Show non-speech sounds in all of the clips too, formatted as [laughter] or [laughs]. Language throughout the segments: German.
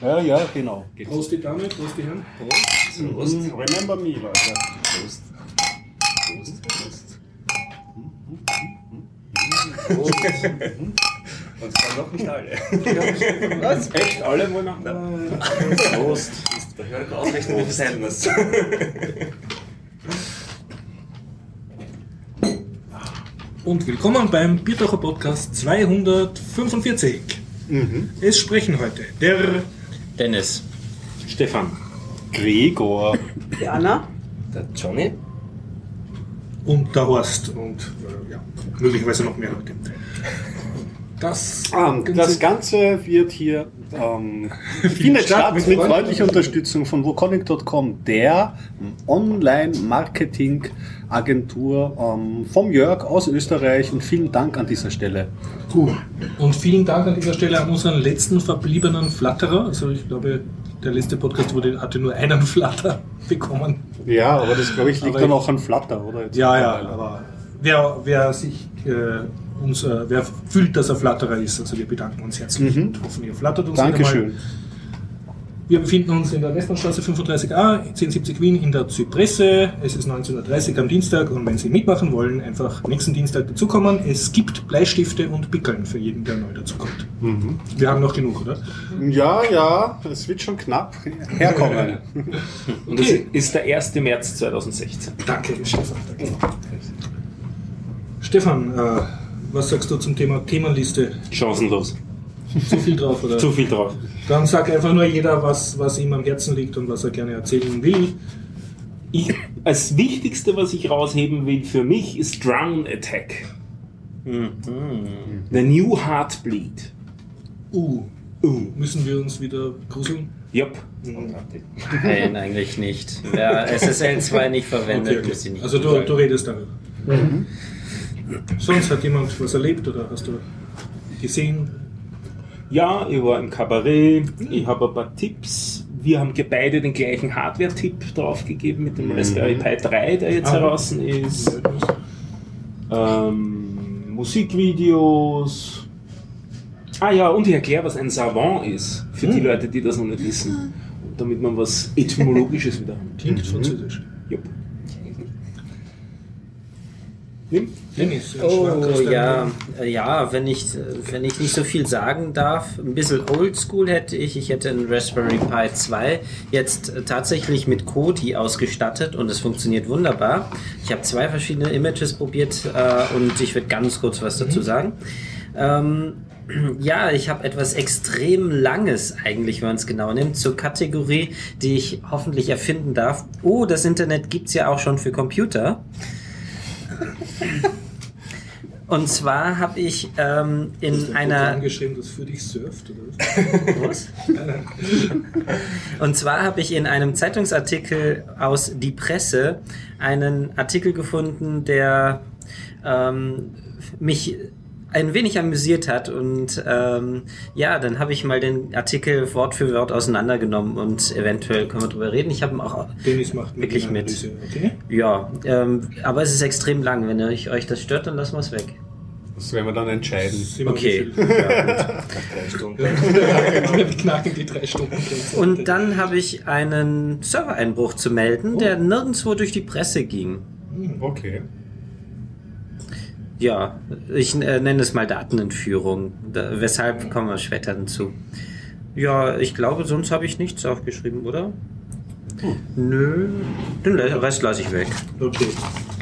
Ja, ja, genau. Geht's. Prost die Dame, Prost die Herren. Prost. Remember me, Leute. Prost. Prost. Prost. Und zwar noch nicht alle. Was? Echt? Alle wollen nach Prost. Da hört ausrechnen, wie viel sein muss. Und willkommen beim Biertaucher Podcast 245. Es sprechen heute der Dennis. Stefan Gregor. Die Anna? Der Johnny. und der Horst und äh, ja, möglicherweise noch mehr Leute. Das, Ähm, das Ganze wird hier ähm, [laughs] findet statt mit freundlicher Unterstützung von woconic.com, der Online-Marketing-Agentur ähm, vom Jörg aus Österreich und vielen Dank an dieser Stelle. Cool. Und vielen Dank an dieser Stelle an unseren letzten verbliebenen Flatterer. Also ich glaube, der letzte Podcast wurde, hatte nur einen Flatter [laughs] bekommen. Ja, aber das glaube ich liegt Aber dann ich- auch an Flutter, oder? Jetzt Ja, ja, aber wer, wer sich äh, uns, äh, wer fühlt, dass er Flatterer ist, also wir bedanken uns herzlich Mhm. und hoffen, ihr flattert uns wieder mal. Dankeschön. Wir befinden uns in der Westbahnstraße 35a, 1070 Wien in der Zypresse. Es ist 19.30 Uhr am Dienstag und wenn Sie mitmachen wollen, einfach nächsten Dienstag dazukommen. Es gibt Bleistifte und Pickeln für jeden, der neu dazukommt. Mhm. Wir haben noch genug, oder? Ja, ja, es wird schon knapp herkommen. [laughs] Und das ist der 1. März 2016. Danke, Stefan. Danke. Stefan, äh, was sagst du zum Thema Themenliste? Chancenlos. Zu viel drauf, oder? [laughs] Zu viel drauf. Dann sagt einfach nur jeder, was, was ihm am Herzen liegt und was er gerne erzählen will. Ich, das Wichtigste, was ich rausheben will für mich, ist Drown Attack. The New Heartbleed. Uh, Uh. müssen wir uns wieder gruseln? Jupp. Nein, eigentlich nicht. Wer SSL 2 nicht verwendet, Okay, muss sie okay. nicht. Also du, du redest darüber. Sonst hat jemand was erlebt oder hast du gesehen? Ja, ich war im Kabarett, ich habe ein paar Tipps. Wir haben beide den gleichen Hardware-Tipp draufgegeben mit dem Raspberry Pi 3, der jetzt Ah. heraus ist. Ähm, Musikvideos. Ah ja, und ich erkläre, was ein Savant ist, für die Leute, die das noch nicht wissen. Damit man was [laughs] Etymologisches wieder haben. Klingt französisch. Jupp. Wim? Dennis, Oh ja, ja, wenn ich, wenn ich nicht so viel sagen darf, ein bisschen oldschool hätte ich. Ich hätte einen Raspberry Pi 2 jetzt äh, tatsächlich mit Kodi ausgestattet und es funktioniert wunderbar. Ich habe zwei verschiedene Images probiert äh, und ich werde ganz kurz was dazu sagen. Ähm, ja, ich habe etwas extrem Langes eigentlich, wenn man es genau nimmt, zur Kategorie, die ich hoffentlich erfinden darf. Oh, das Internet gibt's ja auch schon für Computer. [laughs] Und zwar habe ich ähm, Hast in du ein einer Programm geschrieben, das für dich surft, oder was? Und zwar habe ich in einem Zeitungsartikel aus Die Presse einen Artikel gefunden, der ähm, mich ein wenig amüsiert hat und ähm, ja, dann habe ich mal den Artikel Wort für Wort auseinandergenommen und eventuell können wir drüber reden. Ich habe ihn auch Dennis macht Wirklich mit. Analyse, Okay? ja, ähm, aber es ist extrem lang. Wenn euch, euch das stört, dann lassen wir es weg. Das werden wir dann entscheiden. Okay. viel? [laughs] Drei Stunden. Wir knacken die drei Stunden. Und dann habe ich einen Servereinbruch zu melden, der nirgendwo durch die Presse ging. Okay. Ja, ich äh, nenne es mal Datenentführung. Da, weshalb kommen wir später dazu. Ja, ich glaube, sonst habe ich nichts aufgeschrieben, oder? Nö, den Rest lasse ich weg. Okay.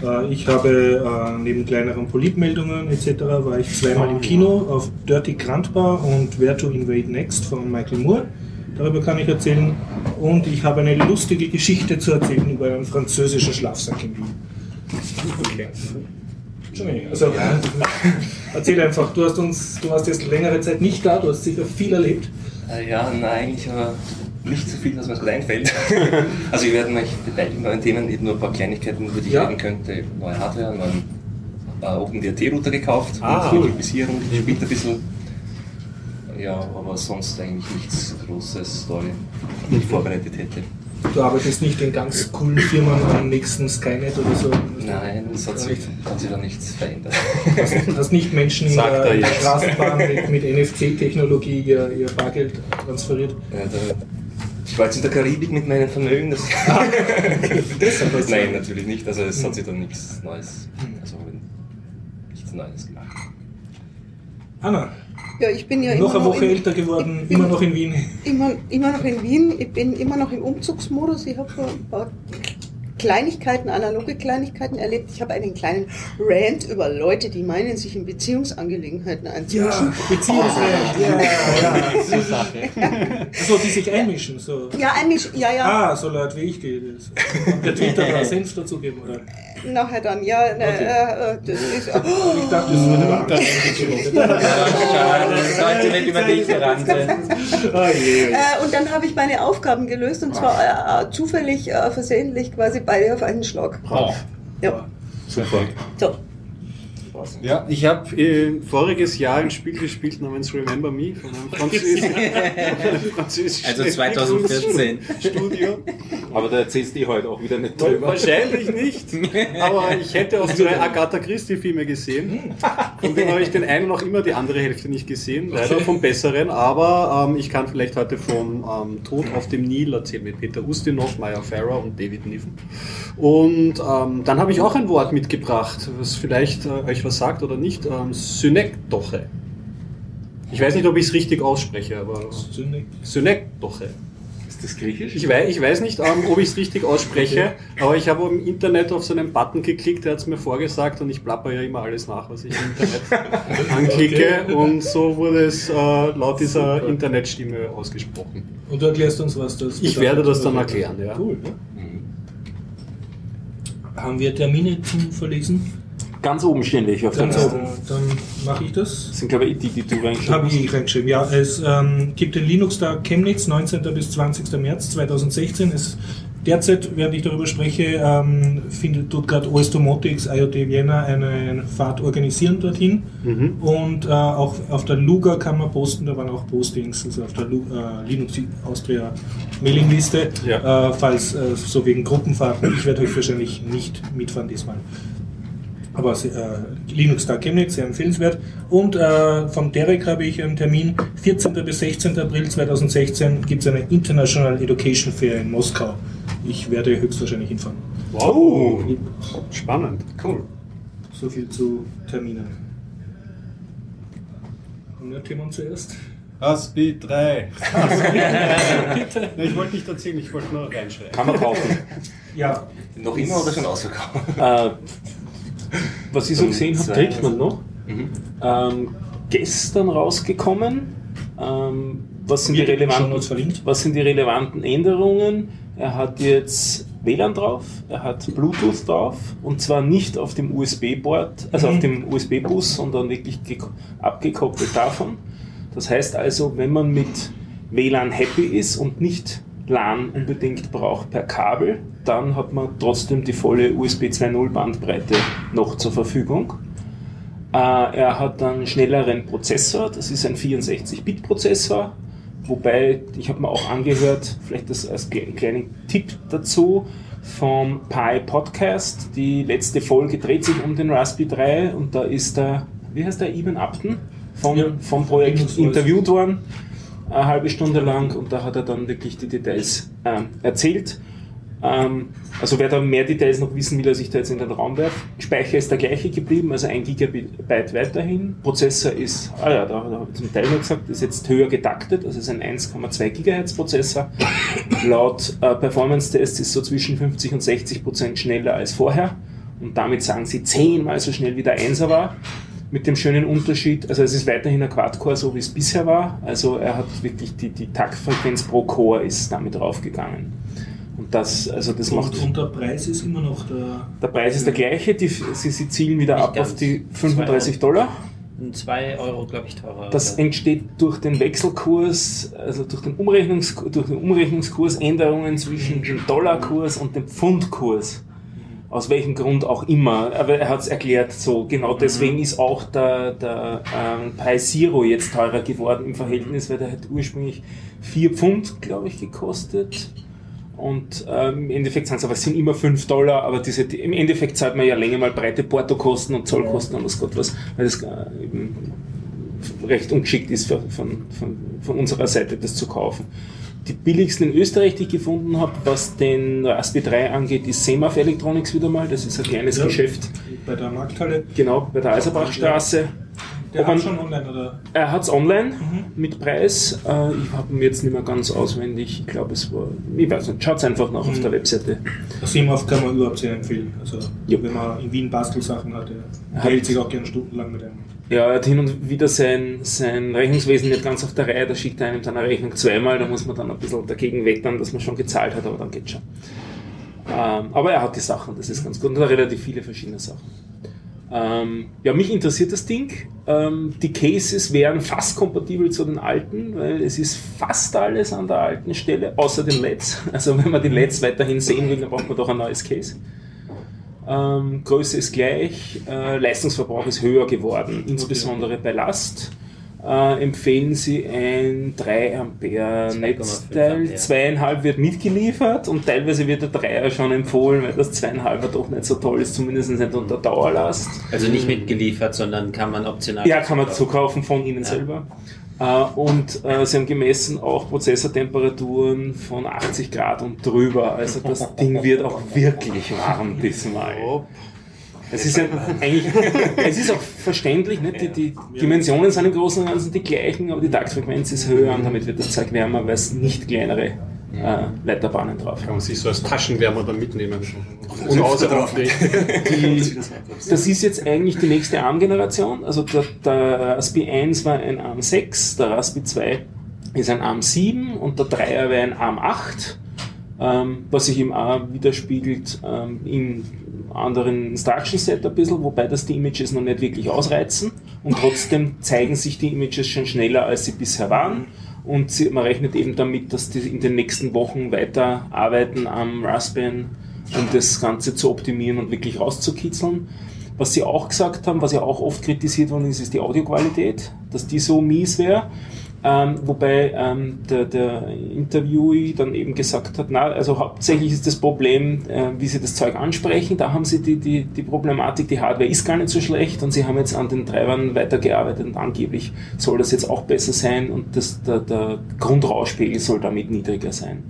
Äh, Ich habe äh, neben kleineren Politmeldungen etc. war ich zweimal im Kino auf Dirty Grandpa und Where to Invade Next von Michael Moore. Darüber kann ich erzählen. Und ich habe eine lustige Geschichte zu erzählen über einen französischen Schlafsack in Wien. okay. Johnny, Also, [laughs] erzähl einfach, du hast uns, du warst jetzt längere Zeit nicht da, du hast sicher viel erlebt. Äh, Ja, nein, eigentlich aber nicht so viel, dass mir gerade einfällt. [laughs] also wir werden euch beteiligt neuen Themen, eben nur ein paar Kleinigkeiten, über die ich Ja. reden könnte. Neue Hardware, neuen äh, OpenDRT-Router gekauft, Ah. mit Virtualisierung, spielt ein bisschen. Ja, aber sonst eigentlich nichts Großes, Story, die ich vorbereitet hätte. Du arbeitest nicht in ganz coolen Firmen am nächsten Skynet oder so. Nein, es hat sich, hat sich da nichts verändert. Du hast nicht Menschen in der, er. Straßenbahn mit, mit NFC-Technologie ihr, ihr Bargeld transferiert. Ja, da, ich war jetzt in der Karibik mit meinem Vermögen. Das Deshalb hast du- Nein, natürlich nicht. Also es hat sich dann nichts Neues, also nichts Neues gemacht. Anna, Ja, ich bin ja noch immer eine Woche in, älter geworden, immer noch in Wien. Immer, immer noch in Wien. Ich bin immer noch im Umzugsmodus. Ich habe ein paar Kleinigkeiten, analoge Kleinigkeiten erlebt. Ich habe einen kleinen Rant über Leute, die meinen, sich in Beziehungsangelegenheiten einzumischen. Beziehungsrecht. Ja, ja. [laughs] So Sache. So, die sich einmischen. So. Ja, eigentlich, ja, ja. Ah, so Leute wie ich, die das. Und der Twitter da [laughs] Senf dazugeben, oder? Nachher dann, ja, ne, Okay. äh, äh, das ist, oh, Ich dachte, das würde wahr. [laughs] Schade, nicht über dich gerannt und dann habe ich meine Aufgaben gelöst und zwar äh, zufällig, äh, versehentlich quasi beide auf einen Schlag. Ja. Super. So. Ja, ich habe äh, voriges Jahr ein Spiel gespielt namens Remember Me von einem französischen, [laughs] Also 2014. Studio. Aber da erzählst du heute auch wieder nicht drüber. Wahrscheinlich nicht. [laughs] Aber ich hätte auch zwei Agatha Christie-Filme gesehen. Von denen habe ich den einen noch immer die andere Hälfte nicht gesehen. Leider vom Besseren. Aber ähm, ich kann vielleicht heute vom ähm, Tod auf dem Nil erzählen mit Peter Ustinov, Maya Farrow und David Niven. Und ähm, dann habe ich auch ein Wort mitgebracht, was vielleicht äh, euch was sagt oder nicht. Ähm, Synekdoche. Ich weiß nicht, ob ich es richtig ausspreche, aber Synekdoche. Ist das griechisch? Ich weiß, ich weiß nicht, ähm, ob ich es richtig ausspreche, aber ich habe im Internet auf so einen Button geklickt, der hat es mir vorgesagt und ich plapper ja immer alles nach, was ich im Internet [laughs] anklicke und so wurde es äh, laut dieser Internetstimme ausgesprochen. Und du erklärst uns, was das Ich werde das dann erklären, ja. Cool. Ne? Haben wir Termine zum Verlesen? Ganz oben stehen welche auf der Ganz Liste. oben. Dann mache ich das. Das sind, glaube ich, die, die du reingeschrieben Habe hast. ich reingeschrieben. Ja, es ähm, gibt den Linux-Tag Chemnitz, 19. bis 20. März 2016. Es, derzeit, während ich darüber spreche, ähm, findet tut gerade OS Domotics IoT Vienna eine Fahrt organisieren dorthin. Mhm. Und äh, auch auf der Luga kann man posten, da waren auch Postings, also auf der Lu äh, Linux Austria Mailingliste, Ja. äh, falls äh, so wegen Gruppenfahrten. Ich werde höchstwahrscheinlich nicht mitfahren diesmal. Aber äh, Linux Tag Chemnitz, sehr empfehlenswert. Und äh, vom Derek habe ich einen Termin. 14. bis 16. April 2016 gibt es eine International Education Fair in Moskau. Ich werde höchstwahrscheinlich hinfahren. Wow, spannend, cool. So viel zu Terminen. Und der Timon zuerst. Haspi 3. [laughs] ich wollte nicht erzählen, ich wollte nur reinschreiben. Kann man kaufen. Ja, Noch immer oder schon ausverkauft? äh, was ich so gesehen habe, kriegt man noch. Mhm. Ähm, gestern rausgekommen. Ähm, was, sind was sind die relevanten Änderungen? Er hat jetzt WLAN drauf, er hat Bluetooth drauf und zwar nicht auf dem USB-Board, also Mhm. auf dem USB-Bus, sondern wirklich geko- abgekoppelt davon. Das heißt also, wenn man mit WLAN happy ist und nicht LAN unbedingt braucht per Kabel, dann hat man trotzdem die volle USB 2.0 Bandbreite noch zur Verfügung. Äh, er hat einen schnelleren Prozessor, das ist ein 64-Bit-Prozessor, wobei, ich habe mir auch angehört, vielleicht das als kle- kleinen Tipp dazu, vom Pi Podcast. Die letzte Folge dreht sich um den Raspberry 3 und da ist der, wie heißt der, Ivan Upton vom, Ja. vom Projekt interviewt worden, eine halbe Stunde lang und da hat er dann wirklich die Details ähm, erzählt. Ähm, also wer da mehr Details noch wissen will, der sich da jetzt in den Raum werft. Speicher ist der gleiche geblieben, also 1 Gigabyte weiterhin. Prozessor ist, ah ja, da, da habe ich zum Teil noch gesagt, ist jetzt höher getaktet, also ist ein 1,2 Gigahertz Prozessor. Laut äh, Performance-Tests ist so zwischen 50 und 60 Prozent schneller als vorher. Und damit sagen sie zehnmal so schnell wie der 1er war. Mit dem schönen Unterschied, also es ist weiterhin ein Quad-Core, so wie es bisher war. Also er hat wirklich die, die Taktfrequenz pro Core ist damit raufgegangen. Und das, also das macht. und, und der Preis ist immer noch der. Der Preis ist der gleiche, die, sie, sie zielen wieder ab auf die 35 Dollar. 2 Euro, glaube ich, teurer. Das oder? entsteht durch den Wechselkurs, also durch den, Umrechnungskurs, durch den Umrechnungskursänderungen zwischen dem Dollarkurs und dem Pfundkurs. Aus welchem Grund auch immer. Aber er hat es erklärt, so genau deswegen ist auch der, der ähm, Pi Zero jetzt teurer geworden im Verhältnis, weil der hat ursprünglich 4 Pfund, glaube ich, gekostet. Und ähm, im Endeffekt sind es aber es sind immer 5 Dollar, aber diese, die, im Endeffekt zahlt man ja länger mal breite Portokosten und Zollkosten und was Gott was, weil das äh, eben recht ungeschickt ist für, von, von, von unserer Seite, das zu kaufen. Die billigsten in Österreich, die ich gefunden habe, was den Raspberry 3 angeht, ist Semaf Electronics wieder mal. Das ist ein kleines Ja. Geschäft, Bei der Markthalle. genau, bei der Eiserbachstraße. Der Ob hat schon online, oder? Er hat es online mit Preis. Äh, ich habe ihn jetzt nicht mehr ganz auswendig. Ich glaube, es war. Ich weiß nicht. Schaut einfach nach auf der Webseite. Das Simov kann man überhaupt sehr empfehlen. Also, Ja. wenn man in Wien Bastelsachen hat, er hält sich auch gerne stundenlang mit einem. Ja, er hat hin und wieder sein, sein Rechnungswesen nicht ganz auf der Reihe. Da schickt er einem seine Rechnung zweimal. Da muss man dann ein bisschen dagegen wettern, dass man schon gezahlt hat, aber dann geht schon. Ähm, aber er hat die Sachen, das ist ganz gut. Und relativ viele verschiedene Sachen. Ähm, ja, mich interessiert das Ding. Ähm, die Cases wären fast kompatibel zu den alten, weil es ist fast alles an der alten Stelle, außer den LEDs. [laughs] Also wenn man die LEDs weiterhin sehen will, dann braucht man doch ein neues Case. Ähm, Größe ist gleich, äh, Leistungsverbrauch ist höher geworden, insbesondere bei Last. Äh, empfehlen Sie ein 3 Ampere 2,5 Netzteil, Ampere. 2,5 wird mitgeliefert und teilweise wird der 3er schon empfohlen, weil das 2,5er doch nicht so toll ist, zumindest nicht unter Dauerlast. Also nicht mitgeliefert, sondern kann man optional. Ja, kann man kaufen. zukaufen von Ihnen selber. Äh, und äh, sie haben gemessen auch Prozessortemperaturen von 80 Grad und drüber. Also das [laughs] Ding wird auch wirklich warm diesmal. Es ist ja eigentlich, es ist auch verständlich, nicht? Die, die Dimensionen sind im Großen und Ganzen die gleichen, aber die Taktfrequenz ist höher und damit wird das Zeug wärmer, weil es nicht kleinere äh, Leiterbahnen drauf. Kann man sich so als Taschenwärmer dann mitnehmen. Und Hause auflegen. [laughs] Die, das ist jetzt eigentlich die nächste ARM-Generation. Also der, der Raspi 1 war ein ARM 6, der Raspi 2 ist ein ARM 7 und der 3er wäre ein ARM 8, ähm, was sich eben auch widerspiegelt ähm, im anderen Instruction Set ein bisschen, wobei das die Images noch nicht wirklich ausreizen und trotzdem zeigen sich die Images schon schneller, als sie bisher waren. Und sie, man rechnet eben damit, dass die in den nächsten Wochen weiter arbeiten am Raspberry, um das Ganze zu optimieren und wirklich rauszukitzeln. Was sie auch gesagt haben, was ja auch oft kritisiert worden ist, ist die Audioqualität, dass die so mies wäre. Ähm, wobei ähm, der, der Interviewee dann eben gesagt hat, na, also hauptsächlich ist das Problem, äh, wie sie das Zeug ansprechen. Da haben sie die, die, die Problematik, die Hardware ist gar nicht so schlecht und sie haben jetzt an den Treibern weitergearbeitet und angeblich soll das jetzt auch besser sein und das, der, der Grundrauschpegel soll damit niedriger sein.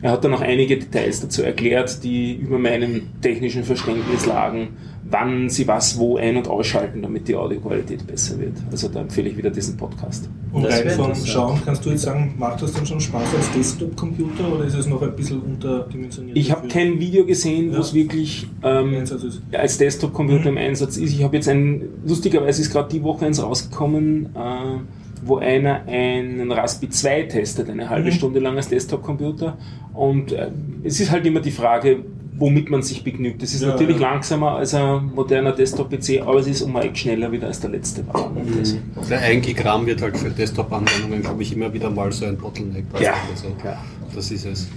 Er hat dann noch einige Details dazu erklärt, die über meinem technischen Verständnis lagen, wann sie was wo ein- und ausschalten, damit die Audioqualität besser wird. Also da empfehle ich wieder diesen Podcast. Und Das rein vom. Schauen, kannst du jetzt sagen, macht das dann schon Spaß als Desktop-Computer oder ist es noch ein bisschen unterdimensioniert? Ich habe kein Video gesehen, wo Ja. es wirklich ähm, als Desktop-Computer im Einsatz ist. Ich habe jetzt ein, lustigerweise ist gerade die Woche eins rausgekommen, äh, wo einer einen Raspi 2 testet, eine halbe Mhm. Stunde lang als Desktop-Computer. Und äh, es ist halt immer die Frage, womit man sich begnügt. Es ist Ja, natürlich ja. langsamer als ein moderner Desktop-PC, aber es ist um ein Eck schneller wieder als der letzte das- Der 1 Gig RAM wird halt für Desktop-Anwendungen, glaube ich, immer wieder mal so ein Bottleneck. Ja, Also, klar. das ist es.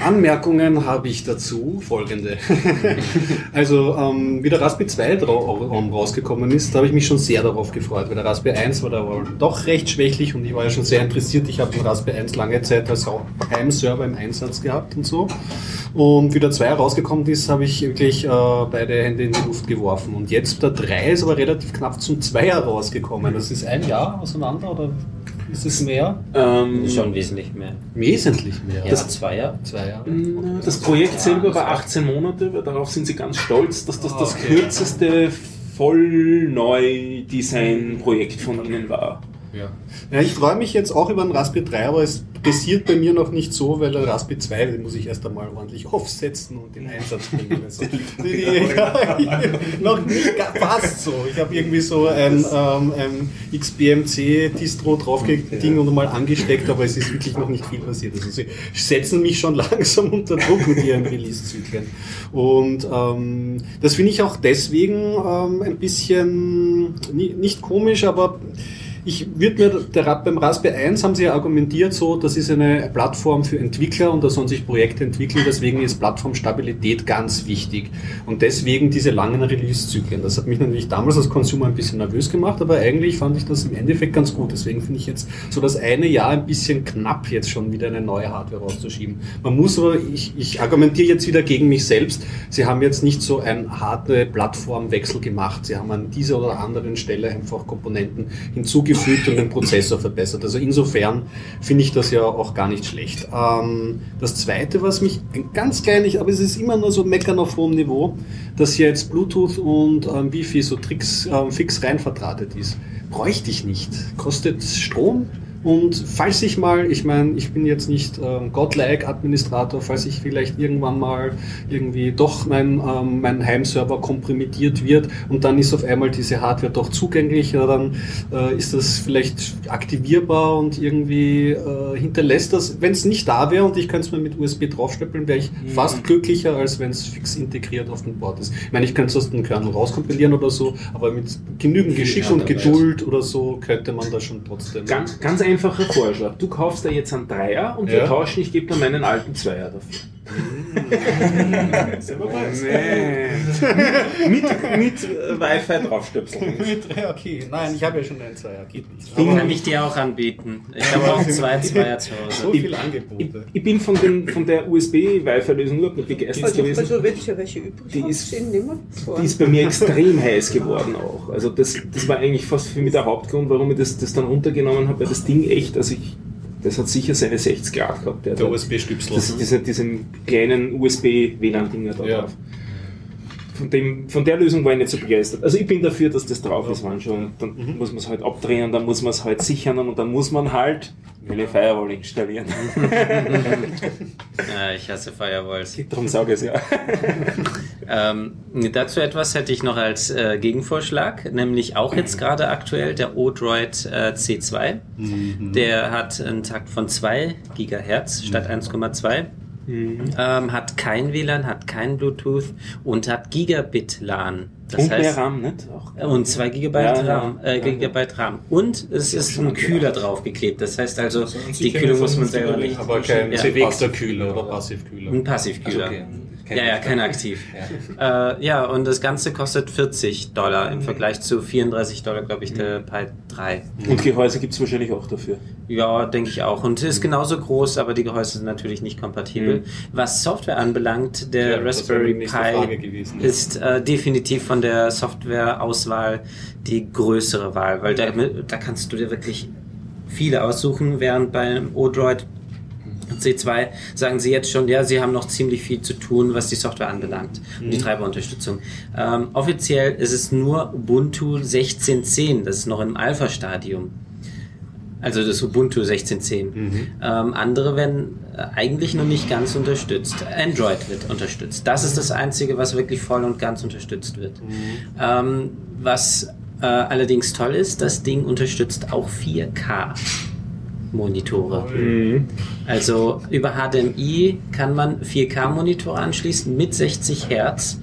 Anmerkungen habe ich dazu folgende. [laughs] also, ähm, wie der Raspberry 2 drau- ähm, rausgekommen ist, da habe ich mich schon sehr darauf gefreut, weil der Raspberry 1 war da wohl doch recht schwächlich und ich war ja schon sehr interessiert. Ich habe den Raspberry 1 lange Zeit als Heimserver im Einsatz gehabt und so. Und wie der 2 rausgekommen ist, habe ich wirklich äh, beide Hände in die Luft geworfen. Und jetzt der 3 ist aber relativ knapp zum 2er rausgekommen. Das ist ein Jahr auseinander oder ist es mehr? Ähm, Schon wesentlich mehr. Wesentlich mehr. Ja, das zwei Jahre. zwei Jahre. Das Projekt selber war 18 Monate, weil darauf sind sie ganz stolz, dass das das Ah, Okay. kürzeste voll neu Design-Projekt von ihnen war. Ja. ja, ich freue mich jetzt auch über den Raspberry 3, aber es passiert bei mir noch nicht so, weil der Raspberry 2, den muss ich erst einmal ordentlich aufsetzen und in Einsatz bringen. Also, [laughs] [laughs] ja, noch nicht fast so. Ich habe irgendwie so ein, ähm, ein XBMC-Distro draufgeding und mal angesteckt, aber es ist wirklich noch nicht viel passiert. Also sie setzen mich schon [laughs] langsam unter Druck mit ihren Release-Zyklen. Und ähm, das finde ich auch deswegen ähm, ein bisschen ni- nicht komisch, aber ich würde mir, der, beim Raspberry 1 haben sie ja argumentiert so, das ist eine Plattform für Entwickler und da sollen sich Projekte entwickeln, deswegen ist Plattformstabilität ganz wichtig. Und deswegen diese langen Release-Zyklen. Das hat mich natürlich damals als Consumer ein bisschen nervös gemacht, aber eigentlich fand ich das im Endeffekt ganz gut. Deswegen finde ich jetzt so das eine Jahr ein bisschen knapp, jetzt schon wieder eine neue Hardware rauszuschieben. Man muss aber, ich, ich argumentiere jetzt wieder gegen mich selbst, sie haben jetzt nicht so ein harte Plattformwechsel gemacht. Sie haben an dieser oder anderen Stelle einfach Komponenten hinzugefügt und den Prozessor verbessert. Also insofern finde ich das ja auch gar nicht schlecht. Ähm, das zweite, was mich ein ganz kleines, aber es ist immer nur so meckern auf hohem Niveau, dass hier jetzt Bluetooth und ähm, Wi-Fi so Tricks ähm, fix rein verdrahtet ist. Bräuchte ich nicht. Kostet Strom, und falls ich mal, ich meine, ich bin jetzt nicht ähm, godlike Administrator, falls ich vielleicht irgendwann mal irgendwie doch mein, ähm, mein Heimserver komprimiert wird und dann ist auf einmal diese Hardware doch zugänglich, ja, dann äh, ist das vielleicht aktivierbar und irgendwie äh, hinterlässt das, wenn es nicht da wäre und ich könnte es mir mit USB draufstempeln, wäre ich mhm. fast glücklicher, als wenn es fix integriert auf dem Board ist. Ich meine, ich könnte es aus dem Kernel rauskompilieren oder so, aber mit genügend Geschick und Geduld oder so könnte man da schon trotzdem. Ganz, ganz einfach einfacher Vorschlag. Du kaufst da jetzt einen Dreier und wir ja. tauschen, ich gebe dir meinen alten Zweier dafür. nee. [laughs] mit, mit äh, Wi-Fi draufstöpseln. okay, nein, ich habe ja schon einen Zweier, geht nicht. Den kann ich dir auch anbieten. Ich habe auch zwei Zweier zu Hause. So viele Angebote. Ich, ich, bin von, den, von der USB-Wi-Fi-Lösung überhaupt nicht begeistert also, gewesen. Also, wenn ja welche übrig die ist, die ist bei mir extrem heiß geworden auch. Also das, das war eigentlich fast für mich der Hauptgrund, warum ich das, das dann runtergenommen habe, weil das Ding echt, also ich das hat sicher seine 60 Grad gehabt. Der, der USB-Stüpsel. Das, diese, diesen kleinen USB-WLAN-Dinger da ja. drauf. Von, dem, von der Lösung war ich nicht so begeistert. Also ich bin dafür, dass das drauf ist, man schon. Dann mhm. muss man es halt abdrehen, dann muss man es halt sichern und dann muss man halt eine Firewall installieren. ja, ich hasse Firewalls. Darum sage ich es ja. [laughs] ähm, dazu etwas hätte ich noch als äh, Gegenvorschlag, nämlich auch jetzt gerade aktuell der Odroid äh, C2. Mhm. Der hat einen Takt von 2 GHz statt 1,2. Mhm. Ähm, hat kein WLAN, hat kein Bluetooth und hat Gigabit LAN. Das und heißt, mehr RAM, nicht? Auch, und 2 GB ja, RAM, äh, Gigabyte RAM. Und es ist ein Kühler draufgeklebt. Das heißt also, also die Kühlung muss man selber nicht. Aber kein ja. bewegter Kühler oder Passivkühler. Ein Passivkühler. Also okay. Kein ja, ja, kein aktiv. [laughs] ja. Äh, ja, und das Ganze kostet 40 Dollar im Vergleich zu 34 Dollar, glaube ich, der Pi 3. Und Gehäuse gibt es wahrscheinlich auch dafür. Ja, denke ich auch. Und ist genauso groß, aber die Gehäuse sind natürlich nicht kompatibel. Mhm. Was Software anbelangt, der ja, Raspberry Pi ist äh, definitiv von der Softwareauswahl die größere Wahl, weil da, da kannst du dir wirklich viele aussuchen, während beim Odroid C2 sagen sie jetzt schon, ja, sie haben noch ziemlich viel zu tun, was die Software anbelangt und die mhm. Treiberunterstützung. Ähm, offiziell ist es nur Ubuntu 16.10, das ist noch im Alpha-Stadium. Also das Ubuntu 16.10. Mhm. Ähm, andere werden äh, eigentlich noch nicht ganz unterstützt. Android wird unterstützt. Das ist das Einzige, was wirklich voll und ganz unterstützt wird. Mhm. Ähm, was äh, allerdings toll ist, das Ding unterstützt auch 4K. Monitore. Mhm. Also über HDMI kann man 4K-Monitore anschließen mit 60 Hertz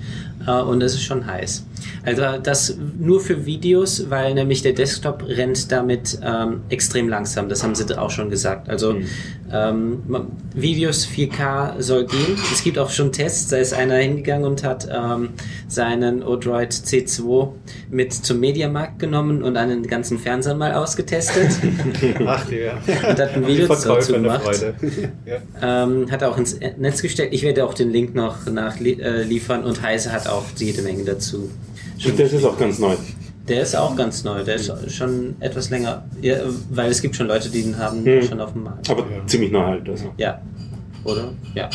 äh, und das ist schon heiß. Also das nur für Videos, weil nämlich der Desktop rennt damit ähm, extrem langsam. Das haben sie auch schon gesagt. Also mhm. ähm, Videos 4K soll gehen. Es gibt auch schon Tests. Da ist einer hingegangen und hat ähm, seinen Odroid C2 mit zum Mediamarkt genommen und einen ganzen Fernseher mal ausgetestet. [laughs] Ach ja. Und hat ein Video dazu gemacht. [laughs] ja. ähm, hat er auch ins Netz gestellt. Ich werde auch den Link noch nachliefern und Heise hat auch jede Menge dazu. Und das ist auch ganz neu. Der ist auch ganz neu, der ist schon etwas länger, ja, weil es gibt schon Leute, die ihn haben hm. schon auf dem Markt. Aber ja. ziemlich neu halt. Also. Ja, oder? Ja.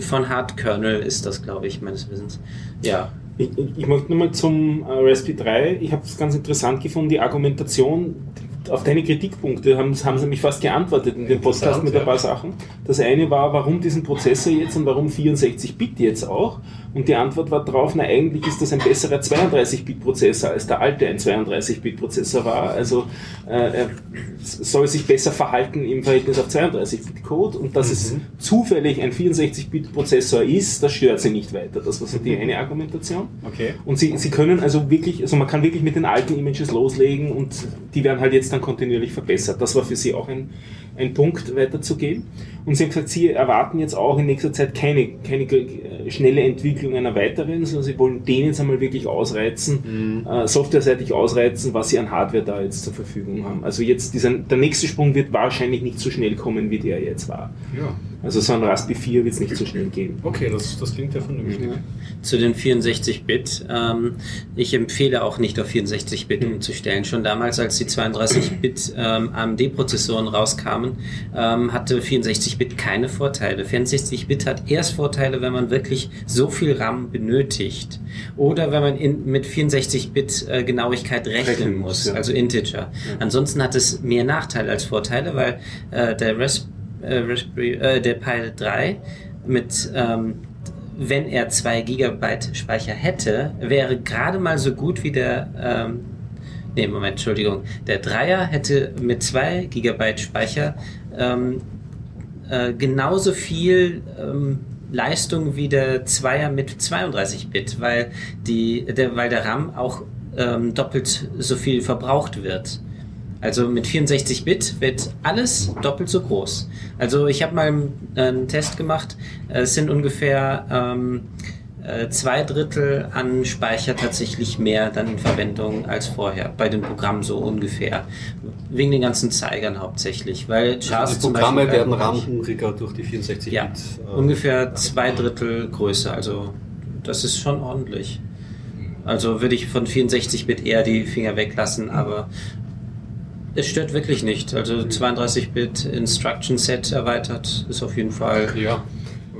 Von Hard Kernel ist das, glaube ich, meines Wissens. Ja. Ich, ich möchte nochmal zum äh, Raspberry 3. Ich habe es ganz interessant gefunden, die Argumentation auf deine Kritikpunkte haben, haben sie mich fast geantwortet in dem Podcast mit ein paar Sachen. Das eine war, warum diesen Prozessor jetzt und warum 64-Bit jetzt auch? Und die Antwort war drauf, na eigentlich ist das ein besserer 32-Bit-Prozessor, als der alte ein 32-Bit-Prozessor war. Also äh, er soll sich besser verhalten im Verhältnis auf 32-Bit-Code und dass mhm. es zufällig ein 64-Bit-Prozessor ist, das stört sie nicht weiter. Das war so die mhm. eine Argumentation. Okay. Und sie, sie können also wirklich, also man kann wirklich mit den alten Images loslegen und die werden halt jetzt dann dann kontinuierlich verbessert. Das war für sie auch ein, ein Punkt, weiterzugehen. Und sie haben gesagt, sie erwarten jetzt auch in nächster Zeit keine, keine äh, schnelle Entwicklung einer weiteren, sondern sie wollen den jetzt einmal wirklich ausreizen, äh, softwareseitig ausreizen, was sie an Hardware da jetzt zur Verfügung haben. Also jetzt dieser, der nächste Sprung wird wahrscheinlich nicht so schnell kommen, wie der jetzt war. Ja. Also so ein Raspberry 4 wird es nicht so schnell gehen. Okay, das, das klingt ja vernünftig. Zu den 64-Bit. Ähm, ich empfehle auch nicht auf 64-Bit umzustellen. Schon damals, als die 32-Bit ähm, AMD-Prozessoren rauskamen, ähm, hatte 64-Bit keine Vorteile. 64-Bit hat erst Vorteile, wenn man wirklich so viel RAM benötigt. Oder wenn man in, mit 64-Bit äh, Genauigkeit rechnen, Rechnen muss, ja. also Integer. Ansonsten hat es mehr Nachteile als Vorteile, weil äh, der Ras äh, Raspberry, äh, der Pi 3 mit ähm, wenn er 2 GB Speicher hätte, wäre gerade mal so gut wie der ähm, Nee, Moment, Entschuldigung. Der Dreier hätte mit 2 GB Speicher ähm, äh, genauso viel ähm, Leistung wie der Zweier mit 32 Bit, weil, die, der, weil der RAM auch ähm, doppelt so viel verbraucht wird. Also mit 64 Bit wird alles doppelt so groß. Also ich habe mal einen, einen Test gemacht. Es sind ungefähr ähm, äh, zwei Drittel an Speicher tatsächlich mehr dann in Verwendung als vorher. Bei den Programmen so ungefähr. Wegen den ganzen Zeigern hauptsächlich. Weil Chars Also die zum Programme Beispiel werden RAM-hungriger durch die 64 ja, Bit. äh, ungefähr zwei Drittel größer. Also das ist schon ordentlich. Also würde ich von 64-Bit eher die Finger weglassen, aber es stört wirklich nicht. Also 32-Bit Instruction Set erweitert ist auf jeden Fall. Ja,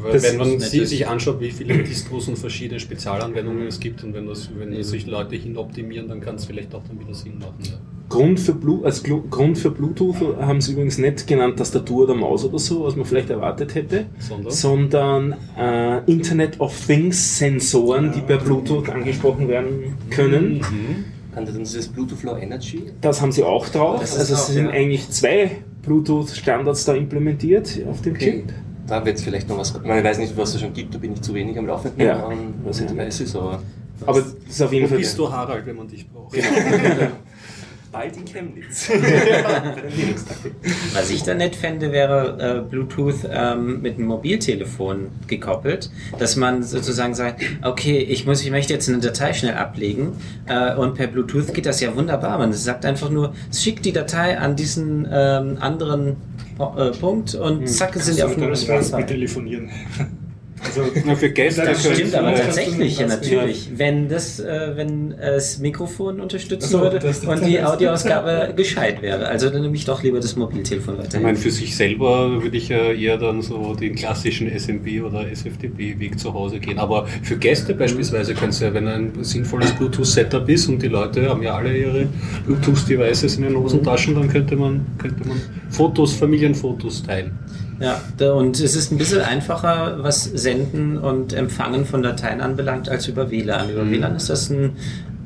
weil Das wenn man sie, sich anschaut, wie viele Distros und verschiedene Spezialanwendungen es gibt und wenn, das, wenn sich Leute hin optimieren, dann kann es vielleicht auch dann wieder Sinn machen. Ja. Grund für, Blu als Glu Grund für Bluetooth haben sie übrigens nicht genannt Tastatur oder Maus oder so, was man vielleicht erwartet hätte, Sondern? sondern äh, Internet of Things Sensoren, die per Bluetooth angesprochen werden können. Kann der dann dieses Bluetooth Low Energy? Das haben sie auch drauf. Das also es sind ja. eigentlich zwei Bluetooth-Standards da implementiert auf dem Chip. Da wird es vielleicht noch was. Ich, meine, ich weiß nicht, was es schon gibt, da bin ich zu wenig am Laufenden Ja, an weiß ich Devices, aber Aber das ist auf jeden Wo Fall. bist du, Harald, wenn man dich braucht? [laughs] bald in Chemnitz. [laughs] Was ich da nett fände, wäre äh, Bluetooth ähm, mit einem Mobiltelefon gekoppelt, dass man sozusagen sagt, okay, ich muss, ich möchte jetzt eine Datei schnell ablegen äh, und per Bluetooth geht das ja wunderbar. Man sagt einfach nur, schick die Datei an diesen ähm, anderen äh, Punkt und zack, sind die auf Raspberry Raspberry. telefonieren. Also, Na, für Gäste Das Stimmt, aber tatsächlich, ja, natürlich. Wenn das, äh, wenn das Mikrofon unterstützen so, würde und die Audioausgabe [laughs] gescheit wäre. Also dann nehme ich doch lieber das Mobiltelefon Ich weiterhin. meine, für sich selber würde ich ja eher dann so den klassischen SMB oder SFTP-Weg zu Hause gehen. Aber für Gäste beispielsweise könnte es ja, wenn ein sinnvolles Bluetooth-Setup ist und die Leute haben ja alle ihre Bluetooth-Devices in den Hosentaschen, dann könnte man, könnte man Fotos, Familienfotos teilen. Ja, und es ist ein bisschen einfacher, was Senden und Empfangen von Dateien anbelangt, als über WLAN. Über WLAN ist das ein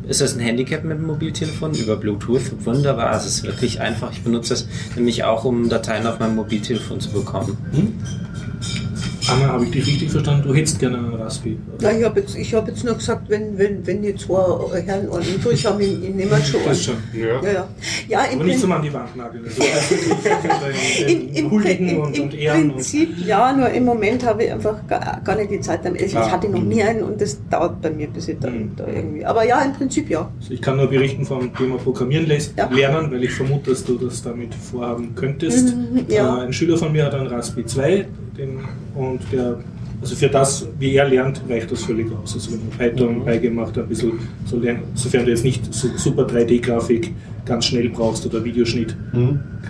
ist das ein Handicap mit dem Mobiltelefon? Über Bluetooth? Wunderbar, es ist wirklich einfach. Ich benutze das nämlich auch, um Dateien auf meinem Mobiltelefon zu bekommen. Anna, habe ich dich richtig verstanden? Du hättest gerne einen Raspberry. Na, ich habe jetzt, ich hab jetzt nur gesagt, wenn, wenn, wenn die zwei Herren einen durch haben, ich, ich nehme schon Das schon. Ja. Ja, ja. ja Aber nicht zum an die Wand nageln. Also [laughs] Im, im, huldigen im, und, im und ehren. Prinzip ja, nur im Moment habe ich einfach gar, gar nicht die Zeit. damit. Also ich Ah, hatte noch nie einen und das dauert bei mir, bis ich dann Mhm. da irgendwie. Aber ja, im Prinzip ja. also ich kann nur berichten vom Thema Programmieren Ja. lernen, weil ich vermute, dass du das damit vorhaben könntest. Mhm, ja. Äh, ein Schüler von mir hat einen Raspberry 2 den, und der, also für das, wie er lernt, reicht das völlig aus. Also wenn man Python Mhm. beigemacht, ein bisschen so lernen, sofern du jetzt nicht so super 3D-Grafik ganz schnell brauchst oder Videoschnitt,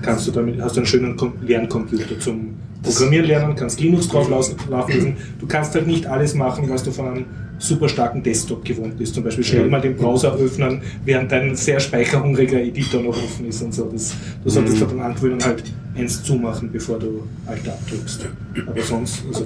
kannst du damit, hast du einen schönen Lerncomputer zum Programmieren lernen, kannst Linux drauf laufen laufen lassen. Du kannst halt nicht alles machen, was du von einem super starken Desktop gewohnt bist. Zum Beispiel schnell mal den Browser öffnen, während dein sehr speicherhungriger Editor noch offen ist und so. Das, du solltest mhm. dann angewöhnen, halt eins zumachen, bevor du Alt abdrückst. Aber sonst, also,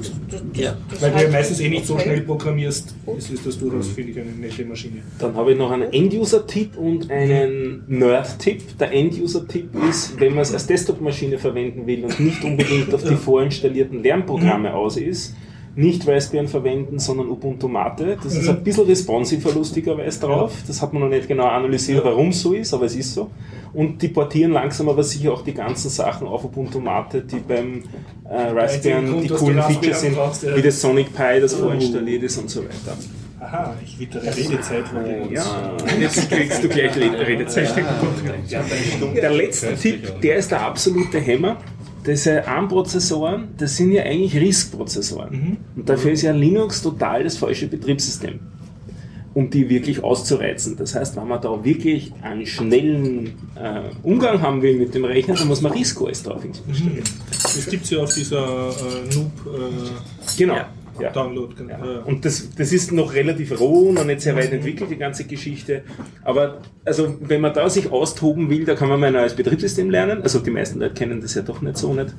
Ja. weil du ja meistens eh nicht so schnell programmierst, ist, ist das durchaus, finde ich, eine nette Maschine. Dann habe ich noch einen End-User-Tipp und einen Nerd-Tipp. Der End-User-Tipp ist, wenn man es als Desktop-Maschine verwenden will und nicht unbedingt auf die [laughs] vorinstallierten Lernprogramme aus ist, nicht Raspbian verwenden, sondern Ubuntu Mate. Das ist ein bisschen responsiver lustigerweise drauf. Das hat man noch nicht genau analysiert, warum es so ist, aber es ist so. Und die portieren langsam aber sicher auch die ganzen Sachen auf Ubuntu Mate, die beim äh, Raspbian Grund, die coolen Features sind, brauchst, ja. wie das Sonic Pi, das Oh. vorinstalliert ist und so weiter. Aha, ich wittere Redezeit von dir. Ja, jetzt kriegst du gleich Redezeit. Ja. Der letzte Tipp, der ist der absolute Hammer. Diese ARM-Prozessoren, das sind ja eigentlich RISC-Prozessoren. Und dafür ist ja Linux total das falsche Betriebssystem, um die wirklich auszureizen. Das heißt, wenn man da wirklich einen schnellen äh, Umgang haben will mit dem Rechner, dann muss man RISC-OS drauf installieren. Das gibt es ja auf dieser äh, Noob äh, Genau. Ja. Ja. Download. genau. Ja. Und das, das ist noch relativ roh, noch nicht sehr weit entwickelt, die ganze Geschichte. Aber also, wenn man da sich austoben will, da kann man mal ein neues Betriebssystem lernen. Also die meisten Leute kennen das ja doch nicht so nicht.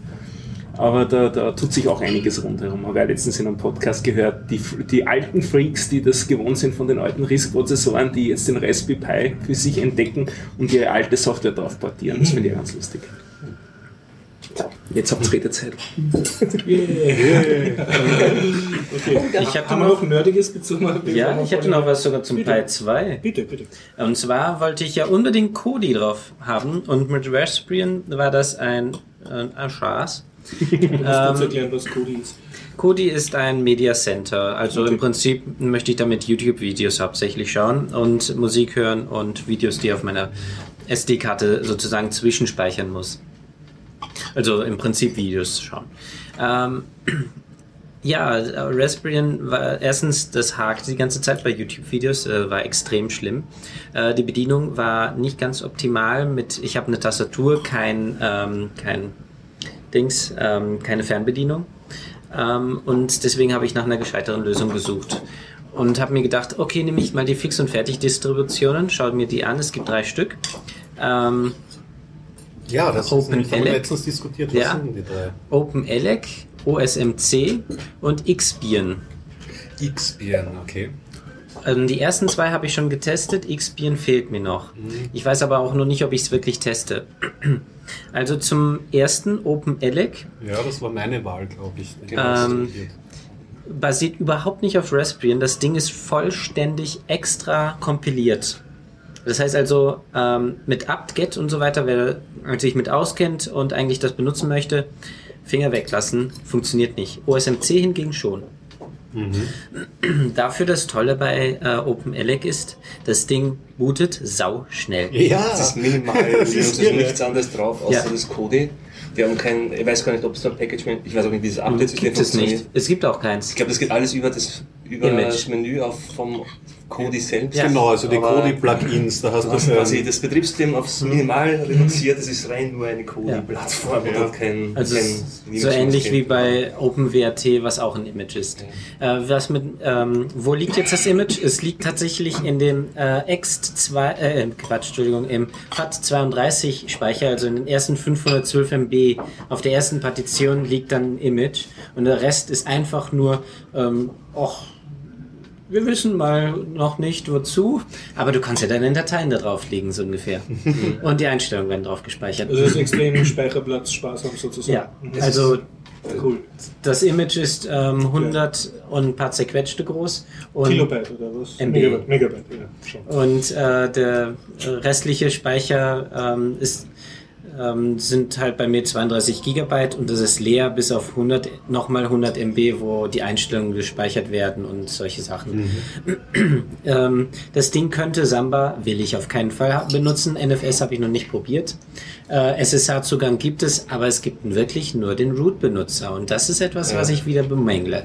Aber da, da tut sich auch einiges rundherum. Habe ich letztens in einem Podcast gehört, die, die alten Freaks, die das gewohnt sind von den alten RISC-Prozessoren, die jetzt den Raspberry Pi für sich entdecken und ihre alte Software drauf portieren. Das finde ich ganz lustig. Jetzt habt ihr Redezeit. Okay. Ich hatte Haben wir noch- noch Nerdiges bezogen? Ja, ich hätte noch was sogar zum Bitte. Pi 2. Bitte, bitte. Und zwar wollte ich ja unbedingt Kodi drauf haben und mit Raspbian war das ein, ein du uns erklären, was Kodi ist? Kodi ist ein Media Center. Also im Prinzip möchte ich damit YouTube-Videos hauptsächlich schauen und Musik hören und Videos, die auf meiner SD-Karte sozusagen zwischenspeichern muss. Also im Prinzip Videos schauen. Ähm, [clears throat] ja, äh, Raspbian war erstens, das hakt die ganze Zeit bei YouTube-Videos, äh, war extrem schlimm. Äh, die Bedienung war nicht ganz optimal mit, ich habe eine Tastatur, kein, ähm, kein Dings, ähm, keine Fernbedienung. Ähm, und deswegen habe ich nach einer gescheiteren Lösung gesucht. Und habe mir gedacht, okay, nehme ich mal die Fix- und Fertig-Distributionen, schaue mir die an, es gibt drei Stück. Ähm, Ja, das Open ist nämlich, haben wir Elec. letztens diskutiert. Was Ja. sind die drei? OpenELEC, OSMC und Xbian. Xbian, okay. Ähm, die ersten zwei habe ich schon getestet, Xbian fehlt mir noch. Ich weiß aber auch noch nicht, ob ich es wirklich teste. Also zum ersten OpenELEC Ja, das war meine Wahl, glaube ich. Ähm, basiert überhaupt nicht auf Raspbian. Das Ding ist vollständig extra kompiliert. Das heißt also, ähm, mit apt-get und so weiter, wer sich mit auskennt und eigentlich das benutzen möchte, Finger weglassen, funktioniert nicht. OSMC hingegen schon. Dafür das Tolle bei äh, OpenELEC ist, das Ding bootet sau schnell. Ja, Das ist minimal, [laughs] Das ist ist nichts anderes drauf, außer Ja. das Kodi. Wir haben kein, ich weiß gar nicht, ob es da ein Package, ich weiß auch nicht, wie dieses Update-System Gibt es funktioniert. nicht. Es gibt auch keins. Ich glaube, das geht alles über das, über Image. das Menü auf, vom Kodi selbst. Genau, also die Kodi-Plugins, da hast Du hast quasi das Betriebssystem aufs Minimal reduziert, es ist rein nur eine Kodi-Plattform Ja. und kein, Also kein so ähnlich wie bei OpenWrt, was auch ein Image ist. Äh, was mit, ähm, wo liegt jetzt das Image? Es liegt tatsächlich in dem äh, Ext2, äh, Quatsch, Entschuldigung, im FAT32 Speicher, also in den ersten 512 MB. Auf der ersten Partition liegt dann ein Image und der Rest ist einfach nur, ähm, och, wir wissen mal noch nicht wozu, aber du kannst ja deine Dateien da drauflegen, so ungefähr. [laughs] und die Einstellungen werden drauf gespeichert. Also das ist extrem Speicherplatz sparsam sozusagen. Ja, also cool. das Image ist ähm, 100 und ein paar zerquetschte groß. Und, Kilobyte oder was? MB. Megabyte, Megabyte, ja, schon. Und äh, der restliche Speicher ähm, ist, ähm, sind halt bei mir 32 Gigabyte und das ist leer bis auf 100, nochmal 100 MB, wo die Einstellungen gespeichert werden und solche Sachen. ähm, das Ding könnte Samba, will ich auf keinen Fall benutzen. NFS habe ich noch nicht probiert. Äh, SSH-Zugang gibt es, aber es gibt wirklich nur den Root-Benutzer und das ist etwas, was ich wieder bemängle.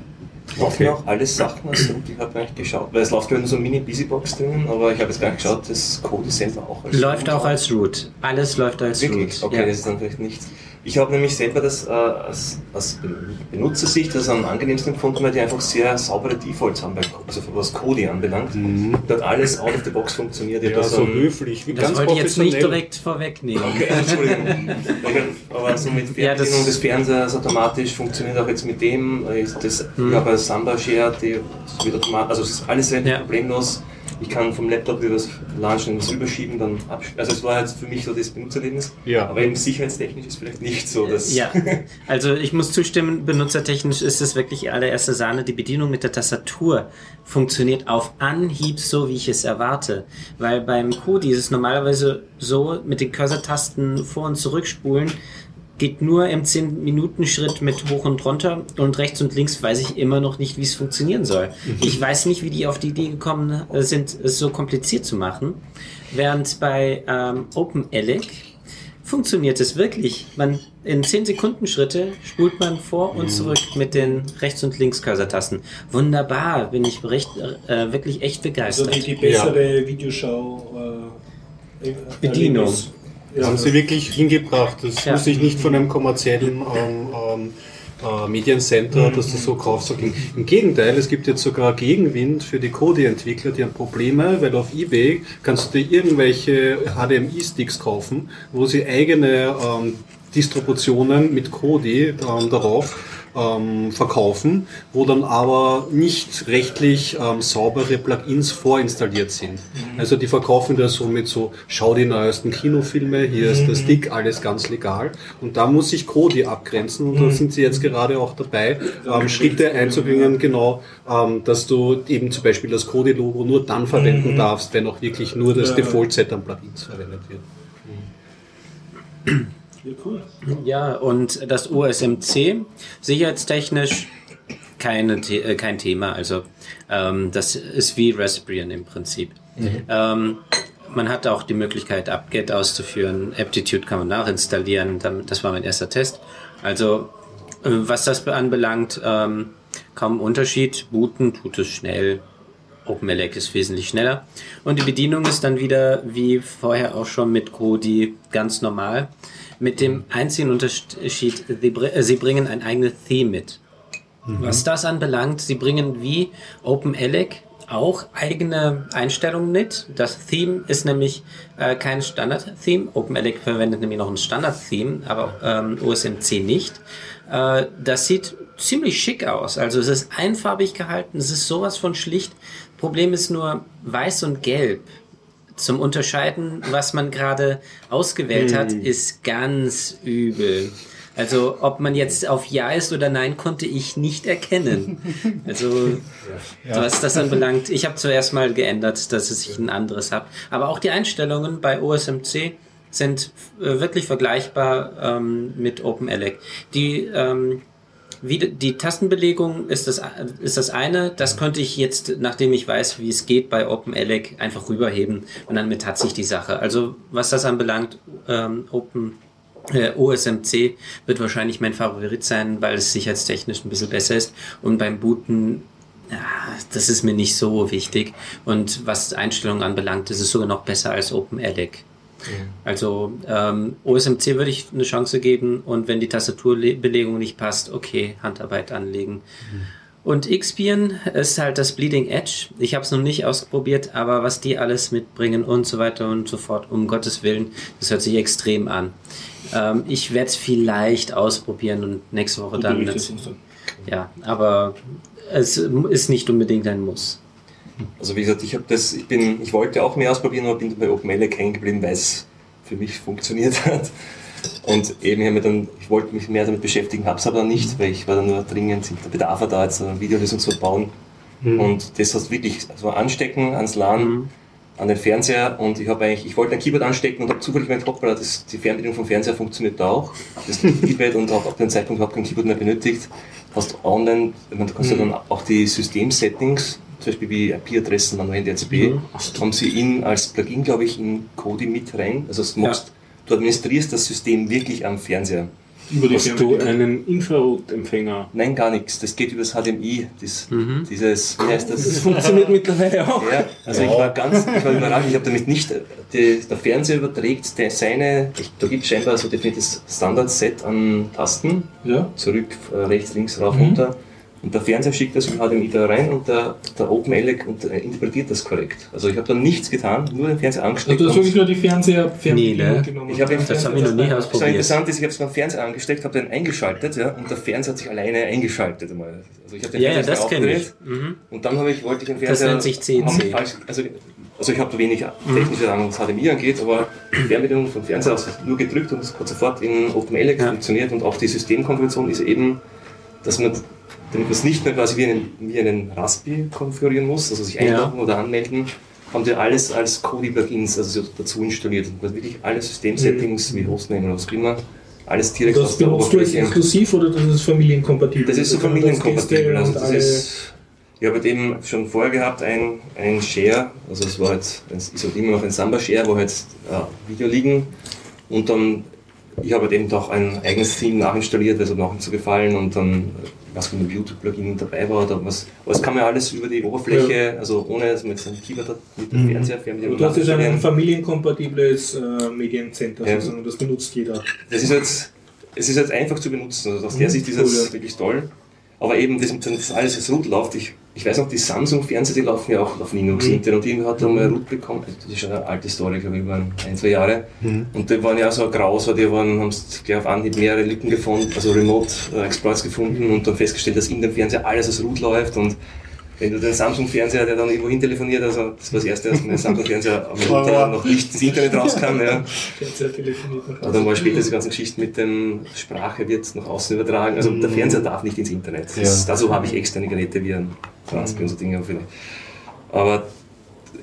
Laufen auch alle Sachen als Root? Ich habe gar nicht geschaut, weil es läuft gerade so eine Mini-Busybox drinnen, aber ich habe jetzt gar nicht geschaut, das Code ist selber auch als Läuft Root auch als Root. Alles läuft als Wirklich? Root. Okay, ja. das ist dann vielleicht nichts. Ich habe nämlich selber das äh, als, als Benutzersicht das am angenehmsten gefunden, weil die einfach sehr saubere Defaults haben, bei, also was Kodi anbelangt. Dort alles out of the box funktioniert. Ja, da so ein- höflich, wie Das ganz wollte ich jetzt nicht direkt vorwegnehmen. Okay, [laughs] Entschuldigung. Aber so mit Ja, das- Fernbedienung des Fernsehers automatisch funktioniert auch jetzt mit dem. Ist das, Ich habe Samba Share, die wird automatisch, also es ist alles relativ Ja. problemlos. Ich kann vom Laptop über das Launchen was rüberschieben, dann abspielen. Also es war halt für mich so das Benutzerlebnis. Ja. Aber eben sicherheitstechnisch ist vielleicht nicht so, dass... Ja, [laughs] also ich muss zustimmen, benutzertechnisch ist es wirklich allererste Sahne. Die Bedienung mit der Tastatur funktioniert auf Anhieb so, wie ich es erwarte. Weil beim Kodi ist es normalerweise so, mit den Cursor-Tasten vor- und zurückspulen, geht nur im 10-Minuten-Schritt mit hoch und runter und rechts und links weiß ich immer noch nicht, wie es funktionieren soll. Ich weiß nicht, wie die auf die Idee gekommen äh, sind, es so kompliziert zu machen. Während bei ähm, OpenELEC funktioniert es wirklich. Man in 10 Sekunden Schritte spult man vor und zurück mit den rechts und links Cursor-Tasten. Wunderbar, bin ich recht, äh, wirklich echt Also begeistert. die, die bessere Videoschau äh, Bedienung. Erlebnis. Das haben sie wirklich hingebracht. Das Ja. muss ich nicht von einem kommerziellen ähm, ähm, äh, Mediencenter, dass das so kaufst. Im Gegenteil, es gibt jetzt sogar Gegenwind für die Kodi-Entwickler, die haben Probleme, weil auf Ebay kannst du dir irgendwelche HDMI-Sticks kaufen, wo sie eigene ähm, Distributionen mit Kodi ähm, darauf ähm, verkaufen, wo dann aber nicht rechtlich ähm, saubere Plugins vorinstalliert sind. Also die verkaufen das so mit so, schau die neuesten Kinofilme, hier ist der Stick, alles ganz legal. Und da muss sich Kodi abgrenzen und da sind sie jetzt gerade auch dabei, ähm, Schritte einzubringen, genau, ähm, dass du eben zum Beispiel das Kodi-Logo nur dann verwenden darfst, wenn auch wirklich nur das Ja. Default-Set an Plugins verwendet wird. Ja, cool. Ja, und das OSMC, sicherheitstechnisch keine, äh, kein Thema. Also ähm, das ist wie Raspbian im Prinzip. Ähm, man hat auch die Möglichkeit, Upget auszuführen. Aptitude kann man nachinstallieren. Das war mein erster Test. Also äh, was das anbelangt, ähm, kaum Unterschied. Booten tut es schnell. OpenELEC ist wesentlich schneller. Und die Bedienung ist dann wieder, wie vorher auch schon mit Kodi, ganz normal. Mit dem einzigen Unterschied, sie äh, sie bringen ein eigenes Theme mit. Was das anbelangt, sie bringen wie OpenELEC auch eigene Einstellungen mit. Das Theme ist nämlich äh, kein Standard-Theme. OpenELEC verwendet nämlich noch ein Standard-Theme, aber ähm, OSMC nicht. Äh, das sieht ziemlich schick aus. Also es ist einfarbig gehalten, es ist sowas von schlicht. Problem ist nur weiß und gelb. Zum Unterscheiden, was man gerade ausgewählt hat, ist ganz übel. Also ob man jetzt auf Ja ist oder Nein, konnte ich nicht erkennen. [laughs] Also was das anbelangt, ich habe zuerst mal geändert, dass ich ein anderes habe. Aber auch die Einstellungen bei OSMC sind äh, wirklich vergleichbar ähm, mit OpenELEC. Die ähm, wie die- Tastenbelegung ist das, ist das eine. Das könnte ich jetzt, nachdem ich weiß, wie es geht bei OpenELEC, einfach rüberheben und damit hat sich die Sache. Also was das anbelangt, ähm, Open äh, OSMC wird wahrscheinlich mein Favorit sein, weil es sicherheitstechnisch ein bisschen besser ist. Und beim Booten, ja, das ist mir nicht so wichtig. Und was Einstellungen anbelangt, ist es sogar noch besser als OpenELEC. Also ähm, OSMC würde ich eine Chance geben und wenn die Tastaturbelegung nicht passt, okay, Handarbeit anlegen. Und Xpian ist halt das Bleeding Edge. Ich habe es noch nicht ausprobiert, aber was die alles mitbringen und so weiter und so fort, um Gottes Willen, das hört sich extrem an. Ähm, ich werde es vielleicht ausprobieren und nächste Woche dann. Ja, aber es ist nicht unbedingt ein Muss. Also wie gesagt, ich habe das, ich bin, ich wollte auch mehr ausprobieren, aber bin bei OpenELEC hängen geblieben, weil es für mich funktioniert [laughs] hat. Und eben, ich, hab mir dann, ich wollte mich mehr damit beschäftigen, habe es aber nicht, weil ich war dann nur dringend, der Bedarf war da, jetzt eine Videolösung zu bauen. Und das hast wirklich, also anstecken ans LAN, an den Fernseher und ich habe eigentlich, ich wollte ein Keyboard anstecken und habe zufällig gemerkt, hoppala, das, die Fernbedienung vom Fernseher funktioniert da auch. Das [laughs] Keypad und auch ab dem Zeitpunkt überhaupt kein Keyboard mehr benötigt. Hast online, ich meine, du kannst ja dann auch die System-Settings, zum Beispiel wie IP-Adressen, manuell DHCP, haben sie in als Plugin, glaube ich, in Kodi mit rein. Also du, machst, du administrierst das System wirklich am Fernseher. Über die Hast du einen Infrarotempfänger? Nein, gar nichts. Das geht über das HDMI. Das, Dieses, wie heißt Das das? funktioniert mittlerweile auch. Ja, also ich war ganz, ich war überrascht, ich habe damit nicht, die, der Fernseher überträgt der, seine, da gibt es scheinbar so definiertes Standard-Set an Tasten, Ja. zurück, äh, rechts, links, rauf, runter Und der Fernseher schickt das über HDMI da rein und der, der OpenELEC und, interpretiert das korrekt. Also ich habe da nichts getan, nur den Fernseher angesteckt. Also du hast wirklich nur die Fernseher Nee, ne? genommen. ich habe Das habe ich noch nie ausprobiert. interessant ist, ich habe es beim Fernseher angesteckt, habe den eingeschaltet, ja, und der Fernseher hat sich alleine eingeschaltet einmal. Also ich habe den Ja, ja, Fernseher das kenne ich. aufgedreht Mhm. und dann habe ich, wollte ich den Das Fernseher... nennt sich CNC. haben Also, also ich habe wenig technische Ahnung, was HDMI angeht, aber die Fernbedienung vom Fernseher aus nur gedrückt und es hat sofort in OpenELEC Ja. funktioniert und auch die Systemkonfiguration ist eben, dass man damit man es nicht mehr quasi wie einen, wie einen Raspi konfigurieren muss, also sich einloggen oder anmelden, haben wir alles als Kodi-Plugins also so dazu installiert und man wirklich alle Systemsettings wie Hostname oder was immer, alles direkt Das aus der Oberfläche. exklusiv oder das ist familienkompatibel? Das ist so familienkompatibel. Also das alle- ist, ich habe dem schon vorher gehabt, ein, ein Share, also es war halt, es ist halt immer noch ein Samba-Share, wo halt äh, Video liegen und dann, ich habe dem doch ein eigenes Theme nachinstalliert, weil es hat mir auch nicht so gefallen und dann, was für ein YouTube-Plugin dabei war oder was, aber das kann man alles über die Oberfläche, also ohne, dass man jetzt ein Keyboard hat, mit dem Mhm. Fernseher, Fernbedienung Du hast jetzt ein familienkompatibles äh, Mediencenter, Ja. sozusagen. das benutzt jeder. Das ist jetzt, es ist jetzt einfach zu benutzen. Also aus der Mhm, Sicht ist cool, das ja. wirklich toll. Aber eben, das, das alles als Root läuft, ich, ich weiß noch, die Samsung-Fernseher, die laufen ja auch auf Linux Mhm. intern und die hat dann mal Root bekommen. Das ist schon eine alte Story, glaube ich, über ein, zwei Jahre. Und die waren ja auch so graus, weil die waren, haben gleich auf Anhieb mehrere Lücken gefunden, also Remote äh, gefunden und dann festgestellt, dass in dem Fernseher alles als Root läuft und wenn du den Samsung-Fernseher, der dann irgendwo hin telefoniert, also das war das erste, dass mein Samsung-Fernseher am Router noch nicht ins Internet rauskam, ja. Fernseher telefoniert nach Und dann war später diese ganze Geschichte mit dem Sprache wird nach außen übertragen. Also der Fernseher darf nicht ins Internet. Das, dazu habe ich externe Geräte wie ein Raspberry und so Dinge vielleicht. Aber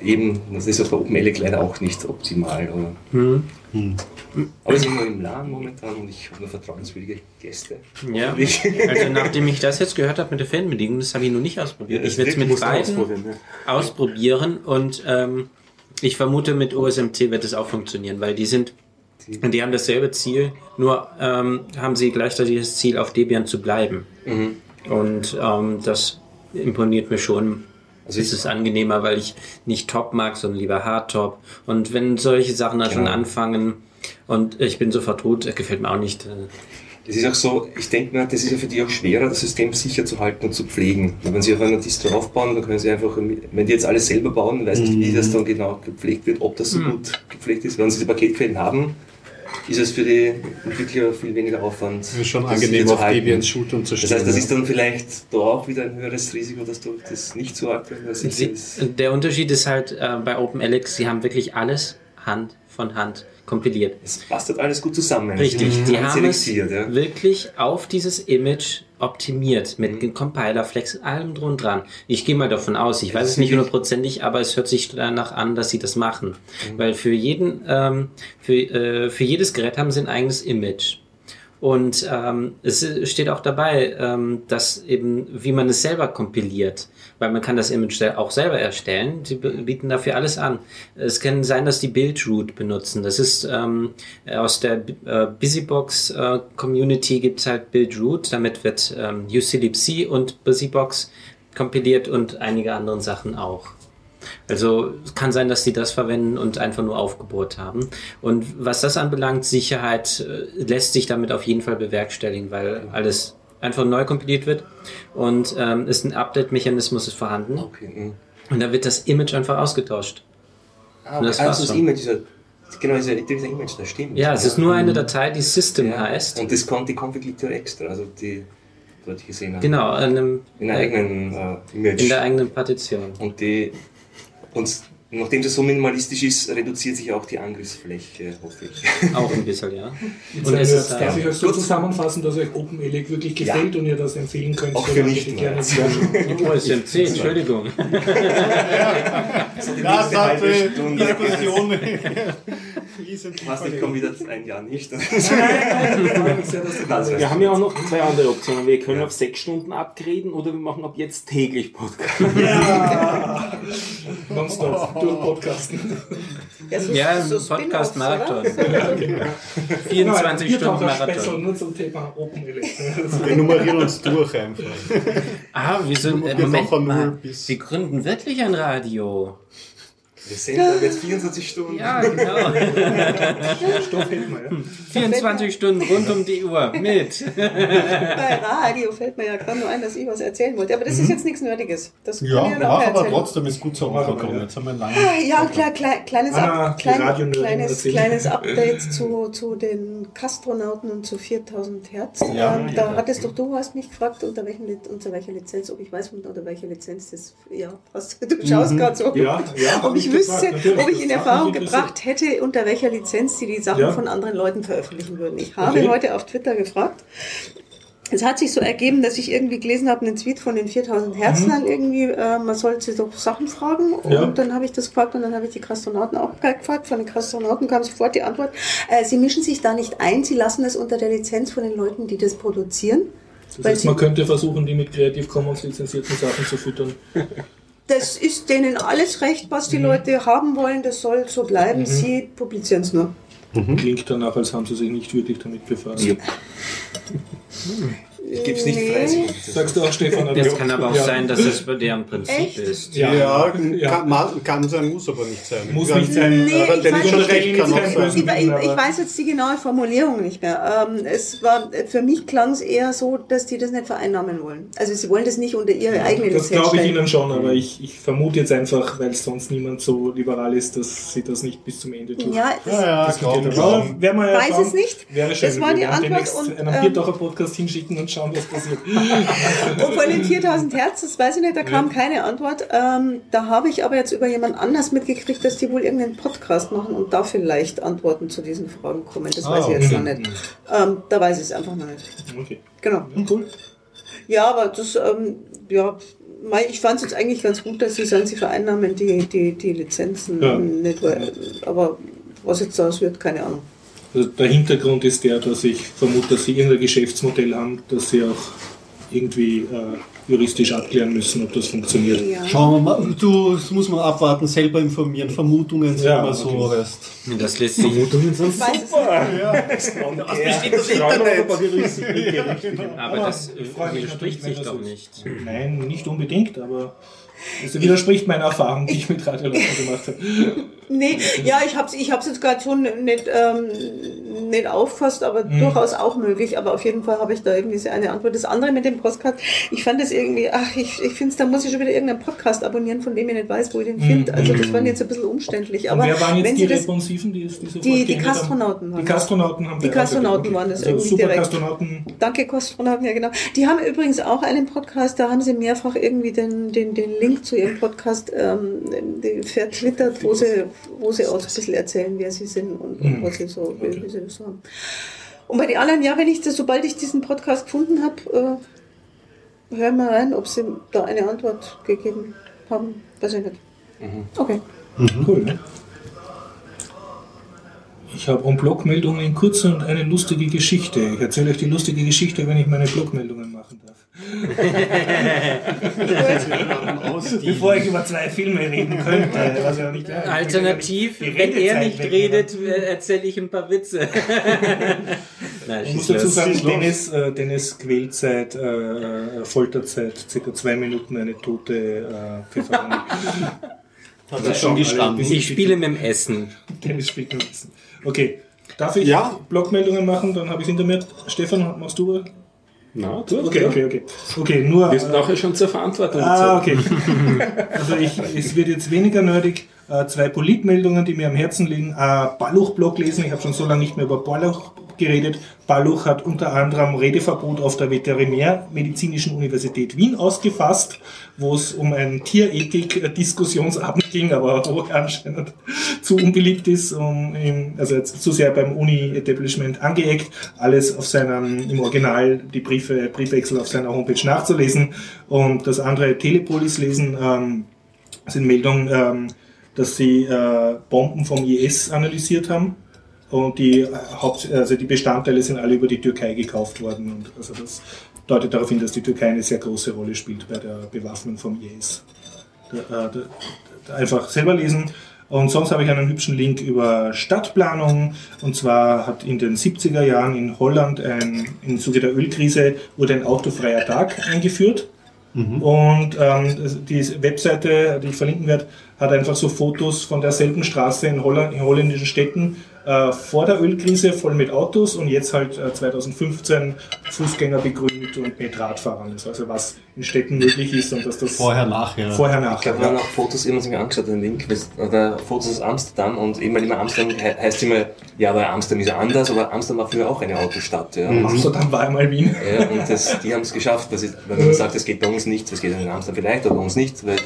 eben, das ist ja bei OpenELEC leider auch nicht optimal. Oder? Mhm. Aber wir sind nur im LAN momentan und ich habe nur vertrauenswürdige Gäste. Ja. [laughs] Ich- Also nachdem ich das jetzt gehört habe mit der Fernbedienung, das habe ich noch nicht ausprobiert. Ja, ich werde es mit beiden ausprobieren, ja. ausprobieren und ähm, ich vermute mit OSMT wird es auch funktionieren, weil die sind, die haben dasselbe Ziel, nur ähm, haben sie gleichzeitig das Ziel, auf Debian zu bleiben. Mhm. Und ähm, das imponiert mir schon. Also es ist angenehmer, weil ich nicht Top mag, sondern lieber Hardtop. Und wenn solche Sachen da schon Genau. anfangen und ich bin so vertraut, das gefällt mir auch nicht. Es ist auch so, ich denke mir, das ist ja für die auch schwerer, das System sicher zu halten und zu pflegen. Wenn sie auf einer Distro aufbauen, dann können sie einfach, wenn die jetzt alles selber bauen, weiß nicht, wie das dann genau gepflegt wird, ob das so Mhm. gut gepflegt ist. Wenn sie die Paketquellen haben, ist es für die Entwickler viel weniger Aufwand. Das ist schon das angenehm, auf. Debians Schultern zu Das stehen. heißt, das ja. ist dann vielleicht da auch wieder ein höheres Risiko, dass du das nicht so ist. der Unterschied ist halt äh, bei OpenAlex, sie haben wirklich alles Hand von Hand kompiliert. Es passt halt alles gut zusammen. Richtig, ist die haben es ja. wirklich auf dieses Image optimiert mit dem Compiler, Flex, allem drum dran. Ich gehe mal davon aus, ich weiß es nicht hundertprozentig, aber es hört sich danach an, dass sie das machen. Weil für jeden, ähm, für, äh, für jedes Gerät haben sie ein eigenes Image. Und ähm, es steht auch dabei, ähm, dass eben, wie man es selber kompiliert, weil man kann das Image auch selber erstellen. Sie bieten dafür alles an. Es kann sein, dass die Buildroot benutzen. Das ist ähm, aus der äh, Busybox äh, Community gibt es halt Buildroot. Damit wird ähm, UCLibc und Busybox kompiliert und einige andere Sachen auch. Also es kann sein, dass sie das verwenden und einfach nur aufgebohrt haben. Und was das anbelangt, Sicherheit äh, lässt sich damit auf jeden Fall bewerkstelligen, weil alles einfach neu kompiliert wird und ähm, ist ein Update-Mechanismus ist vorhanden Okay. mhm. und da wird das Image einfach ausgetauscht. Ah, Und das okay. war's also das. Image, dieser, genau, dieser, dieser Image, das stimmt. Ja, es ist nur eine Datei, die System Ja. heißt. Und das kommt, die ja extra, also die, dort ich gesehen habe. Genau, in, einem, In der eigenen äh, Image. in der eigenen Partition. und die, und nachdem das so minimalistisch ist, reduziert sich auch die Angriffsfläche, hoffe ich. Auch ein bisschen, ja. Jetzt Und es ist, darf äh, ich euch so zusammenfassen, dass euch OpenELEC wirklich Ja. gefällt und ihr das empfehlen könnt? Auch für nicht gerne Oh, SMC, Entschuldigung. So die [laughs] Das nächste Was, ich komme wieder ein Jahr nicht. Also, Wir haben ja auch noch zwei andere Optionen. Wir können auf sechs Stunden upgraden oder wir machen ab jetzt täglich Podcast. Nonstop, durch Podcasten. Ja, so, Ja, so Podcast-Marathon. Spin-offs, 24 Stunden Special Marathon. nur zum Thema OpenELEC. Wir nummerieren uns durch einfach. Ah, wir sind, äh, Moment mal, wir gründen wirklich ein Radio. Wir senden jetzt 24 Stunden. Ja, genau. Stoff hätten wir, ja. 24 Stunden rund um die Uhr mit. Bei Radio fällt mir ja gerade nur ein, dass ich was erzählen wollte. Aber das ist jetzt nichts Nerdiges. Das kann Ja, ich ja noch mach aber erzählen. trotzdem ist gut zur Woche kommen. Jetzt haben wir lange. Ah, Ja, klar, klein, kleines, die klein, kleines, kleines Update zu, zu den Kastronauten und zu 4000 Hertz. Ja, ähm, ja. da hattest doch du hast mich gefragt, unter, welchen, unter welcher Lizenz, ob ich weiß, unter welcher Lizenz das. Ja, hast, du schaust gerade so. Mhm. Ja, ja, ob ich wüsste, ob ich das in Erfahrung gebracht hätte, unter welcher Lizenz sie die Sachen Ja. von anderen Leuten veröffentlichen würden. Ich habe Okay. heute auf Twitter gefragt. Es hat sich so ergeben, dass ich irgendwie gelesen habe, einen Tweet von den 4000 Herzlern irgendwie, äh, man sollte doch Sachen fragen. Und Mhm. Ja. dann habe ich das gefragt und dann habe ich die Kastronauten auch gefragt. Von den Kastronauten kam sofort die Antwort, äh, sie mischen sich da nicht ein, sie lassen es unter der Lizenz von den Leuten, die das produzieren. Das heißt, man könnte versuchen, die mit Creative Commons lizenzierten Sachen zu füttern. [laughs] Das ist denen alles recht, was die Leute haben wollen, das soll so bleiben, sie publizieren es nur. Klingt danach, als haben sie sich nicht wirklich damit befasst. Ja. [laughs] Gibt's nicht Nee. freiwillig. Sagst du auch, Stefan? Das kann aber auch Ja. sein, dass es bei deren Prinzip Echt? ist. Ja, Ja. Kann, kann sein, muss aber nicht sein. Muss nicht sein. Nee, Aber ich weiß schon recht, kann auch Ich Ich, sein. ich, ich weiß jetzt die genaue Formulierung nicht mehr. Ähm, es war, für mich klang es eher so, dass die das nicht vereinnahmen wollen. Also sie wollen das nicht unter ihre eigene Das glaube ich. Ihnen schon, aber ich, ich vermute jetzt einfach, weil sonst niemand so liberal ist, dass sie das nicht bis zum Ende tun. Ja, das, Ja, haben. glauben. Werden wir ja Weiß es nicht. Wäre schön, Das war wenn die wir Antwort demnächst und, einen ähm, Biertaucher-Podcast hinschicken und schauen, was passiert. Und von den 4000 Hertz, das weiß ich nicht, da kam keine Antwort. Ähm, da habe ich aber jetzt über jemand anders mitgekriegt, dass die wohl irgendeinen Podcast machen und da vielleicht Antworten zu diesen Fragen kommen. Das weiß ich jetzt noch nicht. Ähm, da weiß ich es einfach noch nicht. Okay. Genau. Cool. Ja, aber das, ähm, ja, ich fand es jetzt eigentlich ganz gut, dass sie sagen, sie vereinnahmen die, die, die Lizenzen Ja. nicht, weil, aber was jetzt daraus wird, keine Ahnung. Also der Hintergrund ist der, dass ich vermute, dass sie irgendein Geschäftsmodell haben, das sie auch irgendwie äh, juristisch abklären müssen, ob das funktioniert. Ja. Schauen wir mal, du, das muss man abwarten, selber informieren. Vermutungen sind Ja, immer so, natürlich. weißt Das lässt sich. Vermutungen sind Ich weiß es nicht. Aber das äh, freut mich widerspricht sich das doch nicht. Nein, nicht unbedingt, aber es widerspricht meiner Erfahrung, die ich mit Radio Locker gemacht habe. Nee, ja, ich habe es ich hab's jetzt gerade schon nicht, ähm, nicht aufgefasst, aber Mhm. durchaus auch möglich. Aber auf jeden Fall habe ich da irgendwie so eine Antwort. Das andere mit dem Podcast, ich fand das irgendwie, ach, ich, ich finde es, da muss ich schon wieder irgendeinen Podcast abonnieren, von dem ich nicht weiß, wo ich den finde. Also das ich jetzt ein bisschen umständlich. Mhm. Und Aber wer waren wenn jetzt die Sie das, Responsiven, die es die sofort Die- die haben? Kastronauten waren Die das. Kastronauten haben Die Kastronauten waren das also irgendwie super direkt. Kastronauten. Danke, Kostronauten, ja genau. Die haben übrigens auch einen Podcast, da haben sie mehrfach irgendwie den, den, den Link zu ihrem Podcast ähm, vertwittert, wo sie, wo sie auch ein bisschen erzählen, wer sie sind und, und Mhm. was sie so, wie, wie sie das so haben. Und bei den anderen, ja, wenn ich das, sobald ich diesen Podcast gefunden habe, äh, hören wir rein, ob sie da eine Antwort gegeben haben. Weiß ich nicht. Okay. Cool, ne? Ich habe um Blogmeldungen in kurz und eine lustige Geschichte. Ich erzähle euch die lustige Geschichte, wenn ich meine Blogmeldungen machen darf. Bevor ich über zwei Filme reden könnte. Was ja nicht, ja, Alternativ, wenn er nicht redet, äh, erzähle ich ein paar Witze. [laughs] Nein, Ich muss dazu sagen, Dennis, äh, Dennis quält seit äh, Folterzeit circa zwei Minuten eine tote äh, Pfefferoni. Hat er schon gestanden. Ich spiele mit dem Essen. Dennis spielt nur Wissen. Okay, darf ich Ja. Blogmeldungen machen? Dann habe ich hinter mir. Stefan, machst du? Na, gut. Okay, okay, okay. Okay, nur. Wir sind nachher schon zur Verantwortung Ah, okay. [laughs] Also ich, es wird jetzt weniger nerdig. Äh, zwei Politmeldungen, die mir am Herzen liegen. Äh, Balluch-Blog lesen. Ich habe schon so lange nicht mehr über Balluch geredet. Balluch hat unter anderem Redeverbot auf der Veterinärmedizinischen Universität Wien ausgefasst, wo es um einen Tierethik-Diskussionsabend ging, aber wo anscheinend zu unbeliebt ist, um im, also jetzt zu sehr beim Uni-Establishment angeeckt, alles auf seinem, im Original, die Briefe, Briefwechsel auf seiner Homepage nachzulesen und das andere Telepolis lesen, ähm, sind Meldungen, ähm, dass sie äh, Bomben vom IS analysiert haben und die, äh, Haupt, also die Bestandteile sind alle über die Türkei gekauft worden und also das deutet darauf hin, dass die Türkei eine sehr große Rolle spielt bei der Bewaffnung vom IS. Da, äh, da, da einfach selber lesen. Und sonst habe ich einen hübschen Link über Stadtplanung. Und zwar hat in den 70er Jahren in Holland ein, im Zuge der Ölkrise wurde ein autofreier Tag eingeführt. Und ähm, die Webseite, die ich verlinken werde, hat einfach so Fotos von derselben Straße in, Holland, in holländischen Städten äh, vor der Ölkrise voll mit Autos und jetzt halt äh, 2015 Fußgänger begrünt und mit Radfahrern. Das also was in Städten möglich ist und dass das Vorher, nachher. vorher Ich nachher. habe mir noch Fotos immer so angeschaut, den Link, oder Fotos aus Amsterdam und immer immer Amsterdam he heißt immer, ja, aber Amsterdam ist ja anders, aber Amsterdam war früher auch eine Autostadt. Ja. Amsterdam war einmal Wien. Ja, und das, die haben es geschafft, dass ich, wenn man sagt, es geht bei uns nicht, es geht in Amsterdam vielleicht, aber bei uns nicht. Weil,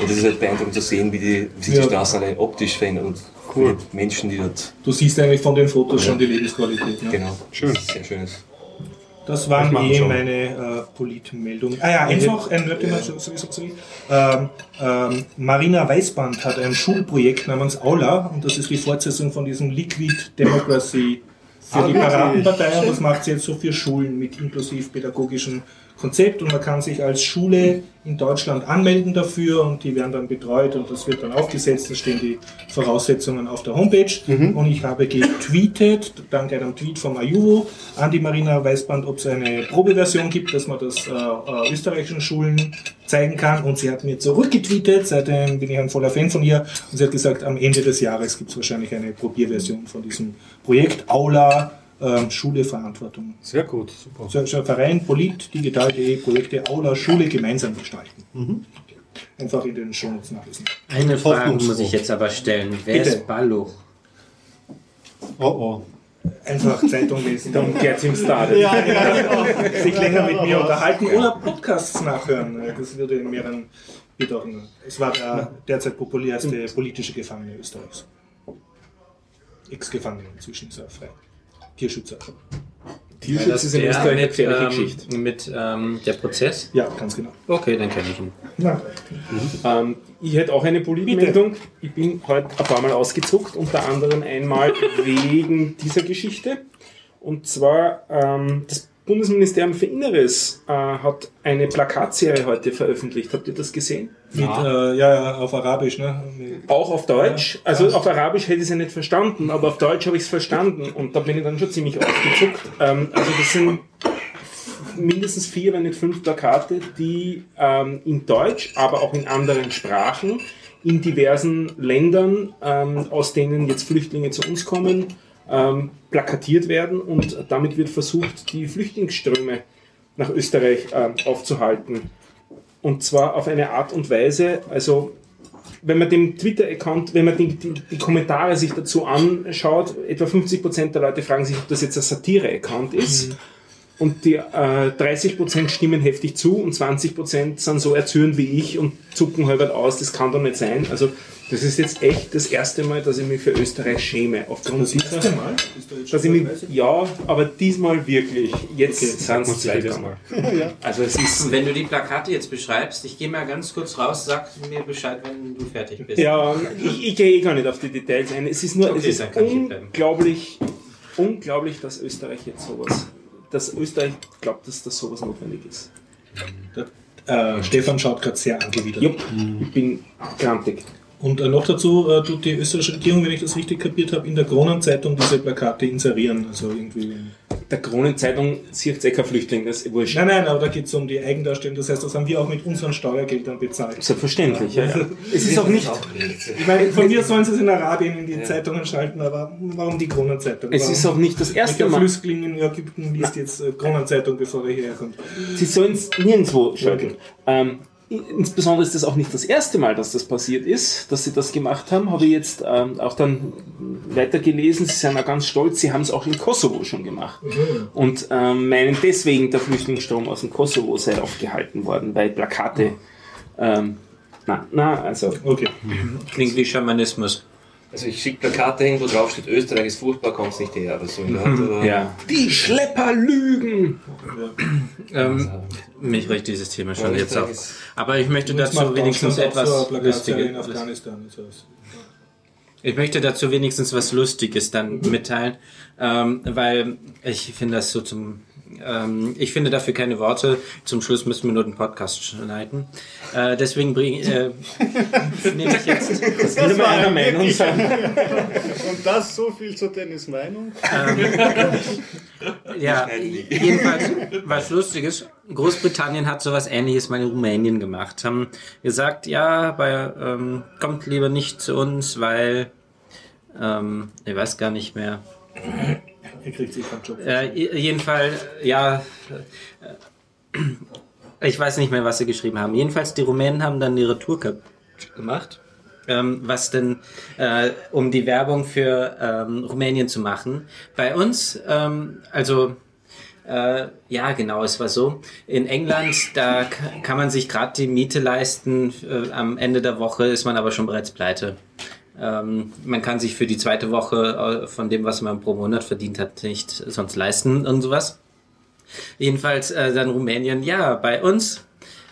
und es ist halt beeindruckend zu sehen, wie, die, wie sich Ja. die Straßen alle optisch verändern und cool. Menschen, die dort, Du siehst eigentlich von den Fotos schon die Lebensqualität. Ne? genau, Schön. sehr schönes. Das waren eh schon. meine äh, Politmeldungen. Ah ja, einfach ein Wort, den man sowieso gesehen ähm, ähm, Marina Weißband hat ein Schulprojekt namens Aula und das ist die Fortsetzung von diesem Liquid Democracy für Ah, die wirklich? Piratenpartei und das macht sie jetzt so für Schulen mit inklusiv pädagogischem Konzept und man kann sich als Schule in Deutschland anmelden dafür und die werden dann betreut und das wird dann aufgesetzt, da stehen die Voraussetzungen auf der Homepage. Und ich habe getweetet, dank einem Tweet vom Ayuvo an die Marina Weißband, ob es eine Probeversion gibt, dass man das äh, äh, österreichischen Schulen zeigen kann. Und sie hat mir zurückgetweetet, seitdem bin ich ein voller Fan von ihr. Und sie hat gesagt, am Ende des Jahres gibt es wahrscheinlich eine Probierversion von diesem Projekt. Aula ähm, Schule Verantwortung. Sehr gut, super. So, so ein Verein Polit, digital.de, Projekte Aula, Schule gemeinsam gestalten. Einfach in den Shownotes nachlesen. Eine Frage muss ich jetzt aber stellen. Wer Bitte. ist Balluch? Oh oh. Einfach [laughs] Zeitung lesen. Don't get him started. sich länger mit mir unterhalten oder Podcasts nachhören. Äh, Das würde in mehreren bedeuten. Es war der derzeit populärste politische Gefangene Österreichs. Ex-Gefangene inzwischen ist er frei. Tierschützer. Tierschutz ist in Österreich eine gefährliche ähm, Geschichte. mit ähm, der Prozess? Ja, ganz genau. Okay, dann kenne ich ihn. Na, Ähm, ich hätte auch eine Politmeldung. Ich bin heute ein paar Mal ausgezuckt, unter anderem einmal wegen dieser Geschichte. Und zwar ähm, das Bundesministerium für Inneres äh, hat eine Plakatserie heute veröffentlicht. Habt ihr das gesehen? Mit, äh, ja, ja, auf Arabisch, ne? Mit- Auch auf Deutsch. Also auf Arabisch hätte ich es ja nicht verstanden, aber auf Deutsch habe ich es verstanden und da bin ich dann schon ziemlich ausgezuckt. Ähm, also das sind mindestens vier, wenn nicht fünf Plakate, die ähm, in Deutsch, aber auch in anderen Sprachen, in diversen Ländern, ähm, aus denen jetzt Flüchtlinge zu uns kommen, ähm, plakatiert werden und damit wird versucht, die Flüchtlingsströme nach Österreich ähm, aufzuhalten. Und zwar auf eine Art und Weise, also wenn man dem Twitter-Account, wenn man die, die, die Kommentare sich dazu anschaut, etwa 50% der Leute fragen sich, ob das jetzt ein Satire-Account ist. Und die äh, 30% stimmen heftig zu und 20% sind so erzürnt wie ich und zucken halbert aus, das kann doch nicht sein. Also das ist jetzt echt das erste Mal, dass ich mich für Österreich schäme. Aufgrund Das dieser, erste Mal? Dass ich mich, ja, aber diesmal wirklich. Jetzt Okay, sind es uns zweites. Also es ist Wenn du die Plakate jetzt beschreibst, ich gehe mal ganz kurz raus, sag mir Bescheid, wenn du fertig bist. Ja, ich, ich gehe eh gar nicht auf die Details ein. Es ist nur, Okay, es ist unglaublich, unglaublich, dass Österreich jetzt sowas, dass Österreich glaubt, dass das sowas notwendig ist. Äh, Stefan schaut gerade sehr angewidert. Jupp, ich bin grantig. Und äh, noch dazu äh, tut die österreichische Regierung, wenn ich das richtig kapiert habe, in der Kronenzeitung diese Plakate inserieren. Also irgendwie. Der Kronenzeitung sieht eh kein Flüchtling, das ist wurscht. Nein, nein, aber da geht es um die Eigendarstellung. Das heißt, das haben wir auch mit unseren Steuergeldern bezahlt. Selbstverständlich, ja, ja. Es ist auch nicht, Ich meine, von mir sollen sie es in Arabien in die Zeitungen schalten, aber warum die Kronenzeitung? es warum? ist auch nicht das erste Mal. Flüchtling in Ägypten liest jetzt äh, Kronenzeitung, bevor er hierher kommt? Sie sollen es nirgendwo schalten. Ähm, insbesondere ist das auch nicht das erste Mal, dass das passiert ist, dass sie das gemacht haben. Habe ich jetzt ähm, auch dann weitergelesen. Sie sind auch ganz stolz. Sie haben es auch in Kosovo schon gemacht. Und ähm, meinen deswegen, der Flüchtlingsstrom aus dem Kosovo sei aufgehalten worden, weil Plakate. Ähm, na, na, also. Okay. Klingt wie Schamanismus. Also ich schicke Plakate hin, wo drauf steht, Österreich ist furchtbar, kommt's nicht her. Oder so. oder? Ja. Die Schlepper lügen! Ähm, mich regt dieses Thema schon Ja, jetzt auf. Aber ich möchte dazu wenigstens etwas Lustiges. Ich möchte dazu wenigstens was Lustiges dann mitteilen, ähm, weil ich finde das so zum ähm, ich finde dafür keine Worte. Zum Schluss müssen wir nur den Podcast schneiden. Äh, deswegen bring, äh, [laughs] nehme ich jetzt. Das würde mal einer Meinung sein. Und das so viel zu Dennis Meinung. Ja, jedenfalls was Lustiges. Großbritannien hat sowas ähnliches mal in Rumänien gemacht. Haben gesagt, ja, bei, ähm, kommt lieber nicht zu uns, weil ähm, ich weiß gar nicht mehr. Er kriegt sich keinen Job. Äh, jedenfalls, ja, äh, ich weiß nicht mehr, was sie geschrieben haben. Jedenfalls, die Rumänen haben dann ihre Tour gemacht. Ähm, was denn, äh, um die Werbung für ähm, Rumänien zu machen. Bei uns, ähm, also, äh, ja, genau, es war so. In England, da kann man sich gerade die Miete leisten. Äh, am Ende der Woche ist man aber schon bereits pleite. Ähm, man kann sich für die zweite Woche äh, von dem, was man pro Monat verdient hat, nicht sonst leisten und sowas. Jedenfalls äh, dann Rumänien, ja, bei uns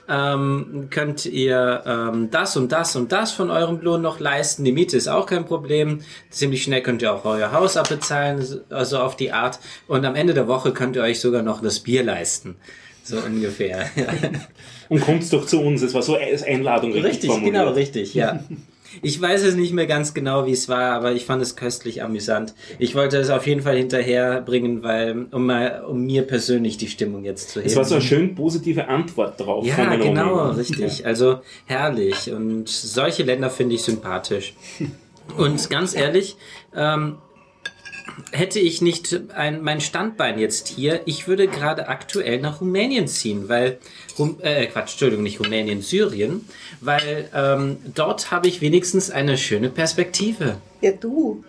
ähm, könnt ihr ähm, das und das und das von eurem Lohn noch leisten. Die Miete ist auch kein Problem. Ziemlich schnell könnt ihr auch euer Haus abbezahlen, also auf die Art. Und am Ende der Woche könnt ihr euch sogar noch das Bier leisten. So ungefähr. [laughs] Und kommt doch zu uns. Es war so als Einladung Richtig, formuliert. genau, richtig, ja. [laughs] Ich weiß es nicht mehr ganz genau, wie es war, aber ich fand es köstlich amüsant. Ich wollte es auf jeden Fall hinterherbringen, weil, um mal, um mir persönlich die Stimmung jetzt zu heben. Es war so eine schön positive Antwort drauf. ja, genau, [laughs] richtig. Also herrlich. Und solche Länder finde ich sympathisch. Und ganz ehrlich, ähm, hätte ich nicht ein, mein Standbein jetzt hier, ich würde gerade aktuell nach Rumänien ziehen, weil, Rum, äh, Quatsch, Entschuldigung, nicht Rumänien, Syrien, weil ähm, dort habe ich wenigstens eine schöne Perspektive. Ja, du.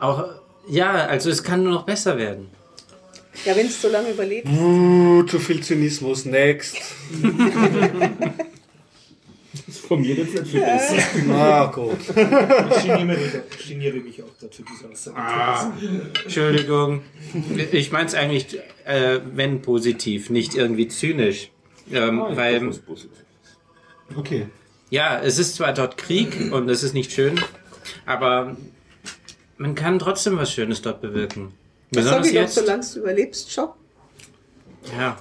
Auch, ja, also es kann nur noch besser werden. Ja, wenn es so lange überlebt. Uh, zu viel Zynismus. Next. [laughs] Von mir jetzt nicht viel besser. Na gut. Ich geniere mich, ich geniere mich auch dazu, diese Aussage. Ah, Entschuldigung. Ich meine es eigentlich, äh, wenn positiv, nicht irgendwie zynisch. Ähm, weil, Okay. ja, es ist zwar dort Krieg und es ist nicht schön, aber man kann trotzdem was Schönes dort bewirken. Das sag Besonders ich doch, jetzt. solange du überlebst, schon. Ja,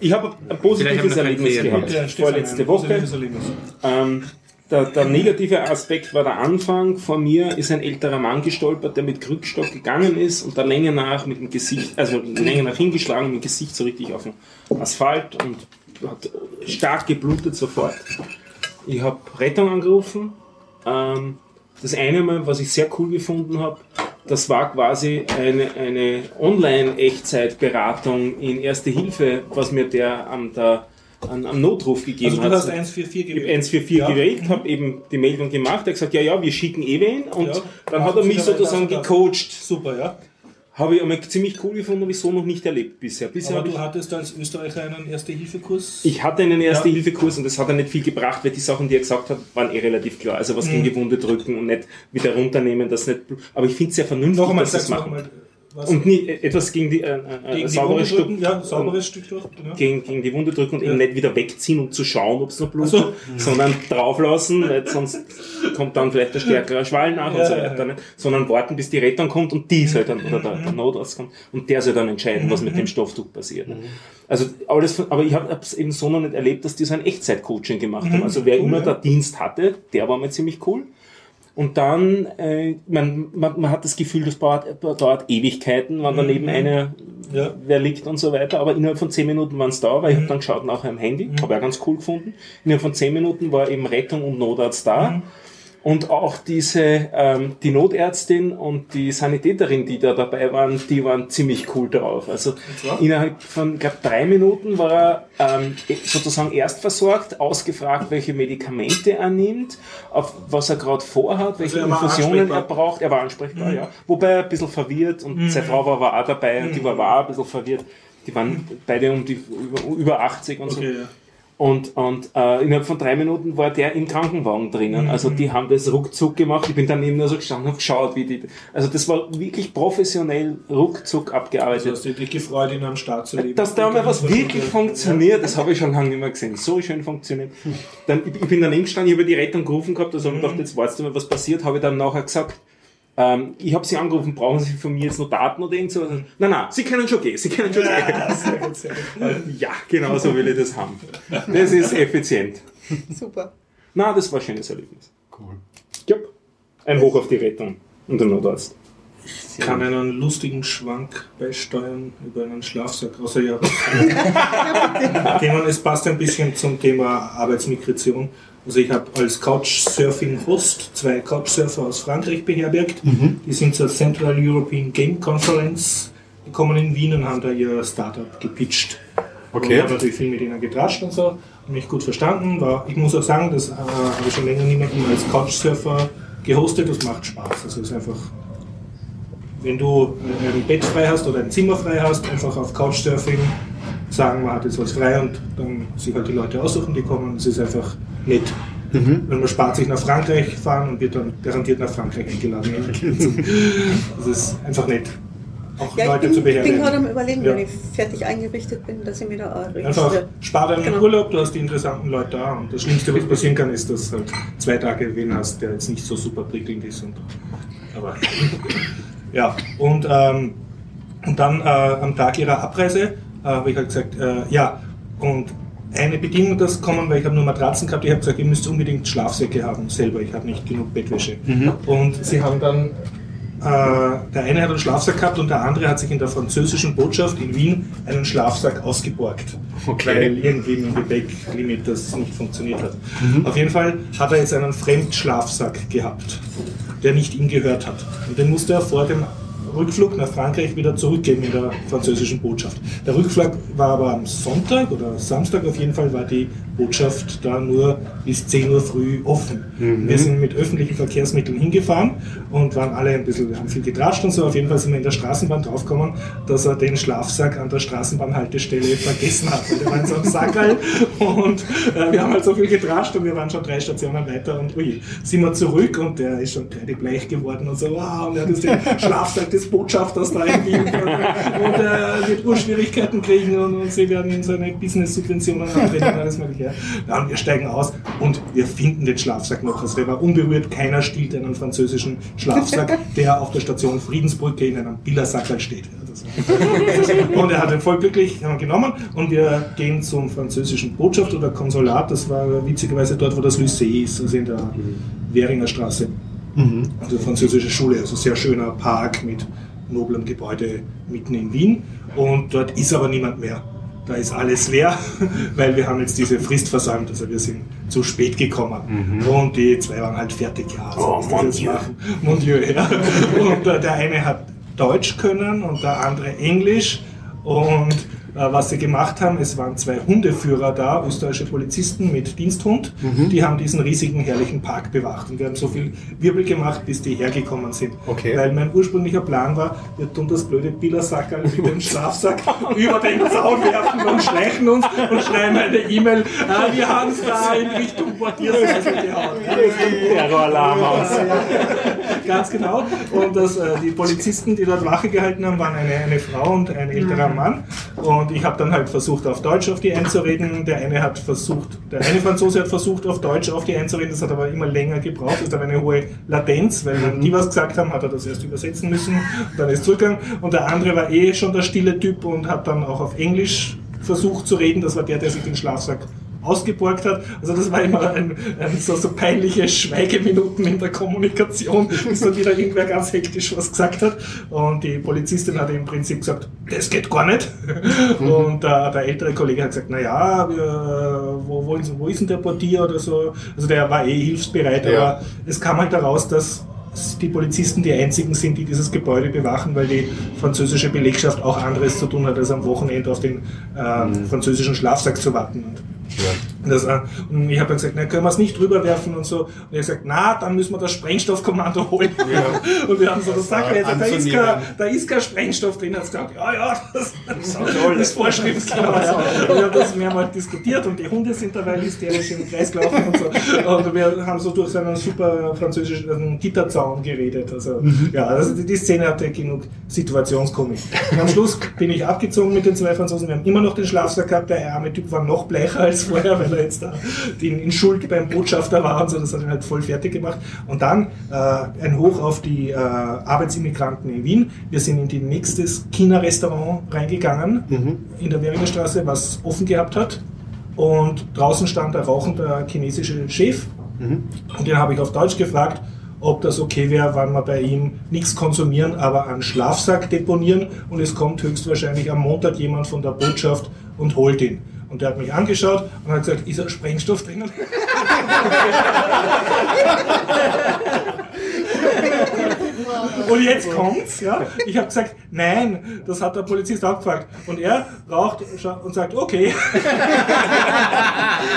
Ich habe ein positives Erlebnis gehabt. Ja, Vorletzte Woche. Ähm, der, der negative Aspekt war der Anfang. Vor mir ist ein älterer Mann gestolpert, der mit Krückstock gegangen ist und der Länge nach mit dem Gesicht, also Länge nach hingeschlagen, mit dem Gesicht so richtig auf den Asphalt und hat stark geblutet sofort. Ich habe Rettung angerufen. Ähm, das eine Mal, was ich sehr cool gefunden habe, das war quasi eine, eine Online-Echtzeitberatung in Erste Hilfe, was mir der am, der, am, am Notruf gegeben Also hat. du hast 144 Ich habe gewählt. 144 Ja. gewählt, habe eben die Meldung gemacht, er hat gesagt, ja, ja, wir schicken eh wen und Ja. dann hat er mich Also, sozusagen gecoacht. Super, ja. Habe ich einmal ziemlich cool gefunden, habe ich so noch nicht erlebt bisher. Bisher Aber du hattest als Österreicher einen Erste-Hilfe-Kurs. ich hatte einen Ja. Erste-Hilfe-Kurs und das hat er nicht viel gebracht, weil die Sachen, die er gesagt hat, waren eh relativ klar. Also was Mhm. gegen die Wunde drücken und nicht wieder runternehmen, das nicht. Aber ich finde es sehr vernünftig, Noch einmal, dass noch machen. einmal. Was? Und nie, etwas gegen die äh, äh, Gegen die saubere Wunde Stück, drücken? Ja, sauberes Stück durch. Genau. gegen, gegen die Wunde drücken und Ja. eben nicht wieder wegziehen, um zu schauen, ob es noch blutet, so. sondern drauflassen, weil sonst kommt dann vielleicht der stärkere Schwall nach und Ja, so ja, weiter. ja. Nicht? Sondern warten, bis die Rettung kommt und die soll dann, oder der, der Notarzt kommt und der soll dann entscheiden, was mit dem Stofftuch passiert. Mhm. Also alles, von- aber ich habe es eben so noch nicht erlebt, dass die so ein Echtzeit-Coaching gemacht Mhm. haben. Also wer Cool, immer ja. der Dienst hatte, der war mir ziemlich cool. Und dann, äh, man, man, man hat das Gefühl, das dauert, dauert Ewigkeiten, wenn daneben einer, Mhm. Ja. wer liegt und so weiter. Aber innerhalb von 10 Minuten waren es da, weil ich Mhm. habe dann geschaut nachher am Handy, habe ich auch ganz cool gefunden. Innerhalb von 10 Minuten war eben Rettung und Notarzt da. Mhm. Und auch diese, ähm, die Notärztin und die Sanitäterin, die da dabei waren, die waren ziemlich cool drauf. Also innerhalb von, glaube drei Minuten war er ähm, sozusagen erst versorgt, ausgefragt, welche Medikamente er nimmt, auf was er gerade vorhat, welche Also er war Infusionen er braucht. Er war ansprechbar, ja. Wobei er ein bisschen verwirrt und seine Frau war, war auch dabei und die war, war auch ein bisschen verwirrt. Die waren beide um die über, über 80 und so. Okay, ja. Und, und äh, innerhalb von drei Minuten war der im Krankenwagen drinnen. Also die haben das ruckzuck gemacht. Ich bin daneben nur so gestanden und geschaut, wie die. Also das war wirklich professionell ruckzuck Also abgearbeitet. hast du dich gefreut, in einem Staat zu leben. Dass da mal was wirklich funktioniert, das habe ich schon lange nicht mehr gesehen. So schön funktioniert. Dann, ich ich bin daneben gestanden, ich habe die Rettung gerufen gehabt, also ich gedacht, jetzt wartest du mal, was passiert, habe ich dann nachher gesagt, Ähm, ich habe sie angerufen, brauchen Sie von mir jetzt noch Daten oder irgend so? Nein, nein, Sie können schon gehen, Sie können schon Ja, gehen. sehr gut, sehr gut. [laughs] Ja, genau so will ich das haben. Das ist effizient. Super. Na, das war ein schönes Erlebnis. Cool. Ja. Ein Hoch auf die Rettung und den Notarzt. Ich kann einen lustigen Schwank beisteuern über einen Schlafsack. Außer [laughs] ja. Thema, es passt ein bisschen zum Thema Arbeitsmigration. Also ich habe als Couchsurfing-Host zwei Couchsurfer aus Frankreich beherbergt. Die sind zur Central European Game Conference gekommen in Wien und haben da ihr Startup gepitcht. Und Okay. ich habe natürlich viel mit ihnen getratscht und so, habe mich gut verstanden. War, ich muss auch sagen, das äh, habe ich schon länger niemanden als Couchsurfer gehostet. Das macht Spaß. Also es ist einfach wenn du ein Bett frei hast oder ein Zimmer frei hast, einfach auf Couchsurfing sagen, man hat jetzt was frei und dann sich halt die Leute aussuchen, die kommen. Es ist einfach nett. Wenn man spart sich nach Frankreich fahren und wird dann garantiert nach Frankreich eingeladen. [laughs] das ist einfach nett. Auch Ja, ich Leute bin, zu ich bin gerade beherbergen. am überlegen, Ja. wenn ich fertig eingerichtet bin, dass ich mir da auch Einfach registriere. spar deinen Genau. Urlaub, du hast die interessanten Leute da und das Schlimmste, was passieren kann, ist, dass du halt zwei Tage wen hast, der jetzt nicht so super prickelnd ist. Und, aber [laughs] ja, und, ähm, und dann äh, am Tag ihrer Abreise habe ich halt gesagt, äh, ja, und eine Bedingung, das kommen, weil ich habe nur Matratzen gehabt, ich habe gesagt, ihr müsst unbedingt Schlafsäcke haben selber, ich habe nicht genug Bettwäsche. Und sie haben dann äh, der eine hat einen Schlafsack gehabt und der andere hat sich in der französischen Botschaft in Wien einen Schlafsack ausgeborgt. Okay. Weil irgendwie mit dem Gepäcklimit das nicht funktioniert hat. Auf jeden Fall hat er jetzt einen Fremdschlafsack gehabt, der nicht ihm gehört hat. Und den musste er vor dem Rückflug nach Frankreich wieder zurückgeben in der französischen Botschaft. Der Rückflug war aber am Sonntag oder Samstag auf jeden Fall war die Botschaft da nur bis 10 Uhr früh offen. Wir sind mit öffentlichen Verkehrsmitteln hingefahren und waren alle ein bisschen, wir haben viel getratscht und so. Auf jeden Fall sind wir in der Straßenbahn draufgekommen, dass er den Schlafsack an der Straßenbahnhaltestelle vergessen hat. Weil Der war in so einem Sackerl und äh, wir haben halt so viel getratscht und wir waren schon drei Stationen weiter und ui, sind wir zurück und der ist schon kreidebleich geworden und so, wow, und er hat jetzt den Schlafsack des Botschafters da Wien und er wird Urschwierigkeiten kriegen und, und sie werden in seine Business-Subventionen antreten und alles mögliche. Ja, wir steigen aus und wir finden den Schlafsack noch. Also der war unberührt, keiner stiehlt einen französischen Schlafsack, [laughs] der auf der Station Friedensbrücke in einem Billersackerl steht. Das und er hat den voll glücklich haben wir genommen und wir gehen zum französischen Botschaft oder Konsulat. Das war witzigerweise dort, wo das Lycée ist, also in der Währinger Straße. Also französische Schule, also sehr schöner Park mit noblem Gebäude mitten in Wien. Und dort ist aber niemand mehr. Da ist alles leer, [laughs] weil wir haben jetzt diese Frist versäumt. Also wir sind zu spät gekommen. Und die zwei waren halt fertig. Ja, also Oh, mon Dieu. Mon Dieu, ja. Und äh, der eine hat Deutsch können und der andere Englisch. Und was sie gemacht haben, es waren zwei Hundeführer da, österreichische Polizisten mit Diensthund. Mhm. Die haben diesen riesigen, herrlichen Park bewacht. Und wir haben so viel Wirbel gemacht, bis die hergekommen sind. Okay. Weil mein ursprünglicher Plan war, wir tun das blöde Billersackerl [laughs] mit dem Schlafsack über den Zaun werfen und schleichen uns und schreiben eine E-Mail, ah, wir haben es da in Richtung Portierseite gehauen. [laughs] Terroralarm aus. [laughs] Ganz genau. Und das, äh, die Polizisten, die dort Wache gehalten haben, waren eine, eine Frau und ein älterer Mann. Und ich habe dann halt versucht, auf Deutsch auf die einzureden. Der eine hat versucht, der eine Franzose hat versucht, auf Deutsch auf die einzureden. Das hat aber immer länger gebraucht. Das hat eine hohe Latenz, weil wenn die was gesagt haben, hat er das erst übersetzen müssen. Dann ist zurückgegangen. Und der andere war eh schon der stille Typ und hat dann auch auf Englisch versucht zu reden. Das war der, der sich den Schlafsack ausgeborgt hat. Also das war immer ein, ein so, so peinliche Schweigeminuten in der Kommunikation, bis dann wieder irgendwer ganz hektisch was gesagt hat. Und die Polizistin hat im Prinzip gesagt, das geht gar nicht. Und der, der ältere Kollege hat gesagt, naja, wo, wo, wo ist denn der Portier oder so? Also der war eh hilfsbereit, Ja. aber es kam halt heraus, dass die Polizisten die einzigen sind, die dieses Gebäude bewachen, weil die französische Belegschaft auch anderes zu tun hat, als am Wochenende auf den äh, französischen Schlafsack zu warten. Und das, äh, und ich habe dann gesagt, na, können wir es nicht drüber werfen und so. Und er hat gesagt, na, dann müssen wir das Sprengstoffkommando [laughs] holen. Und wir haben so das Sack, jetzt, da, ist kein, da ist kein Sprengstoff drin. Er hat gesagt, ja, ja, das, das ist [laughs] vorschriftsgemäß. Ja. Wir haben das mehrmals diskutiert und die Hunde sind dabei hysterisch im Kreis gelaufen und so. Und wir haben so durch so einen super französischen Gitterzaun geredet. Also, ja, also die, die Szene hatte genug Situationskomik. Und am Schluss bin ich abgezogen mit den zwei Franzosen. Wir haben immer noch den Schlafsack gehabt. Der arme Typ war noch bleicher als vorher, weil er jetzt da in, in Schuld beim Botschafter war und so, das hat ihn halt voll fertig gemacht. Und dann äh, ein Hoch auf die äh, Arbeitsimmigranten in Wien. Wir sind in die nächstes China-Restaurant reingegangen in der Währinger Straße, was offen gehabt hat. Und draußen stand ein rauchender chinesischer Chef. Und den habe ich auf Deutsch gefragt, ob das okay wäre, wenn wir bei ihm nichts konsumieren, aber einen Schlafsack deponieren und es kommt höchstwahrscheinlich am Montag jemand von der Botschaft und holt ihn. Und der hat mich angeschaut und hat gesagt, ist da Sprengstoff drinnen? [laughs] Und jetzt kommt's, ja. Ich habe gesagt, nein, das hat der Polizist auch gefragt. Und er raucht und sagt, okay. [laughs]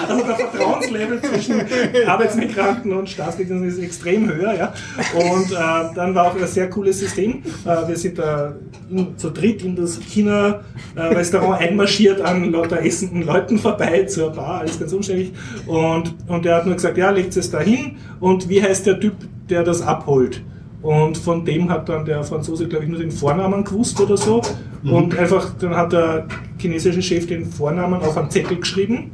Also der Vertrauenslevel zwischen Arbeitsmigranten und Staatsgegnern ist extrem höher, ja. Und äh, dann war auch ein sehr cooles System. Äh, wir sind da in, zu dritt in das China-Restaurant [laughs] einmarschiert an lauter essenden Leuten vorbei zur Bar, alles ganz umständlich. Und, und er hat nur gesagt, ja, legt es da hin. Und wie heißt der Typ, der das abholt? Und von dem hat dann der Franzose, glaube ich, nur den Vornamen gewusst oder so. Und einfach, dann hat der chinesische Chef den Vornamen auf einen Zettel geschrieben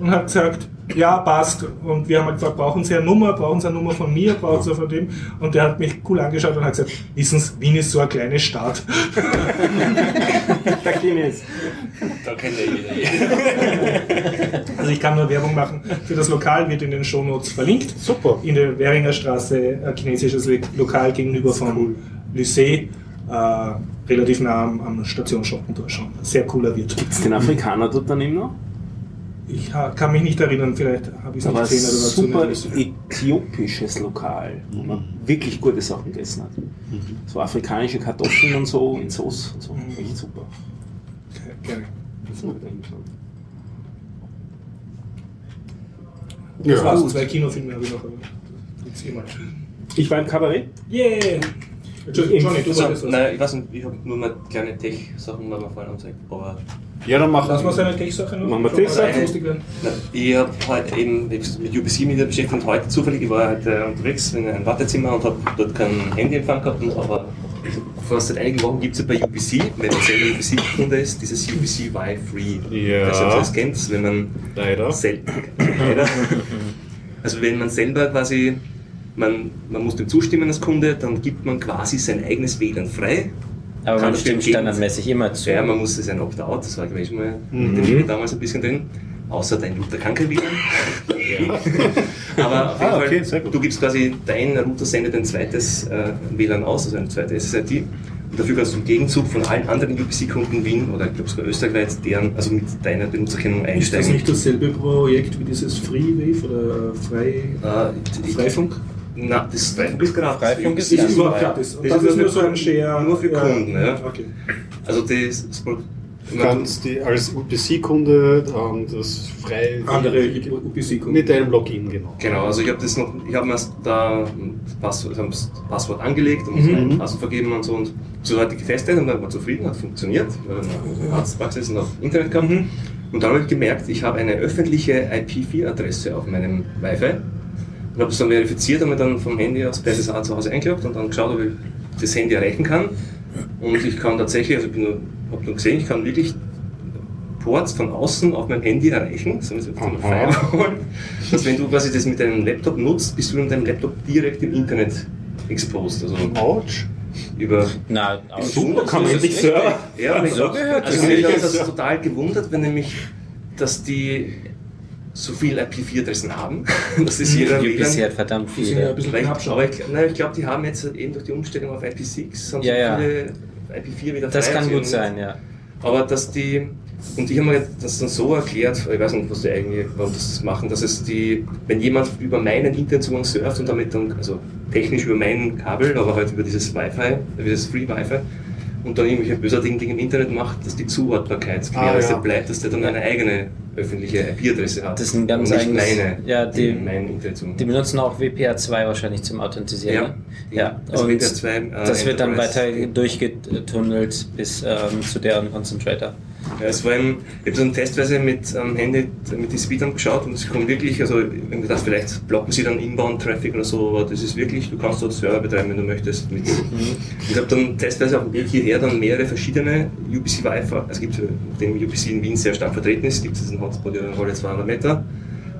und hat gesagt, ja, passt. Und wir haben halt gefragt, brauchen Sie eine Nummer, brauchen Sie eine Nummer von mir, brauchen Sie von dem? Und der hat mich cool angeschaut und hat gesagt, wissen Sie, Wien ist so eine kleine Stadt. [laughs] Der Chines. Da kennt ja jeder. [laughs] Also ich kann nur Werbung machen für das Lokal, wird in den Shownotes verlinkt. Super. In der Währinger Straße, ein chinesisches Le- Lokal gegenüber vom Lycée, äh, relativ nah am, am Stationsschottentor schon. Sehr cooler Wirt. Gibt es den Afrikaner dort daneben noch? Ich kann mich nicht erinnern, vielleicht habe ich es Da nicht gesehen oder war super äthiopisches Lokal, wo man wirklich gute Sachen gegessen hat. So afrikanische Kartoffeln und so in Sauce und so. Echt super. Gerne. Das muss ich da hinschauen. Das Ja. war's, zwei Kinofilme habe ich noch. aber Jetzt eh. Ich war im Kabarett. Yeah! Entschuldigung, Johnny, du wolltest was. nein, ich weiß nicht, ich habe nur mal kleine Tech-Sachen mal vorhin angezeigt. Aber Ja, dann machen Lass mal seine Tech-Sache noch. Machen wir Schon mal Tech-Sache? lustig werden. nein, ich habe heute eben mit UBC mich wieder beschäftigt und heute zufällig, ich war heute unterwegs in einem Wartezimmer und habe dort kein Handyempfang gehabt, aber vor seit einigen Wochen gibt es ja bei UBC, wenn man selber UBC-Kunde ist, dieses UBC Wi Free. Ja. Also das kennt wenn man Leider. Sel Leider. Also wenn man selber quasi, man, man muss dem zustimmen als Kunde, dann gibt man quasi sein eigenes WLAN frei. Aber man stimmt standardmäßig immer zu. Ja, man muss es ein Opt-out, das war glaube ich schon mal mit dem Video damals ein bisschen drin. Außer dein Router kann kein WLAN. [laughs] Aber auf jeden Ah, Fall, okay, sehr gut. du gibst quasi, dein Router sendet ein zweites äh, WLAN aus, also eine zweite SSID. Und dafür kannst du im Gegenzug von allen anderen UPC-Kunden Wien oder ich glaube sogar österreichweit deren, also mit deiner Benutzerkennung Ist das einsteigen. nicht dasselbe Projekt wie dieses Freewave oder Frei, Äh, Freifunk? Na, das Freifunk ist gratis. Freifunk ist Ist überhaupt gratis. Und Das das ist nur so ein Share. nur für Kunden, ja. Okay. Also das, Du kannst die als UPC-Kunde ähm, das frei Andere UPC-Kunden. mit einem Login, genau. Genau, also ich habe das noch, ich habe mir da das Passwort, das Passwort angelegt und ein Passwort vergeben und so und so hatte ich getestet und dann war zufrieden, hat funktioniert, Arztpraxis und auch Internet gehabt. Und dann habe ich gemerkt, ich habe eine öffentliche IP4-Adresse auf meinem Wi-Fi und habe das dann verifiziert, habe mir dann vom Handy aus per SSA zu Hause eingeloggt und dann geschaut, ob ich das Handy erreichen kann. Und ich kann tatsächlich, also ich bin nur, habe nur gesehen, ich kann wirklich Ports von außen auf meinem Handy erreichen, so mit so einer Aha. Firewall, dass wenn du quasi das mit deinem Laptop nutzt, bist du in deinem Laptop direkt im Internet exposed. Also Autsch. über Na, auch Super, kann man das ist Server. ja, aber So ich, gehört also das. mich hat das total gewundert, wenn nämlich, dass die so viel IP4-Adressen haben. [laughs] Das ist jeder UPC WLAN. hat verdammt Die sind ja ein viele. bisschen Vielleicht, aber ich, nein, ich glaube, die haben jetzt eben durch die Umstellung auf IP6 haben Ja, so ja. viele IP4 wieder Das kann gut sein, ja. Aber dass die, und ich habe mir das dann so erklärt, ich weiß nicht, was die eigentlich, warum das machen, dass es die, wenn jemand über meinen Internetzugang surft und damit dann, also technisch über mein Kabel, aber halt über dieses Wi-Fi, über das Free Wi-Fi, und dann irgendwelche bösartigen Dinge im Internet macht, dass die Zuordbarkeit Ah, gewährleistet ja. bleibt, dass der dann eine eigene öffentliche IP-Adresse hat. Das ist ein ganz und eigenes- meine, ja, die- mein. Die benutzen auch WPA2 wahrscheinlich zum Authentisieren. Ja. ne? ja. Also und WPA2, äh, das wird dann weiter durchgetunnelt bis ähm, zu deren Concentrator. Ja, es war ein, ich habe eine Testweise mit am Handy mit den Speedern geschaut und es kommt wirklich, also ich hab gedacht, vielleicht blocken sie dann Inbound-Traffic oder so, aber das ist wirklich, du kannst dort Server betreiben, wenn du möchtest. Mit. Ich habe dann testweise auf dem Weg hierher dann mehrere verschiedene UPC Wi-Fi, also es gibt, nachdem UPC in Wien sehr stark vertreten ist, gibt es diesen Hotspot ja alle 200 Meter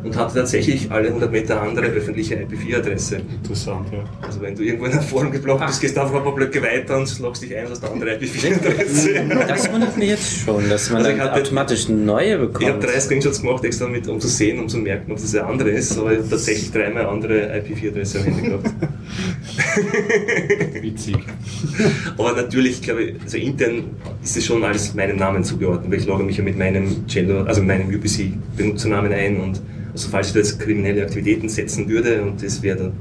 und hatte tatsächlich alle 100 Meter andere öffentliche IPv4-Adresse. Interessant, ja. Also wenn du irgendwo in einem Forum geblockt bist, gehst du einfach ein paar Blöcke weiter und loggst dich ein aus der andere IPv4-Adresse. Das wundert mich jetzt schon, dass man Also hatte- automatisch eine neue Ich habe bekommt. drei Screenshots gemacht, extra mit, um zu sehen, um zu merken, ob das eine andere ist, aber ich habe tatsächlich dreimal andere IPv4-Adresse am Ende gehabt. [laughs] Witzig. Aber natürlich, glaube ich, also intern ist es schon alles meinem Namen zugeordnet, weil ich logge mich ja mit meinem Cello, also meinem UPC-Benutzernamen ein und also falls ich da jetzt kriminelle Aktivitäten setzen würde und das wäre dann,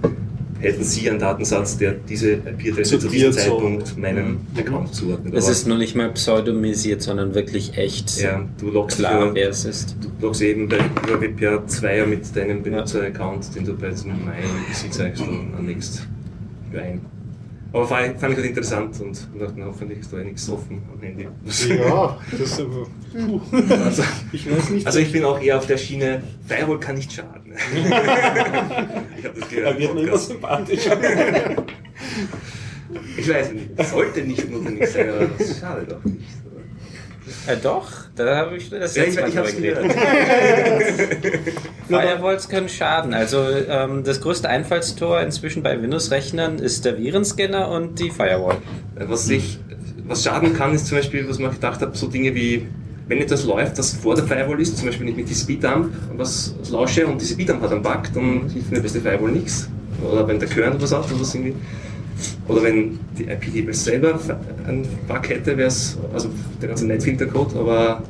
hätten Sie einen Datensatz, der diese IP-Adresse zu diesem Sortiert so. Zeitpunkt meinem Account zuordnet. Es ist nur nicht mal pseudonymisiert, sondern wirklich echt ja, du loggst klar, ja- wer es ist. Du loggst eben bei über WPR 2 mit deinem Benutzer-Account, den du bei diesem MyUPC zeigst, und anlegst, ein. Aber fand ich, fand ich halt interessant und dachte, hoffentlich ist da nichts offen am Handy. Ja, [laughs] das aber. Puh. Also, Ich weiß nicht. also ich bin auch eher auf der Schiene, Firewall kann nicht schaden. [laughs] ich habe das gehört. Er wird mir immer Podcast. sympathischer. [laughs] Ich weiß nicht, sollte nicht notwendig sein, aber das schadet auch nicht. Äh, doch, da habe ich das Ja, ich, letzte Mal ich drüber gehört. [laughs] Firewalls können schaden. Also ähm, das größte Einfallstor inzwischen bei Windows-Rechnern ist der Virenscanner und die Firewall. Was ich, was schaden kann, ist zum Beispiel, was man gedacht habe, so Dinge wie, wenn etwas läuft, das vor der Firewall ist, zum Beispiel wenn ich mit die Speeddump was lausche und die Speeddump hat einen Bug, dann hilft mir der beste Firewall nichts. Oder wenn der Kern was hat oder was irgendwie. Oder wenn die IP-Table selber einen Bug hätte, wäre es, also der ganze Netfilter-Code, aber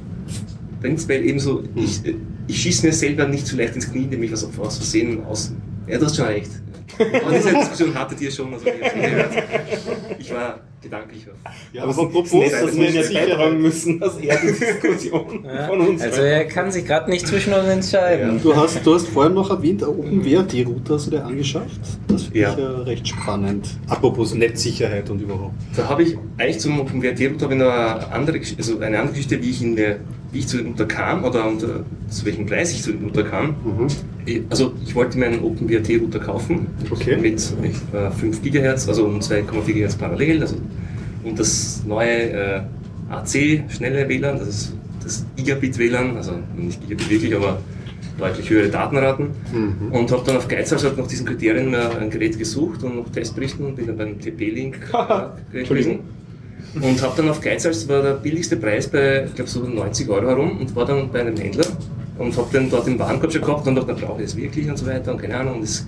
prinzipiell eben so, ich, ich schieße mir selber nicht so leicht ins Knie, indem ich was aus Versehen aus. Ja, du hast schon recht. Aber diese Diskussion hattet ihr schon, also ich. Ich war gedanklich auf. Ja, Aber aber apropos, apropos, dass wir ja beitragen müssen, dass er die Diskussion [laughs] Ja? von uns Also er kann sich gerade nicht zwischen uns entscheiden. Du hast, du hast vorhin noch erwähnt, OpenWrt-Router hast du dir angeschafft. Das finde Ja. ich ja recht spannend. Apropos Netzsicherheit und überhaupt. Da habe ich eigentlich zum OpenWrt-Router noch eine andere, also eine andere Geschichte, wie ich, in der, wie ich zu dem Router kam oder unter, zu welchem Preis ich zu dem Router kam. Ich, also ich wollte mir einen OpenWrt-Router kaufen Okay. mit, mit äh, 5 GHz, also um 2,4 GHz parallel. Also, und das neue äh, AC schnelle WLAN, das ist das Gigabit WLAN, also nicht Gigabit wirklich, aber deutlich höhere Datenraten. Und habe dann auf Geizhals halt nach diesen Kriterien ein Gerät gesucht und noch Testberichten und bin dann beim TP-Link [laughs] gewesen. Und habe dann auf Geizhals, war der billigste Preis bei, ich glaube, so 90 Euro herum und war dann bei einem Händler und habe den dort im Warenkorb schon gehabt und dachte, dann brauche ich das wirklich und so weiter und keine Ahnung. Und es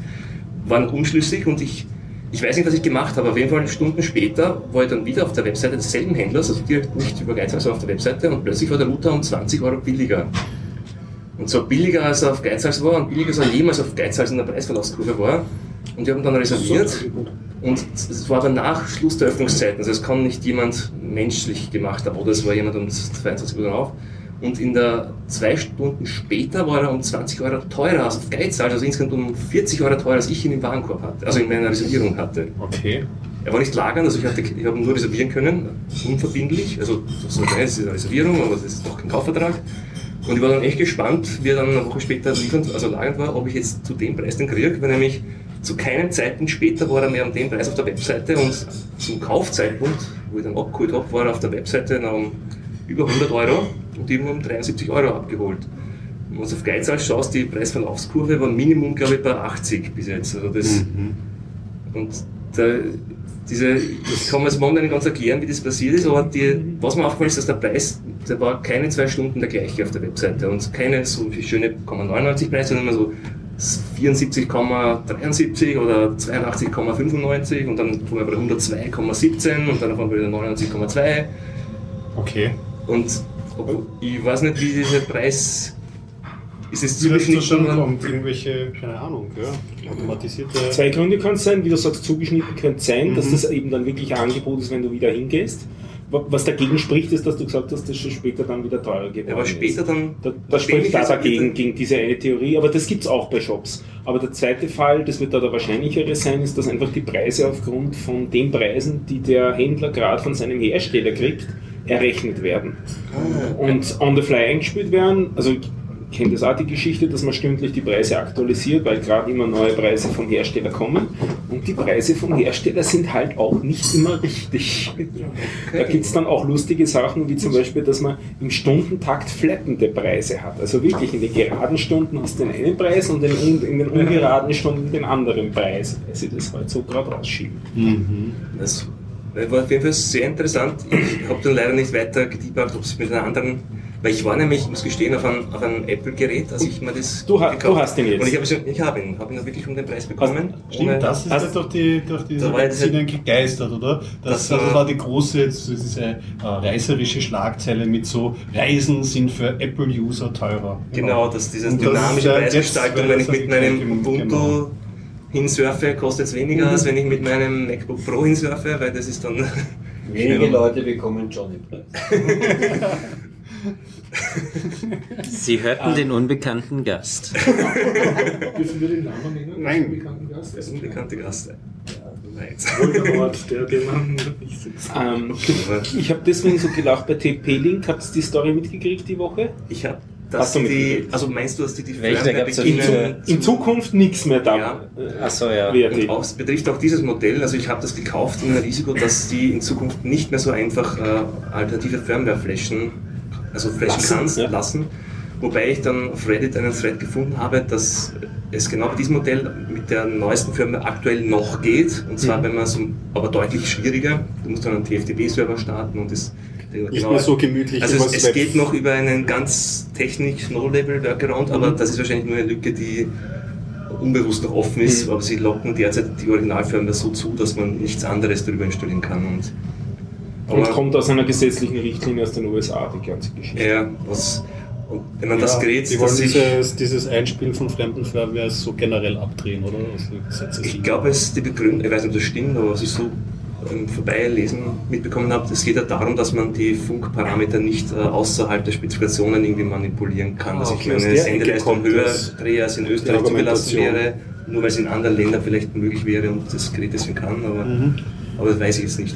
war noch unschlüssig und ich, ich weiß nicht, was ich gemacht habe. Auf jeden Fall Stunden später war ich dann wieder auf der Webseite desselben Händlers, also direkt nicht über Geizhals, sondern auf der Webseite und plötzlich war der Router um 20 Euro billiger. Und zwar billiger als er auf Geizhals war und billiger als er jemals auf Geizhals in der Preisverlaufskurve war. Und wir haben dann reserviert. Und es war aber nach Schluss der Öffnungszeiten. Also es kann nicht jemand menschlich gemacht haben oder es war jemand um 22 Uhr auf. Und in der zwei Stunden später war er um 20 Euro teurer als auf Geizhals, also insgesamt um 40 Euro teurer als ich ihn im Warenkorb hatte, also in meiner Reservierung hatte. Okay. Er war nicht lagern, also ich, hatte, ich habe ihn nur reservieren können, unverbindlich. Also das ist eine Reservierung, aber das ist noch kein Kaufvertrag. Und ich war dann echt gespannt, wie er dann eine Woche später liefernd, also lagernd war, ob ich jetzt zu dem Preis den kriege, weil nämlich zu keinem Zeitpunkt später war er mehr um den Preis auf der Webseite und zum Kaufzeitpunkt, wo ich dann abgeholt habe, war er auf der Webseite noch um über 100 Euro und eben um 73 Euro abgeholt. Wenn du auf Geizhals schaust, die Preisverlaufskurve war Minimum, glaube ich, bei 80 bis jetzt. Also das, und da, diese, ich kann mir das momentan nicht ganz erklären, wie das passiert ist, aber die, was mir aufgefallen ist, dass der Preis, der war keine zwei Stunden der gleiche auf der Webseite und keine so schöne 99 Preis, sondern immer so 74,73 oder 82,95 und dann waren wir bei 102,17 und dann auf einmal wieder 99,2 Okay. Und ob, ich weiß nicht, wie dieser Preis ist es zugeschnitten schon kommt, irgendwelche, keine Ahnung, ja, automatisierte. Zwei Gründe kann es sein, wie du sagst, zugeschnitten könnte sein, dass Mhm. das eben dann wirklich ein Angebot ist, wenn du wieder hingehst. Wa- Was dagegen spricht, ist, dass du gesagt hast, dass es später dann wieder teurer geworden Ja, aber ist. später dann. Da, das spricht ich da dagegen, gegen diese eine Theorie, aber das gibt es auch bei Shops. Aber der zweite Fall, das wird da der wahrscheinlichere sein, ist, dass einfach die Preise aufgrund von den Preisen, die der Händler gerade von seinem Hersteller kriegt, errechnet werden und on the fly eingespielt werden. Also ich kenne das auch die Geschichte, dass man stündlich die Preise aktualisiert, weil gerade immer neue Preise vom Hersteller kommen und die Preise vom Hersteller sind halt auch nicht immer richtig. Da gibt es dann auch lustige Sachen, wie zum Beispiel, dass man im Stundentakt flappende Preise hat. Also wirklich in den geraden Stunden hast du den einen Preis und in, den ungeraden Stunden den anderen Preis, weil sie das halt so gerade rausschieben. Das war auf jeden Fall sehr interessant. Ich habe dann leider nicht weiter gedebuggt, ob es mit einer anderen. Weil ich war nämlich, ich muss gestehen, auf ein, auf ein Apple-Gerät, als ich mir das. Du ha- gekauft du hast den jetzt. Und ich habe ihn, ich habe ihn, habe ihn wirklich um den Preis bekommen. Stimmt, Ohne- das ist Also- ja durch die, durch diese Da war jetzt- Magazine gegeistert, oder? Das, Das das, war- war die große, das ist diese äh, reißerische Schlagzeile mit so Reisen sind für Apple-User teurer. Genau, dass diese das dynamische ja Preisgestaltung, wenn ich mit das meinem Ubuntu genau. Hinsurfe, kostet es weniger, als wenn ich mit meinem MacBook Pro hinsurfe, weil das ist dann. Wenige Leute bekommen Johnny-Preis. [laughs] Sie hörten den unbekannten Gast. [laughs] Dürfen wir den Namen nennen? Nein. Bekannten Gast? Ein unbekannter Gast. Nein. Voldemort, der, den man nicht. Ähm, ich habe deswegen so gelacht bei TP-Link. Habt ihr die Story mitgekriegt die Woche? Ich habe Hast du die, also meinst du, dass die die Welche? Da Firmware gab's In Zukunft nichts mehr da. Ja. Ach so, ja. wird. Und auch, es betrifft auch dieses Modell, also ich habe das gekauft in einem Risiko, dass die in Zukunft nicht mehr so einfach äh, alternative Firmware flashen, also flashen Lassen, kannst, ja. lassen. Wobei ich dann auf Reddit einen Thread gefunden habe, dass es genau bei diesem Modell mit der neuesten Firmware aktuell noch geht. Und zwar, Mhm. wenn man so, aber deutlich schwieriger. Du musst dann einen TFTP-Server starten und das Nicht mehr so gemütlich Also es, es geht noch über einen ganz technik No-Level-Workaround, aber Mhm. das ist wahrscheinlich nur eine Lücke, die unbewusst noch offen ist, Mhm. aber sie locken derzeit die Originalfirmware so zu, dass man nichts anderes darüber installieren kann. Und, Und kommt aus einer gesetzlichen Richtlinie aus den USA, die ganze Geschichte. ja, was, und wenn man das Ja, Gerät, Die wollen das dieses, dieses Einspielen von fremden Firmware so generell abdrehen, oder? Also ich glaube, es ist die Begründung, ich weiß nicht, ob das stimmt, aber was ich so ähm, Vorbeilesen mitbekommen habe, es geht ja darum, dass man die Funkparameter nicht äh, außerhalb der Spezifikationen irgendwie manipulieren kann. Ah, dass okay, ich meine Sendeleistung höher drehe, als in Österreich zugelassen wäre, nur weil es in anderen Ländern vielleicht möglich wäre und das Gerät deswegen kann, aber, Mhm. Aber das weiß ich jetzt nicht.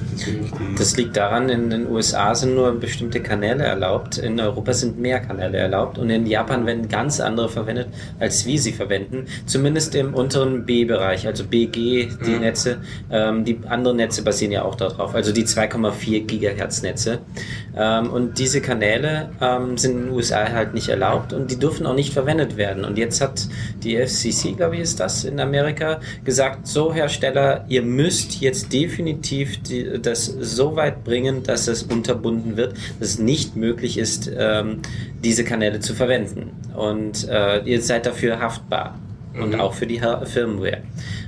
Das Das liegt daran, in den USA sind nur bestimmte Kanäle erlaubt, in Europa sind mehr Kanäle erlaubt und in Japan werden ganz andere verwendet, als wir sie verwenden. Zumindest im unteren B-Bereich, also BG, die Mhm. Netze. Ähm, die anderen Netze basieren ja auch darauf, also die 2,4 Gigahertz Netze. Ähm, und diese Kanäle ähm, sind in den USA halt nicht erlaubt und die dürfen auch nicht verwendet werden. Und jetzt hat die FCC, glaube ich, ist das in Amerika, gesagt, so Hersteller, ihr müsst jetzt definitiv die, das so weit bringen, dass es unterbunden wird, dass es nicht möglich ist, ähm, diese Kanäle zu verwenden. Und äh, ihr seid dafür haftbar. Und Mhm. auch für die Firmware.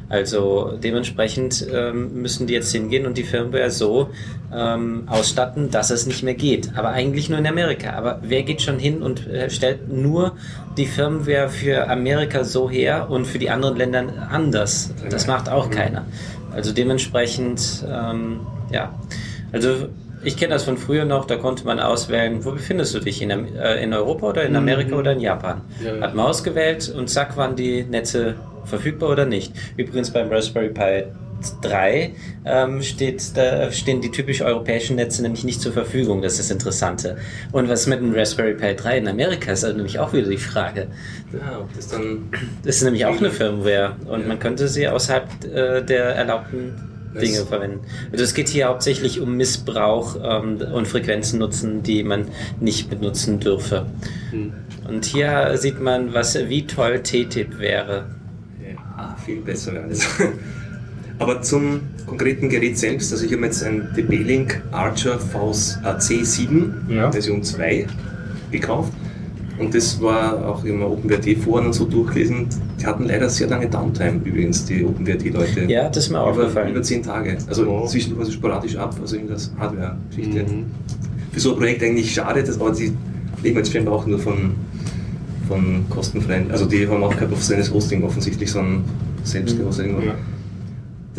Also dementsprechend ähm, müssen die jetzt hingehen und die Firmware so ähm, ausstatten, dass es nicht mehr geht. Aber eigentlich nur in Amerika. Aber wer geht schon hin und äh, stellt nur die Firmware für Amerika so her und für die anderen Länder anders? Das macht auch keiner. Also dementsprechend, ähm, ja. Also ich kenne das von früher noch, da konnte man auswählen, wo befindest du dich? In, äh, in Europa oder in Amerika oder in Japan? Ja, ja. Hat man ausgewählt und zack waren die Netze verfügbar oder nicht. Übrigens beim Raspberry Pi 3 ähm, steht, da stehen die typisch europäischen Netze nämlich nicht zur Verfügung. Das ist das Interessante. Und was mit dem Raspberry Pi 3 in Amerika ist, also nämlich auch wieder die Frage. ja, ob das dann Das ist nämlich auch eine Firmware und man könnte sie außerhalb äh, der erlaubten Dinge verwenden. Also es geht hier hauptsächlich um Missbrauch ähm, und Frequenzen nutzen, die man nicht benutzen dürfe. Hm. Und hier sieht man, was wie toll TTIP wäre. Ja, viel besser wäre das. Aber zum konkreten Gerät selbst, also ich habe jetzt ein DB-Link Archer VS AC7 Ja. Version 2 gekauft. Und das war auch immer OpenWrt-Foren und so durchgelesen. Die hatten leider sehr lange Downtime übrigens, die OpenWrt-Leute. Ja, das ist mir über, aufgefallen. über zehn Tage. Also Oh. zwischendurch so sporadisch ab, also in das Hardware-Geschichte. Mhm. Für so ein Projekt eigentlich schade, das, aber die leben jetzt scheinbar auch nur von, von kostenfreien. Also die haben auch kein professionelles Hosting offensichtlich, sondern selbst Mhm. irgendwo. Ja.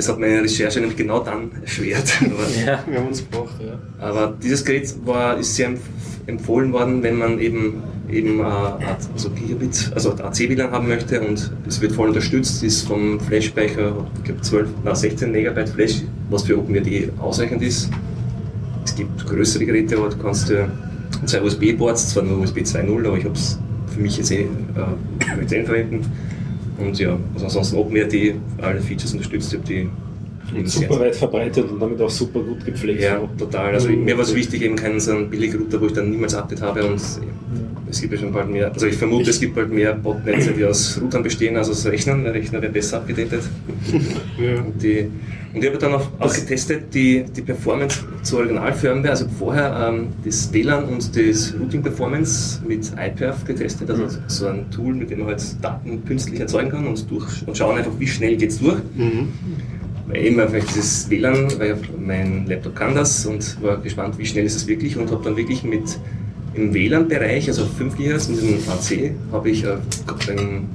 Das hat meine Recherche nämlich genau dann erschwert. [laughs] aber, Ja. Wir haben uns gebraucht, ja. aber dieses Gerät war, ist sehr empf- empfohlen worden, wenn man eben, eben äh, also Gigabit, also AC-WLAN haben möchte und es wird voll unterstützt, ist vom Flash-Speicher, ich glaube 12, na, 16 Megabyte Flash, was für OpenWrt ausreichend ist. es gibt größere Geräte, aber du kannst ja zwei USB-Boards, zwar nur USB 2.0, aber ich habe es für mich jetzt eh äh, mit denen verwenden. Und ja, also ansonsten OpenRT, alle Features unterstützt, die Und super weit verbreitet und damit auch super gut gepflegt. ja, total. Also mir war es wichtig, eben keinen so einen billigen Router, wo ich dann niemals Update habe und es gibt ja schon bald mehr, also ich vermute, es gibt bald mehr Botnetze, die aus Routern bestehen, als aus Rechnern. Der Rechner wäre besser abgedatet. [laughs] Und, die, und ich habe dann auch, auch getestet, die, die Performance zur Originalfirmware, also vorher ähm, das WLAN und das Routing Performance mit iPerf getestet, also so ein Tool, mit dem man halt Daten künstlich erzeugen kann und, durch, und schauen einfach, wie schnell geht es durch. Weil eben einfach dieses WLAN, weil mein Laptop kann das und war gespannt, wie schnell ist es wirklich und habe dann wirklich mit im WLAN-Bereich, also 5 GHz mit dem AC, habe ich äh,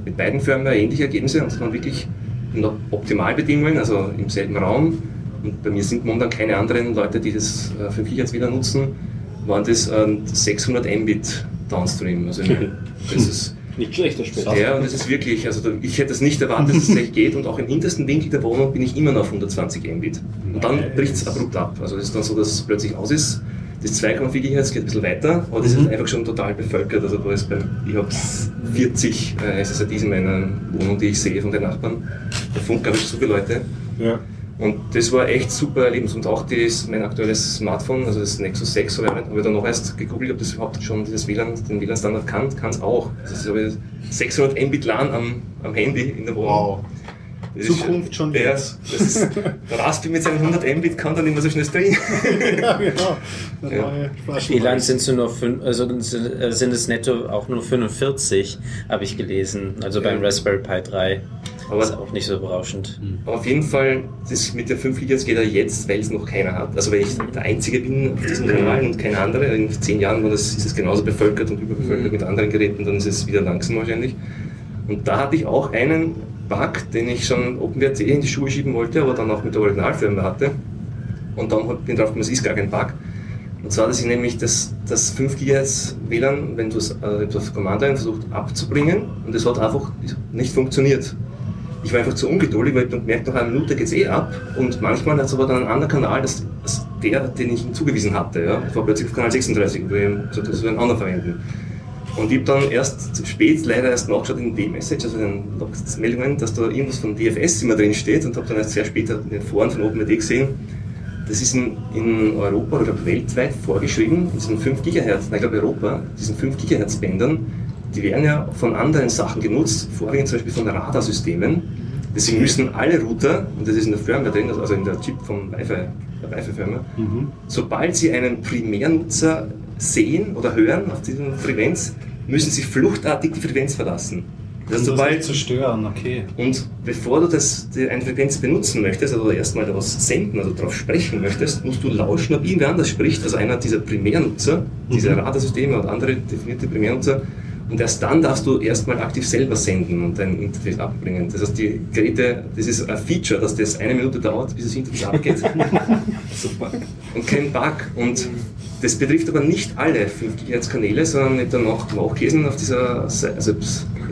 mit beiden Firmen ähnliche Ergebnisse und dann wirklich in Optimalbedingungen, also im selben Raum. Und bei mir sind momentan keine anderen Leute, die das äh, 5 GHz wieder nutzen, waren das ähm, 600 Mbit Downstream. Also [laughs] das ist Nicht schlechter Später. ja, und das ist wirklich, also ich hätte es nicht erwartet, dass es echt geht und auch im hintersten Winkel der Wohnung bin ich immer noch auf 120 Mbit. Und dann bricht es abrupt ab. Also es ist dann so, dass es plötzlich aus ist. Das 2,4 GHz geht ein bisschen weiter, aber das ist einfach schon total bevölkert. Also da ist beim, ich habe 40 äh, SSIDs in meiner Wohnung, die ich sehe von den Nachbarn. Der Funk habe ich so viele Leute. Ja. Und das war echt super Erlebnis. Und auch das, mein aktuelles Smartphone, also das Nexus 6, habe ich, hab ich dann noch erst gegoogelt, ob das überhaupt schon dieses WLAN, den WLAN-Standard kann. Kann es auch. Also das ist aber 600 Mbit LAN am, am Handy in der Wohnung. Wow. Das ist Zukunft schon ja, jetzt. Das ist, [laughs] der Raspi mit seinen 100 Mbit kann dann nicht mehr so schnell streamen. [laughs] ja, genau. Der Ja. Flaschen- WLAN sind es nur fünf, also sind äh, sind es netto auch nur 45, habe ich gelesen. Also beim Ja. Raspberry Pi 3. Aber- ist auch nicht so berauschend. Aber auf jeden Fall, das mit der 5 GHz geht ja jetzt, weil es noch keiner hat. Also weil ich der Einzige bin auf diesem Kanal und keine andere. In zehn Jahren war das, ist es genauso bevölkert und überbevölkert mit anderen Geräten, dann ist es wieder langsam wahrscheinlich. Und da hatte ich auch einen Bug, den ich schon OpenWrt in die Schuhe schieben wollte, aber dann auch mit der Originalfirma hatte. Und dann bin ich drauf gekommen, es ist gar kein Bug. Und zwar, dass ich nämlich das, das 5 GHz WLAN, wenn du es äh, auf Command Line versucht abzubringen, und es hat einfach nicht funktioniert. Ich war einfach zu ungeduldig, weil ich hab gemerkt, nach einer Minute geht es eh ab. Und manchmal hat es aber dann einen anderen Kanal, das, das der, den ich ihm zugewiesen hatte. Ja. Ich war plötzlich auf Kanal 36, wo ich gesagt das einen anderen verwenden. Und ich habe dann erst spät leider erst nachgeschaut in den D-Message, also in den Meldungen, dass da irgendwas von DFS immer drin steht und habe dann erst sehr später in den Foren von OpenRT gesehen, das ist in, in Europa oder weltweit vorgeschrieben, in diesen 5 GHz, nein, ich glaube Europa, diesen 5 GHz Bändern, die werden ja von anderen Sachen genutzt, vorwiegend zum Beispiel von Radarsystemen. Deswegen müssen alle Router, und das ist in der Firmware drin, also in der Chip vom Wi-Fi, der Wi-Fi-Firma, sobald sie einen Primärnutzer sehen oder hören auf dieser Frequenz, müssen sie fluchtartig die Frequenz verlassen. Das Um sobald, zu stören, okay. und bevor du das, die, eine Frequenz benutzen möchtest, also erstmal daraus senden, also darauf sprechen möchtest, musst du lauschen, ob irgendwer anders spricht, also einer dieser Primärnutzer, diese Radarsysteme und andere definierte Primärnutzer. Und erst dann darfst du erstmal aktiv selber senden und dein Interface abbringen. Das heißt, die Geräte, das ist ein Feature, dass das eine Minute dauert, bis das Interface abgeht. [laughs] Super. Und kein Bug. Und das betrifft aber nicht alle 5 GHz Kanäle, sondern ich habe dann auch nachgelesen auf dieser Seite, also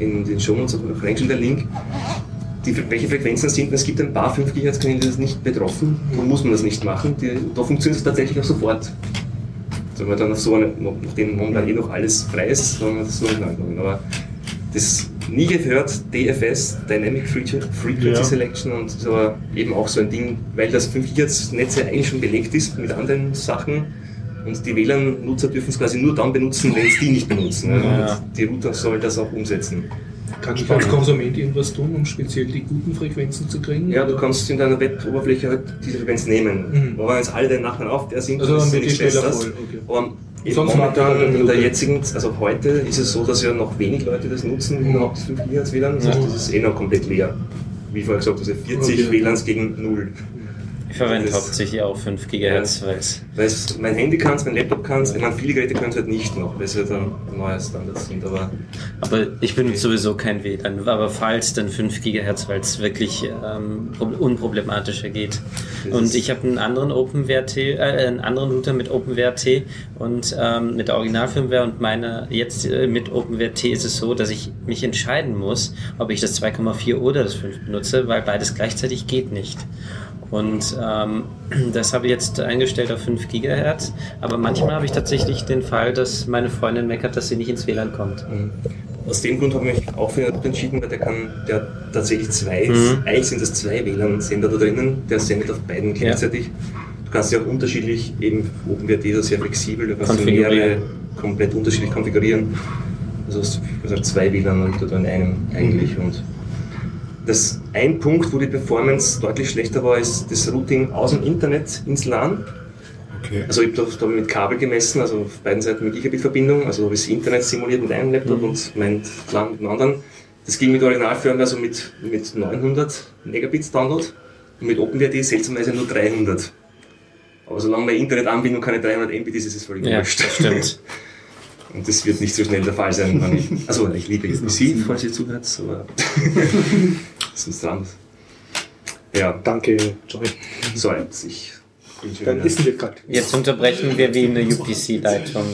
in den Shownotes auch schon der Link, die, welche Frequenzen sind. Es gibt ein paar 5 GHz Kanäle, die sind nicht betroffen. Da muss man das nicht machen. Die, da funktioniert es tatsächlich auch sofort. Sollen wir dann auf so eine, nachdem momentan eh noch alles frei ist, sollen wir das so angucken. Aber das nie gehört, DFS, Dynamic Frequency Ja. Selection und das ist aber eben auch so ein Ding, weil das 5 GHz Netz ja eigentlich schon belegt ist mit anderen Sachen und die WLAN-Nutzer dürfen es quasi nur dann benutzen, wenn es die nicht benutzen. Ja. Und die Router sollen das auch umsetzen. Kann ich als Konsument irgendwas tun, um speziell die guten Frequenzen zu kriegen? Ja, du kannst in deiner Web-Oberfläche halt diese Frequenz nehmen. Mhm. Aber wenn jetzt alle Nachbarn auf der sind, Also dann wird die schneller voll, okay. Aber Sonst macht momentan in der Minute. jetzigen, also heute ist es so, dass ja noch wenig Leute das nutzen, Mhm. überhaupt das 5 GHz WLAN. Das heißt, Ja. das ist eh noch komplett leer. Wie vorher gesagt, also 40 Okay. WLANs gegen 0. Ich verwende Das- hauptsächlich auch 5 GHz, weil es Weil es mein Handy kann mein Laptop kann ich meine, viele Geräte können es halt nicht noch, weil es halt dann neue Standards sind. Aber Aber ich benutze sowieso kein WLAN, aber falls dann 5 GHz, weil es wirklich ähm, prob- unproblematischer geht. Das Und ich habe einen anderen OpenWrt, äh, einen anderen Router mit OpenWrt und ähm, mit der Originalfirmware und meine jetzt äh, mit OpenWrt ist es so, dass ich mich entscheiden muss, ob ich das 2,4 oder das 5 benutze, weil beides gleichzeitig geht nicht. Und ähm, [clears throat] das habe ich jetzt eingestellt auf 5 Gigahertz. Aber manchmal habe ich tatsächlich den Fall, dass meine Freundin meckert, dass sie nicht ins WLAN kommt. Mhm. Aus dem Grund habe ich mich auch für den Adapter entschieden, weil der kann, der hat tatsächlich zwei, Mhm. eigentlich sind das zwei WLAN-Sender da drinnen, der sendet auf beiden gleichzeitig. Du kannst sie auch unterschiedlich, eben OpenWrt ist sehr flexibel, du kannst mehrere komplett unterschiedlich konfigurieren. Also hast du also zwei WLAN oder in einem eigentlich. Und das ein Punkt, wo die Performance deutlich schlechter war, ist das Routing aus dem Internet ins LAN. Okay. Also ich habe da, mit Kabel gemessen, also auf beiden Seiten mit Gigabit-Verbindung, also habe ich das Internet simuliert mit einem Laptop und mein LAN mit dem anderen. Das ging mit Originalfirmware, also mit, mit 900 Megabits Download und mit OpenWrt seltsamerweise nur 300. Aber solange meine Internetanbindung keine 300 Mbit ist, ist es völlig Ja, wurscht. stimmt. [laughs] Und das wird nicht so schnell der Fall sein, wenn ich. Also ich liebe Sie, falls ihr zuhört, aber [laughs] dran. Ja, Danke, Johnny. so ich. Schon Dann essen wir gerade. Jetzt unterbrechen wir wie eine UPC-Leitung.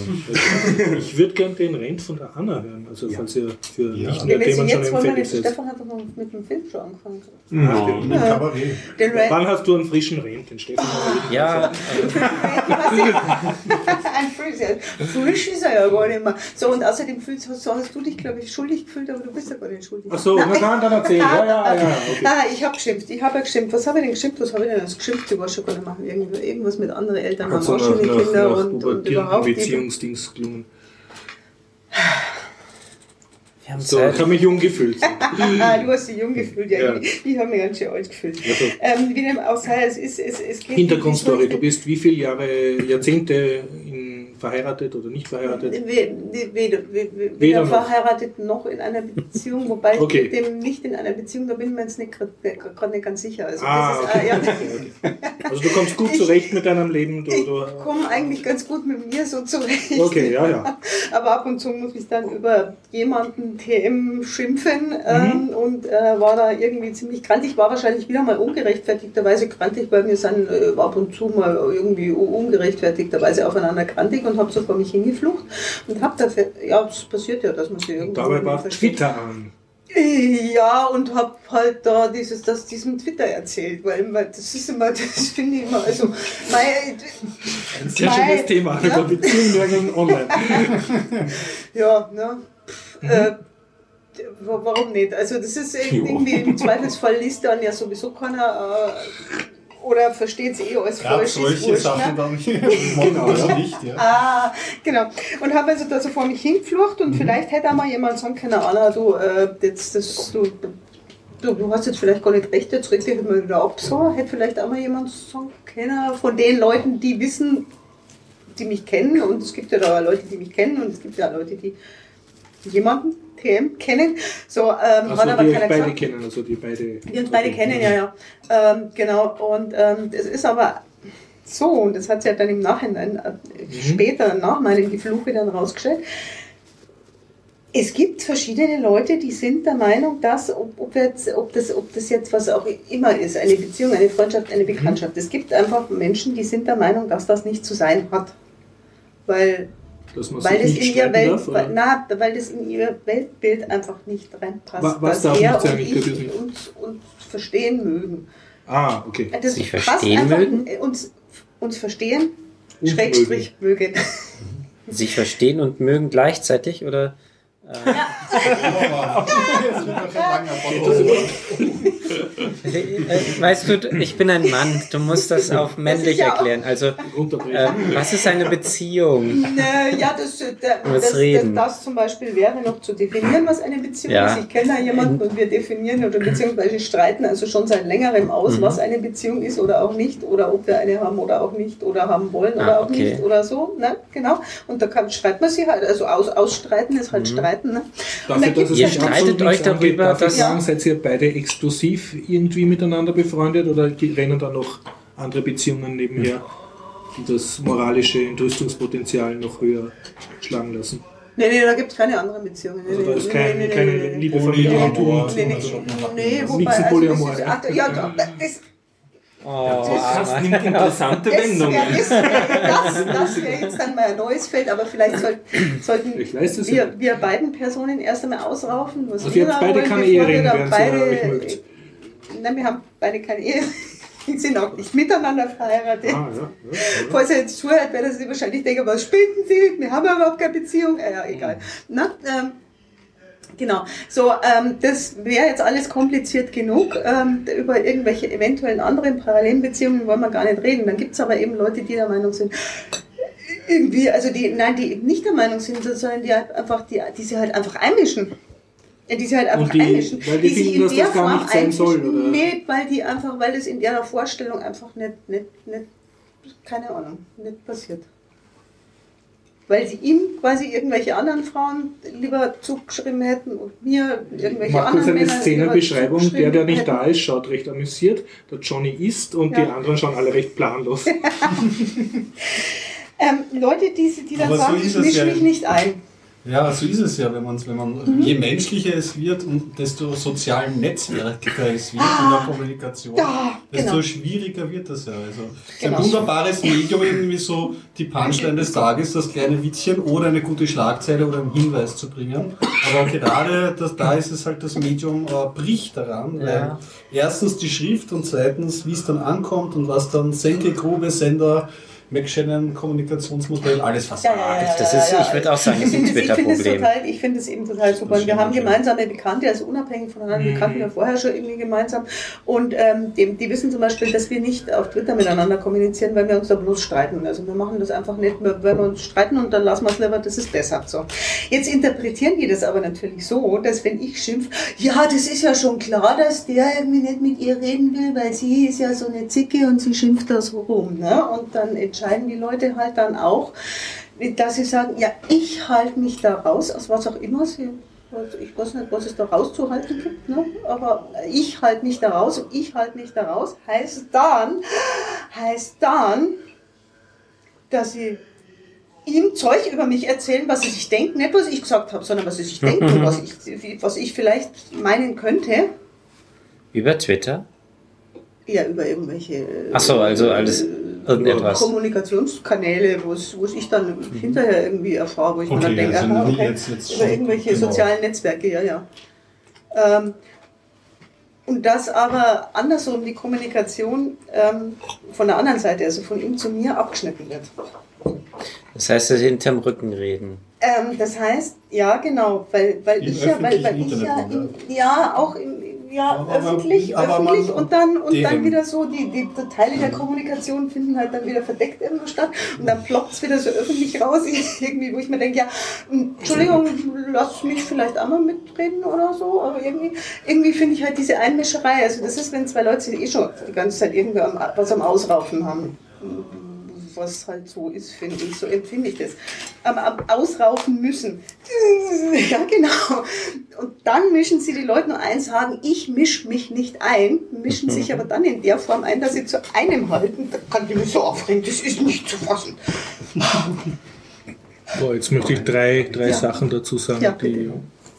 Ich würde gern den Rent von der Anna hören, also falls ihr für Ja. nicht Ja, mehr Themen schon jetzt wollen, wir. Stefan hat doch noch mit dem Film schon angefangen. Ja, stimmt. Mit Kabarett. Den Red, Wann hast du einen frischen Rent, den Stefan? Ja, [laughs] ein Frisch, ja. Frisch ist er ja gar nicht mehr. So, und außerdem fühlst, hast, so hast du dich, glaube ich, schuldig gefühlt, aber du bist ja gar nicht schuldig. Ach so, na dann, dann erzähl. Ja, ja, ja. Okay. Ah, ich habe geschimpft. Ich habe ja geschimpft. Was habe ich denn geschimpft? Was habe ich denn als geschimpft? Ich weiß schon gar nicht machen. Irgend- Irgendwas mit anderen Eltern haben auch schon Kinder nach und, und überhaupt. Beziehungsdings gelungen. [sighs] wir haben So, ich Zeit. habe mich jung gefühlt. [laughs] Ah, du hast dich jung gefühlt, ja. Ja. Ich, ich habe mich ganz schön alt gefühlt. Also, Ähm, wie dem auch sei, es ist, es, es geht. Hintergrundstory, du bist wie viele Jahre, Jahrzehnte in, verheiratet oder nicht verheiratet? Weder, weder, weder, Weder noch. verheiratet noch in einer Beziehung, wobei ich Okay. mit dem nicht in einer Beziehung, da bin ich mir jetzt nicht gerade gerade nicht ganz sicher. Also Ah, ist, okay. ah, ja. Also du kommst gut Ich- zurecht mit deinem Leben. Du, Ich komme eigentlich ganz gut mit mir so zurecht. okay, ja, ja. [laughs] Aber ab und zu muss ich dann über jemanden TM schimpfen ähm, und äh, war da irgendwie ziemlich krantig. War wahrscheinlich wieder mal ungerechtfertigterweise krantig, weil wir sind äh, ab und zu mal irgendwie ungerechtfertigterweise aufeinander krantig und habe so vor mich hingeflucht und habe dafür, ja, es passiert ja, dass man sich irgendwie dabei war. Twitter an. Ja, und habe halt da dieses, das diesem Twitter erzählt, weil immer, das ist immer, [laughs] das finde ich immer, also, mein, Ein sehr schönes Thema. Ja. Über Beziehungen online. [laughs] Ja, ne? Äh, wa- warum nicht? Also das ist irgendwie im Zweifelsfall liest dann ja sowieso keiner äh, oder versteht es eh alles Gerade falsch. ist solche Sachen ne? dann [laughs] genau, nicht. Ja. Ah, genau. Und habe also da so vor mich hingeflucht und vielleicht hätte auch mal jemand sagen können, Anna, du, äh, jetzt, das, du, du, du hast jetzt vielleicht gar nicht recht, jetzt reg dich mal wieder ab. So, hätte vielleicht auch mal jemand sagen können von den Leuten, die wissen, die mich kennen und es gibt ja da Leute, die mich kennen und es gibt ja Leute, die jemanden, TM, kennen. So, ähm, hat Also aber die keiner beide gesagt. kennen, also die beide. Die uns beide kennen, ja, ja. Ähm, genau. Und ähm, es ist aber so, und das hat sich ja dann im Nachhinein, äh, später nach meinem Gefluche dann rausgestellt. Es gibt verschiedene Leute, die sind der Meinung, dass, ob, ob, jetzt, ob, das, ob das jetzt was auch immer ist, eine Beziehung, eine Freundschaft, eine Bekanntschaft. Es gibt einfach Menschen, die sind der Meinung, dass das nicht zu sein hat. Weil Dass man weil sich das nicht in ihr Welt, darf, oder? weil, na, weil das in ihr Weltbild einfach nicht reinpasst. Wa- was dass darf er und Ich uns, uns verstehen mögen. Ah, okay. Das Sich passt verstehen einfach, mögen? Uns, uns verstehen, Und Schrägstrich mögen. Sich verstehen und mögen gleichzeitig oder? Das langer Äh, Weißt du, ich bin ein Mann. Du musst das auf männlich ja auch- erklären. Also, äh, was ist eine Beziehung? Äh, ja, das, äh, das, das, reden. das zum Beispiel wäre noch zu definieren, was eine Beziehung Ja. ist. Ich kenne da jemanden und wir definieren oder beziehungsweise streiten also schon seit längerem aus, Mhm. was eine Beziehung ist oder auch nicht oder ob wir eine haben oder auch nicht oder haben wollen Ah, oder auch okay. nicht oder so. Ne? Genau. Und da kann, streitet man sich halt, also aus, ausstreiten ist Mhm. halt streiten. Ne? Dafür, da dass es Ihr streitet euch darüber, darf ich dass- sagen, seid ihr beide exklusiv irgendwie miteinander befreundet oder rennen da noch andere Beziehungen nebenher, die das moralische Entrüstungspotenzial noch höher schlagen lassen? Nee, nee, da gibt es keine anderen Beziehungen. Nee, Also da nee, ist nee, kein, nee, nee, keine nee, nee. liebe Familie und und- Nee, nee, Also, nee, das wobei, also Polyamor, das ist, ja. das, Oh, das das nimmt interessante [laughs] das Wendungen. wäre das, das, das wär jetzt dann mal ein neues Feld, aber vielleicht soll, sollten ja. wir, wir beiden Personen erst einmal ausraufen, was Also wir da beide keine bevor wir Ehering, beide. Nein, wir haben beide keine Ehe. Die sind auch nicht miteinander verheiratet. Ah, ja. Falls er jetzt zuhört, werden sie wahrscheinlich denken, was spinnen Sie? Wir haben ja überhaupt keine Beziehung. Äh, ja, egal. Na, ähm, genau. So, ähm, das wäre jetzt alles kompliziert genug. Ähm, über irgendwelche eventuellen anderen parallelen Beziehungen wollen wir gar nicht reden. Dann gibt es aber eben Leute, die der Meinung sind, irgendwie, also die, nein, die eben nicht der Meinung sind, sondern die halt einfach, die, die sie halt einfach einmischen. Ja, die sie halt einfach die- einmischen. weil die sich finden, in dass der das gar Form nicht sein soll, einmischen. oder? Nee, weil die einfach, weil das in ihrer Vorstellung einfach nicht, nicht, nicht, keine Ahnung, nicht passiert. Weil sie ihm quasi irgendwelche anderen Frauen lieber zugeschrieben hätten und mir irgendwelche Mach kurz anderen eine Männer Szenenbeschreibung. lieber Der, der nicht zugeschrieben da ist, schaut recht amüsiert. Der Johnny isst und Ja. die anderen schauen alle recht planlos. [laughs] Ähm, Leute, die, die dann Aber so sagen, ist ich mische ja. mich nicht ein. Ja, so ist es ja, wenn man, wenn man Mhm. je menschlicher es wird und desto sozial netzwerkiger es wird in der Kommunikation, Ja, desto genau. schwieriger wird das ja. Also es ist ein Genau. wunderbares Medium, irgendwie so die Punchline des Tages, das kleine Witzchen oder eine gute Schlagzeile oder einen Hinweis zu bringen. Aber gerade das, da ist es halt das Medium äh, bricht daran, weil erstens die Schrift und zweitens, wie es dann ankommt und was dann Senke, Grube, Sender, McShannon, Kommunikationsmodell, alles versagt. Das ist, ich würde auch sagen, ist ein Twitter-Problem. total, ich finde es eben total super. Wir haben gemeinsame Bekannte, also unabhängig voneinander, Mhm. die kannten wir vorher schon irgendwie gemeinsam. Und ähm, die, die wissen zum Beispiel, dass wir nicht auf Twitter miteinander kommunizieren, weil wir uns da bloß streiten. Also wir machen das einfach nicht, wenn wir uns streiten und dann lassen wir es lieber, das ist besser. So. Jetzt interpretieren die das aber natürlich so, dass wenn ich schimpf, ja, das ist ja schon klar, dass der irgendwie nicht mit ihr reden will, weil sie ist ja so eine Zicke und sie schimpft da so rum. Ne? Und dann entscheiden die Leute halt dann auch, dass sie sagen, ja, ich halte mich da raus, aus was auch immer sie, also ich weiß nicht, was es da rauszuhalten gibt, ne? aber ich halte mich da raus und ich halte mich da raus, heißt dann, heißt dann, dass sie ihm Zeug über mich erzählen, was sie sich denken, nicht was ich gesagt habe, sondern was sie sich [laughs] denken was ich, was ich vielleicht meinen könnte, Über Twitter? ja, über irgendwelche Ach so, also alles irgendetwas. Kommunikationskanäle, wo ich dann hinterher irgendwie erfahre, wo ich mir Okay, dann denke, also aha, okay, jetzt- jetzt über irgendwelche genau. sozialen Netzwerke, ja, ja. Ähm, und dass aber andersrum die Kommunikation ähm, von der anderen Seite, also von ihm zu mir, abgeschnitten wird. Das heißt, das hinterm Rücken reden. Ähm, das heißt, ja, genau, weil, weil Im ich ja, weil, weil ich ja, im, ja, auch im, ja, Aber- öffentlich, man- öffentlich und dann, und dann wieder so, die, die Teile der Kommunikation finden halt dann wieder verdeckt irgendwo statt und dann ploppt es wieder so öffentlich raus, [laughs] irgendwie, wo ich mir denke, ja, Entschuldigung, lass mich vielleicht auch mal mitreden oder so, aber irgendwie, irgendwie finde ich halt diese Einmischerei, also das ist, wenn zwei Leute sich eh schon die ganze Zeit irgendwie am, was am Ausraufen haben was halt so ist, finde ich. So empfinde ich das. Am, am Ausraufen müssen. [laughs] Ja, genau. Und dann mischen sie die Leute nur ein, sagen, ich mische mich nicht ein, mischen sich aber dann in der Form ein, dass sie zu einem halten. Da kann ich mich so aufregen, das ist nicht zu fassen. Boah, jetzt möchte ich drei, drei Ja. Sachen dazu sagen, Ja, die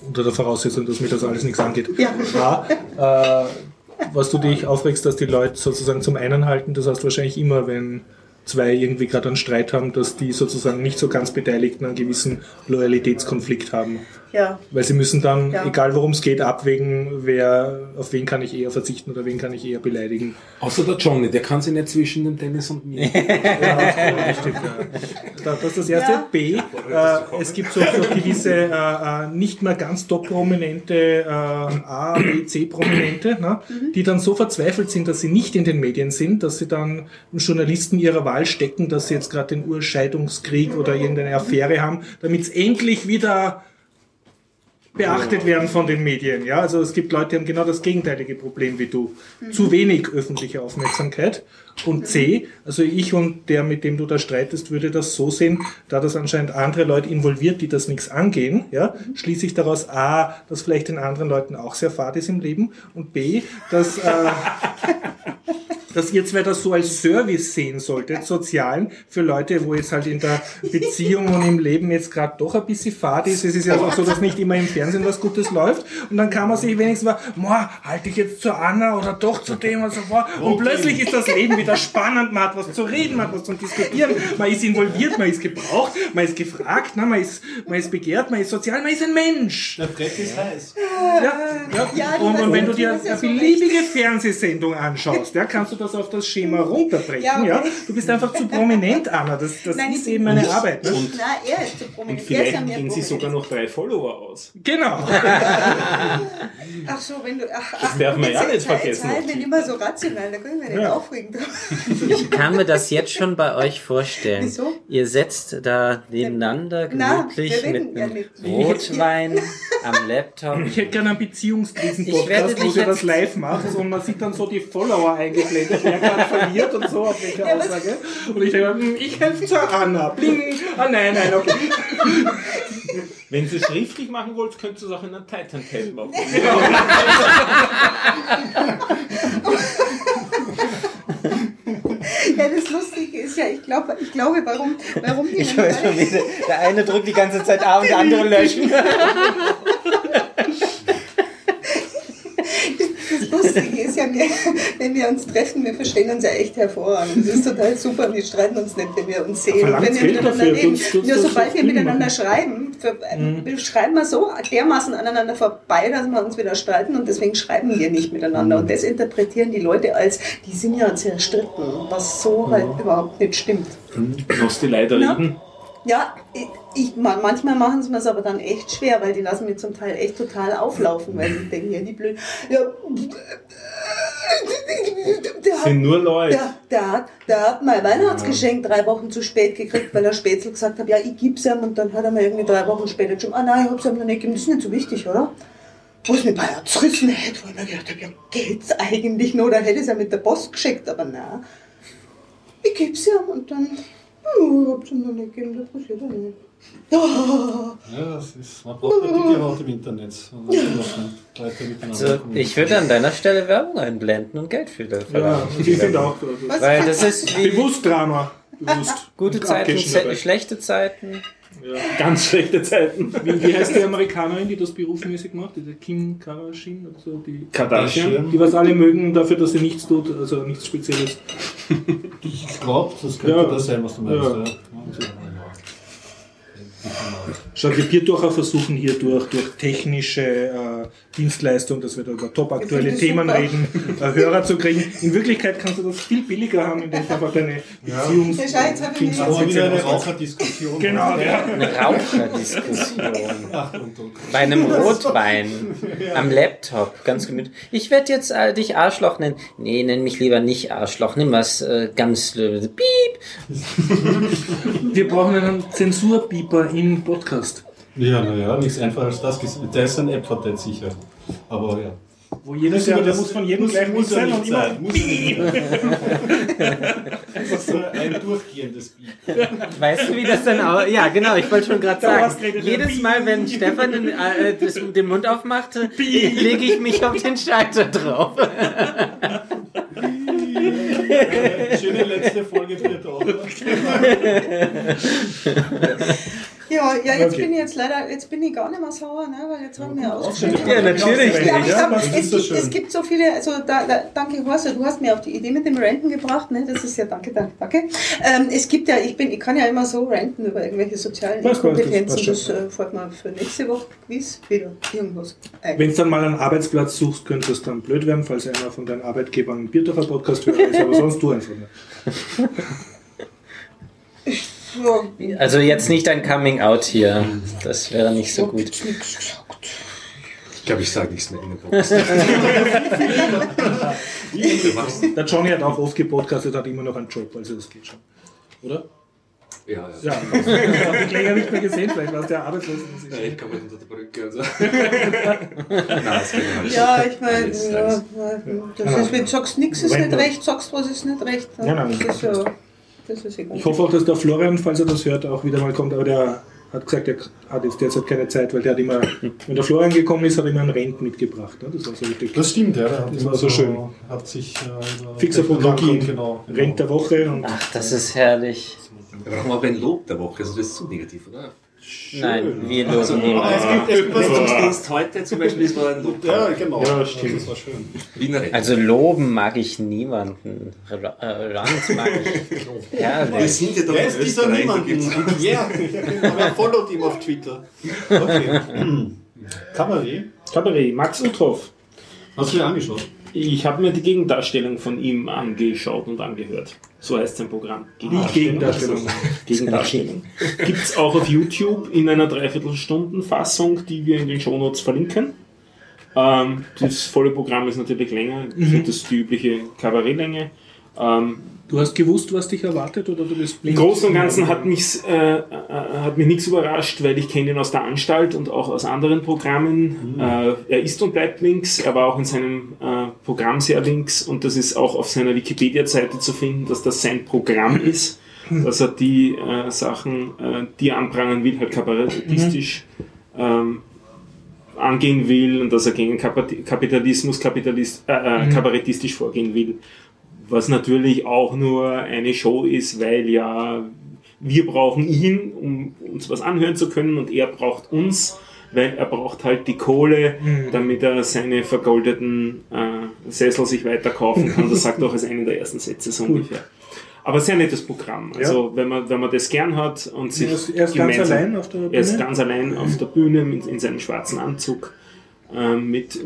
unter der Voraussetzung, dass mich das alles nichts angeht. Ja. A, äh, was du dich aufregst, dass die Leute sozusagen zum einen halten, das heißt wahrscheinlich immer, wenn zwei irgendwie gerade einen Streit haben, dass die sozusagen nicht so ganz Beteiligten einen gewissen Loyalitätskonflikt haben. Ja. Weil sie müssen dann, Ja. egal worum es geht, abwägen, wer, auf wen kann ich eher verzichten oder wen kann ich eher beleidigen. Außer der Johnny, der kann sich nicht zwischen dem Dennis und mir. [laughs] Ja, richtig, ja. Da- Das ist das erste. Ja. B, äh, es gibt so, so gewisse äh, äh, nicht mehr ganz top prominente äh, A, B, C Prominente, ne, die dann so verzweifelt sind, dass sie nicht in den Medien sind, dass sie dann Journalisten ihrer Wahl stecken, dass sie jetzt gerade den Urscheidungskrieg oder irgendeine Affäre haben, damit es endlich wieder beachtet werden von den Medien. Ja, also es gibt Leute, die haben genau das gegenteilige Problem wie du. Zu wenig öffentliche Aufmerksamkeit. Und C, also ich und der, mit dem du da streitest, würde das so sehen, da das anscheinend andere Leute involviert, die das nichts angehen, ja, schließe ich daraus A, dass vielleicht den anderen Leuten auch sehr fad ist im Leben und B, dass, äh, [laughs] dass ihr zwei das so als Service sehen solltet, sozialen, für Leute, wo jetzt halt in der Beziehung und im Leben jetzt gerade doch ein bisschen fad ist. Es ist ja auch so, dass nicht immer im Fernsehen was Gutes läuft. Und dann kann man sich wenigstens mal, halte ich jetzt zu Anna oder doch zu dem und so fort. Und plötzlich ist das Leben wieder spannend, man hat was zu reden, man hat was zu diskutieren, man ist involviert, man ist gebraucht, man ist gefragt, ne, man, ist, man ist begehrt, man ist sozial, man ist ein Mensch. Der Dreck ist heiß. Ja, ja. Ja, und, und wenn du dir ja eine so beliebige Fernsehsendung anschaust, ja, kannst du das auf das Schema runterbrechen. Ja, Ja, okay. Du bist einfach zu prominent, Anna. Das, das Nein, ist eben meine Arbeit. Ne? Ich, na, er ist zu Und prominent. Er ist ja vielleicht gehen sie sogar noch drei Follower aus. Genau. Ach so, wenn du. Ach, Das darf man ja nicht vergessen. Halt nicht immer so rational, da können wir nicht Ja. aufregen. [laughs] Ich kann mir das jetzt schon bei euch vorstellen. Wieso? Ihr setzt da nebeneinander Na, gemütlich wir reden mit ja einem nicht. Rotwein [laughs] am Laptop. Ich hätte gerne einen Beziehungskrisen-Podcast, wo ihr das live macht und man sieht dann so die Follower eingeblendet, wer gerade verliert und so, auf welche Ja, Aussage. Und ich denke, hm, ich helfe zur Anna. Bling. Ah, nein, nein, okay. [laughs] Wenn Sie es schriftlich machen wollt, könnt ihr es auch in einem Titan-Tab machen. Ja, das Lustige ist ja, ich glaube, ich glaube, warum, warum die Ich weiß schon wieder, der eine drückt die ganze Zeit A und der andere löschen. Das Lustige ist ja, wenn wir uns treffen, wir verstehen uns ja echt hervorragend. Das ist total super und wir streiten uns nicht, wenn wir uns sehen. Wenn wir miteinander reden. Nur sobald wir miteinander schreiben, für, wir schreiben wir so dermaßen aneinander vorbei, dass wir uns wieder streiten und deswegen schreiben wir nicht miteinander. Und das interpretieren die Leute als, die sind ja zerstritten, was so halt überhaupt nicht stimmt. Lass die leider Ja. reden. Ja, ich, ich, ma- manchmal machen sie mir es aber dann echt schwer, weil die lassen mir zum Teil echt total auflaufen, weil sie denken, ja, die blöd. Ja, der hat, Sind nur Leute. der, der, hat, der hat mein Weihnachtsgeschenk drei Wochen zu spät gekriegt, weil er Spätzl gesagt hat, ja, ich gib's ihm und dann hat er mir irgendwie drei Wochen später schon, ah nein, ich hab's ihm noch nicht gegeben, das ist nicht so wichtig, oder? Wo es mir bei zerrissen hätte, wo ich mir gedacht habe, ja, geht's eigentlich noch, dann hätte ich es ja mit der Post geschickt, aber nein. Ich geb's ihm und dann, oh, ich hab's ihm noch nicht gegeben, das passiert ja nicht. Ja, das ist, man braucht eine dicke Haut im Internet. Sind Also, ich würde an deiner Stelle Werbung einblenden und Geld für das Ja, ich finde auch. Was? Weil das ist wie Bewusst Drama. Bewusst. gute Und Zeiten, dabei. schlechte Zeiten. Ganz schlechte Zeiten. Wie, wie heißt die Amerikanerin, die das berufsmäßig macht? Diese Kim Kardashian oder so? Die, Kardashian. die was alle mögen dafür, dass sie nichts tut, also nichts Spezielles. [laughs] Ich glaube, das könnte Ja. das sein, was du meinst. Ja. Schau, wir Biertaucher versuchen hier durch, durch technische äh, Dienstleistung, dass wir da über top aktuelle Ich finde Themen super. reden, äh, Hörer zu kriegen. In Wirklichkeit kannst du das viel billiger haben, indem du einfach deine Beziehungs... Ja, Aber wieder eine Raucherdiskussion. Genau, ja. Eine Raucherdiskussion. Bei einem Rotwein. Am Laptop. Ganz gemütlich. Ich werde jetzt äh, dich Arschloch nennen. Nee, nenn mich lieber nicht Arschloch. Nimm was äh, ganz... Äh, piep. Wir brauchen einen Zensurpieper im Podcast, Ja, naja, nichts einfacher als das. Der ist ein App-Patent sicher. Aber ja. wo jeder Muss der das- muss von jedem muss- gleich muss sein und immer... sein. Muss ja Einfach so ein durchgehendes Beat. Weißt du, wie das dann auch... Ja, genau. Ich wollte schon gerade sagen. Jedes Mal, wenn Stefan den, äh, das, den Mund aufmachte, lege ich mich auf den Schalter drauf. Schöne letzte Folge für auch. [laughs] Ja, ja jetzt Okay. bin ich jetzt leider, jetzt bin ich gar nicht mehr sauer, ne, weil jetzt haben wir ausgeschrieben. Ja, natürlich Ja, aber ich Ja, das es, so gibt, schön. es gibt so viele, also da, da, danke Horst, du hast mir auf die Idee mit dem Renten gebracht, ne? das ist ja, danke, danke, danke. Ähm, es gibt ja, ich bin, ich kann ja immer so renten über irgendwelche sozialen passt, das das äh, folgt mal für nächste Woche Quiz wieder irgendwas. ein. Wenn du dann mal einen Arbeitsplatz suchst, könnte es dann blöd werden, falls einer von deinen Arbeitgebern einen Bierdacher Podcast hört, ist, aber sonst du einfach nicht. [laughs] Also jetzt nicht ein Coming Out hier. Das wäre nicht so gut. Ich glaube, ich sage nichts mehr in der Box. [laughs] Der Johnny hat auch oft gepodcastet, hat immer noch einen Job, also das geht schon. Oder? Ja, ja. Ja, ich habe dich länger nicht mehr gesehen, vielleicht warst du ja arbeitslos. Ja, ich komme unter der Brücke und so. [laughs] Nein, das geht nicht. Ja, ich meine, ja, das ist, wenn du sagst, nichts ist nicht recht, sagst, was ist nicht recht. Ja, nein, das ist ja. Ich hoffe auch, dass der Florian, falls er das hört, auch wieder mal kommt, aber der hat gesagt, er hat jetzt derzeit keine Zeit, weil der hat immer, wenn der Florian gekommen ist, hat er immer einen Rent mitgebracht. Ne? Das war so richtig. Das stimmt, ja. Der Das immer war so schön. Hat sich äh, Fixer Programm kommt. genau. Rent der Woche und Ach, das ist herrlich. Wir brauchen aber ein Lob der Woche, sonst ist es zu negativ, oder? Nein, wir Also, loben es niemanden. gibt, es gibt was zum [laughs] Dienst heute zum Beispiel, das war ein Lob. Ja, genau. Ja, stimmt. Das war schön. Also loben mag ich niemanden. Ra- äh, mag ich [laughs] Wir herrlich. sind ja doch Wer in ist dieser niemanden? Ja, aber followt ihm auf Twitter. Okay. Kabarett. Kabarett, Max Uthoff. Hast du dir angeschaut? Ich habe mir die Gegendarstellung von ihm angeschaut und angehört. So heißt sein Programm. Die Gegendarstellung. Gegendarstellung. [laughs] Gibt es auch auf YouTube in einer Dreiviertelstunden-Fassung, die wir in den Shownotes verlinken. Ähm, das volle Programm ist natürlich länger, mhm. das ist die übliche Kabarettlänge. Ähm, Du hast gewusst, was dich erwartet oder du bist blind? Im Großen und Ganzen hat mich, äh, äh, hat mich nichts überrascht, weil ich kenne ihn aus der Anstalt und auch aus anderen Programmen. Mhm. Äh, er ist und bleibt links, er war auch in seinem äh, Programm sehr links und das ist auch auf seiner Wikipedia-Seite zu finden, dass das sein Programm ist, mhm. dass er die äh, Sachen, äh, die er anprangern will, halt kabarettistisch mhm. ähm, angehen will und dass er gegen Kapitalismus kapitalist, mhm. kabarettistisch vorgehen will was natürlich auch nur eine Show ist, weil ja wir brauchen ihn, um uns was anhören zu können und er braucht uns, weil er braucht halt die Kohle, mhm. damit er seine vergoldeten äh, Sessel sich weiterkaufen kann. Das sagt auch als einen der ersten Sätze so ungefähr. Aber sehr nettes Programm. Also ja. wenn man wenn man das gern hat und sich er ist, er ist ganz allein auf der Bühne. Er ist ganz allein auf der Bühne in, in seinem schwarzen Anzug ähm, mit,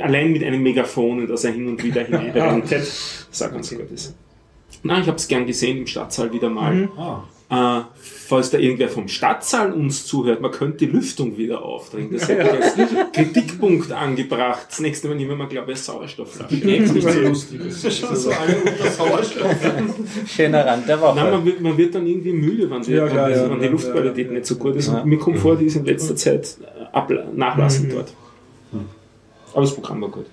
allein mit einem Megafon, das er hin und wieder hineinrentet, was auch ganz gut ist. Na, ich habe es gern gesehen im Stadtsaal wieder mal. Mhm. Ah. Äh, falls da irgendwer vom Stadtsaal uns zuhört, man könnte die Lüftung wieder aufdrehen. Das hätte [laughs] ich als Kritikpunkt angebracht. Das nächste Mal nehmen wir, glaube ich, Sauerstoffflasche. Nicht so lustig. Das ist schon so alle unter [laughs] Sauerstoff. Schöner Rand der Woche. Nein, man wird, man wird dann irgendwie müde, wenn die, ja, klar, wenn, wenn die Luftqualität ja, nicht so gut ist. Und mir kommt vor, die ist in letzter Zeit nachlassen mhm. dort. Aber das Programm war gut.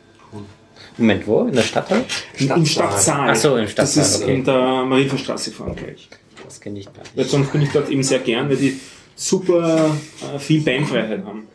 Moment, wo? In der Stadtteil? Stadtsaal. Im Stadtsaal. Achso, im Stadtsaal. Das ist okay. in der Marienstraße Frankreich. Das kenne ich gar nicht. Weil sonst bin ich dort eben sehr gern, weil die super äh, viel Beinfreiheit haben.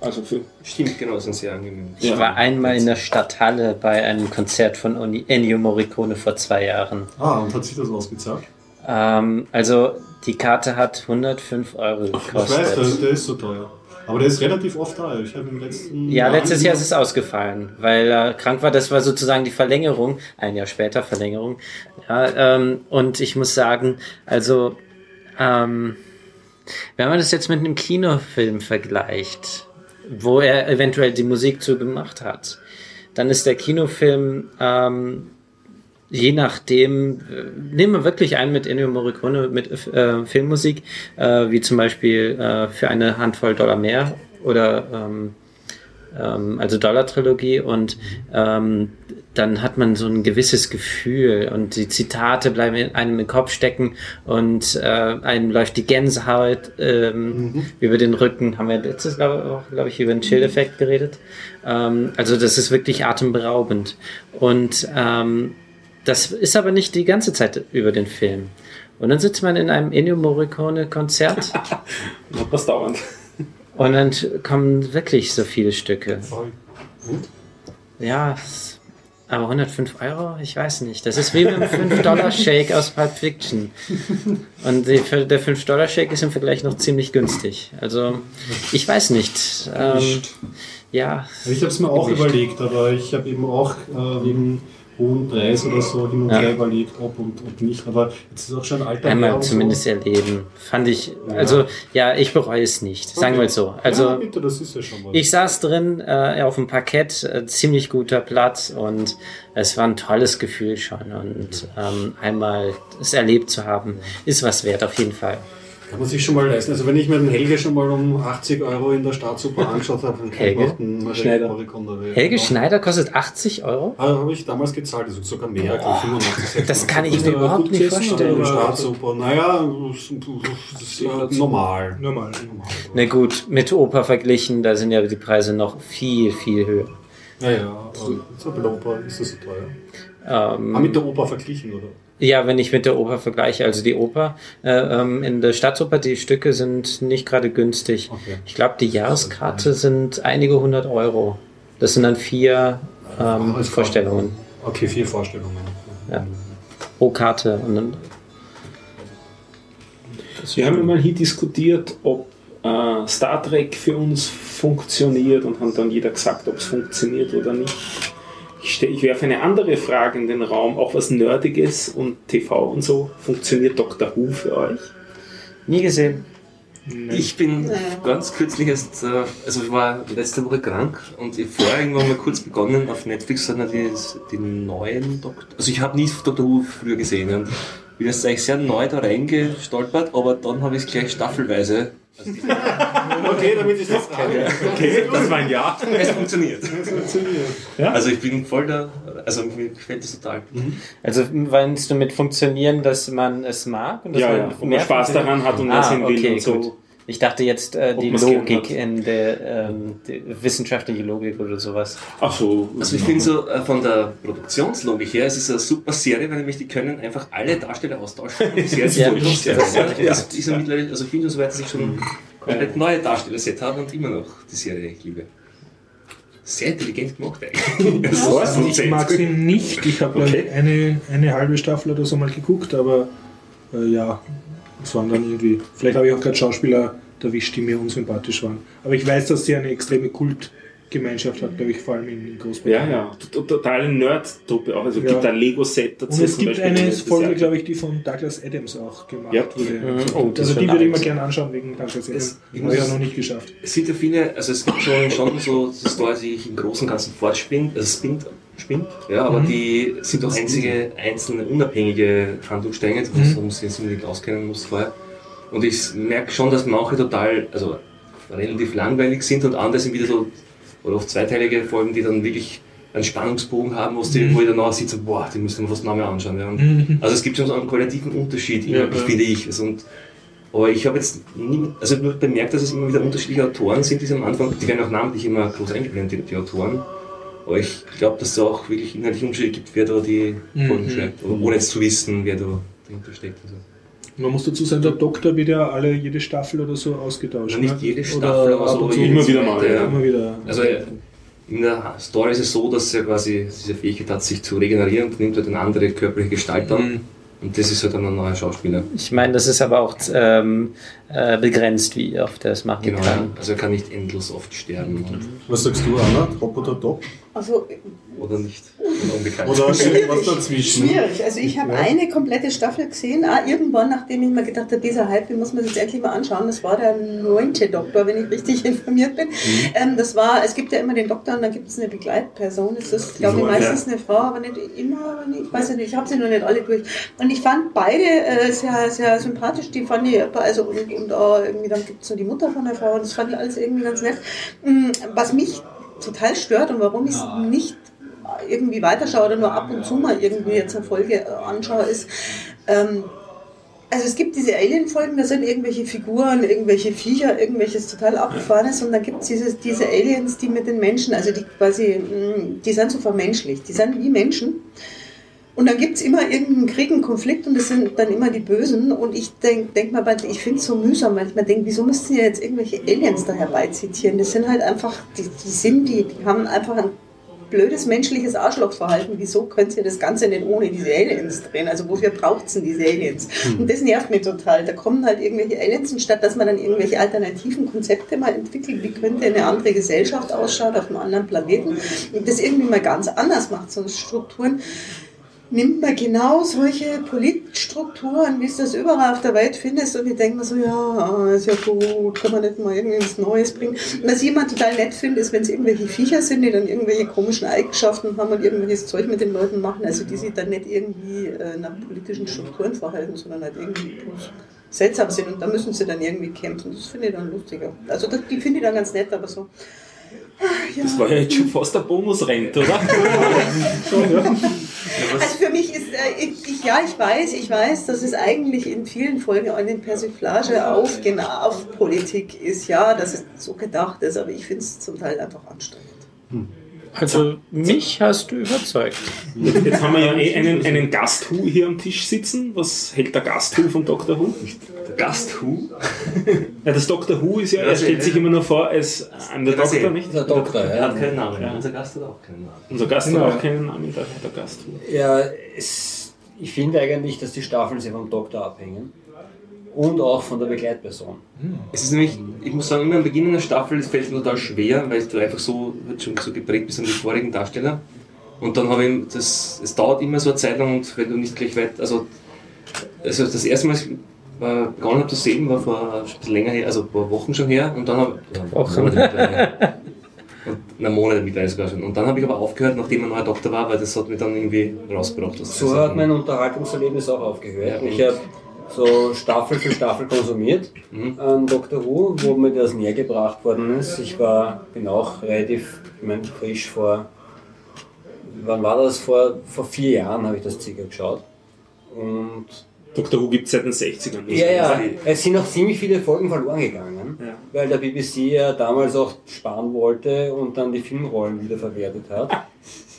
Also für Stimmt, genau, sind sehr angenehm. Ich ja. war einmal in der Stadthalle bei einem Konzert von Ennio Morricone vor zwei Jahren. Ah, und hat sich das ausgezahlt? Ähm, also die Karte hat 105 Euro gekostet. Ach, ich weiß, der, der ist so teuer. Aber der ist relativ oft da. Ich habe im letzten Ja, Jahr letztes Jahr ist es ausgefallen, weil er krank war. Das war sozusagen die Verlängerung, ein Jahr später Verlängerung. Ja, ähm, und ich muss sagen, also ähm, wenn man das jetzt mit einem Kinofilm vergleicht, wo er eventuell die Musik zu gemacht hat, dann ist der Kinofilm ähm, je nachdem, äh, nehmen wir wirklich einen mit Ennio Morricone mit äh, Filmmusik, äh, wie zum Beispiel äh, für eine Handvoll Dollar mehr oder ähm, ähm, also Dollar-Trilogie und ähm, dann hat man so ein gewisses Gefühl und die Zitate bleiben einem im Kopf stecken und äh, einem läuft die Gänsehaut ähm, mhm. über den Rücken. Haben wir letztes glaube glaub ich über den Chill-Effekt geredet. Ähm, also das ist wirklich atemberaubend und ähm, das ist aber nicht die ganze Zeit über den Film. Und dann sitzt man in einem Ennio Morricone-Konzert. was [laughs] dauernd. Und dann kommen wirklich so viele Stücke. Ja, aber 105 Euro? Ich weiß nicht. Das ist wie mit einem 5-Dollar-Shake aus Pulp Fiction. Und die, der 5-Dollar-Shake ist im Vergleich noch ziemlich günstig. Also, ich weiß nicht. Ähm, ja. Ich habe es mir auch überlegt, aber ich habe eben auch äh, wegen hohen Preis oder so hin und her überlegt, ob und ob nicht. Aber jetzt ist auch schon ein alter Einmal zumindest so. erleben. Fand ich, also ja, ich bereue es nicht. Sagen okay. wir so. Also, ja, bitte, das ist ja schon mal. Ich saß drin äh, auf dem Parkett, äh, ziemlich guter Platz und es war ein tolles Gefühl schon. Und ähm, einmal es erlebt zu haben, ist was wert auf jeden Fall. Kann man sich schon mal leisten. Also wenn ich mir den Helge schon mal um 80 Euro in der Staatsoper angeschaut habe, dann kann Helge? ich den Schneider. Helge. Schneider kostet 80 Euro? Ah, habe ich damals gezahlt, also sogar mehr, oh, 85, Das kann ich mir überhaupt nicht vorstellen. In der Staatsoper, naja, das ist ja normal. Normal. Na gut, mit Oper verglichen, da sind ja die Preise noch viel, viel höher. Ja, ja, so bei der Oper ist das so teuer. Ähm, ah, mit der Oper verglichen, oder? Ja, wenn ich mit der Oper vergleiche, also die Oper äh, ähm, in der Staatsoper, die Stücke sind nicht gerade günstig. Okay. Ich glaube, die Jahreskarte sind einige hundert Euro. Das sind dann vier ähm, oh, Vorstellungen. Okay, vier Vorstellungen. Ja. Pro Karte. Und dann Wir haben mal hier diskutiert, ob äh, Star Trek für uns funktioniert und haben dann jeder gesagt, ob es funktioniert oder nicht. Ich, ich werfe eine andere Frage in den Raum, auch was Nerdiges und TV und so. Funktioniert Dr. Who für euch? Nie gesehen. Ich bin ganz kürzlich erst, äh, also ich war letzte Woche krank und ich vorher irgendwann mal kurz begonnen, auf Netflix ja die, die neuen Doktor, also ich habe nie Dr. Who früher gesehen und bin jetzt eigentlich sehr neu da reingestolpert, aber dann habe ich es gleich staffelweise. Also Okay, damit ich das frage. Okay, das war ein Ja. es funktioniert. Also ich bin voll da, also mir gefällt das total. Also meinst du mit funktionieren, dass man es mag? Und dass Ja, man ja, und man mehr Spaß funktioniert? daran hat und ah, sehen will okay, und so. gut. Ich dachte jetzt äh, die Logik in der ähm, die wissenschaftliche Logik oder sowas. Ach so. Also ich finde so äh, von der Produktionslogik her, es ist eine super Serie, weil nämlich die können einfach alle Darsteller austauschen. Die Serie ist Ja, voll lustig. das- Ja, das ist ja mittlerweile, also ich finde so weit, dass ich schon komplett neue Darsteller-Set habe und immer noch die Serie liebe. Sehr intelligent gemacht eigentlich. Also ich mag sie nicht. Ich habe Okay. eine, eine halbe Staffel oder so mal geguckt, aber äh, ja, es waren dann irgendwie. Vielleicht habe ich auch gerade Schauspieler erwischt, die mir unsympathisch waren. Aber ich weiß, dass sie eine extreme Kultgemeinschaft hat, glaube ich, vor allem in Ja. Großbritannien. ja, t- totale Nerd-Truppe auch. Also es Ja. gibt ein Lego-Set dazu. Und es gibt Beispiel, eine das Folge, ja- glaube ich, die von Douglas Adams auch gemacht Ja. wurde. Mhm. Oh, das also die würde ich mir gerne anschauen wegen Douglas Adams. Es- ich Habe ja noch nicht geschafft. Es sind ja viele, also es gibt schon, schon so Stories, die sich im Großen und Ganzen fortspinnt, also spinnt, spinnt, ja, aber die sind doch einzige einzelne unabhängige Handlungsstränge, das man sich jetzt unbedingt auskennen muss vorher. Und ich merke schon, dass manche total, also relativ langweilig sind und andere sind wieder so, oder oft zweiteilige Folgen, die dann wirklich einen Spannungsbogen haben, wo, die, wo ich danach sitze, boah, die müsste man fast noch mehr anschauen. Ja. Und, Also es gibt schon so einen qualitativen Unterschied, Ja, immer, ja. finde ich. Also, und, aber ich habe jetzt nie, also nur bemerkt, dass es immer wieder unterschiedliche Autoren sind, die am Anfang, die werden auch namentlich immer groß eingeblendet, die, die Autoren. Aber ich glaube, dass es da auch wirklich inhaltlich Unterschiede gibt, wer da die Folgen Mhm. schreibt, aber ohne jetzt zu wissen, wer da dahinter steckt. Also. Man muss dazu sagen, der Doktor wird ja alle jede Staffel oder so ausgetauscht. Also nicht ne? jede Oder Staffel, aber ab so immer wieder mal, Ja. Immer wieder. Also in der Story ist es so, dass er quasi diese Fähigkeit hat, sich zu regenerieren und nimmt halt eine andere körperliche Gestalt an. Mhm. Und das ist halt dann ein neuer Schauspieler. Ich meine, das ist aber auch ähm, äh, begrenzt, wie oft er es machen Genau, kann. also er kann nicht endlos oft sterben Was sagst du, Anna? Top oder top? Also oder nicht oder irgendwas dazwischen? schwierig. Also ich habe eine komplette Staffel gesehen, ah, irgendwann, nachdem ich mir gedacht habe, dieser Hype, den muss man sich jetzt endlich mal anschauen. Das war der neunte Doktor, wenn ich richtig [laughs] informiert bin. Ähm, das war, es gibt ja immer den Doktor und dann gibt es eine Begleitperson. Das ist, glaube ich, meistens eine Frau, aber nicht immer. aber nicht- Ich weiß ja nicht, ich habe sie noch nicht alle durch. Und ich fand beide äh, sehr, sehr sympathisch. Die fand ich, also und, und auch irgendwie, dann gibt es noch die Mutter von der Frau und das fand ich alles irgendwie ganz nett. Mm, Was mich total stört und warum ich es nicht irgendwie weiterschaue oder nur ab und zu mal irgendwie jetzt eine Folge äh, anschaue, ist, ähm, also es gibt diese Alien-Folgen, da sind irgendwelche Figuren, irgendwelche Viecher, irgendwelches total abgefahrenes und dann gibt es diese, Aliens, die mit den Menschen, also die quasi, mh, die sind so vermenschlicht, die sind wie Menschen. Und dann gibt es immer irgendeinen Krieg, einen Konflikt und das sind dann immer die Bösen. Und ich denke denk mal, ich finde es so mühsam, weil ich mir denke, wieso müssen ihr jetzt irgendwelche Aliens da herbeizitieren? Das sind halt einfach, die, die sind die, die haben einfach ein blödes menschliches Arschlochverhalten. Wieso könnt ihr das Ganze nicht ohne diese Aliens drehen? Also wofür braucht es denn diese Aliens? Und das nervt mich total. Da kommen halt irgendwelche Aliens und statt dass man dann irgendwelche alternativen Konzepte mal entwickelt, wie könnte eine andere Gesellschaft ausschauen auf einem anderen Planeten und das irgendwie mal ganz anders macht, so Strukturen nimmt man genau solche Politstrukturen, wie es das überall auf der Welt findest, und ich denke mir so, ja, ist ja gut, kann man nicht mal irgendwas Neues bringen. Und was ich immer total nett finde, ist, wenn es irgendwelche Viecher sind, die dann irgendwelche komischen Eigenschaften haben und irgendwelches Zeug mit den Leuten machen, also die sich dann nicht irgendwie äh, nach politischen Strukturen verhalten, sondern halt irgendwie bloß seltsam sind und da müssen sie dann irgendwie kämpfen. Das finde ich dann lustiger. Also das, die finde ich dann ganz nett, aber so. ah, Ja. Das war ja jetzt schon fast der Bonusrent, oder? [laughs] Also für mich ist, äh, ich, ja, ich weiß, ich weiß, dass es eigentlich in vielen Folgen eine Persiflage auf, genau, auf Politik ist, ja, dass es so gedacht ist, aber ich finde es zum Teil einfach anstrengend. Also mich hast du überzeugt. Jetzt, jetzt haben wir ja eh einen, einen Gast-Who hier am Tisch sitzen. Was hält der Gast-Who von Dr. Who? Der Gast Who? [laughs] Ja, das Dr. Who ist ja, er stellt sich immer nur vor als I'm der Doktor, nicht? Der Doktor, Er ja. hat keinen Namen. Ja. Unser Gast hat auch keinen Namen. Unser Gast Genau. hat auch keinen Namen, daher der Gast Who. Ja, es, ich finde eigentlich, dass die Staffeln sehr vom Doktor abhängen. Und auch von der Begleitperson. Es ist nämlich, ich muss sagen, immer am Beginn einer Staffel, es fällt mir total schwer, weil du einfach so, schon so geprägt bist an die vorigen Darsteller. Und dann habe ich, das, es dauert immer so eine Zeit lang und wenn du nicht gleich weit, also, also das erste Mal, äh, begonnen habe zu sehen, war vor ein bisschen länger her, also ein paar Wochen schon her. Und dann habe Wochen. Monate. Und, na, Monate mittlerweile sogar schon. Und dann habe ich aber aufgehört, nachdem ein neuer Doktor war, weil das hat mich dann irgendwie rausgebracht. aus So hat mein Unterhaltungserlebnis auch aufgehört. Ja, Ich habe so Staffel für Staffel konsumiert Mhm. an Doctor Who, wo mir das näher gebracht worden ist. Ich war, bin auch relativ, ich meine, frisch vor, wann war das? Vor, vor vier Jahren habe ich das circa geschaut. Und Dr. Who gibt es seit den 60ern. ja, ja, es sind auch ziemlich viele Folgen verloren gegangen, Ja. weil der BBC ja damals auch sparen wollte und dann die Filmrollen wieder verwertet hat.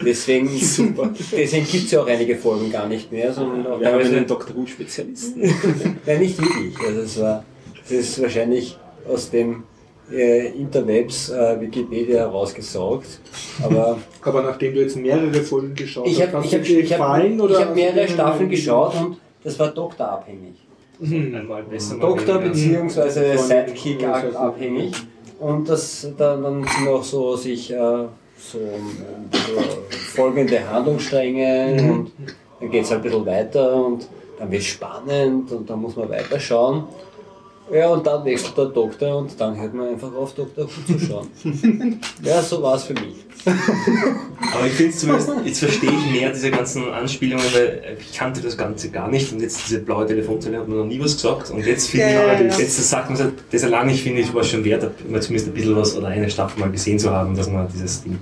Deswegen, [laughs] deswegen gibt es ja auch einige Folgen gar nicht mehr, sondern auch Wir haben teilweise einen Dr. Who-Spezialisten. [laughs] Nein, nicht wirklich. Also es war, das ist wahrscheinlich aus dem äh, Interwebs äh, Wikipedia herausgesaugt. Aber [laughs] Aber nachdem du jetzt mehrere Folgen geschaut ich habe hast, ich hab, dir ich hab, gefallen ich oder hab hast mehrere du dir Staffeln geschaut und das war doktorabhängig. Einmal besser, mal Doktor bzw. Sidekick abhängig. Und das, dann, dann sind auch so sich äh, so, ähm, so folgende Handlungsstränge und dann geht es halt ein bisschen weiter und dann wird es spannend und dann muss man weiterschauen. Ja, und dann wechselt der Doktor und dann hört man einfach auf, Doktor Who zu schauen. [laughs] ja, so war es für mich. Aber ich finde zumindest, jetzt verstehe ich mehr diese ganzen Anspielungen, weil ich kannte das Ganze gar nicht und jetzt diese blaue Telefonzelle hat mir noch nie was gesagt und jetzt finde Ja, ich, ja, ja. jetzt sagt man das allein ich finde ich war schon wert, immer zumindest ein bisschen was oder eine Staffel mal gesehen zu haben, dass man dieses Ding.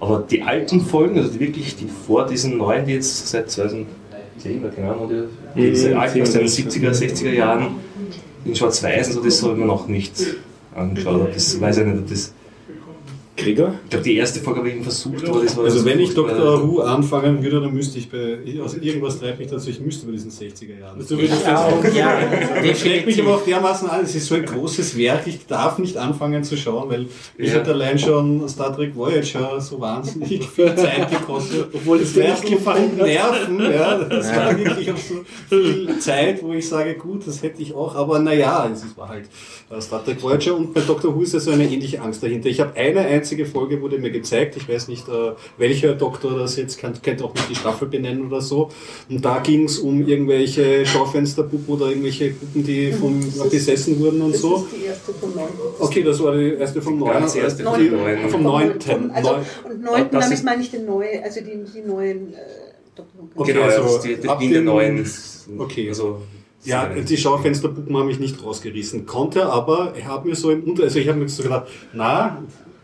Aber die alten Folgen, also die wirklich die vor diesen neuen, die jetzt seit 2010 oder keine Ahnung, die, diese alten aus den 77er, 70er, 60er Jahren in Schwarz-Weiß und so, das habe ich mir noch nicht angeschaut. Das weiß ich nicht, ob das. Gregor? Ich glaube, die erste Folge habe ich eben versucht, aber das war Also so wenn ich. Dr. Who anfangen würde, dann müsste ich bei, also irgendwas treibt mich dazu, ich müsste bei diesen 60er Jahren. Du würdest Auch, ja, Das [laughs] schlägt mich aber auch dermaßen an, es ist so ein großes Werk, ich darf nicht anfangen zu schauen, weil mich Ja. hat allein schon Star Trek Voyager so wahnsinnig [laughs] viel Zeit gekostet. Obwohl es nicht gefallen hat. Nerven, ja, das [laughs] war wirklich auch so viel Zeit, wo ich sage, gut, das hätte ich auch, aber naja, es war halt äh, Star Trek Voyager und bei Dr. Who ist ja so eine ähnliche Angst dahinter. Ich habe eine einzige Folge, wurde mir gezeigt, ich weiß nicht, äh, welcher Doktor das jetzt, kann, könnte auch nicht die Staffel benennen oder so, und da ging es um irgendwelche Schaufensterpuppen oder irgendwelche Puppen, die vom, besessen wurden und Das so. ist die erste von neun. Okay, das war die erste vom neuen. Ganz erste vom die- neuen. Vom neunten. Also, Neun- und neunten, Das damit ist- meine ich den neuen, also die, die neuen äh. Okay, Genau, also also das ist die, die ab in der neuen. Okay. Also, Ja, die Schaufensterpuppen haben mich nicht rausgerissen. Konnte aber, ich habe mir so im Unter, also ich habe mir so gedacht, na,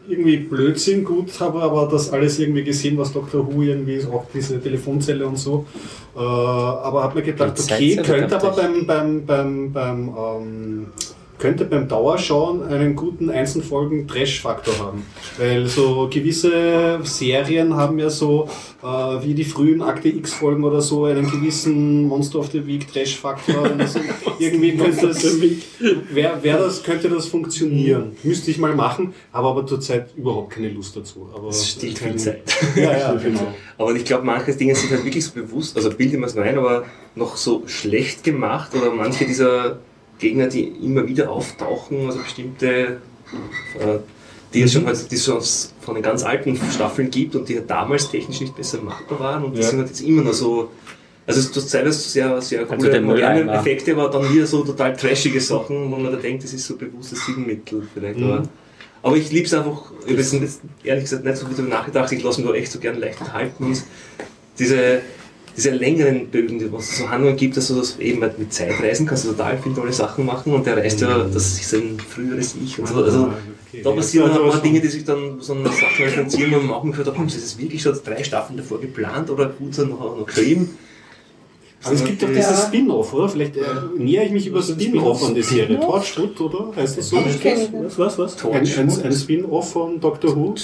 irgendwie Blödsinn, gut, habe aber das alles irgendwie gesehen, was Dr. Who irgendwie, auch diese Telefonzelle und so. Äh, aber habe mir gedacht, okay, könnte aber beim, beim, beim, beim, ähm, könnte beim Dauerschauen einen guten Einzelfolgen Trash-Faktor haben. Weil so gewisse Serien haben ja so, äh, wie die frühen Akte X-Folgen oder so, einen gewissen Monster of the Week Trash-Faktor. [laughs] Das- irgendwie könnte das, wär, wär das, könnte das funktionieren. Müsste ich mal machen, habe aber zurzeit überhaupt keine Lust dazu. Aber Es stiehlt viel Zeit. [laughs] Ja, ja, genau. Aber ich glaube, manche Dinge sind halt wirklich so bewusst, also bilden wir es ein, aber noch so schlecht gemacht oder manche dieser Gegner, die immer wieder auftauchen, also bestimmte, äh, die es schon halt, die es von den ganz alten Staffeln gibt und die halt damals technisch nicht besser machbar waren und die Ja. sind halt jetzt immer noch so, also es ist teilweise sehr, sehr Also coole der moderne. Effekte, aber dann wieder so total trashige Sachen, wo man da denkt, das ist so bewusstes Stilmittel vielleicht, Mhm. aber aber ich liebe es einfach, ich habe jetzt ehrlich gesagt nicht so viel darüber nachgedacht, ich lasse mich da echt so gern leicht halten und diese, diese längeren Bögen, die was es so Handlungen gibt, dass du das eben mit mit Zeitreisen kannst du total viele tolle Sachen machen und der reist ja, das ist ein früheres Ich und so. Also, Okay. da passieren Also, ein paar Dinge, die sich dann so eine Sache referenzieren und machen für, haben sie das wirklich schon drei Staffeln davor geplant oder gut so noch, noch geschrieben? Aber es gibt doch dieses Spin-off, oder? Vielleicht äh, nähere ich mich über Spin-off an die Serie. Torchwood, oder? Heißt das so? Was, was, was? Ein, ein, ein Spin-off von Dr. Who?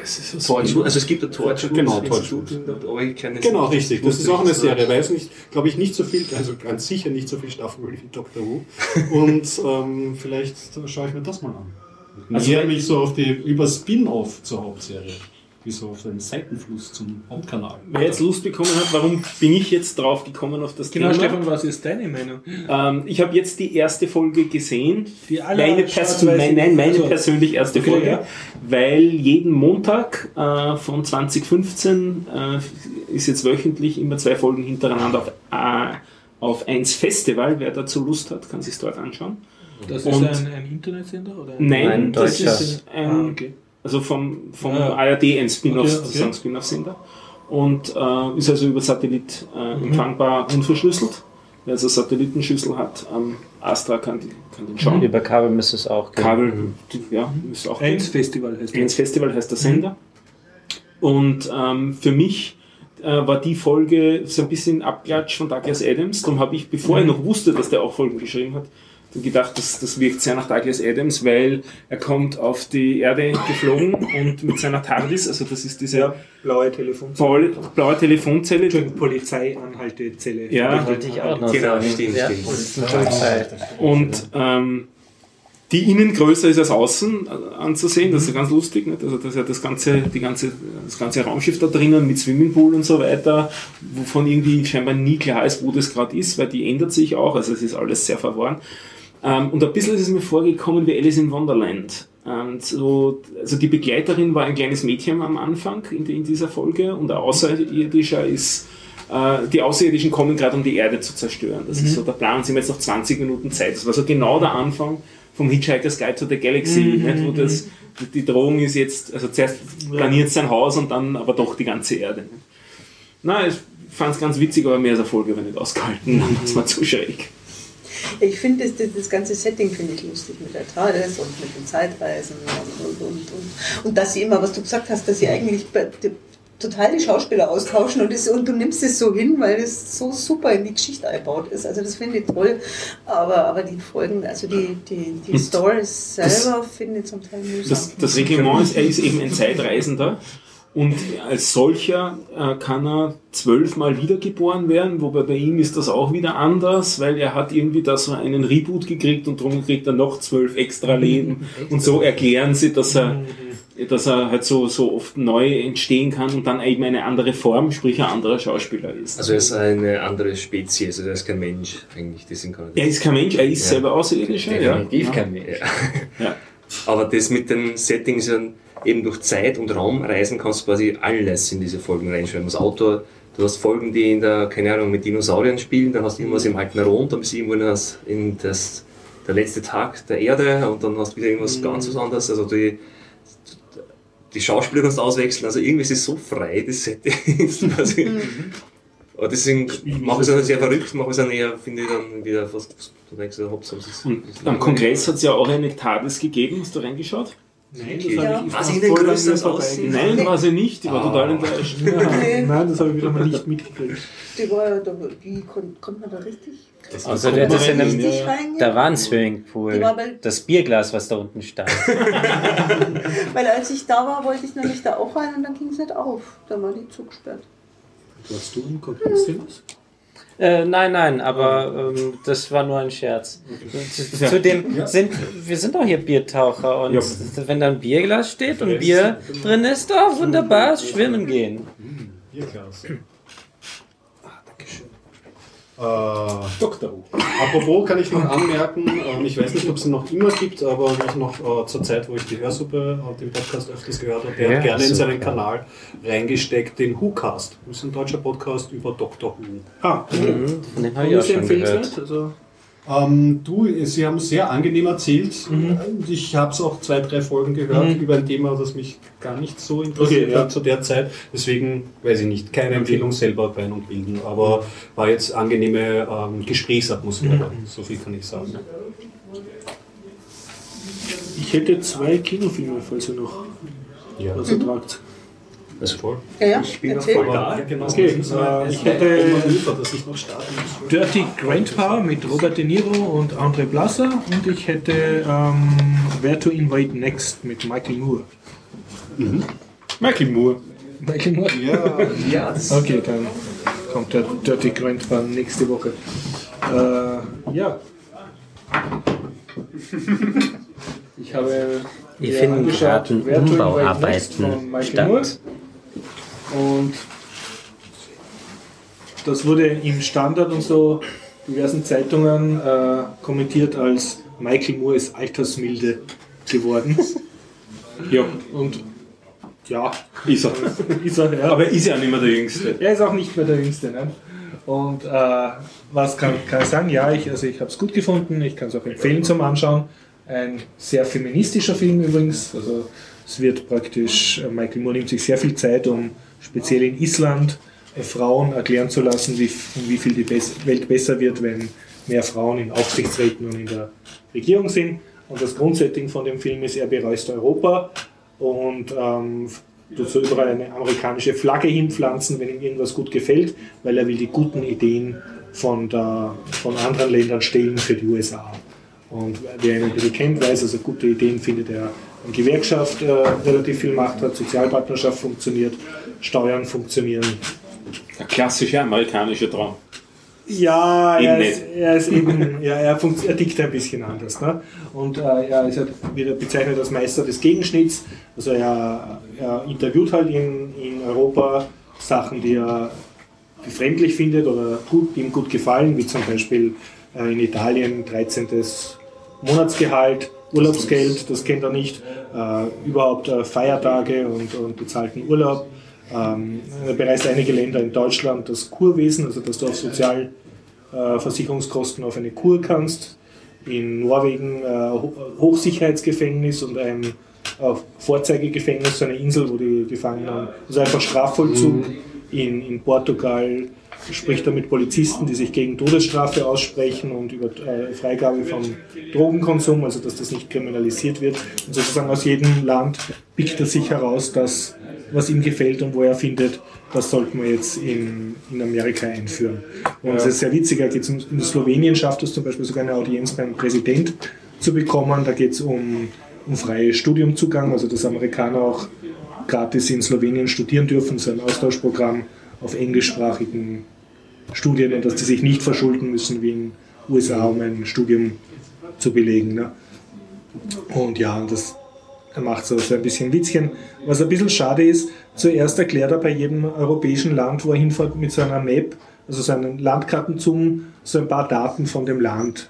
Das ist was Torchwood, also es gibt ein Torchwood, Genau, Institut, aber ich kenne Genau, richtig. Das ist auch eine ich Serie. Weiß nicht, glaube ich, nicht so viel, also ganz sicher nicht so viel Staffeln wie Dr. Who. Und [laughs] ähm, vielleicht schaue ich mir das mal an. Ich Also wenn- mich so auf die, über Spin-off zur Hauptserie. Wie so auf einen Seitenfluss zum Hauptkanal. Wer jetzt Lust bekommen hat, warum bin ich jetzt drauf gekommen auf das Genau, Thema? Stefan, was ist deine Meinung? Ähm, ich habe jetzt die erste Folge gesehen. Die aller- Meine, nein, nein, meine Also, persönlich erste okay, Folge. ja. Weil jeden Montag äh, von 2015 äh, ist jetzt wöchentlich immer zwei Folgen hintereinander auf, äh, auf 1 Festival. Wer dazu Lust hat, kann sich dort anschauen. Das Und- ist ein, ein Internetsender? Oder ein Nein, Ein das ist ein, Ah, okay. Also vom, vom Ja. ARD ein Spin-off, Okay, okay. Spin-off-Sender. Und äh, ist also über Satellit äh, Mhm. empfangbar unverschlüsselt. Wer also Satellitenschüssel hat, am Astra kann, die, kann den schauen. Über Kabel müsste es auch gehen. Kabel, ja, ist auch Eins gehen. Festival heißt Eins Festival heißt der Sender. Und ähm, für mich äh, war die Folge so ein bisschen Abklatsch von Douglas Adams. Darum habe ich, bevor ich noch wusste, dass der auch Folgen geschrieben hat, gedacht, das, das wirkt sehr nach Douglas Adams, weil er kommt auf die Erde geflogen und mit seiner TARDIS, also das ist diese Ja, blaue Telefon. blaue, blaue Telefonzelle, Entschuldigung, Polizeianhaltezelle. Ja. Wollte ich auch noch Genau, stimmt, ja. Und ähm, die innen größer ist als außen äh, anzusehen, das ist ganz lustig. Nicht? Also das ist ja das ganze, die ganze, das ganze Raumschiff da drinnen mit Swimmingpool und so weiter, wovon irgendwie scheinbar nie klar ist, wo das gerade ist, weil die ändert sich auch, also es ist alles sehr verworren. Ähm, und ein bisschen ist es mir vorgekommen wie Alice in Wonderland. Und so, also die Begleiterin war ein kleines Mädchen am Anfang in, in dieser Folge und ein Außerirdischer ist äh, die Außerirdischen kommen gerade, um die Erde zu zerstören. Das ist so der Plan. Und sie haben jetzt noch 20 Minuten Zeit. Das war so genau der Anfang vom Hitchhiker's Guide to the Galaxy, nicht, wo das, die Drohung ist jetzt, also zuerst planiert sein Haus und dann aber doch die ganze Erde. Na, ich fand es ganz witzig, aber mehr als Erfolg habe ich nicht ausgehalten. [laughs] Dann war es mir zu schräg. Ich finde das, das, ganze Setting finde ich lustig mit der TARDIS und mit den Zeitreisen und, und, und, und, und dass sie immer, was du gesagt hast, dass sie eigentlich total die Schauspieler austauschen und, das, und du nimmst es so hin, weil es so super in die Geschichte eingebaut ist. Also das finde ich toll. Aber, aber die Folgen, also die, die, die Stories selber finde ich zum Teil mühsam. Das, das Reglement ist, er ist eben ein Zeitreisender und als solcher äh, kann er zwölfmal wiedergeboren werden, wobei bei ihm ist das auch wieder anders, weil er hat irgendwie da so einen Reboot gekriegt und darum kriegt er noch zwölf extra Leben und so erklären sie, dass er dass er halt so, so oft neu entstehen kann und dann eben eine andere Form, sprich ein anderer Schauspieler ist. Also er ist eine andere Spezies, also er ist kein Mensch eigentlich, das sind er ist kein Mensch, er ist Ja. selber Außerirdischer, ja. Definitiv kein Mensch. Ja. ja. Aber das mit den Settings, ja, eben durch Zeit- und Raumreisen kannst du quasi alles in diese Folgen reinschreiben. Das Auto, du hast Folgen, die in der, keine Ahnung, mit Dinosauriern spielen, dann hast du irgendwas im alten Rom, dann bist du irgendwo in das, in das, der letzte Tag der Erde und dann hast du wieder irgendwas ganz was anderes. Also die, die Schauspieler kannst du auswechseln, also irgendwie ist es so frei, das Setting. [laughs] ist quasi- Aber deswegen mache ich es dann sehr verrückt, mache ich es dann eher, finde ich dann wieder fast, du denkst, hops, hops, das ist- Und am. Kongress hat es ja auch eine TARDIS gegeben, hast du reingeschaut? Nein, Okay. das Ja. habe ich Was in den aussehen? Nein, war sie nicht, die war total enttäuscht. [laughs] Ja. Nein, das habe ich wieder mal nicht mitgekriegt. Die war, da, wie kommt man da richtig? Also der das in einem, da war ein Swimmingpool. Das Bierglas, was da unten stand. [laughs] Weil als ich da war, wollte ich nämlich da auch rein und dann ging es nicht auf. Da war die zugesperrt. Warst du im Kongress? Äh, nein, nein, aber ähm, das war nur ein Scherz. Zudem sind wir sind doch hier Biertaucher und Ja. wenn da ein Bierglas steht und Bier drin ist, oh, wunderbar, schwimmen gehen. Bierglas. Äh, Dr. Who. apropos kann ich noch anmerken, ähm, ich weiß nicht, ob es ihn noch immer gibt, aber ich noch äh, zur Zeit, wo ich die Hörsuppe und den Podcast öfters gehört habe, der hat gerne in Hörsuppe. seinen Kanal reingesteckt, den Who-Cast. Das ist ein deutscher Podcast über Dr. Who. Ah, Mhm, den habe ich auch schon gehört. Also, Ähm, du, Sie haben sehr angenehm erzählt. Mhm. Ich habe es auch zwei, drei Folgen gehört über ein Thema, das mich gar nicht so interessiert Okay, ja. hat zu der Zeit. Deswegen weiß ich nicht, keine Empfehlung selber bei und bilden, aber war jetzt angenehme ähm, Gesprächsatmosphäre. Mhm. So viel kann ich sagen. ich hätte zwei Kinofilme, falls ihr noch Ja. was ertragt. Also voll. Ja, ja, Ich bin noch voll da. genau. Okay, äh, ich hätte dass ich muss. Dirty Grandpa mit Robert De Niro und Andre Blasser und ich hätte ähm, Where to Invade Next mit Michael Moore. Michael Moore. Michael Moore? Ja, Ja, das Okay, dann kommt der Dirty Grandpa nächste Woche. Äh, ja. Ich habe Wir finden gerade Umbauarbeiten von Michael Moore. statt. Und das wurde im Standard und so diversen Zeitungen äh, kommentiert als Michael Moore ist altersmilde geworden. Ja, Und ja, ist er. ist er, ja. Aber ist ja nicht mehr der Jüngste. er ist auch nicht mehr der Jüngste. Ne? Und äh, was kann, kann ich sagen? Ja, ich, also ich habe es gut gefunden, ich kann es auch empfehlen zum Anschauen. Ein sehr feministischer Film übrigens. Also es wird praktisch, äh, Michael Moore nimmt sich sehr viel Zeit, um speziell in Island äh, Frauen erklären zu lassen, wie, wie viel die Welt besser wird, wenn mehr Frauen in Aufsichtsräten und in der Regierung sind. Und das Grundsetting von dem Film ist, er bereist Europa und ähm, tut so überall eine amerikanische Flagge hinpflanzen, wenn ihm irgendwas gut gefällt, weil er will die guten Ideen von, der, von anderen Ländern stehlen für die USA. Und wer ihn ein bisschen kennt, weiß, also gute Ideen findet er in Gewerkschaft äh, relativ viel Macht hat, Sozialpartnerschaft funktioniert, Steuern funktionieren. Der klassische amerikanische Traum. Ja, Eben er ist, er ist eben, ja, er, er tickt ein bisschen anders. Ne? Und äh, er ist halt wieder bezeichnet als Meister des Gegenschnitts. Also er, er interviewt halt in, in Europa Sachen, die er befremdlich findet oder gut, ihm gut gefallen, wie zum Beispiel äh, in Italien 13. Monatsgehalt, Urlaubsgeld, das kennt er nicht, äh, überhaupt äh, Feiertage und, und bezahlten Urlaub. Ähm, er bereist einige Länder in Deutschland, das Kurwesen, also dass du auf Sozialversicherungskosten auf eine Kur kannst. In Norwegen äh, Ho- Hochsicherheitsgefängnis und ein äh, Vorzeigegefängnis, so eine Insel, wo die Gefangenen, also einfach Strafvollzug. In, in Portugal spricht er mit Polizisten, die sich gegen Todesstrafe aussprechen und über äh, Freigabe von Drogenkonsum, also dass das nicht kriminalisiert wird. Und sozusagen aus jedem Land pickt er sich heraus, das, was ihm gefällt und wo er findet, das sollten wir jetzt in, in Amerika einführen. Und es ist sehr witzig, da geht's um, in Slowenien schafft es zum Beispiel sogar eine Audienz beim Präsident zu bekommen. Da geht es um, um freie Studiumzugang, also dass Amerikaner auch gratis in Slowenien studieren dürfen, so ein Austauschprogramm auf englischsprachigen Studien und dass die sich nicht verschulden müssen wie in den USA, um ein Studium zu belegen. Ne? Und ja, das er macht so, ein bisschen Witzchen. Was ein bisschen schade ist, zuerst erklärt er bei jedem europäischen Land, wo er hinfährt, mit so einer Map, also seinen Landkartenzoom, so ein paar Daten von dem Land.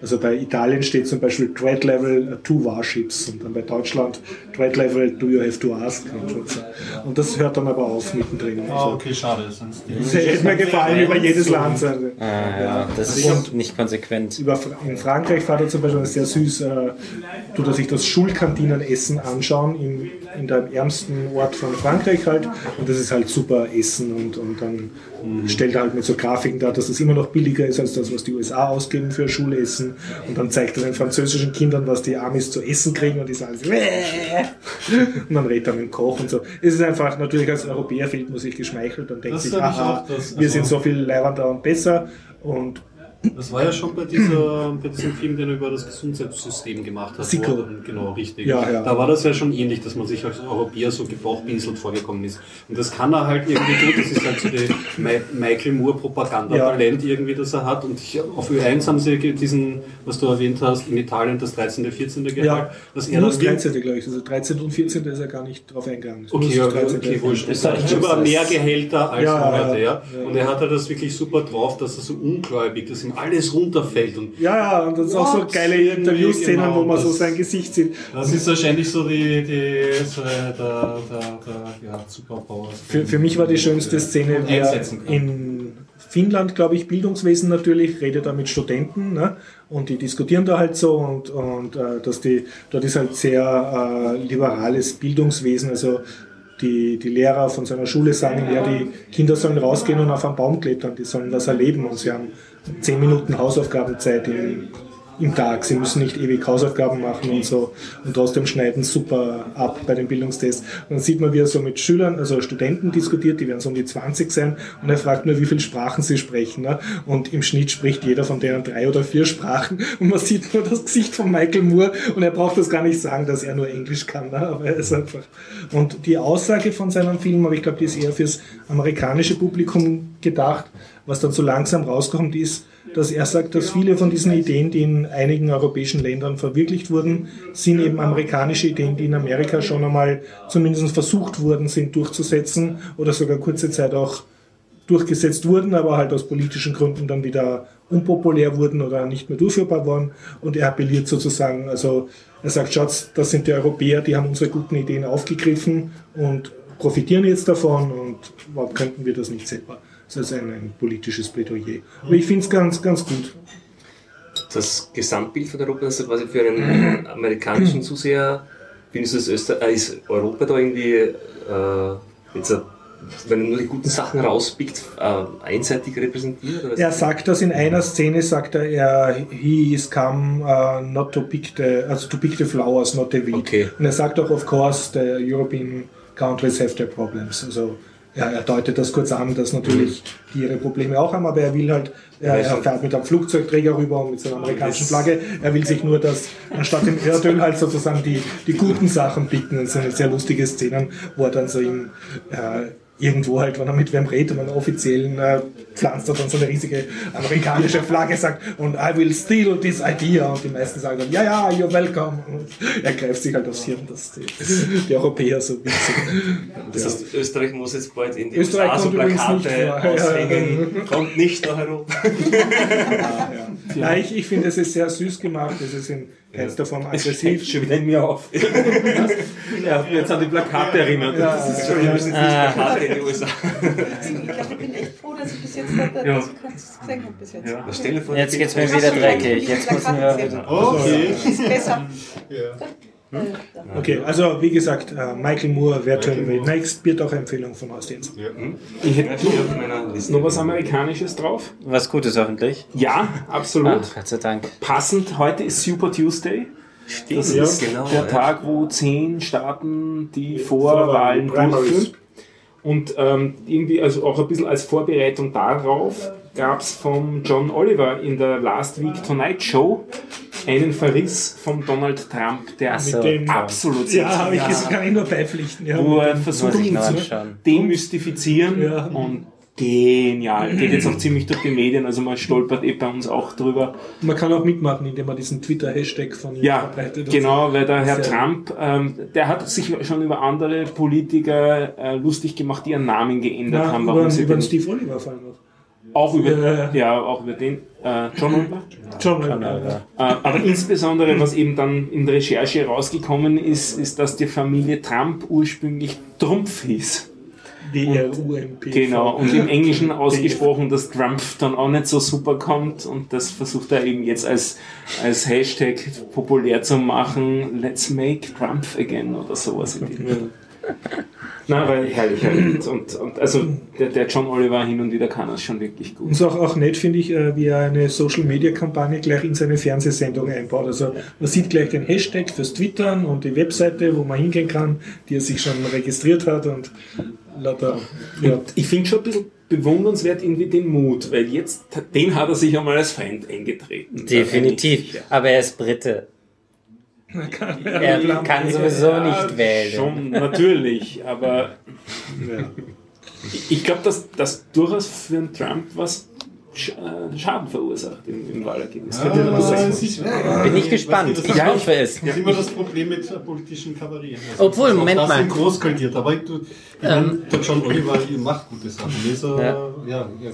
Also bei Italien steht zum Beispiel Threat Level Two Warships und dann bei Deutschland Threat Level Do You Have to Ask? Und, so. und das hört dann aber auf mittendrin. Ah, Also, okay, schade. [laughs] Das hätte mir gefallen über jedes Land. Also, Ah, ja, das Also ist nicht konsequent. über, in Frankreich fährt er zum Beispiel sehr süß, äh, tut er sich das Schulkantinenessen anschauen, in, in der ärmsten Ort von Frankreich halt. Und das ist halt super Essen und, und dann stellt er halt mit so Grafiken dar, dass das immer noch billiger ist als das, was die USA ausgeben für Schulessen. Und dann zeigt er den französischen Kindern, was die Amis zu essen kriegen und die sagen so, und dann redet er mit dem Koch und so. Es ist einfach, natürlich als Europäer fühlt man sich geschmeichelt und denkt Das sich, aha, wir sind also- so viel leibender und besser. Und Das war ja schon bei, dieser, bei diesem Film, den er über das Gesundheitssystem gemacht hat. Sicko. wo- Genau, richtig. Ja, ja. Da war das ja schon ähnlich, dass man sich als Europäer so gebauchpinselt vorgekommen ist. Und das kann er halt irgendwie gut. Das ist halt so die Mi- Michael Moore Propagandatalent irgendwie, das er hat. Und ich, auf Ö1 haben sie diesen, was du erwähnt hast, in Italien das 13., 14. Gehalt. Ja, dass er nur das 13. glaube ich. Also 13. und 14. ist er gar nicht drauf eingegangen. Ist Okay, ja, das 13. okay, wurscht. Es Das hat ist über das- mehr Gehälter als Ja, Monate, ja. ja. Und er hat halt das wirklich super drauf, dass er so ungläubig, dass ihm alles runterfällt. Und Ja, ja, und das ist auch so geile Interviewszenen, genau, wo man so das- sein Gesicht sieht. das ist wahrscheinlich so die, die so der, der, der ja, Superpower. Für, für mich war die schönste Szene, wie er in Finnland, glaube ich, Bildungswesen natürlich, redet er mit Studenten ne? und die diskutieren da halt so und, und äh, dass die, dort ist halt sehr äh, liberales Bildungswesen, also die, die Lehrer von seiner Schule sagen, ja, die Kinder sollen rausgehen und auf einen Baum klettern, die sollen was erleben und sie haben zehn Minuten Hausaufgabenzeit im, im Tag. Sie müssen nicht ewig Hausaufgaben machen und so und trotzdem schneiden super ab bei den Bildungstests. Und dann sieht man, wie er so mit Schülern, also Studenten diskutiert, die werden so um die 20 sein und er fragt nur, wie viele Sprachen sie sprechen. Ne? Und im Schnitt spricht jeder von denen drei oder vier Sprachen [laughs] und man sieht nur das Gesicht von Michael Moore und er braucht das gar nicht sagen, dass er nur Englisch kann. Ne? Aber er ist einfach. Und die Aussage von seinem Film, aber ich glaube, die ist eher fürs amerikanische Publikum gedacht, was dann so langsam rauskommt, ist, dass er sagt, dass viele von diesen Ideen, die in einigen europäischen Ländern verwirklicht wurden, sind eben amerikanische Ideen, die in Amerika schon einmal zumindest versucht wurden, sind durchzusetzen oder sogar kurze Zeit auch durchgesetzt wurden, aber halt aus politischen Gründen dann wieder unpopulär wurden oder nicht mehr durchführbar waren. Und er appelliert sozusagen, also er sagt, schaut, das sind die Europäer, die haben unsere guten Ideen aufgegriffen und profitieren jetzt davon und warum könnten wir das nicht selber? Als ein, ein politisches Plädoyer. Aber ich finde es ganz, ganz gut. Das Gesamtbild von Europa, ist quasi für einen [clears throat] amerikanischen Zuseher, findest du, dass Öster äh, ist Europa da irgendwie äh, jetzt, äh, wenn er nur die guten Sachen rauspickt, äh, einseitig repräsentiert? Er sagt das in einer Szene, sagt er, er he is come uh, not to pick the, also to pick the flowers, not the weed. Okay. Und er sagt auch, of course, the European countries have their problems. Also ja, er deutet das kurz an, dass natürlich die ihre Probleme auch haben, aber er will halt, er, er fährt mit einem Flugzeugträger rüber und mit seiner amerikanischen Flagge. Er will sich nur, dass anstatt dem Erdöl halt sozusagen die, die guten Sachen picken. Das sind sehr lustige Szenen, wo er dann so im, äh, irgendwo halt, wenn er mit wem redet und einen offiziellen äh, pflanzt er dann so eine riesige amerikanische Flagge, sagt und I will steal this idea. Und die meisten sagen dann, ja, ja, you're welcome. Und er greift sich halt aufs Hirn, dass die, die Europäer so witzig Das heißt, Österreich muss jetzt bald in die Österreich USA so Plakate aushängen, kommt nicht nach Europa. [laughs] Ja, ja. Ja, ich, ich finde, es ist sehr süß gemacht, es ist in keinster Form aggressiv. schon wieder in mir auf. [laughs] hat mich jetzt an die Plakate erinnert. Ja, Das ist schon, wir müssen jetzt Ah. Plakate in die USA. Ich glaube, ich bin echt froh, dass ich bis jetzt da, Ja. dass ich das gesehen habe bis jetzt. Ja. Was stell dir vor, Jetzt geht's mir wieder dreckig. Jetzt müssen wir. Okay. Ist besser. Äh, Okay, also wie gesagt, äh, Michael Moore, Where to Invade Next, wird auch Empfehlung von Ausdehns. Ich hätte steht auf meiner Liste. noch was Amerikanisches drauf. Was Gutes hoffentlich. Ja, absolut. Ach, Gott sei Dank. Passend, heute ist Super Tuesday. Das Ja. ist Genau, der ja. Tag, wo zehn Staaten die Vorwahlen, durchführen. Und ähm, irgendwie, also auch ein bisschen als Vorbereitung darauf, gab es von John Oliver in der Last Week Tonight Show einen Verriss von Donald Trump, der so. dem- absolut Ja, habe ich gesehen, kann ich nur beipflichten. Ja, wo er mit versucht, ihn zu demystifizieren Ja. und genial. Geht jetzt auch ziemlich durch die Medien, also man stolpert eh bei uns auch drüber. Man kann auch mitmachen, indem man diesen Twitter-Hashtag von ihm Ja, verbreitet. genau, weil der Herr Sehr- Trump, ähm, der hat sich schon über andere Politiker äh, lustig gemacht, die ihren Namen geändert Ja, haben. über, Warum sie über den den, Steve Oliver vor allem auch. Auch über, Ja. auch über den, äh, John Oliver. John Oliver. Oliver. Äh, aber insbesondere, was eben dann in der Recherche rausgekommen ist, ist, dass die Familie Trump ursprünglich Trumpf hieß. D-R-U-M-P. Genau, und im Englischen [laughs] ausgesprochen, dass Trump dann auch nicht so super kommt und das versucht er eben jetzt als, als Hashtag populär zu machen, let's make Trump again oder sowas. In die Na, weil herrlich, herrlich. Und, und also der, der John Oliver hin und wieder kann das schon wirklich Und gut. es ist auch, auch nett, finde ich, äh, wie er eine Social-Media-Kampagne gleich in seine Fernsehsendung einbaut. Also man sieht gleich den Hashtag fürs Twittern und die Webseite, wo man hingehen kann, die er sich schon registriert hat und lauter, ja, Ich finde schon ein bisschen bewundernswert irgendwie den Mut, weil jetzt, den hat er sich einmal als Feind eingetreten. Definitiv. Aber er ist Brite. Er kann sowieso Ja, nicht wählen. Schon, natürlich, aber ja. [laughs] ich- ich glaube, dass das durchaus für einen Trump was Schaden verursacht im, im Wahlergebnis. Das Ah, ist- Bin ich gespannt. Das Ich ist- hoffe es. Das ist immer das Problem mit äh, politischen Kabarett. Also Obwohl, Moment das mal. sind groß skaldiert, aber du, ich meine, der John Oliver macht gute Sachen. Leser, Ja. ja. Ja,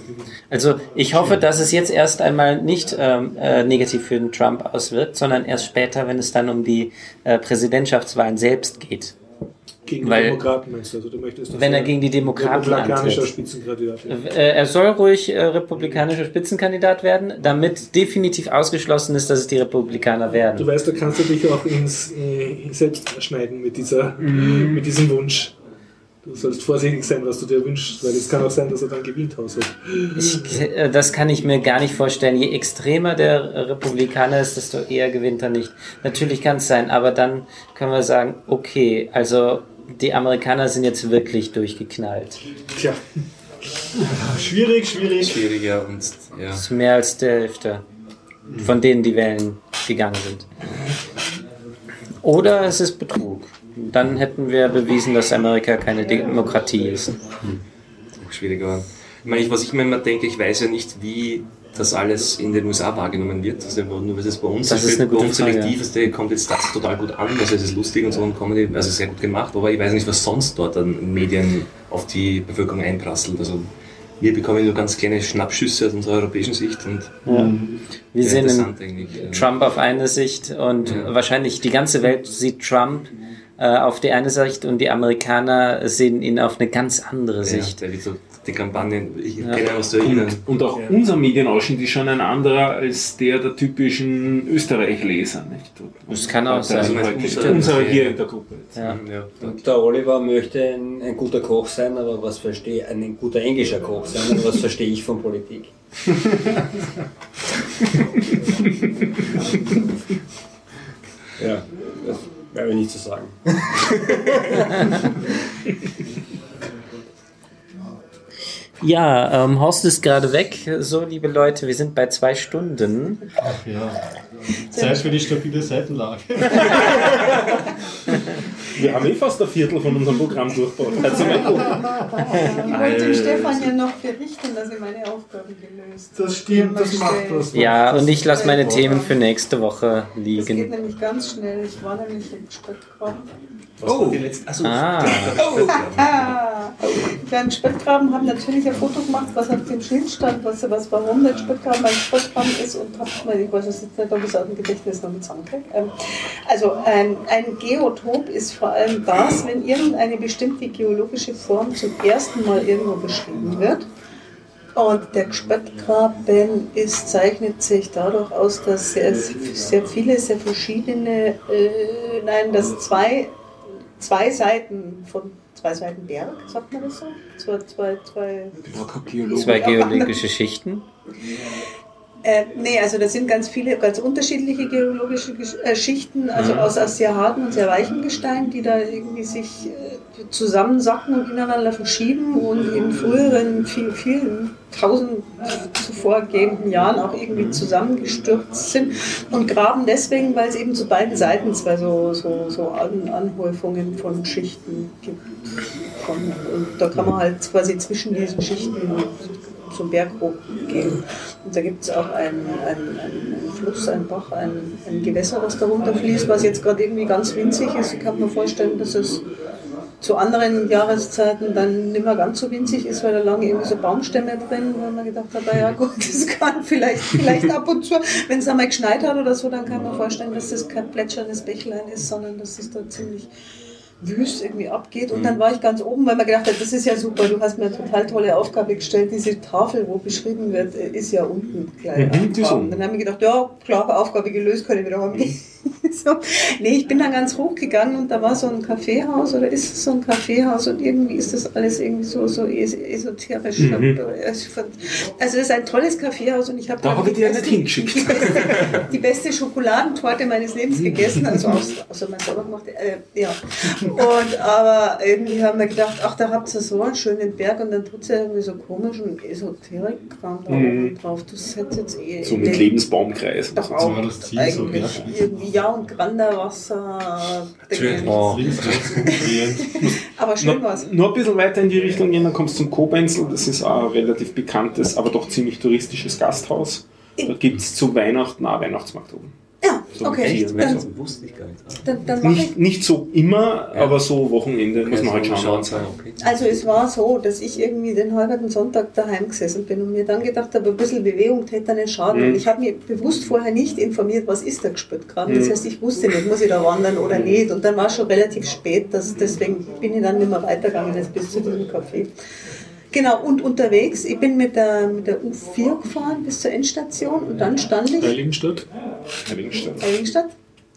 Also ich hoffe, dass es jetzt erst einmal nicht ähm, äh, negativ für den Trump auswirkt, sondern erst später, wenn es dann um die äh, Präsidentschaftswahlen selbst geht. Gegen Weil- die Demokraten meinst du? Also du möchtest, Wenn er gegen die Demokraten republikanischer antritt. Spitzenkandidat wird. Äh, Er soll ruhig äh, republikanischer Spitzenkandidat werden, damit definitiv ausgeschlossen ist, dass es die Republikaner Du werden. weißt, da kannst du dich auch ins äh, selbst schneiden mit, dieser, Mhm. mit diesem Wunsch. Du sollst vorsichtig sein, was du dir wünschst, weil es kann auch sein, dass er dann gewinnt. Ich, äh, das kann ich mir gar nicht vorstellen. Je extremer der Republikaner ist, desto eher gewinnt er nicht. Natürlich kann es sein, aber dann können wir sagen, okay, also die Amerikaner sind jetzt wirklich durchgeknallt. Tja, Schwierig, schwierig. Schwieriger und ja. Das ist mehr als die Hälfte von denen, die wählen gegangen sind. Oder es ist Betrug. Dann hätten wir bewiesen, dass Amerika keine Demokratie ist. auch schwieriger. Ich meine, was ich mir immer denke, ich weiß ja nicht, wie das alles in den USA wahrgenommen wird. Also nur was es bei uns Das ist eine bei gute uns Frage. selektiv ist, der kommt jetzt das total gut an, also es ist lustig und so und Comedy, also sehr gut gemacht, aber ich weiß nicht, was sonst dort an Medien auf die Bevölkerung einprasselt. Also wir bekommen nur ganz kleine Schnappschüsse aus unserer europäischen Sicht und Ja. Wir sehen ja. Trump auf eine Sicht und Ja. wahrscheinlich die ganze Welt sieht Trump äh, auf die eine Sicht und die Amerikaner sehen ihn auf eine ganz andere Ja, Sicht. der so die Kampagnen, ich Ja. kenne so erinnern. Und auch unser Medienausschnitt ist schon ein anderer als der der typischen Österreich-Leser. Nicht? Das kann auch Also sein. heute- Unser- Unser hier in der Gruppe. Jetzt. Ja. Ja. Und der Oliver möchte ein, ein guter Koch sein, aber was verstehe ein guter englischer Koch sein, aber was verstehe ich von Politik? [laughs] ja, werde ich nicht zu sagen. [laughs] Ja, ähm, Horst ist gerade weg. So, liebe Leute, wir sind bei zwei Stunden. Ja. Zeit für die stabile Seitenlage. [laughs] Wir haben eh fast ein Viertel von unserem Programm durchgebaut. Also. Ich wollte dem Stefan ja noch berichten, dass er meine Aufgabe gelöst hat. Das stimmt, das macht was. Ja, und ich lasse meine Themen für nächste Woche Das geht liegen. nämlich ganz schnell. Ich war nämlich im Spätgraben. Was war die letzte? Achso, Ah. Ah, ich war im Spätgraben, habe natürlich ein Foto gemacht, was auf dem Schild stand, was, was warum der Spätgraben ein Spätgraben ist und habe, ich weiß jetzt nicht, ob ich es aus dem Gedächtnis noch mit zusammenkriege. Ähm, also ein, ein Geotop ist vor allem das, wenn irgendeine bestimmte geologische Form zum ersten Mal irgendwo beschrieben wird. Und der Spätgraben ist, zeichnet sich dadurch aus, dass sehr, sehr viele, sehr verschiedene, äh, nein, dass zwei, zwei Seiten von zwei Seiten Berg, sagt man das so? Zwei, zwei, zwei, Zwei geologische Schichten. Äh, nee, also das sind ganz viele, ganz unterschiedliche geologische Gesch- äh, Schichten, also aus, aus sehr harten und sehr weichen Gestein, die da irgendwie sich äh, zusammensacken und ineinander verschieben und in früheren, vielen, vielen tausend zuvor gehenden Jahren auch irgendwie zusammengestürzt sind und graben deswegen, weil es eben zu beiden Seiten zwei so, so, so An Anhäufungen von Schichten gibt. Von, und da kann man halt quasi zwischen diesen Schichten zum Berg hochgehen. Und da gibt es auch einen, einen, einen Fluss, einen Bach, ein, ein Gewässer, was da runterfließt, was jetzt gerade irgendwie ganz winzig ist. Ich kann mir vorstellen, dass es zu anderen Jahreszeiten dann nicht mehr ganz so winzig ist, weil da lagen irgendwie so Baumstämme drin, wo man gedacht hat, ja gut, [laughs] das kann vielleicht, vielleicht ab und zu, wenn es einmal geschneit hat oder so, dann kann man vorstellen, dass das kein plätscherndes Bächlein ist, sondern dass es da ziemlich wüst irgendwie abgeht. Und dann war ich ganz oben, weil man gedacht hat, das ist ja super, du hast mir eine total tolle Aufgabe gestellt. Diese Tafel, wo beschrieben wird, ist ja unten gleich. Mhm, die ist unten. Dann haben wir gedacht, ja, klar, Aufgabe gelöst, kann ich wieder heimgehen. [laughs] so. Nee, ich bin dann ganz hoch gegangen und da war so ein Kaffeehaus oder ist es so ein Kaffeehaus und irgendwie ist das alles irgendwie so, so es- esoterisch. Mhm. Also fand- also das ist ein tolles Kaffeehaus und ich habe Da habe ich die dir nicht beste- hingeschickt. [laughs] die beste, die beste Schokoladentorte meines Lebens gegessen, also aus, außer mein selber gemacht. Äh, ja. Und aber irgendwie haben wir gedacht, ach, da habt ihr so einen schönen Berg und dann tut es ja irgendwie so komischen Esoterik-Kram da Mhm. drauf. Das hätte jetzt eh. So mit Lebensbaumkreis. und Doch so. auch war das Ziel, so Berg. irgendwie, ja, und Granderwasser. Oh. [laughs] Aber schön Nur, war's. nur ein bisschen weiter in die Richtung gehen, dann kommst du zum Kobenzl. Das ist ein relativ bekanntes, aber doch ziemlich touristisches Gasthaus. Da gibt es zu Weihnachten auch Weihnachtsmarkt oben. Ja, So okay. Tier, Dann, Das wusste ich gar nicht. dann, dann Nicht, nicht so immer, aber so Wochenende muss man halt schauen. Okay. Also es war so, dass ich irgendwie den halben Sonntag daheim gesessen bin und mir dann gedacht habe, ein bisschen Bewegung täte da nicht schaden. Mhm. Und ich habe mich bewusst vorher nicht informiert, was ist der Gespöttgraben. Das Mhm. heißt, ich wusste nicht, muss ich da wandern oder nicht. Und dann war es schon relativ spät, dass, deswegen bin ich dann nicht mehr weitergegangen als bis zu diesem Café. Genau, und unterwegs, ich bin mit der, mit der U4 gefahren bis zur Endstation und dann stand ich Heiligenstadt? Heiligenstadt. Heiligenstadt.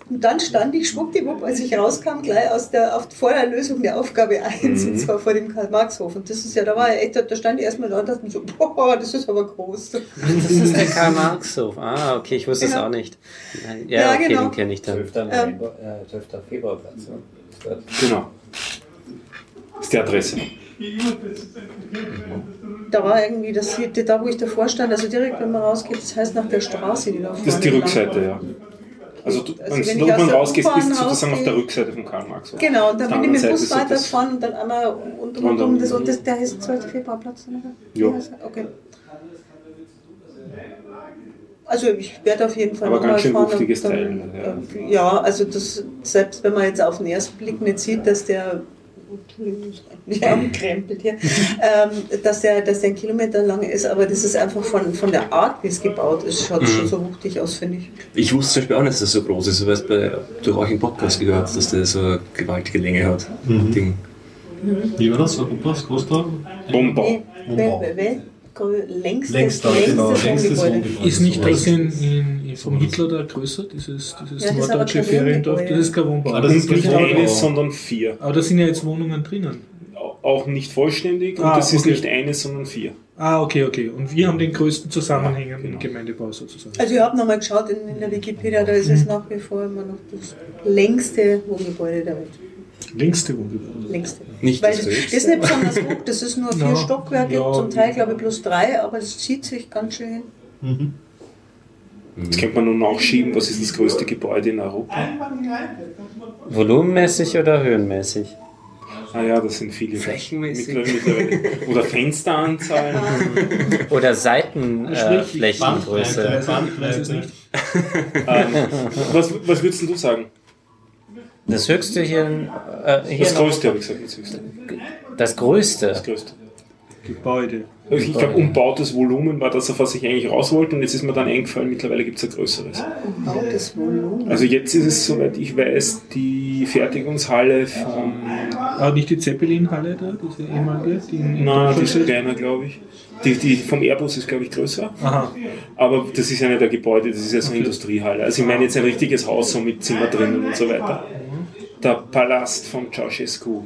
Und dann stand ich schwuppdiwupp, als ich rauskam, gleich aus der, auf, vor der Lösung der Aufgabe 1, Mhm. und zwar vor dem Karl-Marx-Hof. Und das ist ja, da war ja echt, da stand ich erstmal da und dachte mir so, boah, das ist aber groß. Das ist der Karl-Marx-Hof. Ah, okay, ich wusste es Ja. auch nicht. Ja, Ja, okay, genau. den kenne ich dann. 12. November, äh, 12. Februarplatz. Ne? Ist dort. Genau. Das ist die Adresse. Da war irgendwie, das, hier- da wo ich davor stand, also direkt wenn man rausgeht, das heißt nach der Straße, die da Das ist die vorne Rückseite, ja. Also, du, Also wenn du oben rausgehst, bist du sozusagen auf der Rückseite von Karl Marx. Hof. Genau, und der bin ich mit dem Bus weitergefahren und dann einmal und Rundum. rundum, das, und das, der heißt 12. Februarplatz, oder? Ja. Okay. Also ich werde auf jeden Fall Aber ganz schön fahren. wuchtiges und Teil, äh, ja, also das, selbst wenn man jetzt auf den ersten Blick nicht sieht, dass der Entschuldigung, die Arme krempelt hier, ähm, dass, der, dass der ein Kilometer lang ist, aber das ist einfach von, von der Art, wie es gebaut ist, schaut Mhm. schon so wuchtig aus, finde ich. Ich wusste zum Beispiel auch nicht, dass das so groß ist. Du hast bei, durch euch im Podcast gehört, dass der so eine gewaltige Länge hat. Ding. Wie war das? Europas größter? Bomber. Nee, Längster, längstes genau, längstes Wohngebäude. Ist nicht So. das in, in, vom Hitler da größer, dieses, dieses Ja, das ist aber norddeutsche Feriendorf? Das ist kein Wohnbau. Ah, das ist Und nicht eines, Wohnbau. sondern vier. Aber da sind ja jetzt Wohnungen drinnen. Auch nicht vollständig und Ah, das ist okay. nicht eines, sondern vier. Ah, okay, okay. Und wir haben den größten zusammenhängenden Gemeindebau sozusagen. Also ich habe nochmal geschaut in, in der Wikipedia, da ist es nach wie vor immer noch das längste Wohngebäude der Welt. Längste Wohngebäude. Längste. Nicht Weil das das ist nicht besonders hoch, das ist nur vier Ja, Stockwerke, ja. zum Teil glaube ich plus drei, aber es zieht sich ganz schön hin. Jetzt könnte man nun nachschieben, was ist das größte Gebäude in Europa? Volumenmäßig oder höhenmäßig? Ah ja, das sind viele. Flächenmäßig. Mittlerweile. Oder Fensteranzahl. [laughs] Oder Seitenflächengröße. Bandbreite, es nicht. Bandbreite. ähm, was, was würdest du sagen? Das höchste hier, in- äh, hier Das größte, habe ich gesagt, das höchste. Das größte. Das größte. Gebäude. Also ich glaube, umbautes Volumen war das, auf was ich eigentlich raus wollte und jetzt ist mir dann eingefallen, mittlerweile gibt es ein größeres. Umbautes Volumen. Also jetzt ist es, soweit ich weiß, die Fertigungshalle von... Aber nicht die Zeppelin-Halle da, diese ehemalige? Die in, in Na, die ist kleiner, glaube ich. Die, die vom Airbus ist, glaube ich, größer. Aha. Aber das ist ja nicht ein Gebäude, das ist ja so eine Industriehalle. Also ich meine jetzt ein richtiges Haus so mit Zimmer drinnen und so weiter. Der Palast von Ceausescu.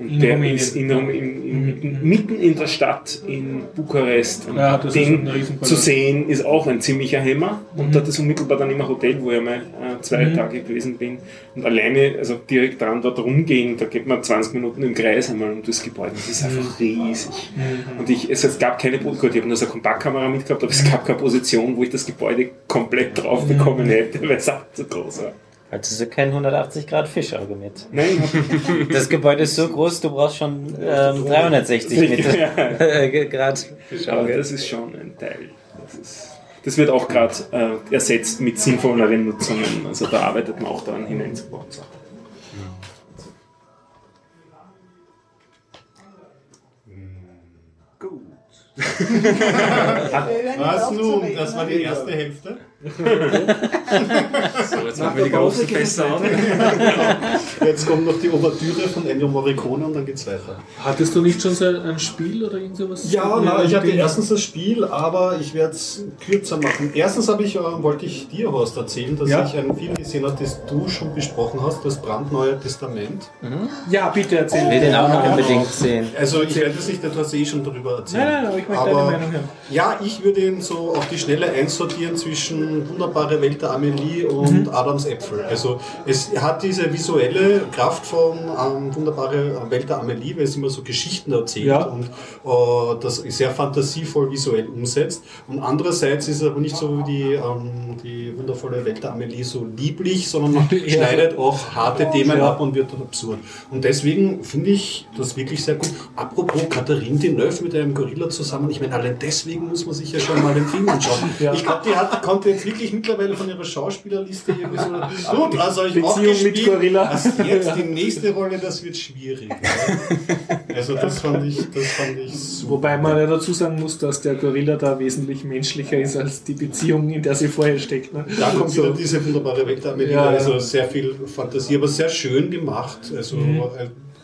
Und In der Rumänien. ist in, in, in, mitten, mitten in der Stadt in Bukarest. Und Ja, ist den zu sehen ist auch ein ziemlicher Hämmer. Und da das unmittelbar dann im Hotel, wo ich mal äh, zwei Mhm. Tage gewesen bin. Und alleine, also direkt dran dort rumgehen, da geht man 20 Minuten im Kreis einmal um das Gebäude. Das ist einfach riesig. Und ich, es, es gab keine, gut, ich habe nur so eine Kompaktkamera mitgehabt, aber es gab keine Position, wo ich das Gebäude komplett drauf bekommen hätte, weil es einfach zu groß war. Also kein 180 Grad Fischauge mit. Nein, [laughs] Das Gebäude ist so groß, du brauchst schon ähm, 360 Meter [laughs] äh, Grad aber Fischauge. das ist schon ein Teil. Das, ist, das wird auch gerade äh, ersetzt mit sinnvolleren Nutzungen. Also da arbeitet man auch daran hineinzubauen. Sachen. [laughs] Was nun? Das war die erste Hälfte. So, jetzt machen wir die großen Fässer auf. Jetzt kommt noch die Ouvertüre von Ennio Morricone und dann geht's weiter. Hattest du nicht schon so ein Spiel oder irgend sowas? Ja, na, ich hatte erstens das Spiel, aber ich werde es kürzer machen. Erstens habe ich, äh, wollte ich dir was erzählen, dass Ja. ich einen Film gesehen habe, das du schon besprochen hast, das brandneue Testament. Ja, bitte erzähl. Ich will den auch noch unbedingt sehen. Also ich werde es nicht, du hast eh schon darüber erzählt. Nein, nein, aber ich möchte deine Meinung hören. Ja, ich würde ihn so auf die Schnelle einsortieren zwischen Wunderbare Welt der Amelie und Mhm. Adams Äpfel. Also es hat diese visuelle Kraft von ähm, Wunderbare Welt der Amelie, weil es immer so Geschichten erzählt Ja. und äh, das sehr fantasievoll visuell umsetzt. Und andererseits ist es aber nicht so wie die, ähm, die wundervolle Welt der Amelie so lieblich, sondern man [laughs] Ja. schneidet auch harte Themen Ja. ab und wird dann absurd. Und deswegen finde ich das wirklich sehr gut. Apropos Katharine Deneuve mit einem Gorilla zusammen, ich meine, allein deswegen muss man sich ja schon mal den Film anschauen. Ja. Ich glaube, die hat, konnte jetzt wirklich mittlerweile von ihrer Schauspielerliste irgendwie so, [laughs] gut, also ich auch Beziehung mit gespielt. Gorilla. Was jetzt die nächste Rolle, das wird schwierig. Ja. Also das fand ich, das fand ich super. Wobei man ja dazu sagen muss, dass der Gorilla da wesentlich menschlicher ist als die Beziehung, in der sie vorher steckt. Ne? Da kommt So. wieder diese wunderbare Welt Amelie, Ja, ja. also sehr viel Fantasie, aber sehr schön gemacht. Also Mhm.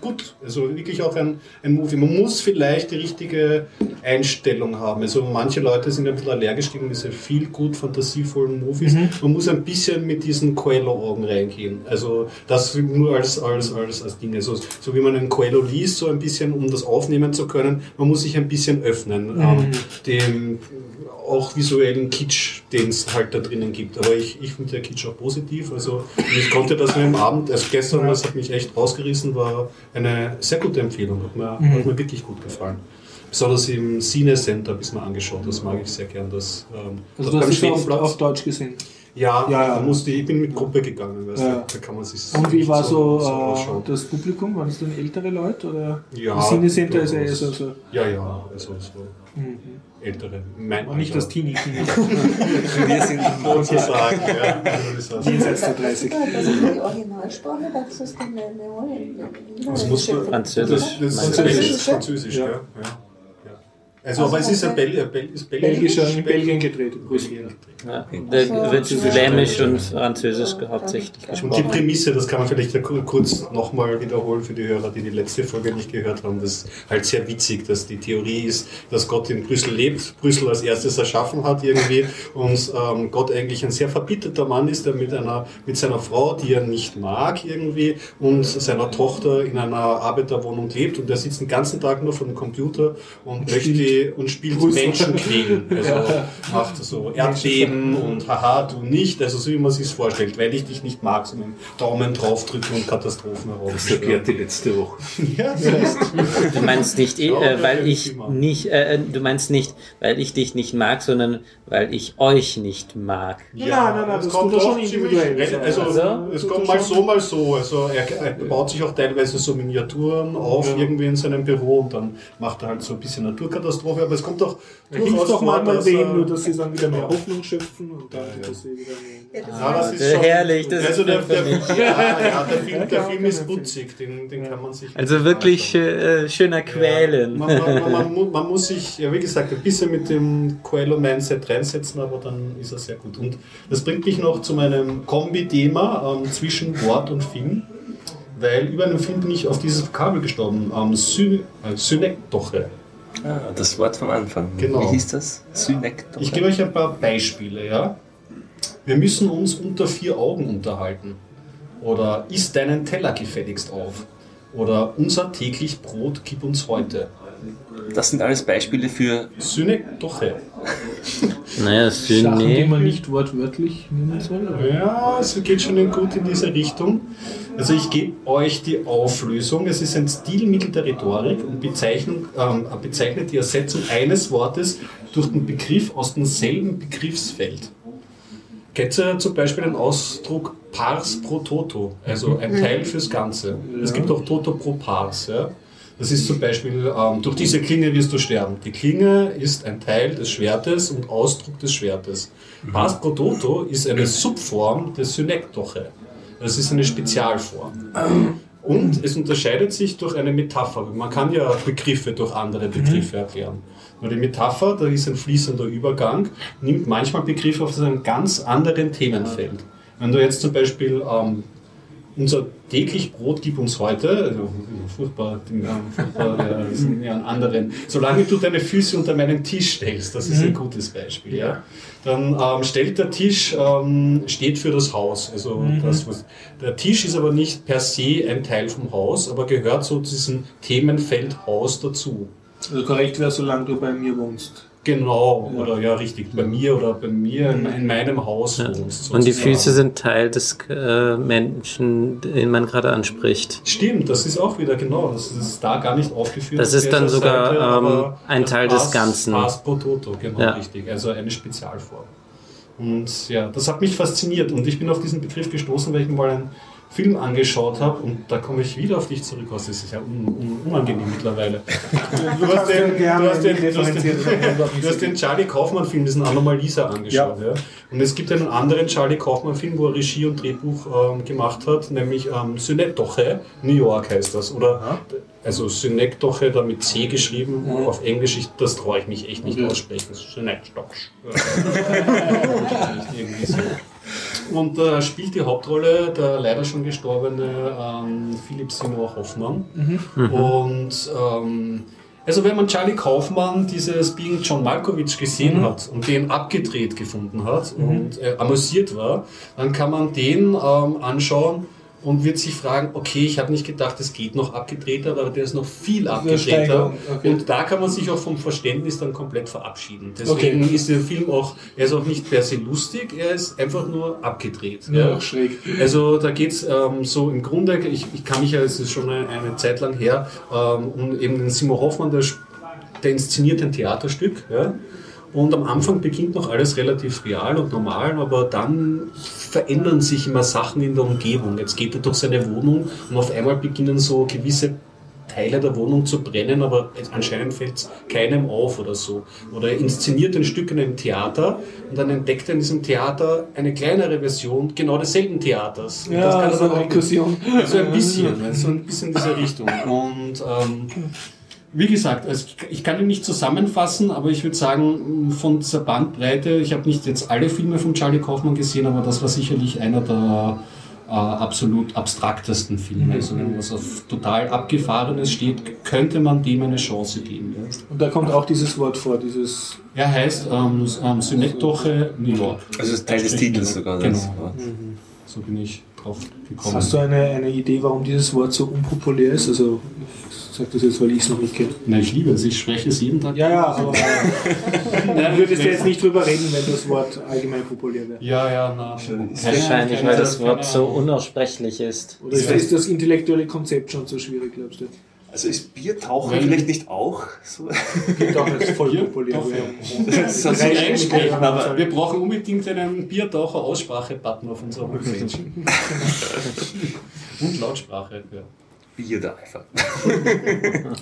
Gut, also wirklich auch ein, ein Movie. Man muss vielleicht die richtige Einstellung haben. Also manche Leute sind ein bisschen allergisch gegen diese viel gut fantasievollen Movies. Mhm. Man muss ein bisschen mit diesen Coelho-Augen reingehen. Also das nur als, als, als, als Ding. Also so wie man einen Coelho liest, so ein bisschen, um das aufnehmen zu können, man muss sich ein bisschen öffnen. Mhm. Ähm, dem auch visuellen Kitsch, den es halt da drinnen gibt. Aber ich, ich finde der Kitsch auch positiv. Also ich konnte das mir am Abend, also gestern, das hat mich echt rausgerissen, war eine sehr gute Empfehlung. Hat mir, Mhm. hat mir wirklich gut gefallen. Besonders im Cine Center es mir angeschaut. Das mag ich sehr gern. Das, ähm, Also das du hast es auf, auf Deutsch gesehen. Ja, Ja, ja. Da musste, ich bin mit Gruppe gegangen, weißt du, Ja. da kann man sich Und wie war so, so äh, das Publikum? Waren es dann ältere Leute? Oder Ja, Im Sinne sind da ist durchaus. eher so Ja, ja, also so mhm. Ältere. Mein Aber nicht das Teenie-Teenie. [laughs] Wir sind [laughs] sozusagen. ja, also. Jenseits der 30. Das ist die Originalsprache, das ist eine, Französisch. Du? Französisch, Französisch, ja. Ja. Also, aber es ist ein Bel Bel ist Belgischer, in Belgisch? Belgien gedreht, in Brüssel. Ja, da wird Flämisch und Französisch hauptsächlich Und die gesprochen. Prämisse, das kann man vielleicht kurz nochmal wiederholen für die Hörer, die die letzte Folge nicht gehört haben. Das ist halt sehr witzig, dass die Theorie ist, dass Gott in Brüssel lebt, Brüssel als erstes erschaffen hat irgendwie und ähm, Gott eigentlich ein sehr verbitterter Mann ist, der mit einer mit seiner Frau, die er nicht mag irgendwie und seiner Tochter in einer Arbeiterwohnung lebt und der sitzt den ganzen Tag nur vor dem Computer und möchte und spielt Brüssel. Menschen quälen. Also macht so Erdbeben und haha, du nicht, also so wie man sich vorstellt, weil ich dich nicht mag, so mit dem Daumen draufdrücken und Katastrophen Das erklärt die letzte Woche. [laughs] Ja, so ist Du meinst nicht, Ja, äh, weil ja, ich nicht, äh, du meinst nicht, weil ich dich nicht mag, sondern weil ich euch nicht mag. Nein, nein, nein, es das kommt auch schon ziemlich, individuell. also, Also? es kommt mal so, mal so. Also er, er baut sich auch teilweise so Miniaturen auf Ja. irgendwie in seinem Büro und dann macht er halt so ein bisschen Naturkatastrophe, aber es kommt auch Da hilft doch vor, manchmal dass wem, er- nur dass sie dann wieder mehr Hoffnung schöpfen und dann Ja, ja. dass sie wieder mehr. Ja, das heißt, ist Äh, schon, herrlich, das also ist der, der, mich. ja, ja, der Film, der ist putzig, den, den kann man sich Also wirklich äh, schöner Quälen. Man, man, man, man, mu- man muss sich, ja wie gesagt, ein bisschen mit dem Coelho-Mindset reinsetzen, aber dann ist er sehr gut. Und das bringt mich noch zu meinem Kombi-Thema ähm, zwischen Wort und Film, weil über einen Film bin ich auf dieses Vokabel gestorben, ähm, Syn äh, Synekdoche. Ah, das Wort vom Anfang. Genau. Wie hieß das? Synektor. Ich gebe euch ein paar Beispiele, ja. Wir müssen uns unter vier Augen unterhalten. Oder isst deinen Teller gefälligst auf. Oder unser täglich Brot gib uns heute. Das sind alles Beispiele für Synekdoche. Naja, Sachen, die Syne. man nicht wortwörtlich nehmen soll. oder? Ja, es geht schon gut in diese Richtung. Also ich gebe euch die Auflösung. Es ist ein Stilmittel der Rhetorik und Bezeichnung, ähm, bezeichnet die Ersetzung eines Wortes durch den Begriff aus demselben Begriffsfeld. Kennt ihr zum Beispiel den Ausdruck pars pro toto, also ein Teil fürs Ganze. Es gibt auch toto pro pars. Ja? Das ist zum Beispiel, ähm, durch diese Klinge wirst du sterben. Die Klinge ist ein Teil des Schwertes und Ausdruck des Schwertes. Pars pro toto ist eine Subform des Synekdoche. Das ist eine Spezialform. Und es unterscheidet sich durch eine Metapher. Man kann ja Begriffe durch andere Begriffe erklären. Nur die Metapher, da ist ein fließender Übergang, nimmt manchmal Begriffe auf einem ganz anderen Themenfeld. Wenn du jetzt zum Beispiel ähm, unser täglich Brot gib uns heute, also furchtbar, furchtbar sind ja anderen, solange du deine Füße unter meinen Tisch stellst, das ist ein gutes Beispiel, ja, dann ähm, stellt der Tisch, ähm, steht für das Haus, also das, was, der Tisch ist aber nicht per se ein Teil vom Haus, aber gehört so zu diesem Themenfeld Haus dazu. Also korrekt wäre, solange du bei mir wohnst. Genau, oder ja, richtig, bei mir oder bei mir in, in meinem Haus wohnst. Und die. Füße sind Teil des äh, Menschen, den man gerade anspricht. Stimmt, das ist auch wieder genau, das ist da gar nicht aufgeführt. Das ist dann sogar, Seite, ähm, ein das Teil des Ganzen. Pass pro Toto, genau, Ja. richtig. Also eine Spezialform. Und ja, das hat mich fasziniert und ich bin auf diesen Begriff gestoßen, weil ich mir mal einen Film angeschaut habe und da komme ich wieder auf dich zurück, was das ist ja un, un, unangenehm mittlerweile. [laughs] Du hast den, du hast den, du hast den, du hast den Charlie Kaufmann-Film, diesen Anomalisa, angeschaut. Ja. Und es gibt einen anderen Charlie Kaufmann-Film, wo er Regie und Drehbuch ähm, gemacht hat, nämlich ähm, Synecdoche, New York heißt das. Oder also Synecdoche, da mit C geschrieben, auf Englisch, ich, das traue ich mich echt nicht aussprechen. Synecdoche. [laughs] [laughs] Irgendwie so. Und da spielt die Hauptrolle der leider schon gestorbene ähm, Philipp Seymour Hoffmann. Und ähm, also wenn man Charlie Kaufmann dieses Being John Malkovich gesehen hat und den abgedreht gefunden hat und äh, amüsiert war, dann kann man den ähm, anschauen und wird sich fragen, okay, ich habe nicht gedacht, es geht noch abgedrehter, aber der ist noch viel abgedrehter. Okay. Und da kann man sich auch vom Verständnis dann komplett verabschieden. Deswegen ist der Film auch, er ist auch nicht per se lustig, er ist einfach nur abgedreht. Ja, auch schräg. Also da geht's ähm, so im Grunde, ich, ich kann mich ja, es ist schon eine, eine Zeit lang her, ähm, um eben den Simon Hoffmann, der, der inszeniert ein Theaterstück. Ja? Und am Anfang beginnt noch alles relativ real und normal, aber dann verändern sich immer Sachen in der Umgebung. Jetzt geht er durch seine Wohnung und auf einmal beginnen so gewisse Teile der Wohnung zu brennen, aber anscheinend fällt es keinem auf oder so. Oder er inszeniert ein Stück in einem Theater und dann entdeckt er in diesem Theater eine kleinere Version genau desselben Theaters. Und Ja, das kann er so dann auch Rekursion. so ein bisschen, [laughs] so ein bisschen in diese Richtung. Und ähm, wie gesagt, also ich- ich kann ihn nicht zusammenfassen, aber ich würde sagen, von dieser Bandbreite, ich habe nicht jetzt alle Filme von Charlie Kaufman gesehen, aber das war sicherlich einer der äh, absolut abstraktesten Filme. Also wenn was auf total Abgefahrenes steht, könnte man dem eine Chance geben. Ja. Und da kommt auch dieses Wort vor, dieses. Er heißt ähm, ähm, Synecdoche New York. Also ist Teil des Titels sogar. Das Genau. Wort. So bin ich drauf gekommen. Hast du eine, eine Idee, warum dieses Wort so unpopulär ist? Also, ich sage das jetzt, weil ich es noch nicht kenne. Na, ich liebe es, ich spreche es jeden Tag. Ja, ja, aber [laughs] dann würdest du jetzt nicht drüber reden, wenn das Wort allgemein populär wäre. Ja, ja, na. Wahrscheinlich, weil das Wort so unaussprechlich ist. Oder ist, ist das intellektuelle Konzept schon so schwierig, glaubst du? Also ist Biertauchen vielleicht nicht auch so? Gibt auch jetzt voll populär. Doch, ja. Das ist so Drei ein Ständige, Einspruch, aber Aber wir brauchen unbedingt einen Biertaucher-Aussprache-Button auf unserer Homepage. [laughs] Und Lautsprache. Ja. Bier da einfach. [laughs]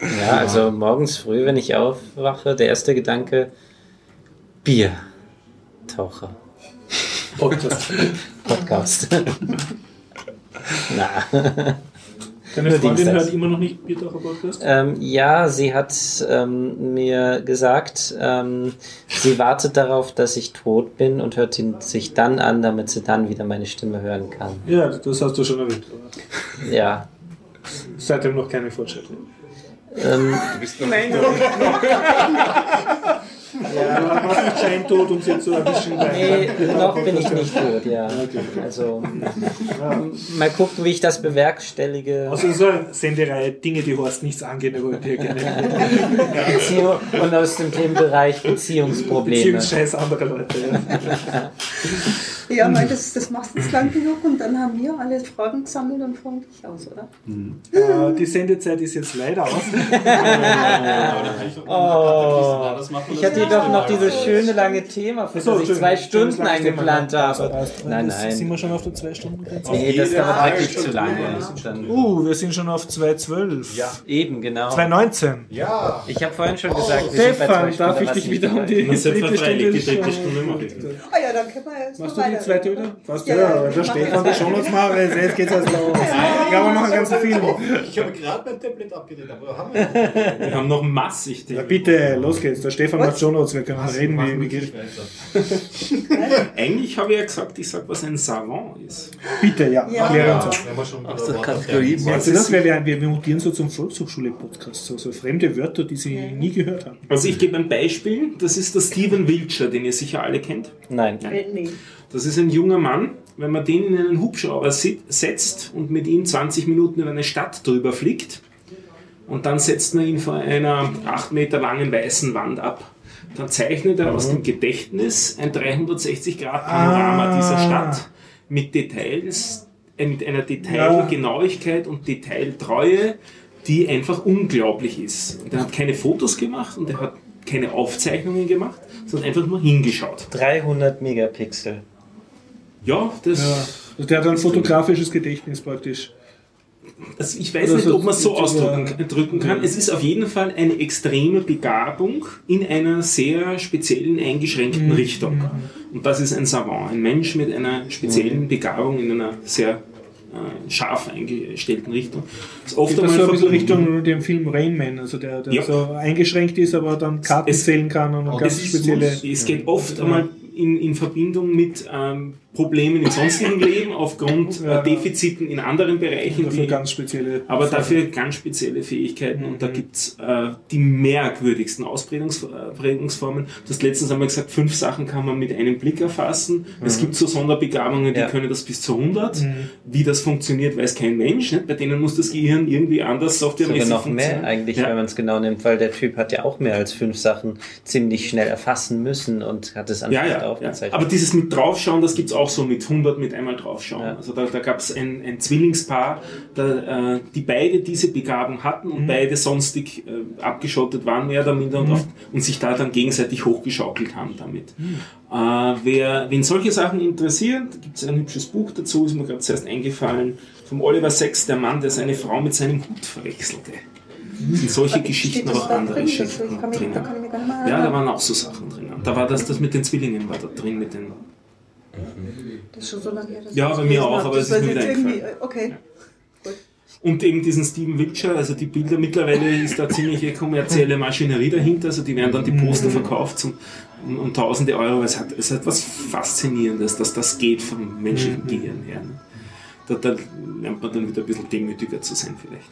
Ja, also morgens früh, wenn ich aufwache, der erste Gedanke, Bier. Taucher. Podcast. Podcast. [laughs] Na. Deine Freundin hört immer noch nicht Biertaucher Podcast? Ähm, ja, sie hat ähm, mir gesagt, ähm, sie wartet darauf, dass ich tot bin und hört ihn sich dann an, damit sie dann wieder meine Stimme hören kann. Ja, das hast du schon erwähnt. Ja. Seitdem noch keine Fortschritte. Ähm, Du bist noch Nein, ja. Du warst nicht scheintot, um sie zu erwischen. nee, noch bin ich nicht tot, ja. Also, mal gucken, wie ich das bewerkstellige. Also so eine Sendereihe Dinge, die Horst nichts angehen, aber dir gerne. [laughs] Beziehung und aus dem Themenbereich Beziehungsprobleme. Beziehungsscheiß anderer Leute. Ja. [laughs] Ja, weil das, das machst du jetzt lang genug und dann haben wir alle Fragen gesammelt und fragen dich aus, oder? Äh, die Sendezeit ist jetzt leider aus. [laughs] Oh, ich hatte jedoch noch dieses schöne lange Thema, für So, das ich zwei Stunden eingeplant habe. Nein, Sind nein. wir schon auf der 2-Stunden-Grenze? Nee, das dauert wirklich zu lange. Uh, wir sind schon auf 2.12. Ja. eben, genau. 2.19. Ich habe vorhin schon gesagt, wir sind bei zwei Stefan, darf Stunden, ich dich wieder um die dritte Stunde mache ich. Ah ja, dann können wir jetzt noch die zweite wieder? Fast Ja, ja, ja, ja, mach Stefan, das. die Shownotes machen, jetzt geht's erst los. Ich habe noch einen ganzen Film. Ich habe gerade mein Tablet abgedreht, aber haben wir Wir haben noch massig Ja, den. bitte, los geht's. Der Stefan macht Shownotes, wir können reden, wie, wie geht. [laughs] Eigentlich habe ich ja gesagt, ich sag, was ein Savant ist. Bitte, ja, Ja. erklär uns. Schon Aus der Kategorie. Also das wäre, wir, wir mutieren so zum Volkshochschule-Podcast, so, so fremde Wörter, die Sie nie gehört haben. Also ich gebe ein Beispiel, das ist der Steven Wiltshire, den ihr sicher alle kennt. Nein. Nee. Das ist ein junger Mann, wenn man den in einen Hubschrauber setzt und mit ihm 20 Minuten über eine Stadt drüber fliegt und dann setzt man ihn vor einer 8 Meter langen weißen Wand ab. Dann zeichnet er aus dem Gedächtnis ein 360-Grad-Panorama Ah. dieser Stadt mit Details, äh, mit einer Detailgenauigkeit und Detailtreue, die einfach unglaublich ist. Und er hat keine Fotos gemacht und er hat keine Aufzeichnungen gemacht, sondern einfach nur hingeschaut. 300 Megapixel. Ja, das. Also der hat ein fotografisches Gedächtnis praktisch. Also ich weiß Oder nicht, ob man es so ja. ausdrücken drücken kann. Es ist auf jeden Fall eine extreme Begabung in einer sehr speziellen, eingeschränkten Mhm. Richtung. Und das ist ein Savant, ein Mensch mit einer speziellen Begabung in einer sehr äh, scharf eingestellten Richtung. Das ist oft das so ein bisschen Richtung dem Film Rain Man, also der, der Ja. so eingeschränkt ist, aber dann Karten Es- zählen kann und ganz spezielle... Es geht oft einmal in, in Verbindung mit ähm, Problemen im sonstigen Leben aufgrund Ja. Defiziten in anderen Bereichen. dafür die- ganz spezielle... aber dafür ganz spezielle Fähigkeiten und da gibt's äh, die merkwürdigsten Ausprägungs Ausprägungsformen. Du hast letztens einmal gesagt, fünf Sachen kann man mit einem Blick erfassen. Es gibt so Sonderbegabungen, die Ja. können das bis zu 100. Wie das funktioniert, weiß kein Mensch. Nicht? Bei denen muss das Gehirn irgendwie anders softwaremäßig Sogar noch mehr eigentlich, Ja. wenn man es genau nimmt, weil der Typ hat ja auch mehr als fünf Sachen ziemlich schnell erfassen müssen und hat es anscheinend ja, ja. aufgezeichnet. Aber dieses mit draufschauen, das gibt's auch auch so mit 100 mit einmal draufschauen. Ja. Also da, da gab es ein, ein Zwillingspaar, da, äh, die beide diese Begabung hatten und beide sonstig äh, abgeschottet waren, mehr oder minder, und, auf, und sich da dann gegenseitig hochgeschaukelt haben damit. Äh, wer, wen solche Sachen interessieren, da gibt es ein hübsches Buch dazu, ist mir gerade zuerst eingefallen, vom Oliver Sacks, der Mann, der seine Frau mit seinem Hut verwechselte. Sind solche Geschichten, aber auch da andere drin? Geschichten drin. da kann ich mich gar nicht mehr Ja, da waren auch so Sachen drin. Da war das, das mit den Zwillingen war da drin, mit den Das ist schon so lange her. Ja, bei mir auch, habe. aber Das es ist mir wieder irgendwie. Okay. Und eben diesen Steven Wiltshire, also die Bilder, mittlerweile ist da ziemliche kommerzielle Maschinerie dahinter, also die werden dann die Poster verkauft zum, um, um tausende Euro. Es hat, es hat was Faszinierendes, dass das geht vom menschlichen Gehirn her. Ne? Da, da lernt man dann wieder ein bisschen demütiger zu sein vielleicht.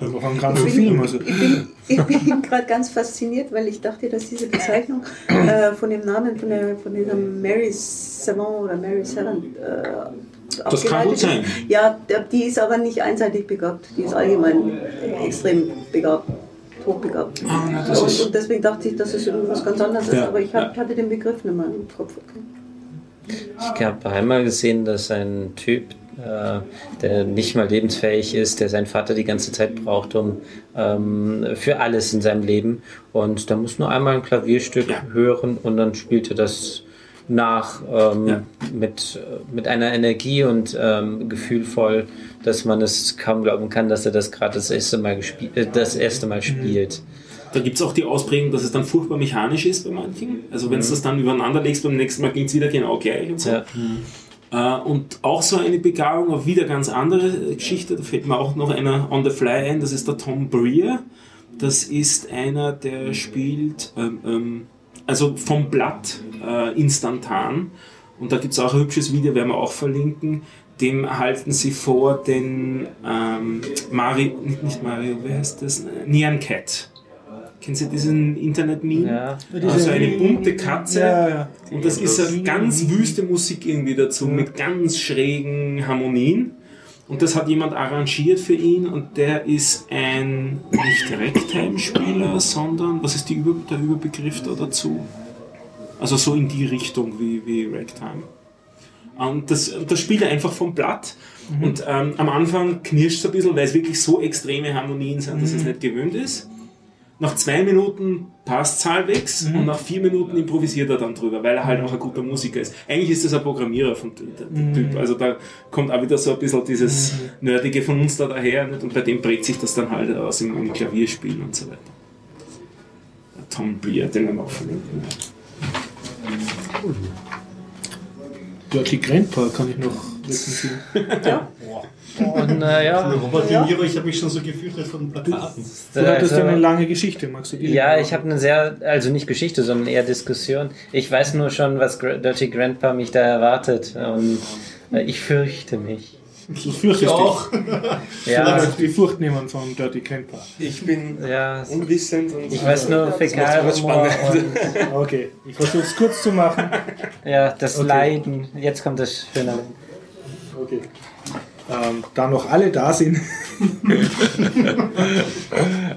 Ich habe auch. Also, Ich bin, ich bin [laughs] gerade ganz fasziniert, weil ich dachte, dass diese Bezeichnung äh, von dem Namen von, der, von dieser Mary Savant oder Mary Savant äh, Das kann gut abgeleitet sein. ist. Ja, der- die ist aber nicht einseitig begabt. Die ist allgemein extrem begabt, hochbegabt. Ah, das und, ist- und deswegen dachte ich, dass es irgendwas ganz anderes ist, Ja, aber ich hab, ja. hatte den Begriff nicht mehr im Kopf. Okay. Ich habe einmal gesehen, dass ein Typ, äh, der nicht mal lebensfähig ist, der seinen Vater die ganze Zeit braucht, um ähm, für alles in seinem Leben. Und da muss nur einmal ein Klavierstück Ja. hören und dann spielt er das nach ähm, Ja. mit, mit einer Energie und ähm, gefühlvoll, dass man es kaum glauben kann, dass er das gerade das erste Mal gespielt, äh, das erste Mal spielt. Da gibt es auch die Ausprägung, dass es dann furchtbar mechanisch ist bei manchen. Also wenn du das dann übereinander legst, beim nächsten Mal klingt es wieder genau gleich und so. Ja. Äh, und auch so eine Begabung auf wieder ganz andere Geschichte, da fällt mir auch noch einer on the fly ein, das ist der Tom Breer. Das ist einer, der spielt ähm, ähm, also vom Blatt äh, instantan. Und da gibt es auch ein hübsches Video, werden wir auch verlinken. Dem halten sie vor den ähm, Mario, nicht, Mario, wie heißt das? Nyan Cat. Kennen Sie diesen Internet-Meme? Ja. Also eine bunte Katze. Ja, ja. Und das ist eine ganz wüste Musik irgendwie dazu, mit ganz schrägen Harmonien. Und das hat jemand arrangiert für ihn und der ist ein nicht Ragtime-Spieler, sondern, was ist die Über der Überbegriff da dazu? Also so in die Richtung wie, wie Ragtime. Und das, das spielt er einfach vom Blatt. Und ähm, am Anfang knirscht es ein bisschen, weil es wirklich so extreme Harmonien sind, dass es nicht gewöhnt ist. Nach zwei Minuten passt es halbwegs und nach vier Minuten improvisiert er dann drüber, weil er halt auch ein guter Musiker ist. Eigentlich ist das ein Programmierer von der, der Typ. Also da kommt auch wieder so ein bisschen dieses Nerdige von uns da daher nicht? und bei dem prägt sich das dann halt aus im, im Klavierspielen und so weiter. Tom Beer, den wir auch verlinken. Dirty Grandpa kann ich noch [laughs] rezensieren. Und naja, Robert De Niro, ich habe mich schon so gefürchtet von den Plakaten. Du hattest also- eine lange Geschichte, magst du die? Ja, ich habe eine sehr, also nicht Geschichte, sondern eher Diskussion. Ich weiß nur schon, was Dirty Grandpa mich da erwartet. Und äh, ich fürchte mich. Du fürchtest auch. dich. [laughs] Ja, Ja. Die Furcht nehmen von Dirty Grandpa. Ich bin ja. unwissend und Ich weiß nur Fäkalhumor [laughs] Okay, ich versuche es kurz zu machen. ja, das Okay. Leiden. Jetzt kommt das Schöne. Okay. Ähm, da noch alle da sind. [laughs]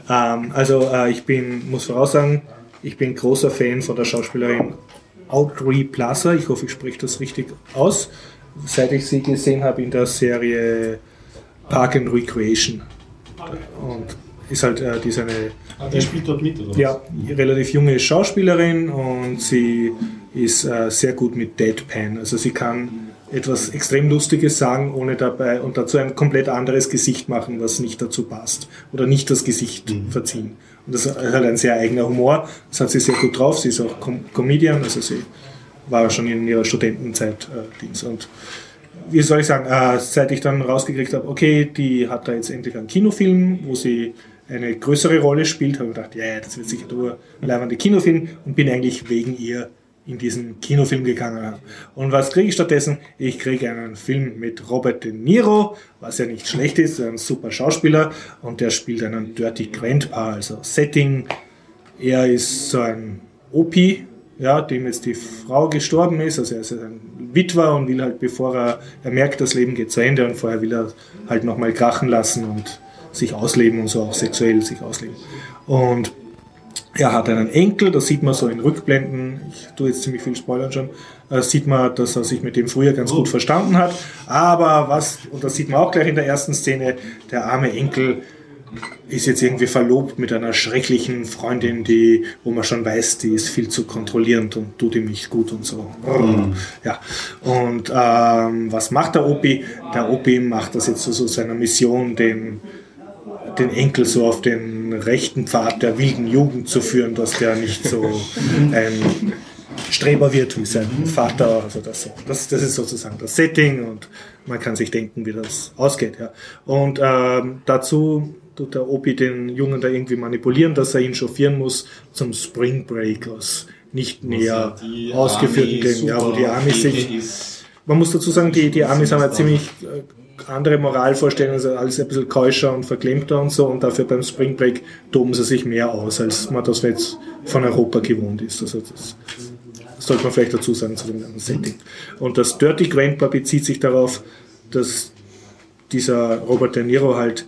ähm, also äh, ich bin, muss voraussagen, ich bin großer Fan von der Schauspielerin Audrey Plaza. Ich hoffe, ich spreche das richtig aus. Seit ich sie gesehen habe in der Serie Park and Recreation. Und ist halt, äh, die ist eine Ah, der spielt dort mit, oder? was? ja, relativ junge Schauspielerin und sie ist äh, sehr gut mit Deadpan. Also sie kann etwas extrem Lustiges sagen, ohne dabei und dazu ein komplett anderes Gesicht machen, was nicht dazu passt. Oder nicht das Gesicht verziehen. Und das ist halt ein sehr eigener Humor. Das hat sie sehr gut drauf. Sie ist auch Com Comedian, also sie war schon in ihrer Studentenzeit äh, Dings. Und wie soll ich sagen, äh, seit ich dann rausgekriegt habe, okay, die hat da jetzt endlich einen Kinofilm, wo sie eine größere Rolle spielt, habe ich gedacht, ja, ja, das wird sicher nur ein leibender Kinofilm und bin eigentlich wegen ihr in diesen Kinofilm gegangen. Und was kriege ich stattdessen? Ich kriege einen Film mit Robert De Niro, was ja nicht schlecht ist, ein super Schauspieler und der spielt einen Dirty Grandpa, also Setting. Er ist so ein Opi, ja, dem jetzt die Frau gestorben ist, also er ist ein Witwer und will halt, bevor er, er merkt, das Leben geht zu Ende und vorher will er halt nochmal krachen lassen und sich ausleben und so auch sexuell sich ausleben. Und er hat einen Enkel, das sieht man so in Rückblenden, ich tue jetzt ziemlich viel Spoilern schon, äh, sieht man, dass er sich mit dem früher ganz gut verstanden hat. Aber was, und das sieht man auch gleich in der ersten Szene, der arme Enkel ist jetzt irgendwie verlobt mit einer schrecklichen Freundin, die, wo man schon weiß, die ist viel zu kontrollierend und tut ihm nicht gut und so. Ja. Und ähm, was macht der Opi? Der Opi macht das jetzt so, so seiner Mission, den, den Enkel so auf den rechten Pfad der wilden Jugend zu führen, dass der nicht so ein [laughs] Streber wird wie sein Vater. Also das, so. das, das ist sozusagen das Setting und man kann sich denken, wie das ausgeht. Ja. Und ähm, dazu tut der Opi den Jungen da irgendwie manipulieren, dass er ihn chauffieren muss zum Spring Break aus nicht näher ausgeführten Dingen, ja, wo die Army sich man muss dazu sagen, die, die Amis haben ja ziemlich äh, andere Moralvorstellungen, also alles ein bisschen keuscher und verklemmter und so und dafür beim Spring Break toben sie sich mehr aus, als man das jetzt von Europa gewohnt ist. Also das, sollte man vielleicht dazu sagen zu dem ganzen Setting. Und das Dirty Grandpa bezieht sich darauf, dass dieser Robert De Niro halt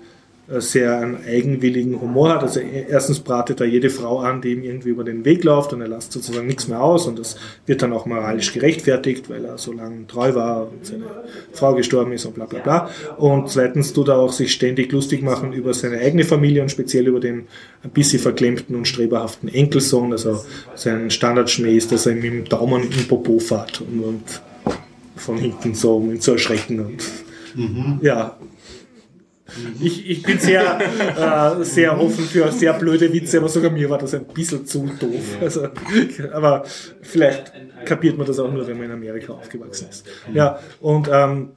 sehr einen eigenwilligen Humor hat. Also erstens bratet er jede Frau an, die ihm irgendwie über den Weg läuft und er lässt sozusagen nichts mehr aus und das wird dann auch moralisch gerechtfertigt, weil er so lange treu war und seine Frau gestorben ist und bla bla bla. Und zweitens tut er auch sich ständig lustig machen über seine eigene Familie und speziell über den ein bisschen verklemmten und streberhaften Enkelsohn. Also sein Standardschmäh ist, dass er ihm mit dem Daumen im Popo fährt und, und von hinten so, um ihn zu erschrecken und ja, ich, ich bin sehr, äh, sehr offen für sehr blöde Witze, aber sogar mir war das ein bisschen zu doof. Also, aber vielleicht kapiert man das auch nur, wenn man in Amerika aufgewachsen ist. Ja, und ähm,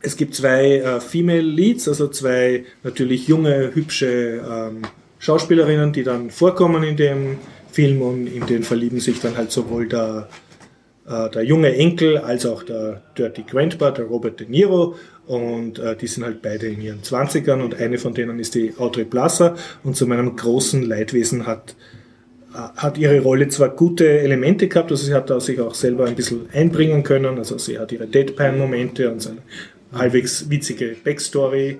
es gibt zwei äh, Female Leads, also zwei natürlich junge, hübsche ähm, Schauspielerinnen, die dann vorkommen in dem Film und in den verlieben sich dann halt sowohl der äh, der junge Enkel als auch der Dirty Grandpa, der Robert De Niro. Und äh, die sind halt beide in ihren 20ern und eine von denen ist die Audrey Plaza. Und zu meinem großen Leidwesen hat, äh, hat ihre Rolle zwar gute Elemente gehabt, also sie hat da sich auch selber ein bisschen einbringen können. Also sie hat ihre Deadpan-Momente und so eine halbwegs witzige Backstory.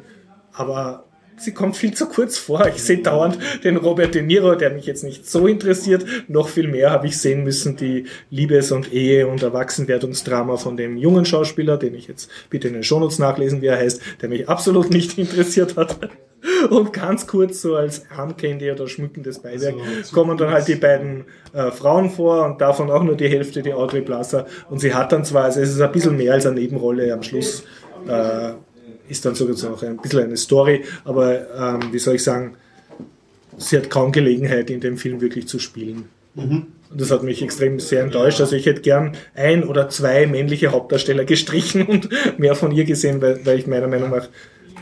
Aber sie kommt viel zu kurz vor. Ich sehe dauernd den Robert De Niro, der mich jetzt nicht so interessiert. Noch viel mehr habe ich sehen müssen, die Liebes- und Ehe- und Erwachsenwerdungsdrama von dem jungen Schauspieler, den ich jetzt bitte in den Shownotes nachlesen, wie er heißt, der mich absolut nicht [laughs] interessiert hat. Und ganz kurz so als Armcandy oder schmückendes Beiwerk Also, kommen dann halt die beiden äh, Frauen vor und davon auch nur die Hälfte die Audrey Plaza. Und sie hat dann zwar, also es ist ein bisschen mehr als eine Nebenrolle am Schluss, äh, ist dann sozusagen auch ein bisschen eine Story, aber ähm, wie soll ich sagen, sie hat kaum Gelegenheit in dem Film wirklich zu spielen. Und das hat mich extrem sehr enttäuscht. Also ich hätte gern ein oder zwei männliche Hauptdarsteller gestrichen [laughs] und mehr von ihr gesehen, weil, weil ich meiner Meinung nach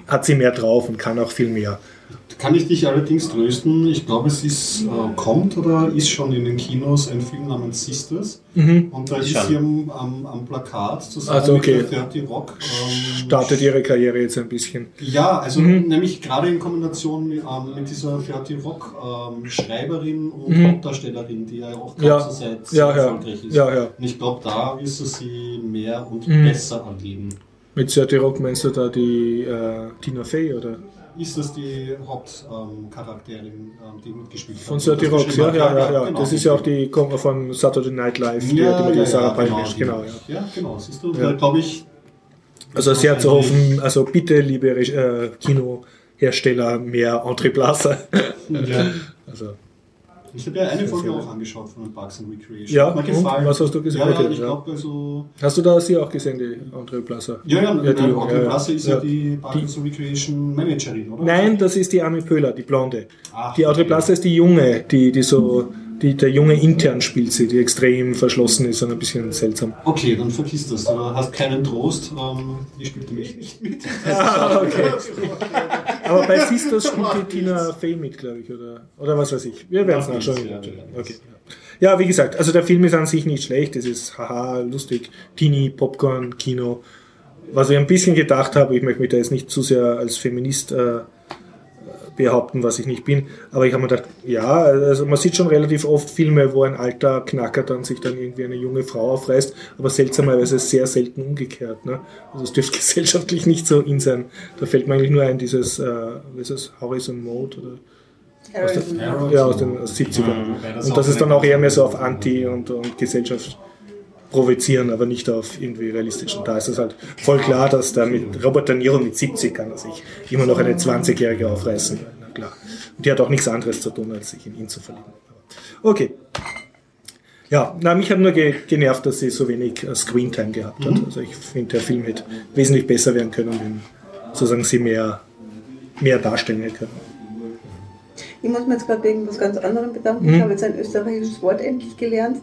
hat sie mehr drauf und kann auch viel mehr. Kann ich dich allerdings trösten? Ich glaube, es ist, äh, kommt oder ist schon in den Kinos ein Film namens Sisters. Und da ist schon. sie am, am, am Plakat zusammen Also, okay. mit der 30 Rock. Ähm, Startet ihre Karriere jetzt ein bisschen. Ja, also Mhm. nämlich gerade in Kombination mit, ähm, mit dieser 30 Rock ähm, Schreiberin und Mhm. Hauptdarstellerin, die ja auch Ja. ganze Zeit Ja, sehr ja. erfolgreich ist. Ja, ja. Und ich glaube, da wirst du sie mehr und Mhm. besser anlegen. Mit Serti Rock meinst du da die äh, Tina Fey oder? Ist das die Hauptcharakterin, ähm, ähm, die mitgespielt hat? Von Serti Das Rock, geschrieben ja, ja, ja, ja. genau. Das ist ja auch die von Saturday Night Live, die, die mit der Sarah Palin ist, genau, ja. Ja, genau, siehst du, Ja. da glaube ich, Also sehr zu hoffen, also bitte, liebe äh, Kinohersteller, mehr Entreplacer. ja. [laughs] Also, Ich habe ja eine Folge auch angeschaut von Parks and Recreation. Ja, Hat mir gefallen. Was hast du gesehen? Ja, ja, ich ja. glaube, also. hast du da sie auch gesehen, die Entreplacer? Ja, ja, Ja, die, ja, Plasse ist ja, die Parks and Recreation Managerin, oder? Nein, das ist die Armin Pöhler, die Blonde. Ach, Die okay. Placer ist die Junge, die, die so, die, der Junge intern spielt sie, die extrem verschlossen ist und ein bisschen seltsam. Okay, dann vergiss das. Du hast keinen Trost. Ähm, die spielt nämlich nicht mit. [laughs] Ah, okay. [laughs] Aber bei [laughs] Sisters spielt die Tina Fey mit, glaube ich, oder, oder was weiß ich. Wir werden es nachschauen. ja, Okay. Ja, wie gesagt, also der Film ist an sich nicht schlecht. Es ist haha, lustig, Teenie, Popcorn, Kino. Was ich ein bisschen gedacht habe, ich möchte mich da jetzt nicht zu sehr als Feminist äh, behaupten, was ich nicht bin, aber ich habe mir gedacht, ja, also man sieht schon relativ oft Filme, wo ein alter Knacker dann sich dann irgendwie eine junge Frau aufreißt, aber seltsamerweise sehr selten umgekehrt. Ne? Also es dürfte [laughs] gesellschaftlich nicht so in sein. Da fällt mir eigentlich nur ein, dieses, äh, wie ist es, Horizon Mode oder Harrison. Ja, aus den 70ern. Und das ist dann auch eher mehr so auf Anti- und, und Gesellschaft provozieren, aber nicht auf irgendwie realistisch. Und da ist es halt voll klar, dass da mit Robert De Niro mit 70 kann er sich immer noch eine 20-Jährige aufreißen. Na klar. Und die hat auch nichts anderes zu tun, als sich in ihn zu verlieben. Okay. Ja, na, mich hat nur ge genervt, dass sie so wenig äh, Screentime gehabt hat. Also ich finde, der Film hätte wesentlich besser werden können, wenn sozusagen sie mehr, mehr darstellen hätte können. Ich muss mir jetzt gerade wegen was ganz anderem bedanken. Mhm. Ich habe jetzt ein österreichisches Wort endlich gelernt.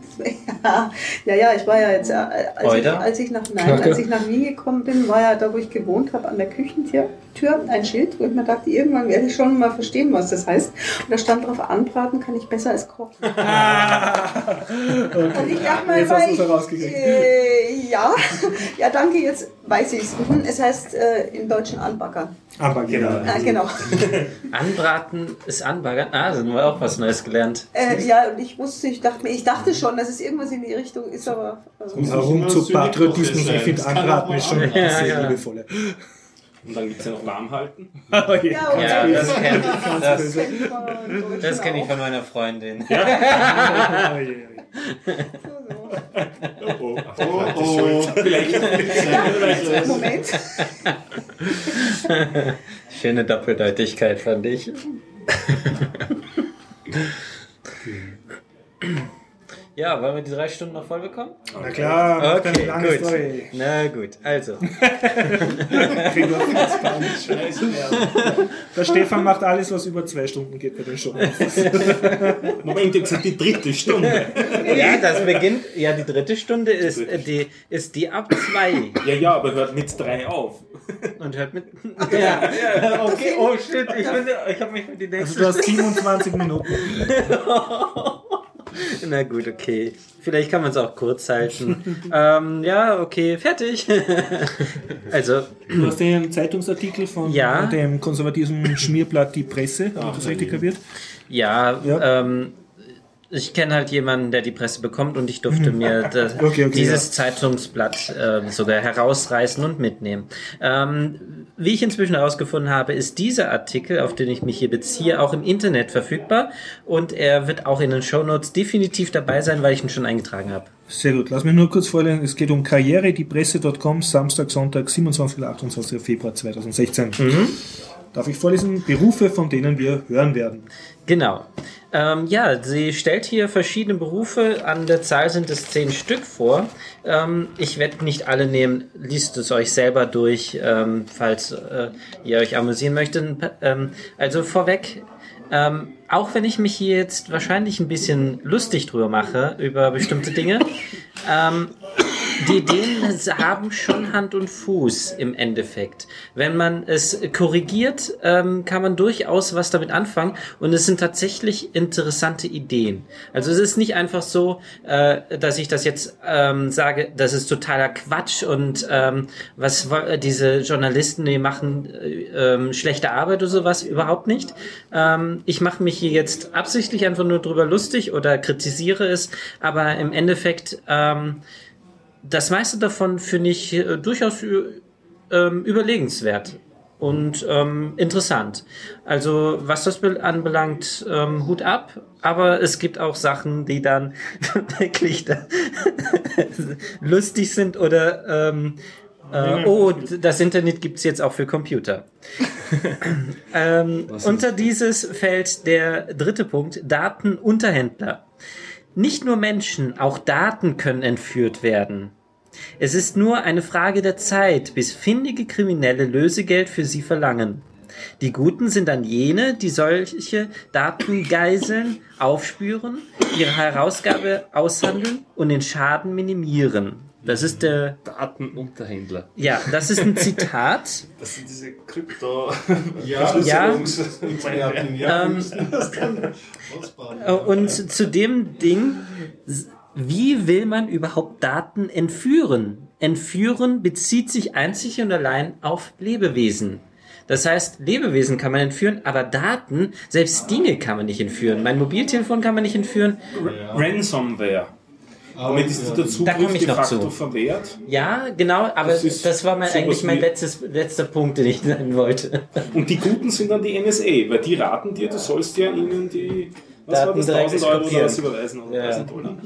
War, [laughs] ja, ja, ich war ja jetzt, äh, als ich, als ich nach nein, Knacke. als ich nach Wien gekommen bin, war ja da, wo ich gewohnt habe, an der Küchentür Tür ein Schild, wo ich mir dachte, irgendwann werde ich schon mal verstehen, was das heißt. Und da stand drauf, anbraten kann ich besser als kochen. [laughs] Und ich dachte mal, Jetzt hast ich, äh, ja, [laughs] ja, danke, jetzt weiß ich es. Es heißt äh, im Deutschen anbaggern. Aber genau. Ah, genau. Anbraten ist anbaggern. Ah, da haben wir auch was Neues gelernt. Äh, ja, und ich wusste, ich dachte mir, ich dachte schon, dass es irgendwas in die Richtung ist, aber. Also, Warum zu Patriotismus? Ich finde Anbraten ist schon Ja, sehr ja. liebevolle. Und dann gibt es ja noch Warmhalten. [laughs] ja, und Ja, so- [laughs] das kenn ich. Das, Deutschen das kenne ich von meiner Freundin. Oh, oh. Vielleicht. Moment. Schöne Doppeldeutigkeit, fand ich. [laughs] yeah. [clears throat] [clears throat] Ja, wollen wir die drei Stunden noch voll bekommen? Na klar, Okay, lange gut. Story. Na gut, also. [laughs] Der Stefan macht alles, was über zwei Stunden geht bei den Show. [laughs] Moment, ich gesagt die dritte Stunde. Ja, das beginnt. Ja, die dritte Stunde ist äh, die, ist die ab zwei. Ja, ja, aber hört mit drei auf. Und hört mit. [laughs] Ja, ja okay. Oh shit, ich, bin, ich habe mich für die nächste. Also du hast 27 Minuten. [laughs] Na gut, okay. Vielleicht kann man es auch kurz halten. [laughs] ähm, ja, okay, fertig. [laughs] also, Du hast den Zeitungsartikel von Ja. dem konservativen Schmierblatt Die Presse, habe ich das richtig kapiert? ja, Ja. Ähm, ich kenne halt jemanden, der die Presse bekommt und ich durfte mir [laughs] das, Okay, okay, dieses Zeitungsblatt ähm, sogar herausreißen und mitnehmen. Ähm, wie ich inzwischen herausgefunden habe, ist dieser Artikel, auf den ich mich hier beziehe, auch im Internet verfügbar und er wird auch in den Shownotes definitiv dabei sein, weil ich ihn schon eingetragen habe. Sehr gut. Lass mich nur kurz vorlesen. Es geht um Karriere, diepresse.com, Samstag, Sonntag, 27. oder 28. Februar 2016. Darf ich vorlesen? Berufe, von denen wir hören werden. Genau. Ähm, ja, sie stellt hier verschiedene Berufe, an der Zahl sind es zehn Stück vor. Ähm, ich werde nicht alle nehmen, liest es euch selber durch, ähm, falls äh, ihr euch amüsieren möchtet. Ähm, also vorweg, ähm, auch wenn ich mich hier jetzt wahrscheinlich ein bisschen lustig drüber mache, über bestimmte Dinge, [laughs] ähm, die Ideen haben schon Hand und Fuß im Endeffekt. Wenn man es korrigiert, ähm, kann man durchaus was damit anfangen und es sind tatsächlich interessante Ideen. Also es ist nicht einfach so, äh, dass ich das jetzt ähm, sage, das ist totaler Quatsch und ähm, was wo- diese Journalisten, die machen äh, ähm, schlechte Arbeit oder sowas, überhaupt nicht. Ähm, ich mache mich hier jetzt absichtlich einfach nur drüber lustig oder kritisiere es, aber im Endeffekt ähm, das meiste davon finde ich äh, durchaus ü- ähm, überlegenswert und ähm, interessant. Also was das be- anbelangt, ähm, Hut ab. Aber es gibt auch Sachen, die dann [laughs] wirklich da [laughs] lustig sind oder ähm, äh, oh, das Internet gibt's jetzt auch für Computer. [laughs] ähm, unter dieses fällt der dritte Punkt, Datenunterhändler. Nicht nur Menschen, auch Daten können entführt werden. Es ist nur eine Frage der Zeit, bis findige Kriminelle Lösegeld für sie verlangen. Die Guten sind dann jene, die solche Daten geiseln, aufspüren, ihre Herausgabe aushandeln und den Schaden minimieren. Das ist der, Datenunterhändler. ja, das ist ein Zitat. [laughs] Das sind diese Krypto. [laughs] Ja, Ja. Ja. Ähm. [laughs] Äh, Und zu dem Ding, wie will man überhaupt Daten entführen? Entführen bezieht sich einzig und allein auf Lebewesen. Das heißt, Lebewesen kann man entführen, aber Daten, selbst Dinge kann man nicht entführen. Mein Mobiltelefon kann man nicht entführen. Ransomware. Damit ist der Da Zugriff komme ich de facto zu. verwehrt. Ja, genau, aber Das das, war mein, eigentlich mein letztes, letzter Punkt, den ich nennen wollte. Und die Guten sind dann die NSA, weil die raten dir, du sollst ja ihnen die was Daten war das, direkt 1000 Euro oder kopieren. was überweisen oder Ja. 1000 Dollar.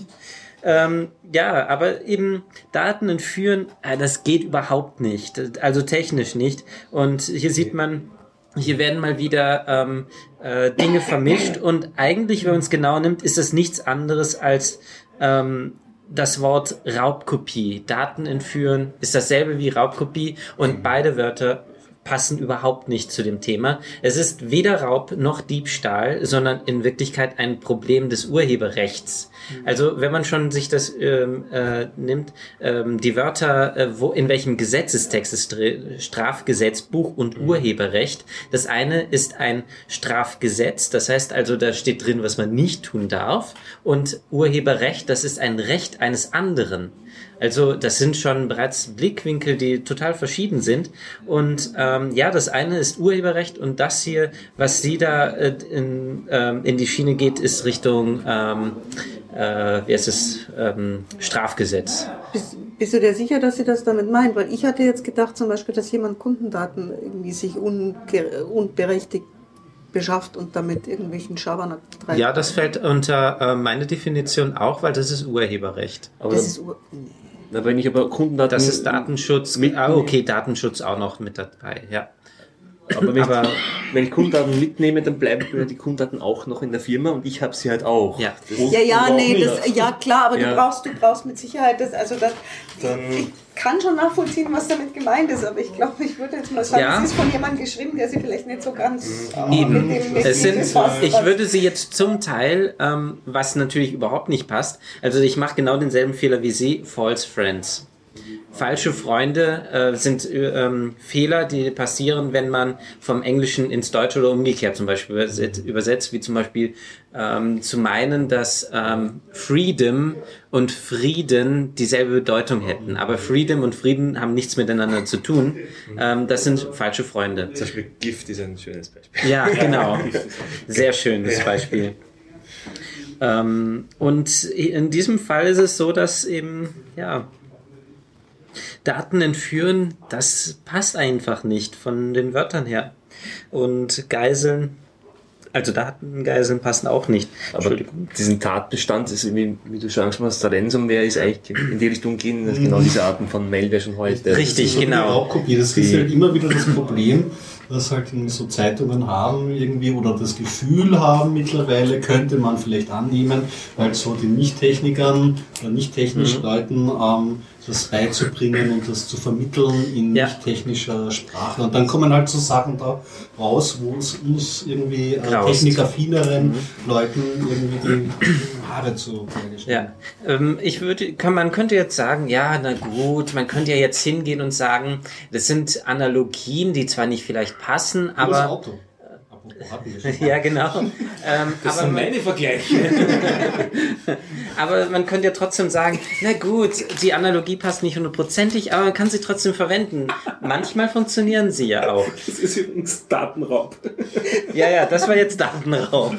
Ähm, ja, aber eben Daten entführen, äh, das geht überhaupt nicht. Also technisch nicht. Und hier sieht man, hier werden mal wieder ähm, äh, Dinge vermischt und eigentlich, wenn man es genau nimmt, ist das nichts anderes als ähm, das Wort Raubkopie. Daten entführen ist dasselbe wie Raubkopie und beide Wörter passen überhaupt nicht zu dem Thema. Es ist weder Raub noch Diebstahl, sondern in Wirklichkeit ein Problem des Urheberrechts. Also wenn man schon sich das ähm, äh, nimmt, ähm, die Wörter, äh, wo in welchem Gesetzestext ist Strafgesetzbuch und Urheberrecht. Das eine ist ein Strafgesetz, das heißt also, da steht drin, was man nicht tun darf. Und Urheberrecht, das ist ein Recht eines anderen. Also das sind schon bereits Blickwinkel, die total verschieden sind. Und ähm, ja, das eine ist Urheberrecht und das hier, was sie da äh, in, ähm, in die Schiene geht, ist Richtung, ähm, äh, wie heißt es, ähm, Strafgesetz. Bist, bist du dir sicher, dass sie das damit meint? Weil ich hatte jetzt gedacht zum Beispiel, dass jemand Kundendaten irgendwie sich unberechtigt beschafft und damit irgendwelchen Schabernack treibt. Ja, das fällt unter äh, meine Definition auch, weil das ist Urheberrecht. Aber das ist Ur nee. Na, wenn ich aber Kundendaten. Das ist Datenschutz. Mit- ah, okay, Datenschutz auch noch mit dabei, ja. Aber wenn, Aber- ich, wenn ich Kundendaten mitnehme, dann bleiben die Kundendaten auch noch in der Firma und ich habe sie halt auch. Ja. Das Ja, ja, nee, das, ja klar, aber Ja. du brauchst, du brauchst mit Sicherheit das, also das, Dann- ich kann schon nachvollziehen, was damit gemeint ist, aber ich glaube, ich würde jetzt mal sagen, Ja. es ist von jemandem geschrieben, der sie vielleicht nicht so ganz äh, Eben. mit dem mit Es sind, ich würde sie jetzt zum Teil, ähm, was natürlich überhaupt nicht passt, also ich mache genau denselben Fehler wie Sie, False Friends. Falsche Freunde äh, sind äh, ähm, Fehler, die passieren, wenn man vom Englischen ins Deutsche oder umgekehrt zum Beispiel übersetzt, übersetzt wie zum Beispiel ähm, zu meinen, dass ähm, Freedom und Frieden dieselbe Bedeutung hätten. Aber Freedom und Frieden haben nichts miteinander zu tun. Ähm, das sind falsche Freunde. Zum Beispiel Gift ist ein schönes Beispiel. Ja, [laughs] genau. Sehr schönes Beispiel. Ähm, und in diesem Fall ist es so, dass eben, ja, Daten entführen, das passt einfach nicht von den Wörtern her. Und Geiseln, also Datengeiseln passen auch nicht. Aber diesen Tatbestand, ist, wie, wie du schon angesprochen hast, Ransomware ist eigentlich in die Richtung gehen, dass genau diese Arten von Malware schon heute. Richtig, So wie genau. Raubkopie. Das ist halt immer wieder das Problem, dass halt irgendwie so Zeitungen haben irgendwie oder das Gefühl haben mittlerweile, könnte man vielleicht annehmen, weil so den Nicht-Technikern oder nicht-technischen Leuten ähm, das beizubringen und das zu vermitteln in Ja. nicht technischer Sprache. Und dann kommen halt so Sachen da raus, wo es uns irgendwie äh, technikaffineren Leuten irgendwie die Haare zu. Ja, ähm, ich würde, kann, man könnte jetzt sagen, ja, na gut, man könnte ja jetzt hingehen und sagen, das sind Analogien, die zwar nicht vielleicht passen, das aber ja, genau. [laughs] Ähm, Das aber sind man, meine Vergleiche. [laughs] Aber man könnte ja trotzdem sagen, na gut, die Analogie passt nicht hundertprozentig, aber man kann sie trotzdem verwenden. Manchmal funktionieren sie ja auch. [laughs] Das ist übrigens Datenraub. Ja, ja, das war jetzt Datenraub.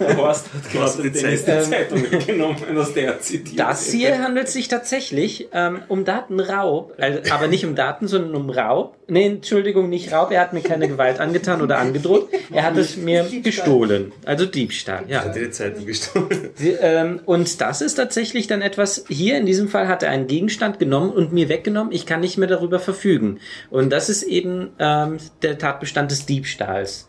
Der Horst hat gerade die die Ähm, Zeitung genommen, aus der er zitiert. Das hier handelt sich tatsächlich ähm, um Datenraub, also, aber nicht um Daten, sondern um Raub. Nee, Entschuldigung, nicht Raub, er hat mir keine Gewalt angetan oder angedroht, er hat es mir gestohlen. Also Diebstahl, ja. Hat die Zeitung gestohlen. Die, ähm, und das ist tatsächlich dann etwas, hier in diesem Fall hat er einen Gegenstand genommen und mir weggenommen, ich kann nicht mehr darüber verfügen. Und das ist eben ähm, der Tatbestand des Diebstahls.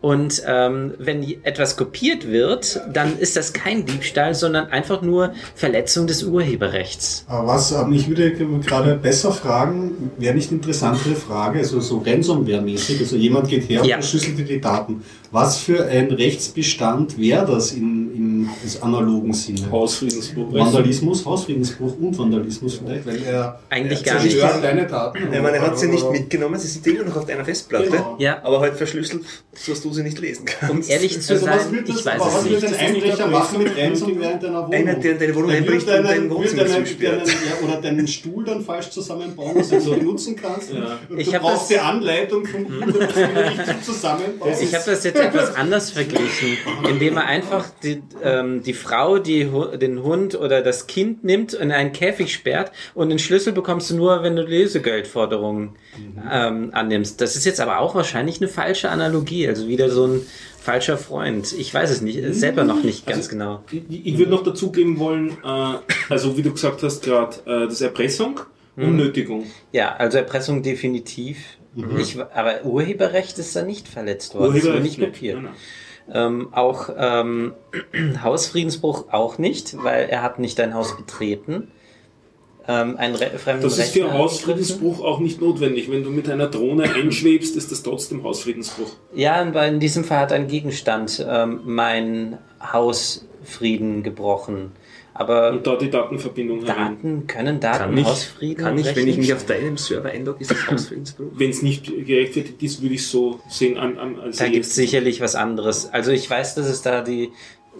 Und ähm, wenn etwas kopiert wird, dann ist das kein Diebstahl, sondern einfach nur Verletzung des Urheberrechts. Aber Was, ähm, ich würde gerade besser fragen, wäre nicht interessantere Frage, also so Ransomware-mäßig, also jemand geht her und Ja. verschlüsselt dir die Daten. Was für ein Rechtsbestand wäre das in des analogen Sinne? Hausfriedensbruch. Vandalismus, Hausfriedensbruch und Vandalismus vielleicht, weil er Eigentlich er gar nicht. deine Daten. Ich meine, er hat sie nicht mitgenommen, sie sind immer noch auf deiner Festplatte, Genau. Ja. aber halt verschlüsselt, sodass du sie nicht lesen kannst. Um ehrlich zu Also was sein, wird das, ich weiß es was nicht. ein Einbrecher machen mit Ransomware in deiner Wohnung? Einer, der in deine Wohnung einbricht und deinen- Wohnzimmer deinen- zusperrt. deinen- ja, Oder deinen Stuhl dann falsch zusammenbauen, dass du ihn so benutzen kannst. Und Ich du hab brauchst die Anleitung von ihm, dass du ihn richtig zusammenbaust. Ich habe das jetzt etwas anders verglichen, indem er einfach die, äh, ähm, die Frau, die den Hund oder das Kind nimmt und in einen Käfig sperrt und den Schlüssel bekommst du nur, wenn du Lösegeldforderungen ähm, annimmst. Das ist jetzt aber auch wahrscheinlich eine falsche Analogie, also wieder so ein falscher Freund. Ich weiß es nicht, selber noch nicht ganz genau. Ich, ich würde noch dazugeben wollen, äh, also wie du gesagt hast gerade, äh, das Erpressung und Nötigung. Ja, also Erpressung definitiv. Ich, aber Urheberrecht ist da nicht verletzt worden. wurde nicht kopiert. Nein, nein. Ähm, auch ähm, [clears throat] Hausfriedensbruch auch nicht, weil er hat nicht dein Haus betreten. Ähm, ein Re fremden Das ist für Hausfriedensbruch auch nicht notwendig. Wenn du mit einer Drohne einschwebst, ist das trotzdem Hausfriedensbruch. Ja, weil in diesem Fall hat ein Gegenstand ähm, mein Hausfrieden gebrochen. Aber Und da die Datenverbindung herein. Daten können Daten Kann ich, kann ich, wenn ich mich auf deinem Server einlogge, ist das Hausfriedensbruch? Wenn es nicht gerechtfertigt ist, würde ich so sehen an, an als Da gibt es sicherlich was anderes. Also ich weiß, dass es da die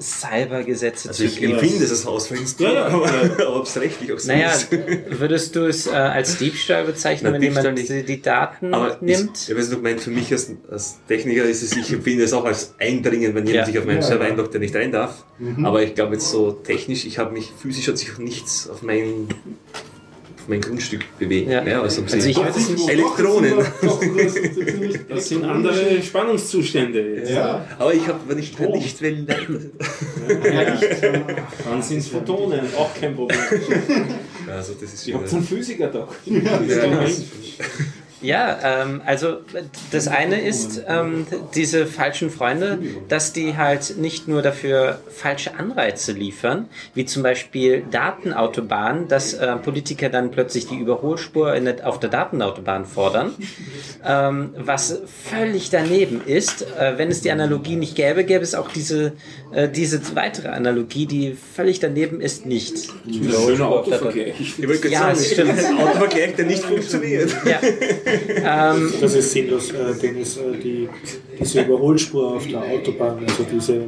Cybergesetze Also ich empfinde es als Hausfriedensbruch, Ja, ja. aber [laughs] ob es rechtlich auch so Naja, ist. würdest du es äh, als Diebstahl bezeichnen, Na, wenn Diebstahl jemand nicht. die, Daten Aber nimmt? Ich, ich weiß nicht, mein, für mich als, als Techniker ist es, ich empfinde es auch als Eindringen, wenn jemand Ja. sich auf meinen Ja, Server ja. einloggt, der nicht rein darf. Aber ich glaube jetzt so technisch, ich habe mich physisch hat sich auch nichts auf mein, auf mein Grundstück bewegt. Ja. Ja. also, Also ich es nicht. Elektronen. [laughs] Das sind andere Spannungszustände jetzt. Ja. Aber ich habe nicht, nicht wenn Dann sind es Photonen, auch kein Problem. Also das ist Ich habe einen Physiker da. ja, Ja, ähm, also das eine ist ähm, diese falschen Freunde, dass die halt nicht nur dafür falsche Anreize liefern, wie zum Beispiel Datenautobahnen, dass äh, Politiker dann plötzlich die Überholspur in auf der Datenautobahn fordern, ähm, was völlig daneben ist. Äh, wenn es die Analogie nicht gäbe, gäbe es auch diese, äh, diese weitere Analogie, die völlig daneben ist, nicht. Schöner Autovergleich. Ich wollte gerade Ja, sagen, Autovergleich, der nicht funktioniert. Ja. [laughs] Ähm, [laughs] Das ist sinnlos, äh, Dennis. Äh, die, diese Überholspur auf der Autobahn, also diese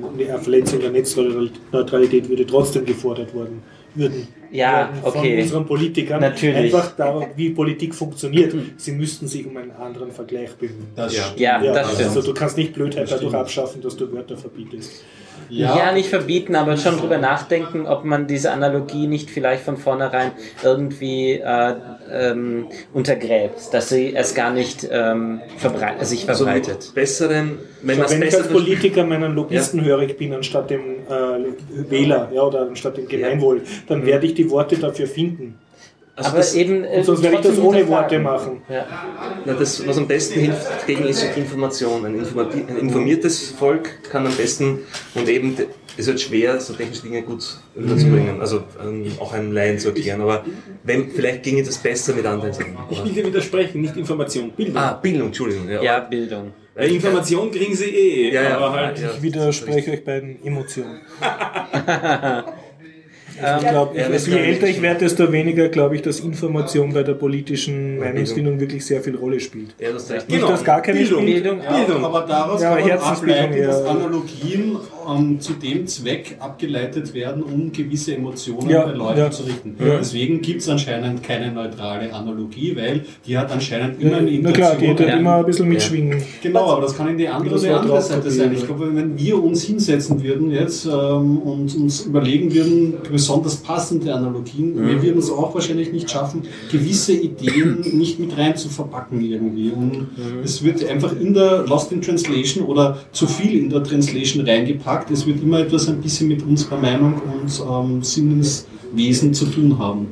Verletzung der Netzneutralität würde trotzdem gefordert worden. Würden, Ja, werden von okay. unseren Politikern Natürlich. einfach darum, wie Politik funktioniert. Sie müssten sich um einen anderen Vergleich bemühen. Das Ja. ja, Ja, das stimmt. also du kannst nicht Blödheit dadurch stimmt. abschaffen, dass du Wörter verbietest. Ja. nicht verbieten, aber schon drüber nachdenken, ob man diese Analogie nicht vielleicht von vornherein irgendwie äh, ähm, untergräbt, dass sie es gar nicht ähm, verbrei sich Also mit verbreitet. besseren, wenn So, wenn ich als Politiker meinen Lobbyisten höre, ich bin anstatt dem äh, Wähler ja, oder anstatt dem Gemeinwohl, dann werde ich die Worte dafür finden. Also aber das, eben äh, Und sonst werde ich das ohne. Worte machen. Ja. Na, das, was am besten hilft gegen ist Information. Ein, ein informiertes Volk kann am besten und eben es wird schwer, so technische Dinge gut rüberzubringen, also ähm, auch einem Laien zu erklären. Aber wenn, vielleicht ginge das besser mit anderen Sachen. Ich will dir widersprechen, nicht Information, Bildung. Ah, Bildung, Entschuldigung. Ja, ja, Bildung. Weil Information kriegen sie eh, Ja, ja, aber halt ja. Ich widerspreche euch beiden Emotionen. [laughs] Ähm, Ich glaube, Ja, das je älter ich- werde, desto weniger glaube ich, dass Information bei der politischen Meinungsfindung wirklich sehr viel Rolle spielt. Ja, das recht. Nicht, dass gar keine Bildung. Bildung auch. Bildung. Aber daraus Ja, kann man ableiten, dass. Analogien ähm, zu dem Zweck abgeleitet werden, um gewisse Emotionen Ja, bei Leuten ja. zu richten. Deswegen gibt es anscheinend keine neutrale Analogie, weil die hat anscheinend immer eine Na klar, die Intention. hätte immer ein bisschen mitschwingen. Genau, aber das kann in die andere, Wort andere Seite sein. Ich glaube, wenn wir uns hinsetzen würden jetzt ähm, und uns überlegen würden, besonders passende Analogien, wir würden es auch wahrscheinlich nicht schaffen, gewisse Ideen [laughs] nicht mit rein zu verpacken irgendwie. Und es wird einfach in der Lost in Translation oder zu viel in der Translation reingepackt. Es wird immer etwas ein bisschen mit unserer Meinung und ähm, Sinneswesen zu tun haben.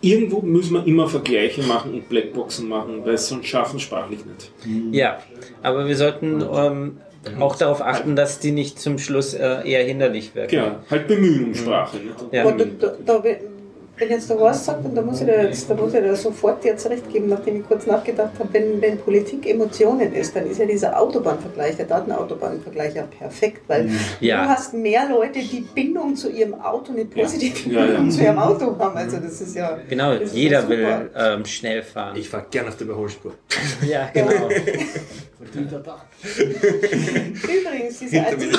irgendwo müssen wir immer Vergleiche machen und Blackboxen machen, weil sonst schaffen sprachlich nicht. Ja, aber wir sollten ähm, auch darauf achten, dass die nicht zum Schluss äh, eher hinderlich wirken. Genau, halt bemühen um Sprache. Nicht? Ja. Da, da, da, wenn jetzt der Horst sagt, und da muss ich dir jetzt, da muss ich dir sofort jetzt recht geben, nachdem ich kurz nachgedacht habe, wenn, wenn Politik Emotionen ist, dann ist ja dieser Autobahnvergleich, der Datenautobahn-Vergleich ja perfekt, weil Ja. du hast mehr Leute, die Bindung zu ihrem Auto, eine positive Ja, ja. Bindung zu ihrem Auto haben. Also das ist ja. Genau, ist ja jeder super. will ähm, schnell fahren. Ich fahre gern auf der Überholspur. [laughs] Ja, genau. Übrigens, dieser Artikel, [laughs]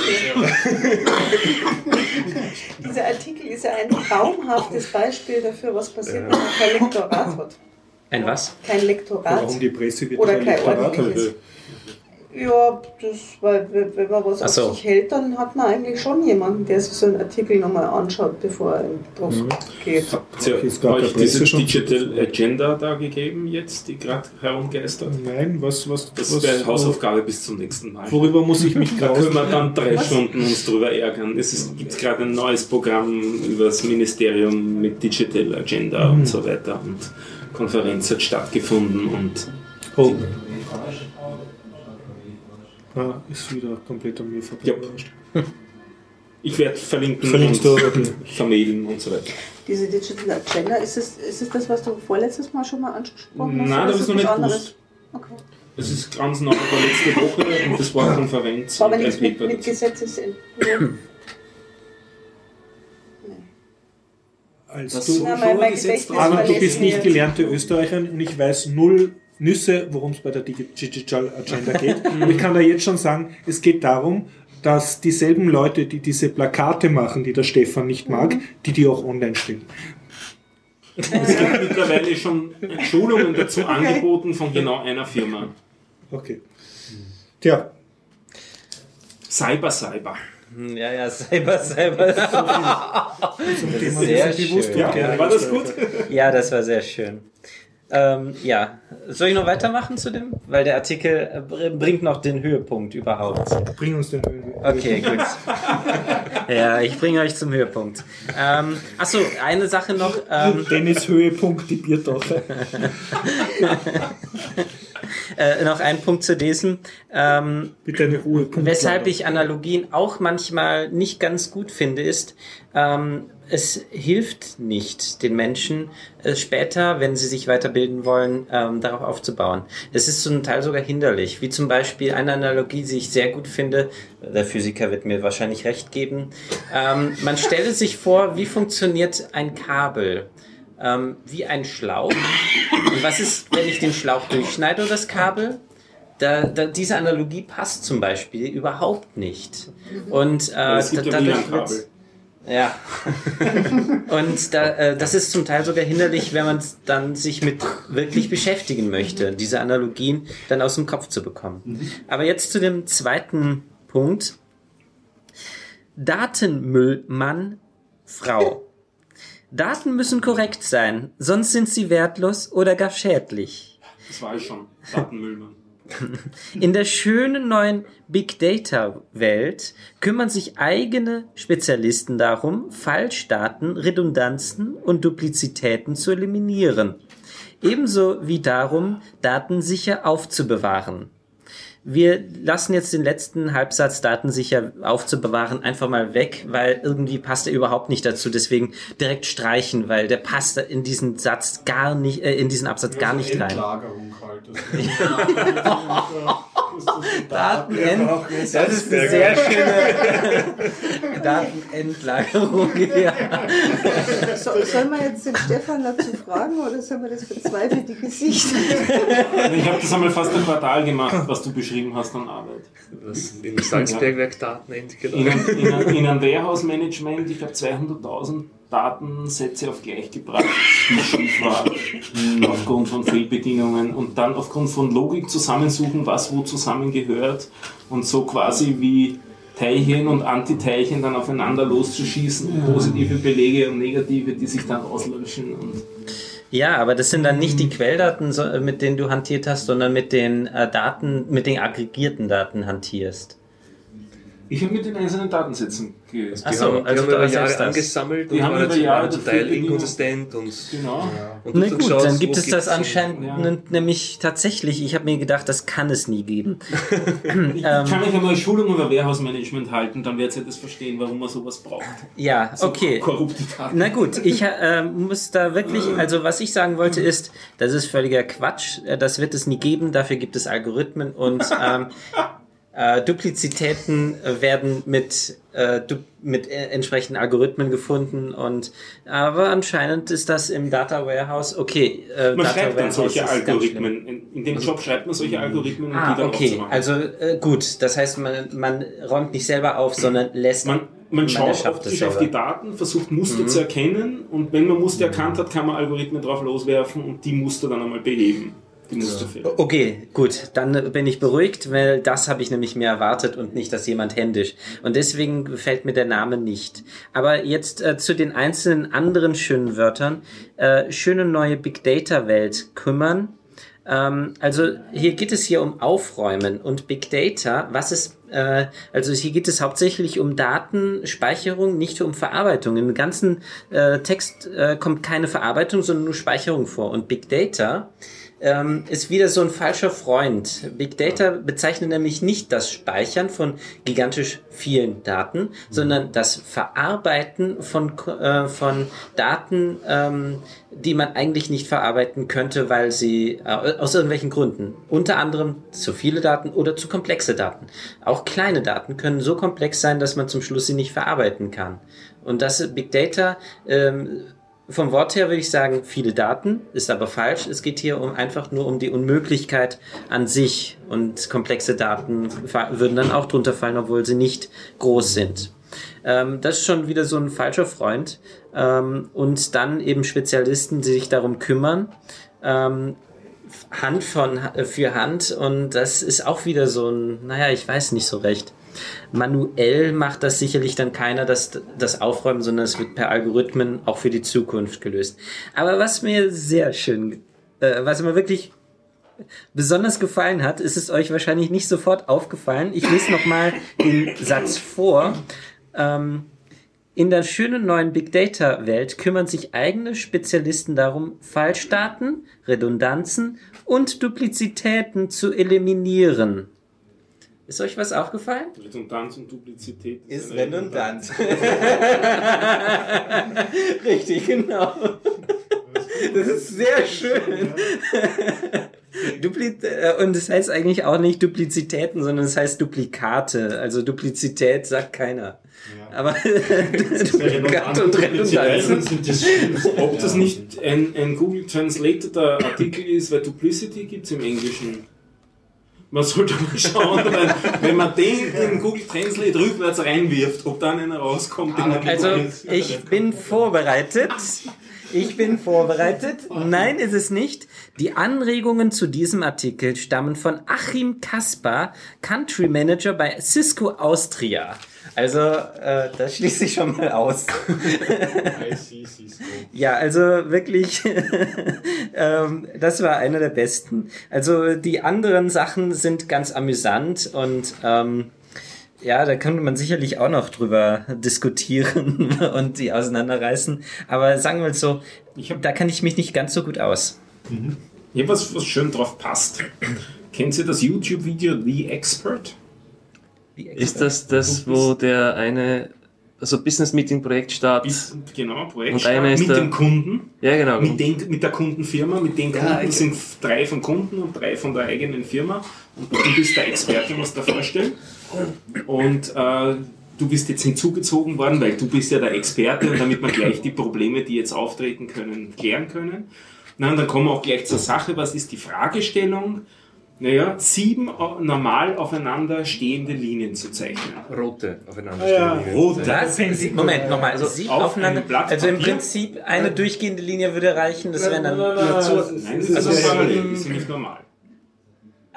dieser Artikel ist ja ein traumhaftes Beispiel dafür, was passiert, wenn man kein Lektorat hat. Ein was? Kein Lektorat. Warum die Presse wird Oder kein kein Lektorat. Ja, das, weil wenn man was Ach so. auf sich hält, dann hat man eigentlich schon jemanden, der sich so einen Artikel nochmal anschaut, bevor er in Druck Mhm. geht. Habt ihr euch diese Digital Agenda da gegeben jetzt, die gerade herumgeistert? Nein, was, was, Das was wäre Hausaufgabe bis zum nächsten Mal. Worüber muss ich mich [laughs] Da können wir gerade dann [laughs] drei Stunden uns drüber ärgern. Es gibt gerade ein neues Programm über das Ministerium mit Digital Agenda und so weiter. Und Konferenz hat stattgefunden und Oh. Ah, ist wieder komplett an mir vorbei. Ja. [laughs] ich werde verlinken Verlinkst und du, vermailen und so weiter. Diese Digital Agenda, ist es, ist es das, was du vorletztes Mal schon mal angesprochen hast? Nein, das ist noch nicht anderes? gewusst. Okay. Es ist ganz neu, war letzte Woche und das war Konferenz. War aber nichts mit, mit. Gesetzesentwurf. Als Das du, Ja, mein- mein du bist nicht gelernte Österreicherin und ich weiß null Nüsse, worum es bei der Digi- Digital Agenda [laughs] geht. Aber ich kann da jetzt schon sagen, es geht darum, dass dieselben Leute, die diese Plakate machen, die der Stefan nicht mag, die die auch online stellen. Es gibt mittlerweile schon Schulungen dazu angeboten von genau einer Firma. Okay. Tja, Cyber Cyber. Ja, ja, Cyber, Cyber. [laughs] zum Thema sehr bewusst schön. und gerne War das gut? Ja, das war sehr schön. Ähm, ja, soll ich noch weitermachen zu dem? Weil der Artikel äh, br- bringt noch den Höhepunkt überhaupt. Bring uns den Höhen. Okay, gut. [laughs] Ja, ich bringe euch zum Höhepunkt. Ähm, achso, eine Sache noch. Ähm, [laughs] Dennis Höhepunkt, die Biertauche. [laughs] äh, noch ein Punkt zu diesem. Ähm, Bitte eine Ruhe. Weshalb ich Analogien auch manchmal nicht ganz gut finde, ist, ähm, es hilft nicht den Menschen äh, später, wenn sie sich weiterbilden wollen, ähm, darauf aufzubauen. Es ist zum Teil sogar hinderlich, wie zum Beispiel eine Analogie, die ich sehr gut finde. Der Physiker wird mir wahrscheinlich recht geben. Ähm, man stelle sich vor, wie funktioniert ein Kabel? Ähm, wie ein Schlauch. Und was ist, wenn ich den Schlauch durchschneide oder das Kabel? Da, da, diese Analogie passt zum Beispiel überhaupt nicht. Und äh, da, dadurch WLAN-Kabel. Ja. [laughs] Und da, äh, das ist zum Teil sogar hinderlich, wenn man dann sich mit wirklich beschäftigen möchte, diese Analogien dann aus dem Kopf zu bekommen. Aber jetzt zu dem zweiten Punkt. Datenmüllmann, Frau. Daten müssen korrekt sein, sonst sind sie wertlos oder gar schädlich. Das war ich schon. Datenmüllmann. [laughs] In der schönen neuen Big Data Welt kümmern sich eigene Spezialisten darum, Falschdaten, Redundanzen und Duplizitäten zu eliminieren. Ebenso wie darum, Daten sicher aufzubewahren. Wir lassen jetzt den letzten Halbsatz datensicher aufzubewahren einfach mal weg, weil irgendwie passt er überhaupt nicht dazu. Deswegen direkt streichen, weil der passt in diesen Satz gar nicht, äh, in diesen Absatz gar nicht rein. Halt. [laughs] Datenend, das ist eine sehr schöne [laughs] Datenendlagerung. Ja. So, sollen wir jetzt den Stefan dazu fragen oder sollen wir das verzweifelte Gesicht? Ich habe das einmal fast ein Quartal gemacht, was du beschrieben hast an Arbeit. Das im Salzbergwerk Datenend, In, genau. einem- in, einem- in einem Warehouse-Management, ich habe 200.000 Datensätze auf gleich gebracht, die schief war, aufgrund von Fehlbedingungen und dann aufgrund von Logik zusammensuchen, was wo zusammengehört und so quasi wie Teilchen und Antiteilchen dann aufeinander loszuschießen, positive Belege und negative, die sich dann auslöschen. Und ja, aber das sind dann nicht die Quelldaten, mit denen du hantiert hast, sondern mit den äh, Daten, mit den aggregierten Daten hantierst. Ich habe mit den einzelnen Datensätzen ge Ach Die so, haben, die also haben über ist Jahre angesammelt Die und haben über zum- Jahre zum Teil inkonsistent und, Genau. und Na gut, schaust, dann gibt es das anscheinend ja. nämlich tatsächlich. Ich habe mir gedacht, das kann es nie geben. [laughs] Ich kann euch einmal eine Schulung über Warehouse-Management halten, dann werdet ihr das verstehen, warum man sowas braucht. Ja, So okay. Korrupte Daten. Na gut, ich äh, muss da wirklich, also was ich sagen wollte ist, das ist völliger Quatsch, äh, das wird es nie geben, dafür gibt es Algorithmen und ähm, [laughs] äh, Duplizitäten äh, werden mit, äh, du, mit äh, entsprechenden Algorithmen gefunden und aber anscheinend ist das im Data Warehouse, okay, äh, Man Data schreibt dann solche. Algorithmen. In, in dem Job schreibt man solche Algorithmen, um Ah, die dann okay, also gut, das heißt, man, man räumt nicht selber auf, sondern lässt man, man schaut es optisch auf die Daten, versucht Muster Mhm. zu erkennen und wenn man Muster erkannt hat, kann man Algorithmen drauf loswerfen und die Muster dann einmal beheben. Okay, gut, dann bin ich beruhigt, weil das habe ich nämlich mehr erwartet und nicht, dass jemand händisch. Und deswegen gefällt mir der Name nicht. Aber jetzt äh, zu den einzelnen anderen schönen Wörtern. Äh, schöne neue Big Data Welt kümmern. Ähm, also hier geht es hier um Aufräumen und Big Data. Was ist äh, also hier geht es hauptsächlich um Datenspeicherung, nicht um Verarbeitung. Im ganzen äh, Text äh, kommt keine Verarbeitung, sondern nur Speicherung vor. Und Big Data ähm, ist wieder so ein falscher Freund. Big Data bezeichnet nämlich nicht das Speichern von gigantisch vielen Daten, sondern das Verarbeiten von, äh, von Daten, ähm, die man eigentlich nicht verarbeiten könnte, weil sie äh, aus irgendwelchen Gründen, unter anderem zu viele Daten oder zu komplexe Daten. Auch kleine Daten können so komplex sein, dass man zum Schluss sie nicht verarbeiten kann. Und das Big Data ähm, vom Wort her würde ich sagen, viele Daten, ist aber falsch. Es geht hier um einfach nur um die Unmöglichkeit an sich und komplexe Daten würden dann auch drunter fallen, obwohl sie nicht groß sind. Ähm, das ist schon wieder so ein falscher Freund. Ähm, und dann eben Spezialisten, die sich darum kümmern. Ähm, Hand von, für Hand und das ist auch wieder so ein, naja, ich weiß nicht so recht. Manuell macht das sicherlich dann keiner, das, das Aufräumen, sondern es wird per Algorithmen auch für die Zukunft gelöst. Aber was mir sehr schön, äh, was mir wirklich besonders gefallen hat, ist es euch wahrscheinlich nicht sofort aufgefallen. Ich lese nochmal den Satz vor. Ähm, in der schönen neuen Big Data Welt kümmern sich eigene Spezialisten darum, Falschdaten, Redundanzen und Duplizitäten zu eliminieren. Ist euch was aufgefallen? Redundanz und Duplizität ist, ist redundant. [laughs] Richtig, genau. Das ist sehr schön. Dupli äh, und es das heißt eigentlich auch nicht Duplizitäten, sondern es heißt Duplikate. Also Duplizität sagt keiner. Ja. Aber [laughs] Duplikate und Redundanz. [laughs] Ob das nicht ein, ein Google Translator Artikel ist, weil Duplicity gibt es im Englischen. Man sollte mal schauen, wenn, wenn man den in Google Translate rückwärts reinwirft, ob dann einer rauskommt. also ich bin vorbereitet. Ich bin vorbereitet. Nein, ist es nicht. Die Anregungen zu diesem Artikel stammen von Achim Kaspar, Country Manager bei Cisco Austria. Also, äh, das schließe ich schon mal aus. [laughs] ja, also wirklich, [laughs] ähm, das war einer der besten. Also die anderen Sachen sind ganz amüsant und ähm, ja, da könnte man sicherlich auch noch drüber diskutieren [laughs] und die auseinanderreißen. Aber sagen wir mal so, hab, da kann ich mich nicht ganz so gut aus. Mhm. Ja, was, was schön drauf passt. Kennen Sie das YouTube-Video The Expert? Ist das das, wo der eine also Business Meeting Projekt Start. Genau, Projekt und einer ist mit der, dem Kunden. Ja, genau. Mit, den, mit der Kundenfirma, mit den Kunden ja, sind drei vom Kunden und drei von der eigenen Firma. Und du bist der Experte, was da vorstellen. Und äh, du bist jetzt hinzugezogen worden, weil du bist ja der Experte und damit wir gleich die Probleme, die jetzt auftreten können, klären können. Na, und dann kommen wir auch gleich zur Sache. Was ist die Fragestellung? Naja, sieben normal aufeinander stehende Linien zu zeichnen. Rote aufeinander ah, ja, stehende Rote. Was? Moment, nochmal. Also, sieben auf aufeinander. Also im Prinzip eine durchgehende Linie würde reichen. Das wäre dann. Nein, das also ist parallel. Das ist nicht normal.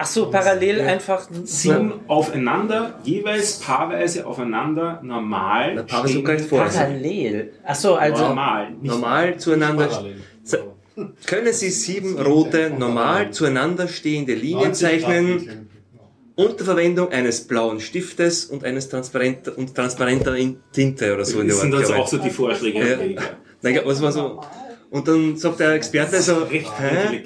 Ach so, parallel ja. einfach sieben aufeinander, jeweils paarweise aufeinander normal. Na, paarweise Parallel. Ach so, also normal, normal zueinander. Können Sie sieben rote, normal zueinander stehende Linien zeichnen unter Verwendung eines blauen Stiftes und eines transparenter, und transparenter Tinte oder so. Das sind also auch so die Vorschläge. Ja. Nein, was war so, und dann sagt der Experte so, recht hä?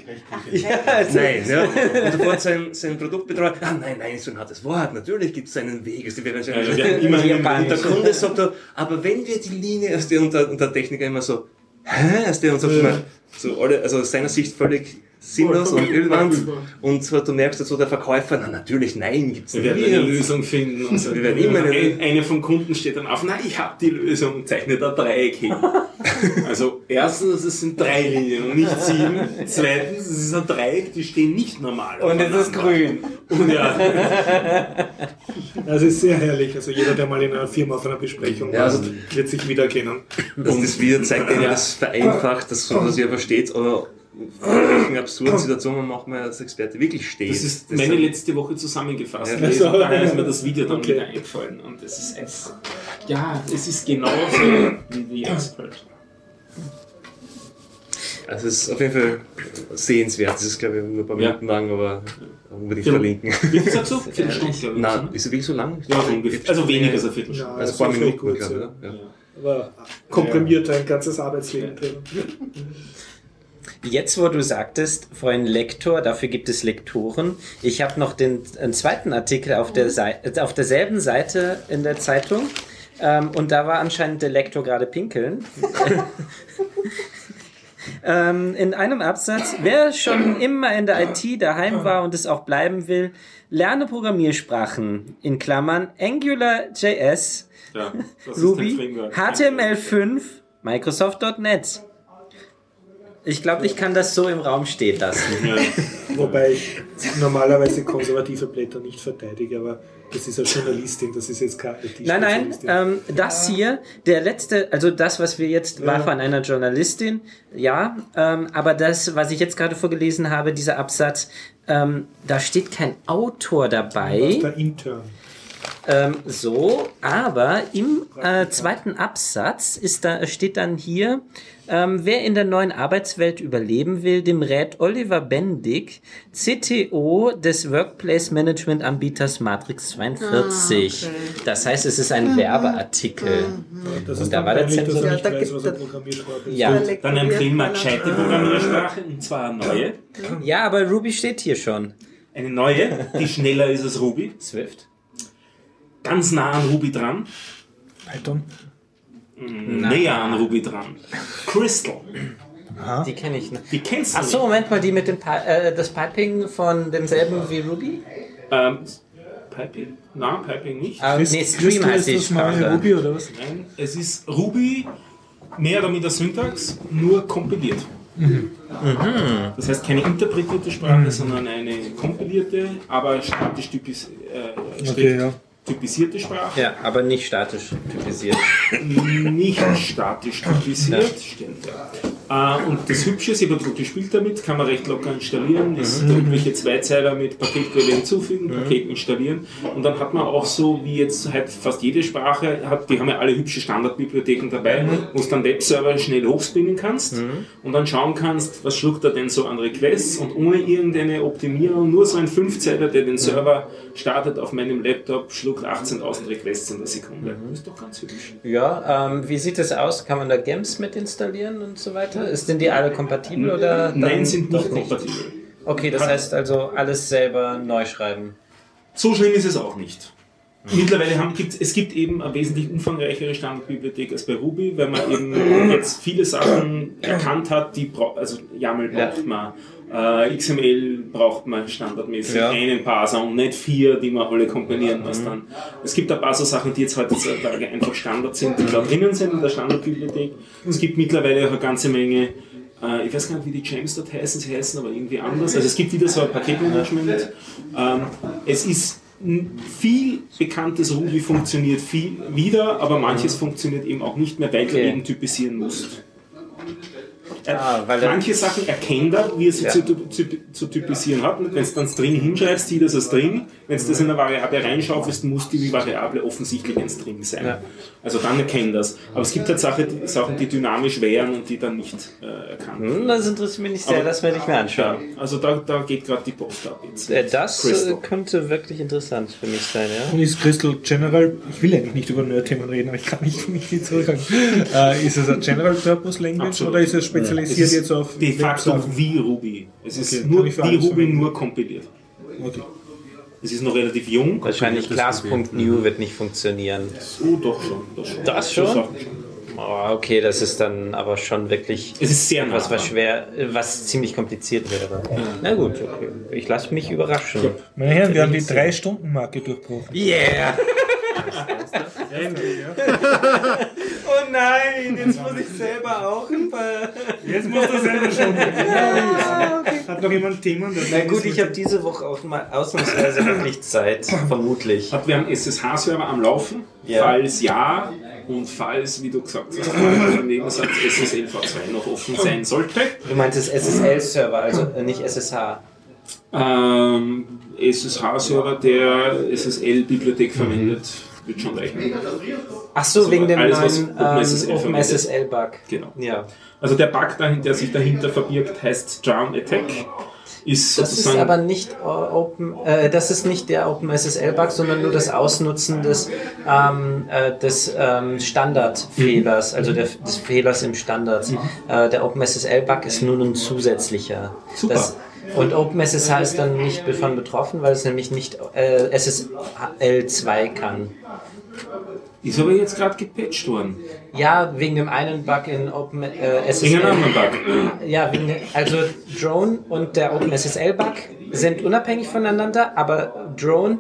Ja, also nein, ja. [laughs] Und sofort sein, sein Produktbetreuer, ah, nein, nein, so ein hartes Wort, natürlich gibt es einen Weg. Also, wir [laughs] ja, ja, immer und der Kunde sagt er, aber wenn wir die Linie, und der, und der Techniker immer so, hä? Und sagt mal, so alle, also aus seiner Sicht völlig sinnlos und Ölwand. Und so, du merkst dazu der Verkäufer, na natürlich, nein, gibt's nicht. Wir werden eine Lösung finden. Und [laughs] so. Wir werden immer eine, eine vom Kunden steht dann auf, nein, ich habe die Lösung und zeichnet ein Dreieck hin. [laughs] also erstens, es sind drei Linien und nicht sieben. Zweitens, es ist ein Dreieck, die stehen nicht normal. Und es ist grün. Und ja. Das ist sehr herrlich. Also jeder, der mal in einer Firma auf einer Besprechung ja, also wird sich wiedererkennen. Und das Video zeigt ja, das vereinfacht, dass so, dass ihr versteht, oder in absurden Situationen manchmal als Experte wirklich steht. Das ist Das meine letzte Woche zusammengefasst. Ja. Und daher ist mir das Video dann Okay. wieder eingefallen. Und es ist einfach, ja, es ist genauso wie The Expert. Also es ist auf jeden Fall sehenswert. Das ist glaube ich nur ein paar Ja. Minuten lang, aber unbedingt Ja. verlinken. Wie viel sagst du? Viertelstunde, glaube ich. Nein, ne? ist er wirklich so lang? Ja. Also weniger als eine Viertelstunde. Ja, Also ein paar Minuten, kurz, glaube ich, ja. Aber komprimiert ein ganzes Arbeitsleben drin. Jetzt, wo du sagtest, vorhin Lektor, dafür gibt es Lektoren. Ich habe noch den einen zweiten Artikel auf, der Sei- äh, auf derselben Seite in der Zeitung. Ähm, und da war anscheinend der Lektor gerade pinkeln. [laughs] [laughs] ähm, in einem Absatz, wer schon immer in der IT daheim war und es auch bleiben will, lerne Programmiersprachen in Klammern AngularJS, Ja, Ruby, Framework. HTML5, Microsoft.net. Ich glaube, ich kann das so im Raum stehen lassen. Ja. [laughs] Wobei ich normalerweise konservative Blätter nicht verteidige, aber das ist eine Journalistin, das ist jetzt keine Nein, nein, ähm, das hier, der letzte, also das, was wir jetzt, war Ja. von einer Journalistin, ja, ähm, aber das, was ich jetzt gerade vorgelesen habe, dieser Absatz, ähm, da steht kein Autor dabei. Der Intern. Ähm, so, aber im äh, zweiten Absatz ist da, steht dann hier, ähm, wer in der neuen Arbeitswelt überleben will, dem rät Oliver Bendig, CTO des Workplace Management Anbieters Matrix 42. Das heißt, es ist ein Werbeartikel. Das Und ist da dann war der Zensor- nicht Ja, da weiß, was. Ja, Dann empfehlen wir gescheite Programmiersprache, und zwar eine neue. ja, aber Ruby steht hier schon. Eine neue, die schneller ist als Ruby. Swift? Ganz nah an Ruby dran. Python. Näher an Ruby dran. Crystal. Die kenne ich noch. Die kennst du Ach so, Moment mal, die mit dem Pi äh, das Piping von demselben wie Ruby? nicht. Ähm, Piping? Nein, Piping nicht. Ah, nee, Stream Crystal heißt die ist das neue Sprache. Ruby oder was? Nein, es ist Ruby, mehr oder minder Syntax, nur kompiliert. Mhm. Das heißt keine interpretierte Sprache, sondern eine kompilierte, aber statisch typis, äh, Okay, ja. Typisierte Sprache. Ja, aber nicht statisch typisiert. Nicht statisch typisiert, stimmt. Äh, und das Hübsche ist, ich habe ein bisschen gespielt damit, kann man recht locker installieren. Es Mhm. sind irgendwelche Zweizeiler mit Paketquelle hinzufügen, Paket installieren. Und dann hat man auch so, wie jetzt halt fast jede Sprache hat, die haben ja alle hübsche Standardbibliotheken dabei, Mhm. wo du dann Webserver schnell hochspinnen kannst und dann schauen kannst, was schluckt er denn so an Requests und ohne irgendeine Optimierung, nur so ein Fünfzeiler, der den Server startet auf meinem Laptop, schluckt 18.000 Requests in der Sekunde. Mhm. Das ist doch ganz hübsch. Ja, ähm, wie sieht es aus? Kann man da GEMS mit installieren und so weiter? Ist denn die alle kompatibel oder? Nein, sind nicht kompatibel. Okay, das heißt also alles selber neu schreiben. So schlimm ist es auch nicht. Mittlerweile haben, gibt es gibt eben eine wesentlich umfangreichere Standardbibliothek als bei Ruby, weil man eben jetzt viele Sachen erkannt hat, die also YAML braucht man, äh, XML braucht man standardmäßig Ja. einen Parser und nicht vier, die man alle komponieren muss dann. Es gibt ein paar so Sachen, die jetzt heutzutage einfach Standard sind, die da drinnen sind in der Standardbibliothek. Es gibt mittlerweile auch eine ganze Menge äh, ich weiß gar nicht, wie die Gems dort heißen, sie heißen aber irgendwie anders. Also es gibt wieder so ein Paketmanagement. Ähm, es ist viel bekanntes Ruby funktioniert viel wieder, aber manches funktioniert eben auch nicht mehr, weil du Okay. eben typisieren musst. Er, Ah, weil er- manche Sachen erkennt er, wie er sie Ja. zu, zu, zu typisieren hat. Wenn du dann String hinschreibst, sieht das als String. Wenn du das in eine Variable reinschaufelst, muss die Variable offensichtlich ein String sein. Ja. Also dann erkennt das. Aber es gibt halt Sachen, die, Sachen, die dynamisch wären und die dann nicht äh, erkannt werden. Hm, das interessiert mich nicht sehr, Aber- das werde ich mir Ja, anschauen. also da, da geht gerade die Post ab jetzt. Äh, Das äh, Crystal. könnte wirklich interessant für mich sein, ja. Und ist Crystal General, ich will eigentlich nicht über Nerd-Themen reden, aber ich kann nicht, mich nicht zurückhalten. äh, ist es ein General Purpose Language Absolut. oder ist es spezialisiert Es ist jetzt auf de facto wie Ruby. Es ist Okay, nur wie Ruby, verwenden. nur kompiliert. Okay. Es ist noch relativ jung. Wahrscheinlich Class.new wird nicht funktionieren. Oh, doch schon. Das schon. Das schon? Oh, okay, das ist dann aber schon wirklich Es ist sehr nah. was, was schwer, was ziemlich kompliziert wäre. Na gut, okay. Ich lasse mich überraschen. Meine Herren, wir haben die 3-Stunden-Marke durchbrochen. Yeah! Oh nein, jetzt muss ich selber auch ein paar. Jetzt musst du selber schon. Ah, okay. Hat noch jemand Themen? Na gut, ich habe diese Woche auch mal ausnahmsweise wirklich Zeit, vermutlich. Habt ihr einen SSH-Server am Laufen? Ja. Falls ja und falls, wie du gesagt hast, im Nebensatz SSL V2 noch offen sein sollte, Du meinst das SSL-Server, also äh, nicht SSH. ähm, SSH-Server, der SSL-Bibliothek verwendet, wird schon reichen. Ach so, Also wegen dem neuen OpenSSL ähm. OpenSSL-Bug. Genau. Ja. Also der Bug, dahin, der sich dahinter verbirgt, heißt Drown Attack. Ist Das ist aber nicht Open, äh, das ist nicht der OpenSSL-Bug, sondern nur das Ausnutzen des, ähm, äh, des ähm, Standardfehlers, also der, des Fehlers im Standard. Äh, der OpenSSL-Bug ist nur ein zusätzlicher. Super. Das, und OpenSSH ist dann nicht davon betroffen, weil es nämlich nicht äh, SSL2 kann. ist aber jetzt gerade gepatcht worden. Ja, wegen dem einen Bug in Open äh, SSL. Wegen einem anderen Bug. Ja, wegen, also Drone und der OpenSSL-Bug sind unabhängig voneinander, aber Drone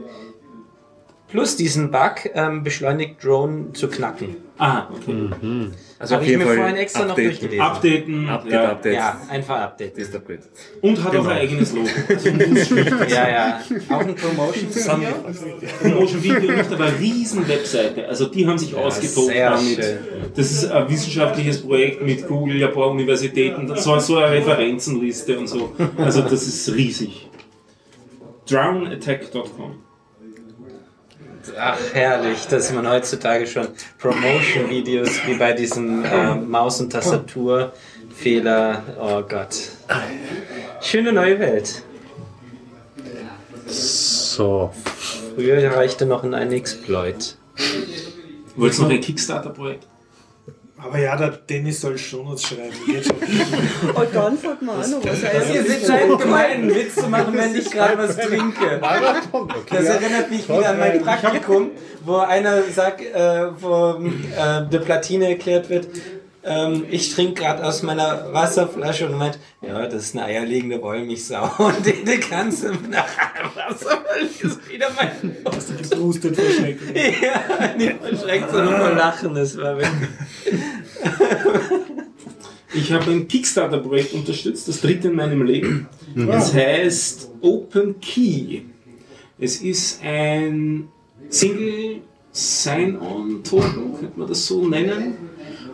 plus diesen Bug ähm, beschleunigt Drone zu knacken. Ah, okay. Also Habe ich mir vorhin extra noch updaten. durchgelesen. Updaten. Update, ja. Update. Ja, einfach Update. Ist upgrade. Und hat auch ein eigenes Logo. [laughs] Also Ja, ja. Auch ein Promotion-Video. Promotion Video nicht, aber eine riesen Webseite. Also die haben sich ausgetobt sehr damit. schön. Das ist ein wissenschaftliches Projekt mit Google, ein paar Universitäten, so, so eine Referenzenliste und so. Also das ist riesig. Drownattack.com Ach, herrlich, dass man heutzutage schon Promotion-Videos wie bei diesem äh, Maus- und Tastaturfehler. Oh Gott. Schöne neue Welt. So. Früher reichte noch ein Exploit. Wolltest du noch ein Kickstarter-Projekt? Aber ja, der Dennis soll schon was schreiben. Geht schon. [laughs] Oh, dann fällt mir auch noch was ein. Ihr seid schon gemein, einen Witz zu machen, wenn ich gerade was trinke. Das erinnert mich wieder an mein Praktikum, wo einer sagt, äh, wo äh, der Platine erklärt wird, ähm, ich trinke gerade aus meiner Wasserflasche und meint, ja, das ist eine eierlegende Wollmilchsau. [laughs] Und die, die ganze nach Wasserflasche ist wieder mein Gehustet vor Schrecken. [laughs] Ja, nicht verschreckt, sondern vor Lachen. Das war wirklich. [laughs] Ich habe ein Kickstarter-Projekt unterstützt, das dritte in meinem Leben. Es heißt Open Key. Es ist ein Single Sign-On-Token, könnte man das so nennen.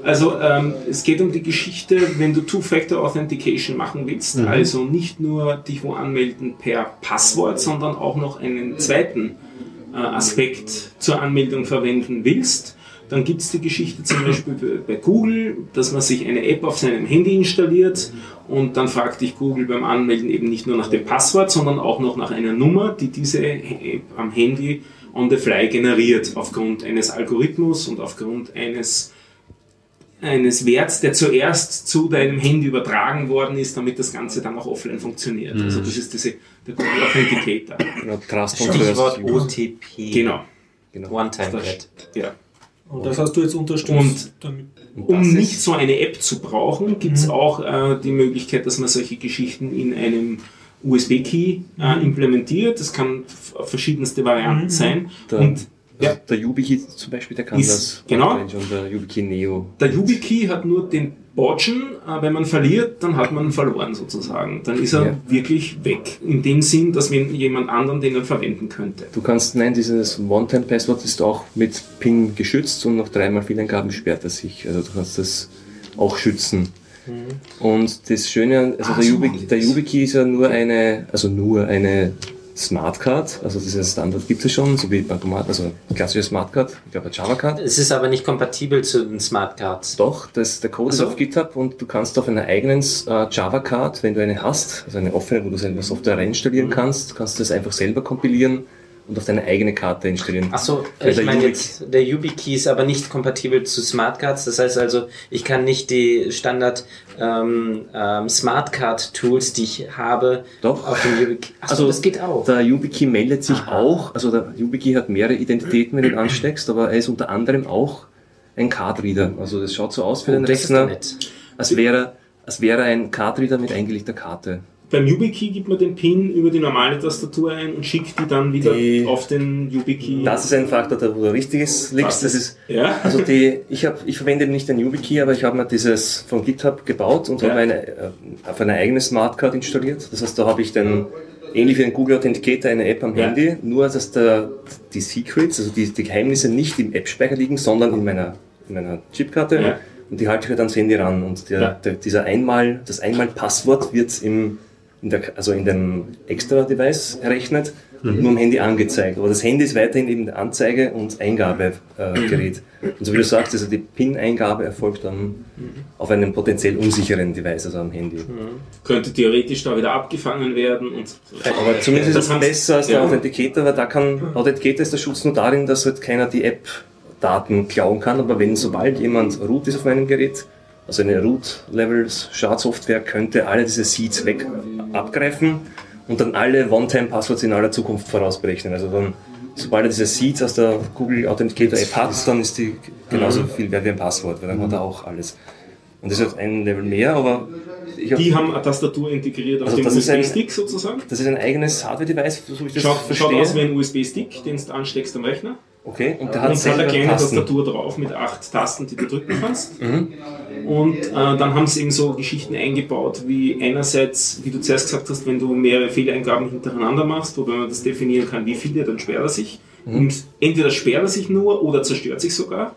Also ähm, es geht um die Geschichte, wenn du Two-Factor Authentication machen willst, also nicht nur dich wo anmelden per Passwort, sondern auch noch einen zweiten äh, Aspekt zur Anmeldung verwenden willst, dann gibt es die Geschichte zum Beispiel bei- bei Google, dass man sich eine App auf seinem Handy installiert und dann fragt dich Google beim Anmelden eben nicht nur nach dem Passwort, sondern auch noch nach einer Nummer, die diese App am Handy on the fly generiert, aufgrund eines Algorithmus und aufgrund eines eines Werts, der zuerst zu deinem Handy übertragen worden ist, damit das Ganze dann auch offline funktioniert. Also das ist diese, der Google Authenticator. Genau, Trust und Stichwort First. OTP. Genau. One-Time-Pad. Ja. Und das hast du jetzt unterstützt. Und- damit. Um nicht so eine App zu brauchen, gibt es auch äh, die Möglichkeit, dass man solche Geschichten in einem USB-Key äh, implementiert. Das kann verschiedenste Varianten sein. Der, Und also der YubiKey zum Beispiel, der kann Ist- das. genau. Und der YubiKey Neo. der YubiKey hat nur den Bodgen. Äh, wenn man verliert, dann hat man verloren sozusagen. Dann ist er Ja. wirklich weg. In dem Sinn, dass wenn jemand anderen den dann verwenden könnte. Du kannst, nein, dieses One-Time-Passwort ist auch mit PIN geschützt und nach dreimal Fehleingaben sperrt er sich. Also du kannst das auch schützen. Und das Schöne, an- also Ah, der, so Yubi, machen die der. YubiKey ist ja nur eine, also nur eine Smartcard, also diesen Standard gibt es schon, so wie Bankomat, also klassische Smartcard, ich glaube Java Card. Es ist aber nicht kompatibel zu den Smart Cards. Doch, das, der Code Ach so. ist auf GitHub und du kannst auf einer eigenen äh, Java Card, wenn du eine hast, also eine offene, wo du selber Software reinstallieren Mhm. kannst, kannst du das einfach selber kompilieren und auf deine eigene Karte installieren. Achso, ich meine jetzt, der YubiKey ist aber nicht kompatibel zu Smart Cards. Das heißt also, ich kann nicht die Standard ähm, ähm, Smart Card Tools, die ich habe, Doch. auf dem YubiKey. Achso, das geht auch. Der YubiKey meldet sich Aha. auch, also der YubiKey hat mehrere Identitäten, wenn du ihn [clears throat] ansteckst, aber er ist unter anderem auch ein Cardreader. Also das schaut so aus für den Oh, doch Rechner, als wäre, als wäre ein Cardreader mit eingelegter Karte. Beim YubiKey gibt man den PIN über die normale Tastatur ein und schickt die dann wieder Die- auf den YubiKey. Das ist ein Faktor, da wo du richtiges liegst. Das ist, ja. also die, ich, hab, ich verwende nicht den YubiKey, aber ich habe mir dieses von GitHub gebaut und Ja. habe eine, äh, auf eine eigene Smartcard installiert. Das heißt, da habe ich den, ähnlich wie ein Google Authenticator, eine App am Ja. Handy, nur dass der, die Secrets, also die, die Geheimnisse nicht im App-Speicher liegen, sondern in meiner, in meiner Chipkarte. Und die halte ich halt ans Handy ran. Und der, der, dieser einmal, das einmal-Passwort wird im, in der, also in dem Extra-Device errechnet Mhm. und nur am Handy angezeigt. Aber das Handy ist weiterhin eben der Anzeige- und Eingabegerät. und so wie du sagst, also die PIN-Eingabe erfolgt dann Mhm. auf einem potenziell unsicheren Device, also am Handy. Könnte theoretisch da wieder abgefangen werden und Aber zumindest ist Das es besser als der ja. Authenticator, weil da kann, Authenticator ist der Schutz nur darin, dass halt keiner die App-Daten klauen kann, aber wenn sobald jemand root ist auf meinem Gerät, also eine Root-Level-Schadsoftware könnte alle diese Seeds weg abgreifen und dann alle One-Time-Passwords in aller Zukunft vorausberechnen. Also dann, sobald er diese Seeds aus der Google Authenticator App hat, dann ist die genauso viel wert wie ein Passwort, weil dann hat er auch alles. Und das ist halt ein Level mehr, aber hab- die haben eine Tastatur integriert auf Also dem USB-Stick sozusagen. das ist ein eigenes Hardware-Device, so wie ich das Schaut, verstehe. schaut aus wie ein USB-Stick, den du ansteckst am Rechner. Okay, und Und hat hat eine kleine Tasten. Tastatur drauf mit acht Tasten, die du drücken kannst. Mhm. Und äh, dann haben sie eben so Geschichten eingebaut, wie einerseits, wie du zuerst gesagt hast, wenn du mehrere Fehleingaben hintereinander machst, wobei man das definieren kann, wie viele, dann sperrt er sich. Mhm. Und entweder sperrt er sich nur oder zerstört sich sogar.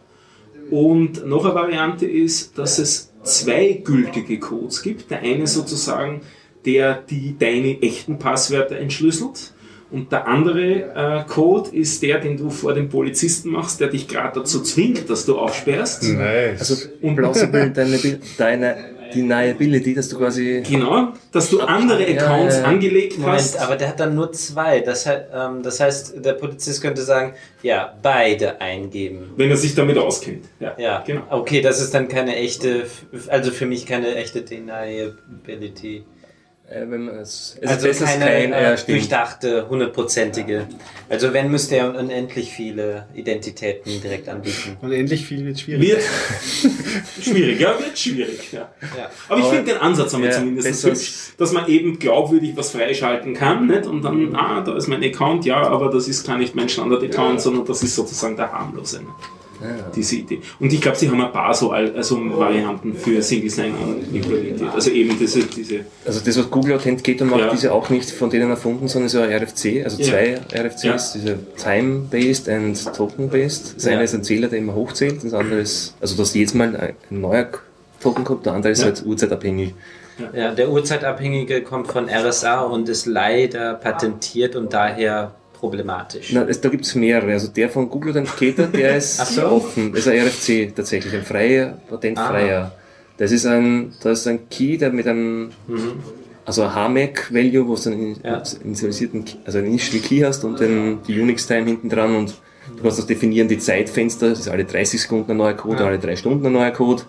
Und noch eine Variante ist, dass es zwei gültige Codes gibt. Der eine sozusagen, der die deine echten Passwörter entschlüsselt. Und der andere äh, Code ist der, den du vor dem Polizisten machst, der dich gerade dazu zwingt, dass du aufsperrst. Nice. Also plausible Deniabil- [laughs] deine Deniability, dass du quasi Genau, dass du andere Ja, Accounts ja, ja. angelegt Moment, hast. aber der hat dann nur zwei. Das, ähm, das heißt, der Polizist könnte sagen, ja, beide eingeben. wenn er sich damit auskennt. Ja, Ja, genau. okay, das ist dann keine echte, also für mich keine echte Deniability. Äh, wenn man es, es Also ist keine kein, ja, äh, durchdachte, hundertprozentige. Also wenn, müsste er unendlich viele Identitäten direkt anbieten. Und endlich viel wird schwierig. Wird [laughs] schwierig, ja, wird schwierig. Ja. Ja. Aber ich finde den Ansatz haben wir Ja, zumindest hübsch, dass man eben glaubwürdig was freischalten kann nicht? und dann, ah, da ist mein Account, ja, aber das ist gar nicht mein Standard-Account, sondern das ist sozusagen der harmlose. Ne? Diese Idee. Und ich glaube, sie haben ein paar so Al- also Varianten für Single Sign-On implementiert. Also eben diese, diese Also das, was Google Authenticator macht, Ja. ist ja auch nicht von denen erfunden, sondern ist ja RFC, also Ja. zwei RFCs, diese Time-Based und Token-Based. Das Ja. eine ist ein Zähler, der immer hochzählt, das andere ist, also dass jedes Mal ein neuer Token kommt, der andere ist Ja. halt uhrzeitabhängig. Ja, der Uhrzeitabhängige kommt von RSA und ist leider patentiert und daher problematisch. Na, es, da gibt es mehrere. Also der von Google Authenticator, der [laughs] ist so. offen. Das ist ein RFC tatsächlich, ein freier, patentfreier. Das ist ein, das ist ein Key, der mit einem, also ein HMAC-Value, wo du einen Ja. initialisierten, Key- also einen Initial Key hast und den, die Unix-Time hinten dran und du kannst das definieren, die Zeitfenster, das ist alle 30 Sekunden ein neuer Code, alle 3 Stunden ein neuer Code.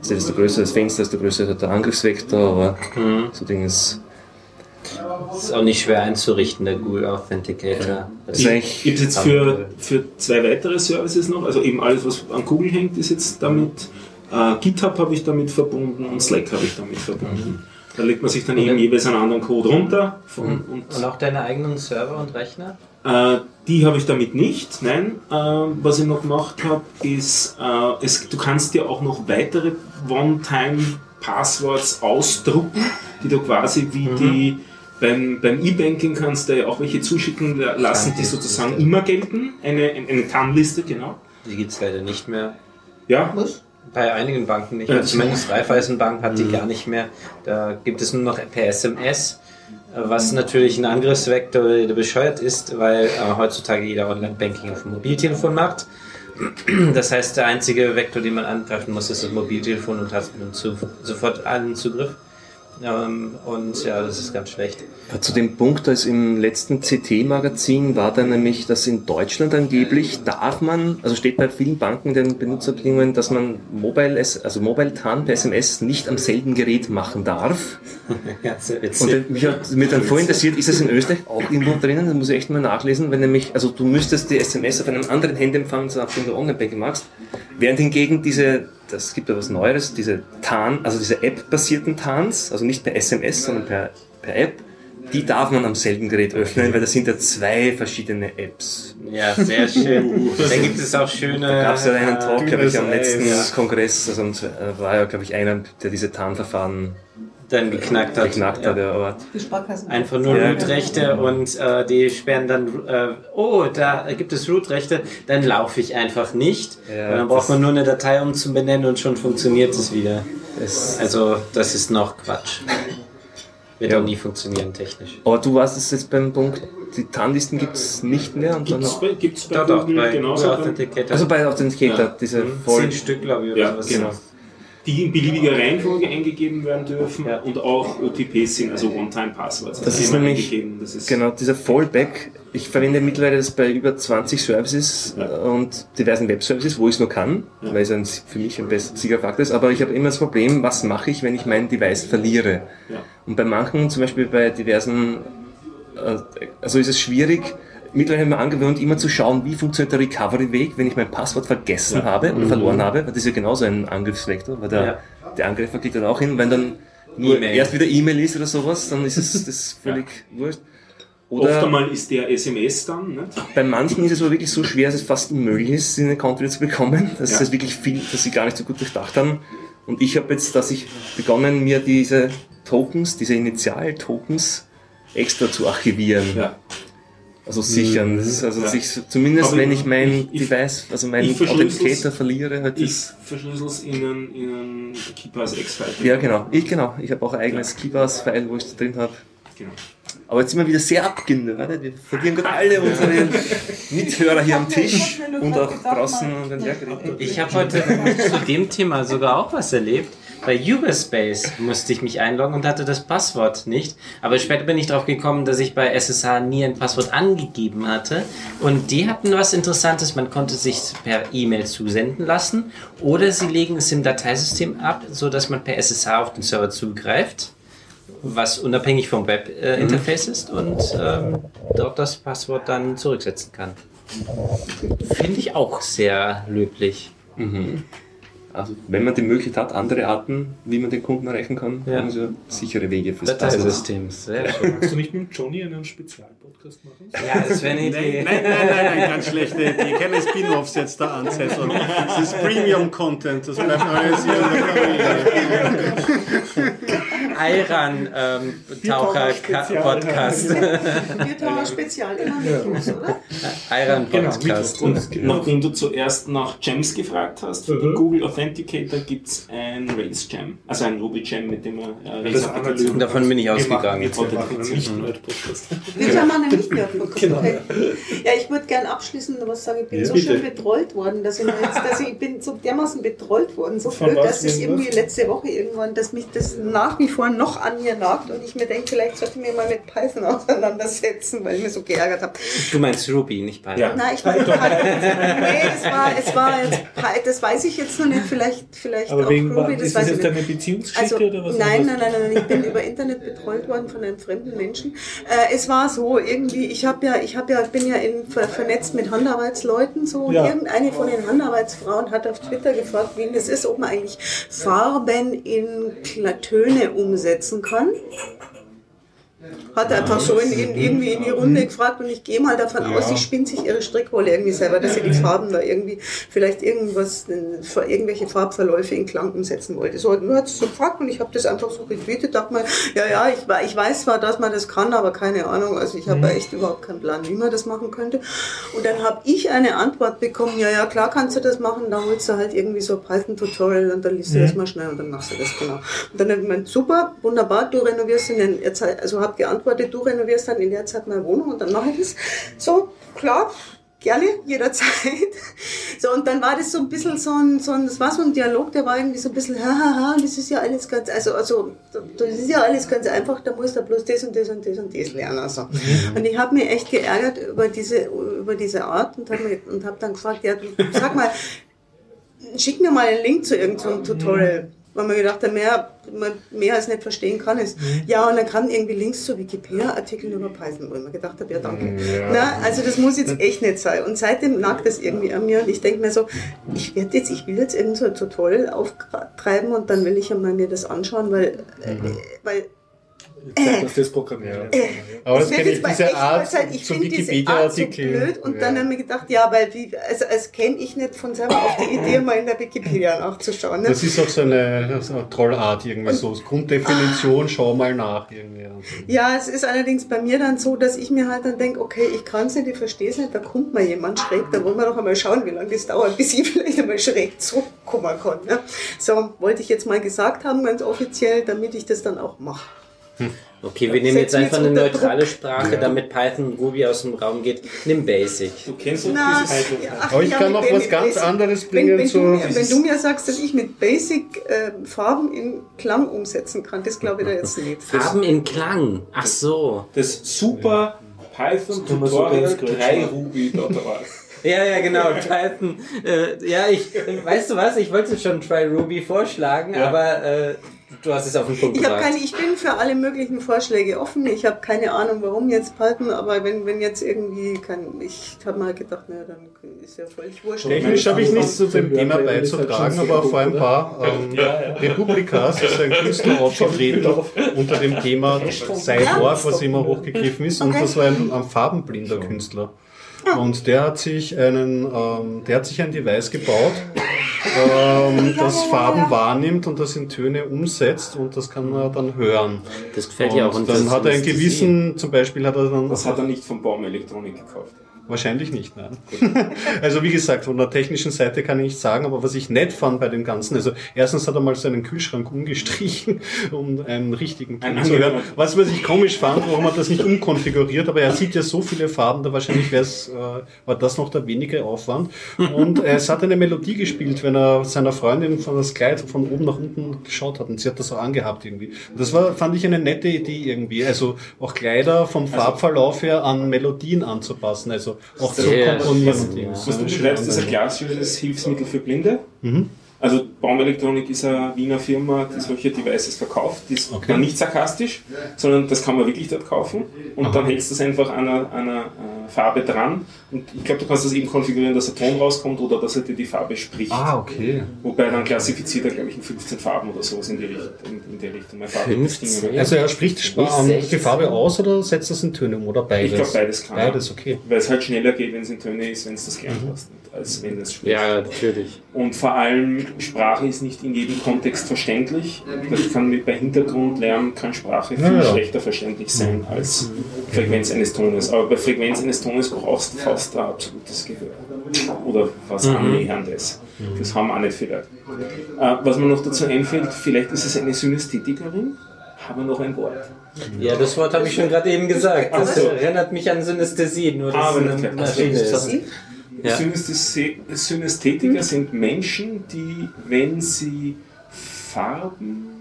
Also desto größer das Fenster, desto größer ist der Angriffsvektor, aber so Ding ist, ist auch nicht schwer einzurichten, der Google Authenticator. eigentlich, Gibt es jetzt für, für zwei weitere Services noch, also eben alles, was an Google hängt, ist jetzt damit, äh, GitHub habe ich damit verbunden und Slack habe ich damit verbunden. Da legt man sich dann eben jeweils einen anderen Code runter von, und Und auch deine eigenen Server und Rechner? Äh, die habe ich damit nicht. Nein, äh, was ich noch gemacht habe, ist, äh, es, du kannst dir auch noch weitere One-Time-Passwords ausdrucken, die du quasi wie die beim, beim E-Banking kannst du ja auch welche zuschicken lassen, die sozusagen immer gelten. Eine, eine TAN-Liste, genau. Die gibt es leider nicht mehr. Ja, Bei einigen Banken nicht Ja, mehr. das- Zumindest Raiffeisenbank hat die gar nicht mehr. Da gibt es nur noch per SMS, was natürlich ein Angriffsvektor, der bescheuert ist, weil äh, heutzutage jeder Online-Banking auf dem Mobiltelefon macht. Das heißt, der einzige Vektor, den man angreifen muss, ist das Mobiltelefon und hat sofort allen Zugriff. Ähm, und ja, das ist ganz schlecht. Zu dem Punkt, als im letzten CT-Magazin war dann nämlich, dass in Deutschland angeblich darf man, also steht bei vielen Banken in den Benutzerbedingungen, dass man Mobile, also Mobile TAN per SMS nicht am selben Gerät machen darf. [laughs] Ja, sehr Und mich hat mir dann vorhin interessiert, ist das in Österreich auch irgendwo drinnen? Das muss ich echt mal nachlesen, wenn nämlich, also du müsstest die SMS auf einem anderen Handy empfangen, nachdem du Online-Banking machst. Während hingegen diese, das gibt ja was Neueres, diese TAN, also diese App-basierten TANs, also nicht per SMS, sondern per, per App, die darf man am selben Gerät öffnen, weil das sind ja zwei verschiedene Apps. Ja, sehr schön. da gibt es auch schöne. Da gab es ja einen äh, Talk, glaube ich, am letzten. Kongress, also äh, war ja, glaube ich, einer, der diese Tarnverfahren dann geknackt hat. geknackt hat. Ja. Aber Die Sparkassen. Einfach nur Ja. Root-Rechte und äh, die sperren dann, äh, oh, da gibt es Root-Rechte, dann laufe ich einfach nicht. Ja, und dann braucht das- man nur eine Datei umzubenennen und schon funktioniert es wieder. es, Also, das ist noch Quatsch. Wird Ja. auch nie funktionieren, technisch. aber du warst es jetzt beim Punkt, die TAN-Listen gibt es nicht mehr. Und dann Gibt's noch, bei, gibt's bei Da doch, Google bei genauso. Authenticator. also bei Authenticator, Ja. diese Zehn voll... Stück, glaube ich, oder Ja, sowas. genau. Die in beliebiger Reihenfolge eingegeben werden dürfen Ja. und auch OTPs sind, also One-Time-Passwords. Das ist immer nämlich- eingegeben. Das ist Genau, dieser Fallback, ich verwende mittlerweile das bei über 20 Services Ja. äh, und diversen Web-Services, wo ich es nur kann, weil es ein, für mich ein best- Siegerfaktor ist, aber ich habe immer das Problem, was mache ich, wenn ich mein Device verliere? Ja. Und bei manchen, zum Beispiel bei diversen, äh, also ist es schwierig, mittlerweile habe ich mir angewöhnt, immer zu schauen, wie funktioniert der Recovery-Weg, wenn ich mein Passwort vergessen Ja. habe oder verloren habe, weil das ist ja genauso ein Angriffsvektor, weil der, Ja. der Angreifer klickt dann auch hin, wenn dann nur E-Mail. erst wieder E-Mail ist oder sowas, dann ist es [laughs] das völlig wurscht. Oft Oder einmal ist der SMS dann, nicht? bei manchen ist es aber wirklich so schwer, dass es fast unmöglich ist, den Account wieder zu bekommen. Das Ja. ist wirklich viel, dass sie gar nicht so gut durchdacht haben. Und ich habe jetzt, dass ich begonnen, mir diese Tokens, diese Initial-Tokens extra zu archivieren. Ja. Also sichern. Das ist also, Ja. ich so- zumindest, Aber wenn ich mein ich- Device, also meinen Authenticator verliere, halt Ich das, verschlüssel es in einen, in einen als X-File. ja genau, ich genau, ich habe auch ein eigenes Keybase-File, wo ich da drin habe. Genau. Aber jetzt sind wir wieder sehr abgenördet. Wir verlieren gerade alle unsere [laughs] Mithörer hier am Tisch und auch draußen an den Lehrgeräten. Ich habe heute zu dem Thema sogar auch was erlebt. Bei Uberspace musste ich mich einloggen und hatte das Passwort nicht. Aber später bin ich drauf gekommen, dass ich bei SSH nie ein Passwort angegeben hatte. Und die hatten was Interessantes. Man konnte sich per E-Mail zusenden lassen oder sie legen es im Dateisystem ab, so dass man per SSH auf den Server zugreift, was unabhängig vom Web-Interface ist und ähm, dort das Passwort dann zurücksetzen kann. Finde ich auch sehr löblich. Also wenn man die Möglichkeit hat, andere Arten, wie man den Kunden erreichen kann, Ja. haben sie sichere Wege fürs. Dateisystem, sehr schön. Magst du nicht mit Johnny einen Spezialpodcast machen? Ja, das wäre eine Nein, Idee. nein, nein, nein, nein, ganz schlechte Idee. Keine Spin-Offs jetzt da anzetteln. Das ist Premium-Content. Das bleibt alles hier in der Familie. [laughs] Iran ähm, Taucher Spezial. Podcast. [laughs] Wir tun Spezial immer Mittwochs, oder? Iran Genau, Podcast. Und nachdem du zuerst nach Gems gefragt hast, für den Google Authenticator gibt es ein Rails Gem. Also ein Ruby Gem, mit dem man äh, Rails Applikation Davon bin ich ausgegangen. Wir machen jetzt einen Nicht-Nerd-Podcast. Wir haben einen nicht mehr Genau. okay. Ja, ich würde gerne abschließend noch was sagen. Ich bin Ja, so bitte. schön betrollt worden, dass ich, mir jetzt, dass ich bin so dermaßen betrollt worden, so Von blöd, dass es irgendwie letzte Woche irgendwann, dass mich das nach wie vor noch an mir nagt und ich mir denke, vielleicht sollte ich mich mal mit Python auseinandersetzen, weil ich mich so geärgert habe. Du meinst Ruby, nicht Python. Ja. Nein, ich meine, nee, es war, es war jetzt, das weiß ich jetzt noch nicht, vielleicht, vielleicht Aber auch wegen, Ruby, das ist weiß das ich jetzt nicht. eine Beziehungsgeschichte Also, oder was? nein, nein, nein, nein, ich bin über Internet betreut worden von einem fremden Menschen. Äh, es war so irgendwie, ich habe ja, ich habe ja, bin ja in, ver, vernetzt mit Handarbeitsleuten so und Ja. irgendeine von den Handarbeitsfrauen hat auf Twitter gefragt, wie das ist, ob man eigentlich Farben in Töne umsetzen kann. Hat er einfach so in, irgendwie in die Runde gefragt und ich gehe mal davon aus, sie spinnt sich ihre Strickwolle irgendwie selber, dass sie die Farben da irgendwie, vielleicht irgendwas, irgendwelche Farbverläufe in Klang umsetzen wollte. So, nur hat sie so gefragt und ich habe das einfach so retweetet, dachte mal, ja, ja, ich, ich weiß zwar, dass man das kann, aber keine Ahnung, also ich habe Mhm. echt überhaupt keinen Plan, wie man das machen könnte. Und dann habe ich eine Antwort bekommen, ja, ja, klar kannst du das machen, da holst du halt irgendwie so ein Python-Tutorial und dann liest du Mhm. das mal schnell und dann machst du das, genau. Und dann habe ich gemeint, super, wunderbar, du renovierst in der Zeit, also habe geantwortet, du renovierst dann in der Zeit meine Wohnung und dann mache ich das. So, klar, gerne, jederzeit. [laughs] So, und dann war das so ein bisschen so ein, so ein, das war so ein Dialog, der war irgendwie so ein bisschen, hahaha, das ist ja alles ganz, also, also, das ist ja alles ganz einfach, da musst du bloß das und das und das und das lernen. Also. Und ich habe mich echt geärgert über diese, über diese Art und habe und hab dann gefragt, ja, du, sag mal, schick mir mal einen Link zu irgendeinem Tutorial. Weil man gedacht hat, mehr, mehr als nicht verstehen kann es. Ja, und dann kamen irgendwie Links zu Wikipedia-Artikeln über Python, wo ich mir gedacht habe, ja danke. Na, also das muss jetzt echt nicht sein. Und seitdem nagt das irgendwie an mir und ich denke mir so, ich werde jetzt, ich will jetzt irgend so ein Tutorial auftreiben und dann will ich einmal mir das anschauen, weil, äh, weil Zeit, dass das programmiert. Aber das wird kenne ich, diese Art sein. Ich zum finde diese Art so Wikipedia-Artikel. blöd und Ja. dann habe ich mir gedacht, ja, weil wie, also als käme ich nicht von selber auf die Idee, mal in der Wikipedia nachzuschauen. Ne? Das ist auch so eine, so eine Trollart irgendwie so. Grunddefinition, schau mal nach irgendwie. Ja, es ist allerdings bei mir dann so, dass ich mir halt dann denke, okay, ich kann es nicht, ich verstehe es nicht, da kommt mal jemand schräg, da wollen wir doch einmal schauen, wie lange das dauert, bis ich [laughs] vielleicht einmal schräg zurückkommen kann. Ne? So, wollte ich jetzt mal gesagt haben, ganz offiziell, damit ich das dann auch mache. [laughs] Okay, wir nehmen jetzt einfach eine neutrale Druck. Sprache, damit Python und Ruby aus dem Raum geht. Nimm Basic. Du kennst doch Na, dieses ja, ach, Aber ich ja, kann noch was ganz Basic. anderes Wenn, bringen wenn, zu. du mir, wenn du mir sagst, dass ich mit Basic äh, Farben in Klang umsetzen kann, das glaube ich da jetzt nicht. Farben in Klang. Ach so. das super Python Tutorial ganz kurz 3 machen. Ruby.org. Ja, ja, genau. Python. Äh, ja, ich, weißt du was? Ich wollte schon Try Ruby vorschlagen, Ja. aber äh, du hast es auf den Punkt Ich, hab gebracht. keine, ich bin für alle möglichen Vorschläge offen. Ich habe keine Ahnung, warum jetzt Python, aber wenn, wenn jetzt irgendwie kein. Ich habe mal gedacht, naja, dann ist ja völlig wurscht. Technisch habe ich nichts zu dem Thema halt beizutragen, aber vor ein paar ähm, Republikas ist ein Künstler aufgetreten unter dem Thema Cyborg, was immer hochgegriffen ist, und Okay. das war ein, ein farbenblinder Künstler. [laughs] Und der hat sich einen, ähm, der hat sich ein Device gebaut, ähm, das Farben wahrnimmt und das in Töne umsetzt und das kann er dann hören. Das gefällt ja auch Und dann hat er einen gewissen, zum Beispiel hat er dann Das hat er nicht von Baum Elektronik gekauft. Wahrscheinlich nicht, nein. [laughs] also wie gesagt, von der technischen Seite kann ich nicht sagen, aber was ich nett fand bei dem Ganzen, also erstens hat er mal seinen Kühlschrank umgestrichen, [laughs] um einen richtigen Ton zu hören. Was, was ich komisch fand, warum hat er das nicht umkonfiguriert, aber er sieht ja so viele Farben, da wahrscheinlich wär's, äh, war das noch der wenige Aufwand. Und es hat eine Melodie gespielt, wenn er seiner Freundin von das Kleid von oben nach unten geschaut hat und sie hat das auch angehabt irgendwie. Und das war, fand ich eine nette Idee irgendwie, also auch Kleider vom Farbverlauf her an Melodien anzupassen, also auch zu komponieren. ja. Was du beschreibst, ist ein klassisches Hilfsmittel für Blinde. Mhm. Also Baumelektronik ist eine Wiener Firma, die solche Devices verkauft. Die ist Okay. dann nicht sarkastisch, sondern das kann man wirklich dort kaufen. Und dann hältst du es einfach an einer, einer äh, Farbe dran. Und ich glaube, du kannst das eben konfigurieren, dass ein Ton rauskommt oder dass er dir die Farbe spricht. Ah, okay. Wobei dann klassifiziert er, glaube ich, in 15 Farben oder sowas in die, Richt in, in die Richtung. Mein Vater hat das Ding 15? immer- Also er spricht Sp- ähm, die Farbe aus oder setzt das in Töne um oder beides? Ich glaube, beides kann. Beides, okay. Weil es halt schneller geht, wenn es in Töne ist, wenn es das gelernt hast, als wenn es spricht. Ja, natürlich. Und vor allem, Sprache ist nicht in jedem Kontext verständlich. Das kann mit, bei Hintergrundlärm kann Sprache viel Ja, ja. schlechter verständlich sein als Frequenz eines Tones. Aber bei Frequenz eines Tones brauchst du fast ein absolutes Gehör. Oder was annäherndes. Das haben auch nicht viele. Äh, was mir noch dazu einfällt, vielleicht ist es eine Synästhetikerin. Haben wir noch ein Wort? Ja, das Wort habe ich schon gerade eben gesagt. Das so. erinnert mich an Synästhesie, nur dass Ah, es aber eine das- Maschine ist. Ja. Synästhe- Synästhetiker sind Menschen, die, wenn sie Farben,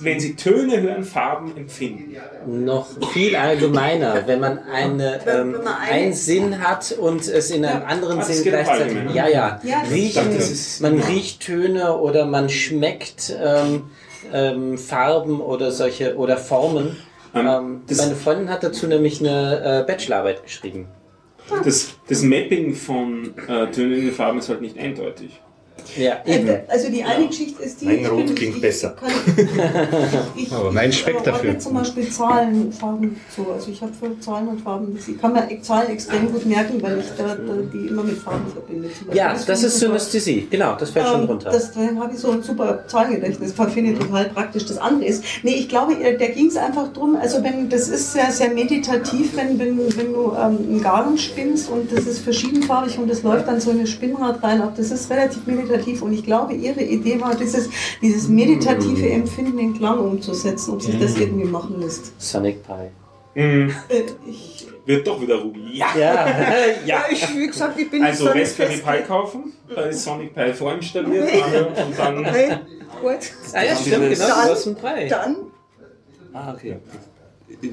wenn sie Töne hören, Farben empfinden. Noch viel allgemeiner, wenn man eine, ähm, wenn man eine- einen Sinn hat und es in einem anderen Ah, das Sinn gleichzeitig. allgemein, Ja, ja. Ja, Riechen, ist- man ja. riecht Töne oder man schmeckt ähm, ähm, Farben oder solche oder Formen. Ähm, Ähm, meine Freundin hat dazu nämlich eine äh, Bachelorarbeit geschrieben. Das, das Mapping von äh, Tönen in Farben ist halt nicht eindeutig. Ja, eben. Also die eine Geschichte ist die. Mein ich Rot bin- klingt ich, besser. Kann, ich, [laughs] Aber mein ordne dafür. zum Beispiel Zahlen, Farben zu. Also ich habe für Zahlen und Farben, ich kann mir Zahlen extrem gut merken, weil ich da, da die immer mit Farben verbinde. Ja, das finde ist ich super. Synästhesie. Genau, das fällt schon Ähm, runter. Das, dann habe ich so ein super Zahlengedächtnis, das finde ich total praktisch. Das andere ist, nee, ich glaube, der ging es einfach drum, also wenn, das ist sehr, sehr meditativ, wenn, wenn, wenn du ähm, einen Garn spinnst und das ist verschiedenfarbig und das läuft dann so in eine Spinnrad rein, auch das ist relativ meditativ und ich glaube, ihre Idee war, dieses, dieses meditative Empfinden in Klang umzusetzen, ob sich das irgendwie machen lässt. Sonic Pi. Äh, ich, Wird doch wieder Ruby. Ja! Ja, [laughs] ja, ich, wie gesagt, ich bin Also Raspberry Pi kaufen, da ist Sonic Pi vorinstalliert und dann [laughs] Hey, gut. ah, ja stimmt, genau, Dann- du Pi. Dann Ah, okay.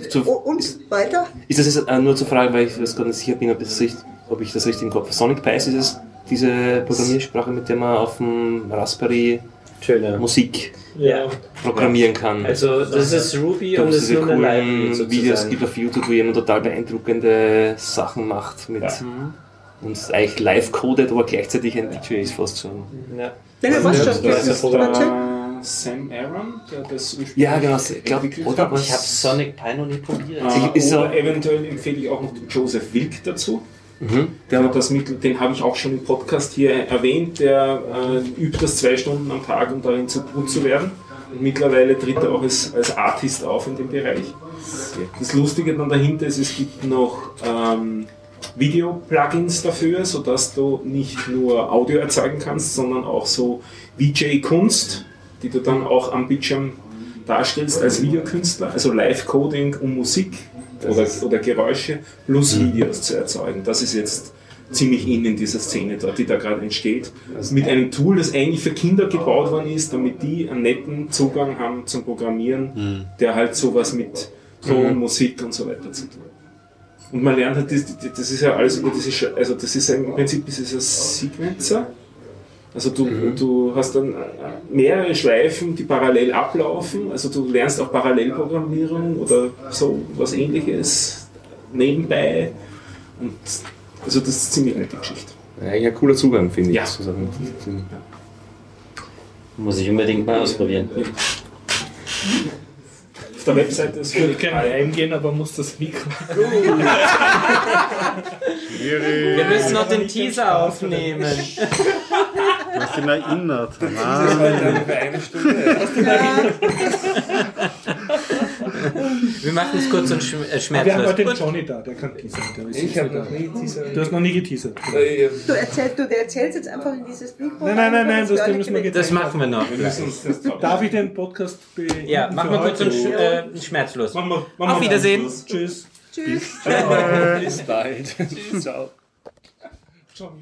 Zu, und weiter. Ist das jetzt äh, nur zur Frage, weil ich das gerade nicht sicher bin, ob ich das richtig im Kopf habe. Sonic Pi ist es diese Programmiersprache, mit der man auf dem Raspberry Töne. Musik Ja. programmieren kann. Also das ist Ruby Da und wo es es ist diese nur eine Library. Videos gibt auf YouTube, wo jemand total beeindruckende Sachen macht mit Ja. und eigentlich live codet, aber gleichzeitig ein DJ ist fast schon. Ja. Nein, nein, was schon. Ja, Das ist, ja. Sam Aaron, der das Ja, genau, ich glaub, entwickelt oder Ich habe Sonic Pi noch nie probiert. Äh, Ist oder er- eventuell empfehle ich auch noch Joseph Wilk dazu. Mhm. Der hat das Mittel, den habe ich auch schon im Podcast hier erwähnt, der äh, übt das zwei Stunden am Tag, um darin zu gut zu werden. Und mittlerweile tritt er auch als, als Artist auf in dem Bereich. Das Lustige dann dahinter ist, es gibt noch ähm, Video-Plugins dafür, sodass du nicht nur Audio erzeugen kannst, sondern auch so VJ-Kunst, die du dann auch am Bildschirm darstellst als Videokünstler, also Live-Coding und Musik oder, oder Geräusche plus Videos zu erzeugen. Das ist jetzt ziemlich in in dieser Szene dort, die da gerade entsteht. Mit einem Tool, das eigentlich für Kinder gebaut worden ist, damit die einen netten Zugang haben zum Programmieren, der halt sowas mit Ton, Musik und so weiter zu tun. Und man lernt halt, das, das ist ja alles über diese, also das ist im Prinzip ist es ein Sequencer. Also du, du hast dann mehrere Schleifen, die parallel ablaufen. Also du lernst auch Parallelprogrammierung oder so was ähnliches nebenbei. Und also das ist ziemlich nette Geschichte. Ja, eigentlich ein cooler Zugang, finde ich. Ja. zu sagen. Muss ich unbedingt mal ausprobieren. Auf der Webseite ist Ich würde gerne eingehen, aber muss das Mikro. Wir müssen noch den Teaser aufnehmen. [laughs] Du hast ihn erinnert. Das Ah. war dann für eine Stunde. Wir machen es kurz und schm äh, Wir haben heute den schmerzlos. Johnny da, der kann teasern. Der ist Ich habe noch nie diese. Du hast noch nie geteasert. Äh, Du erzählst, du erzählst jetzt einfach in dieses Mikro. Nein, nein, nein, nein, Das das müssen wir mit- Das machen wir noch. Wir müssen uns das Darf ich den Podcast beenden? Ja, machen wir kurz und sch äh, schmerzlos. Machen wir, machen Auf Wiedersehen. Schluss. Tschüss. Tschüss. Bis bald. Ciao. Johnny.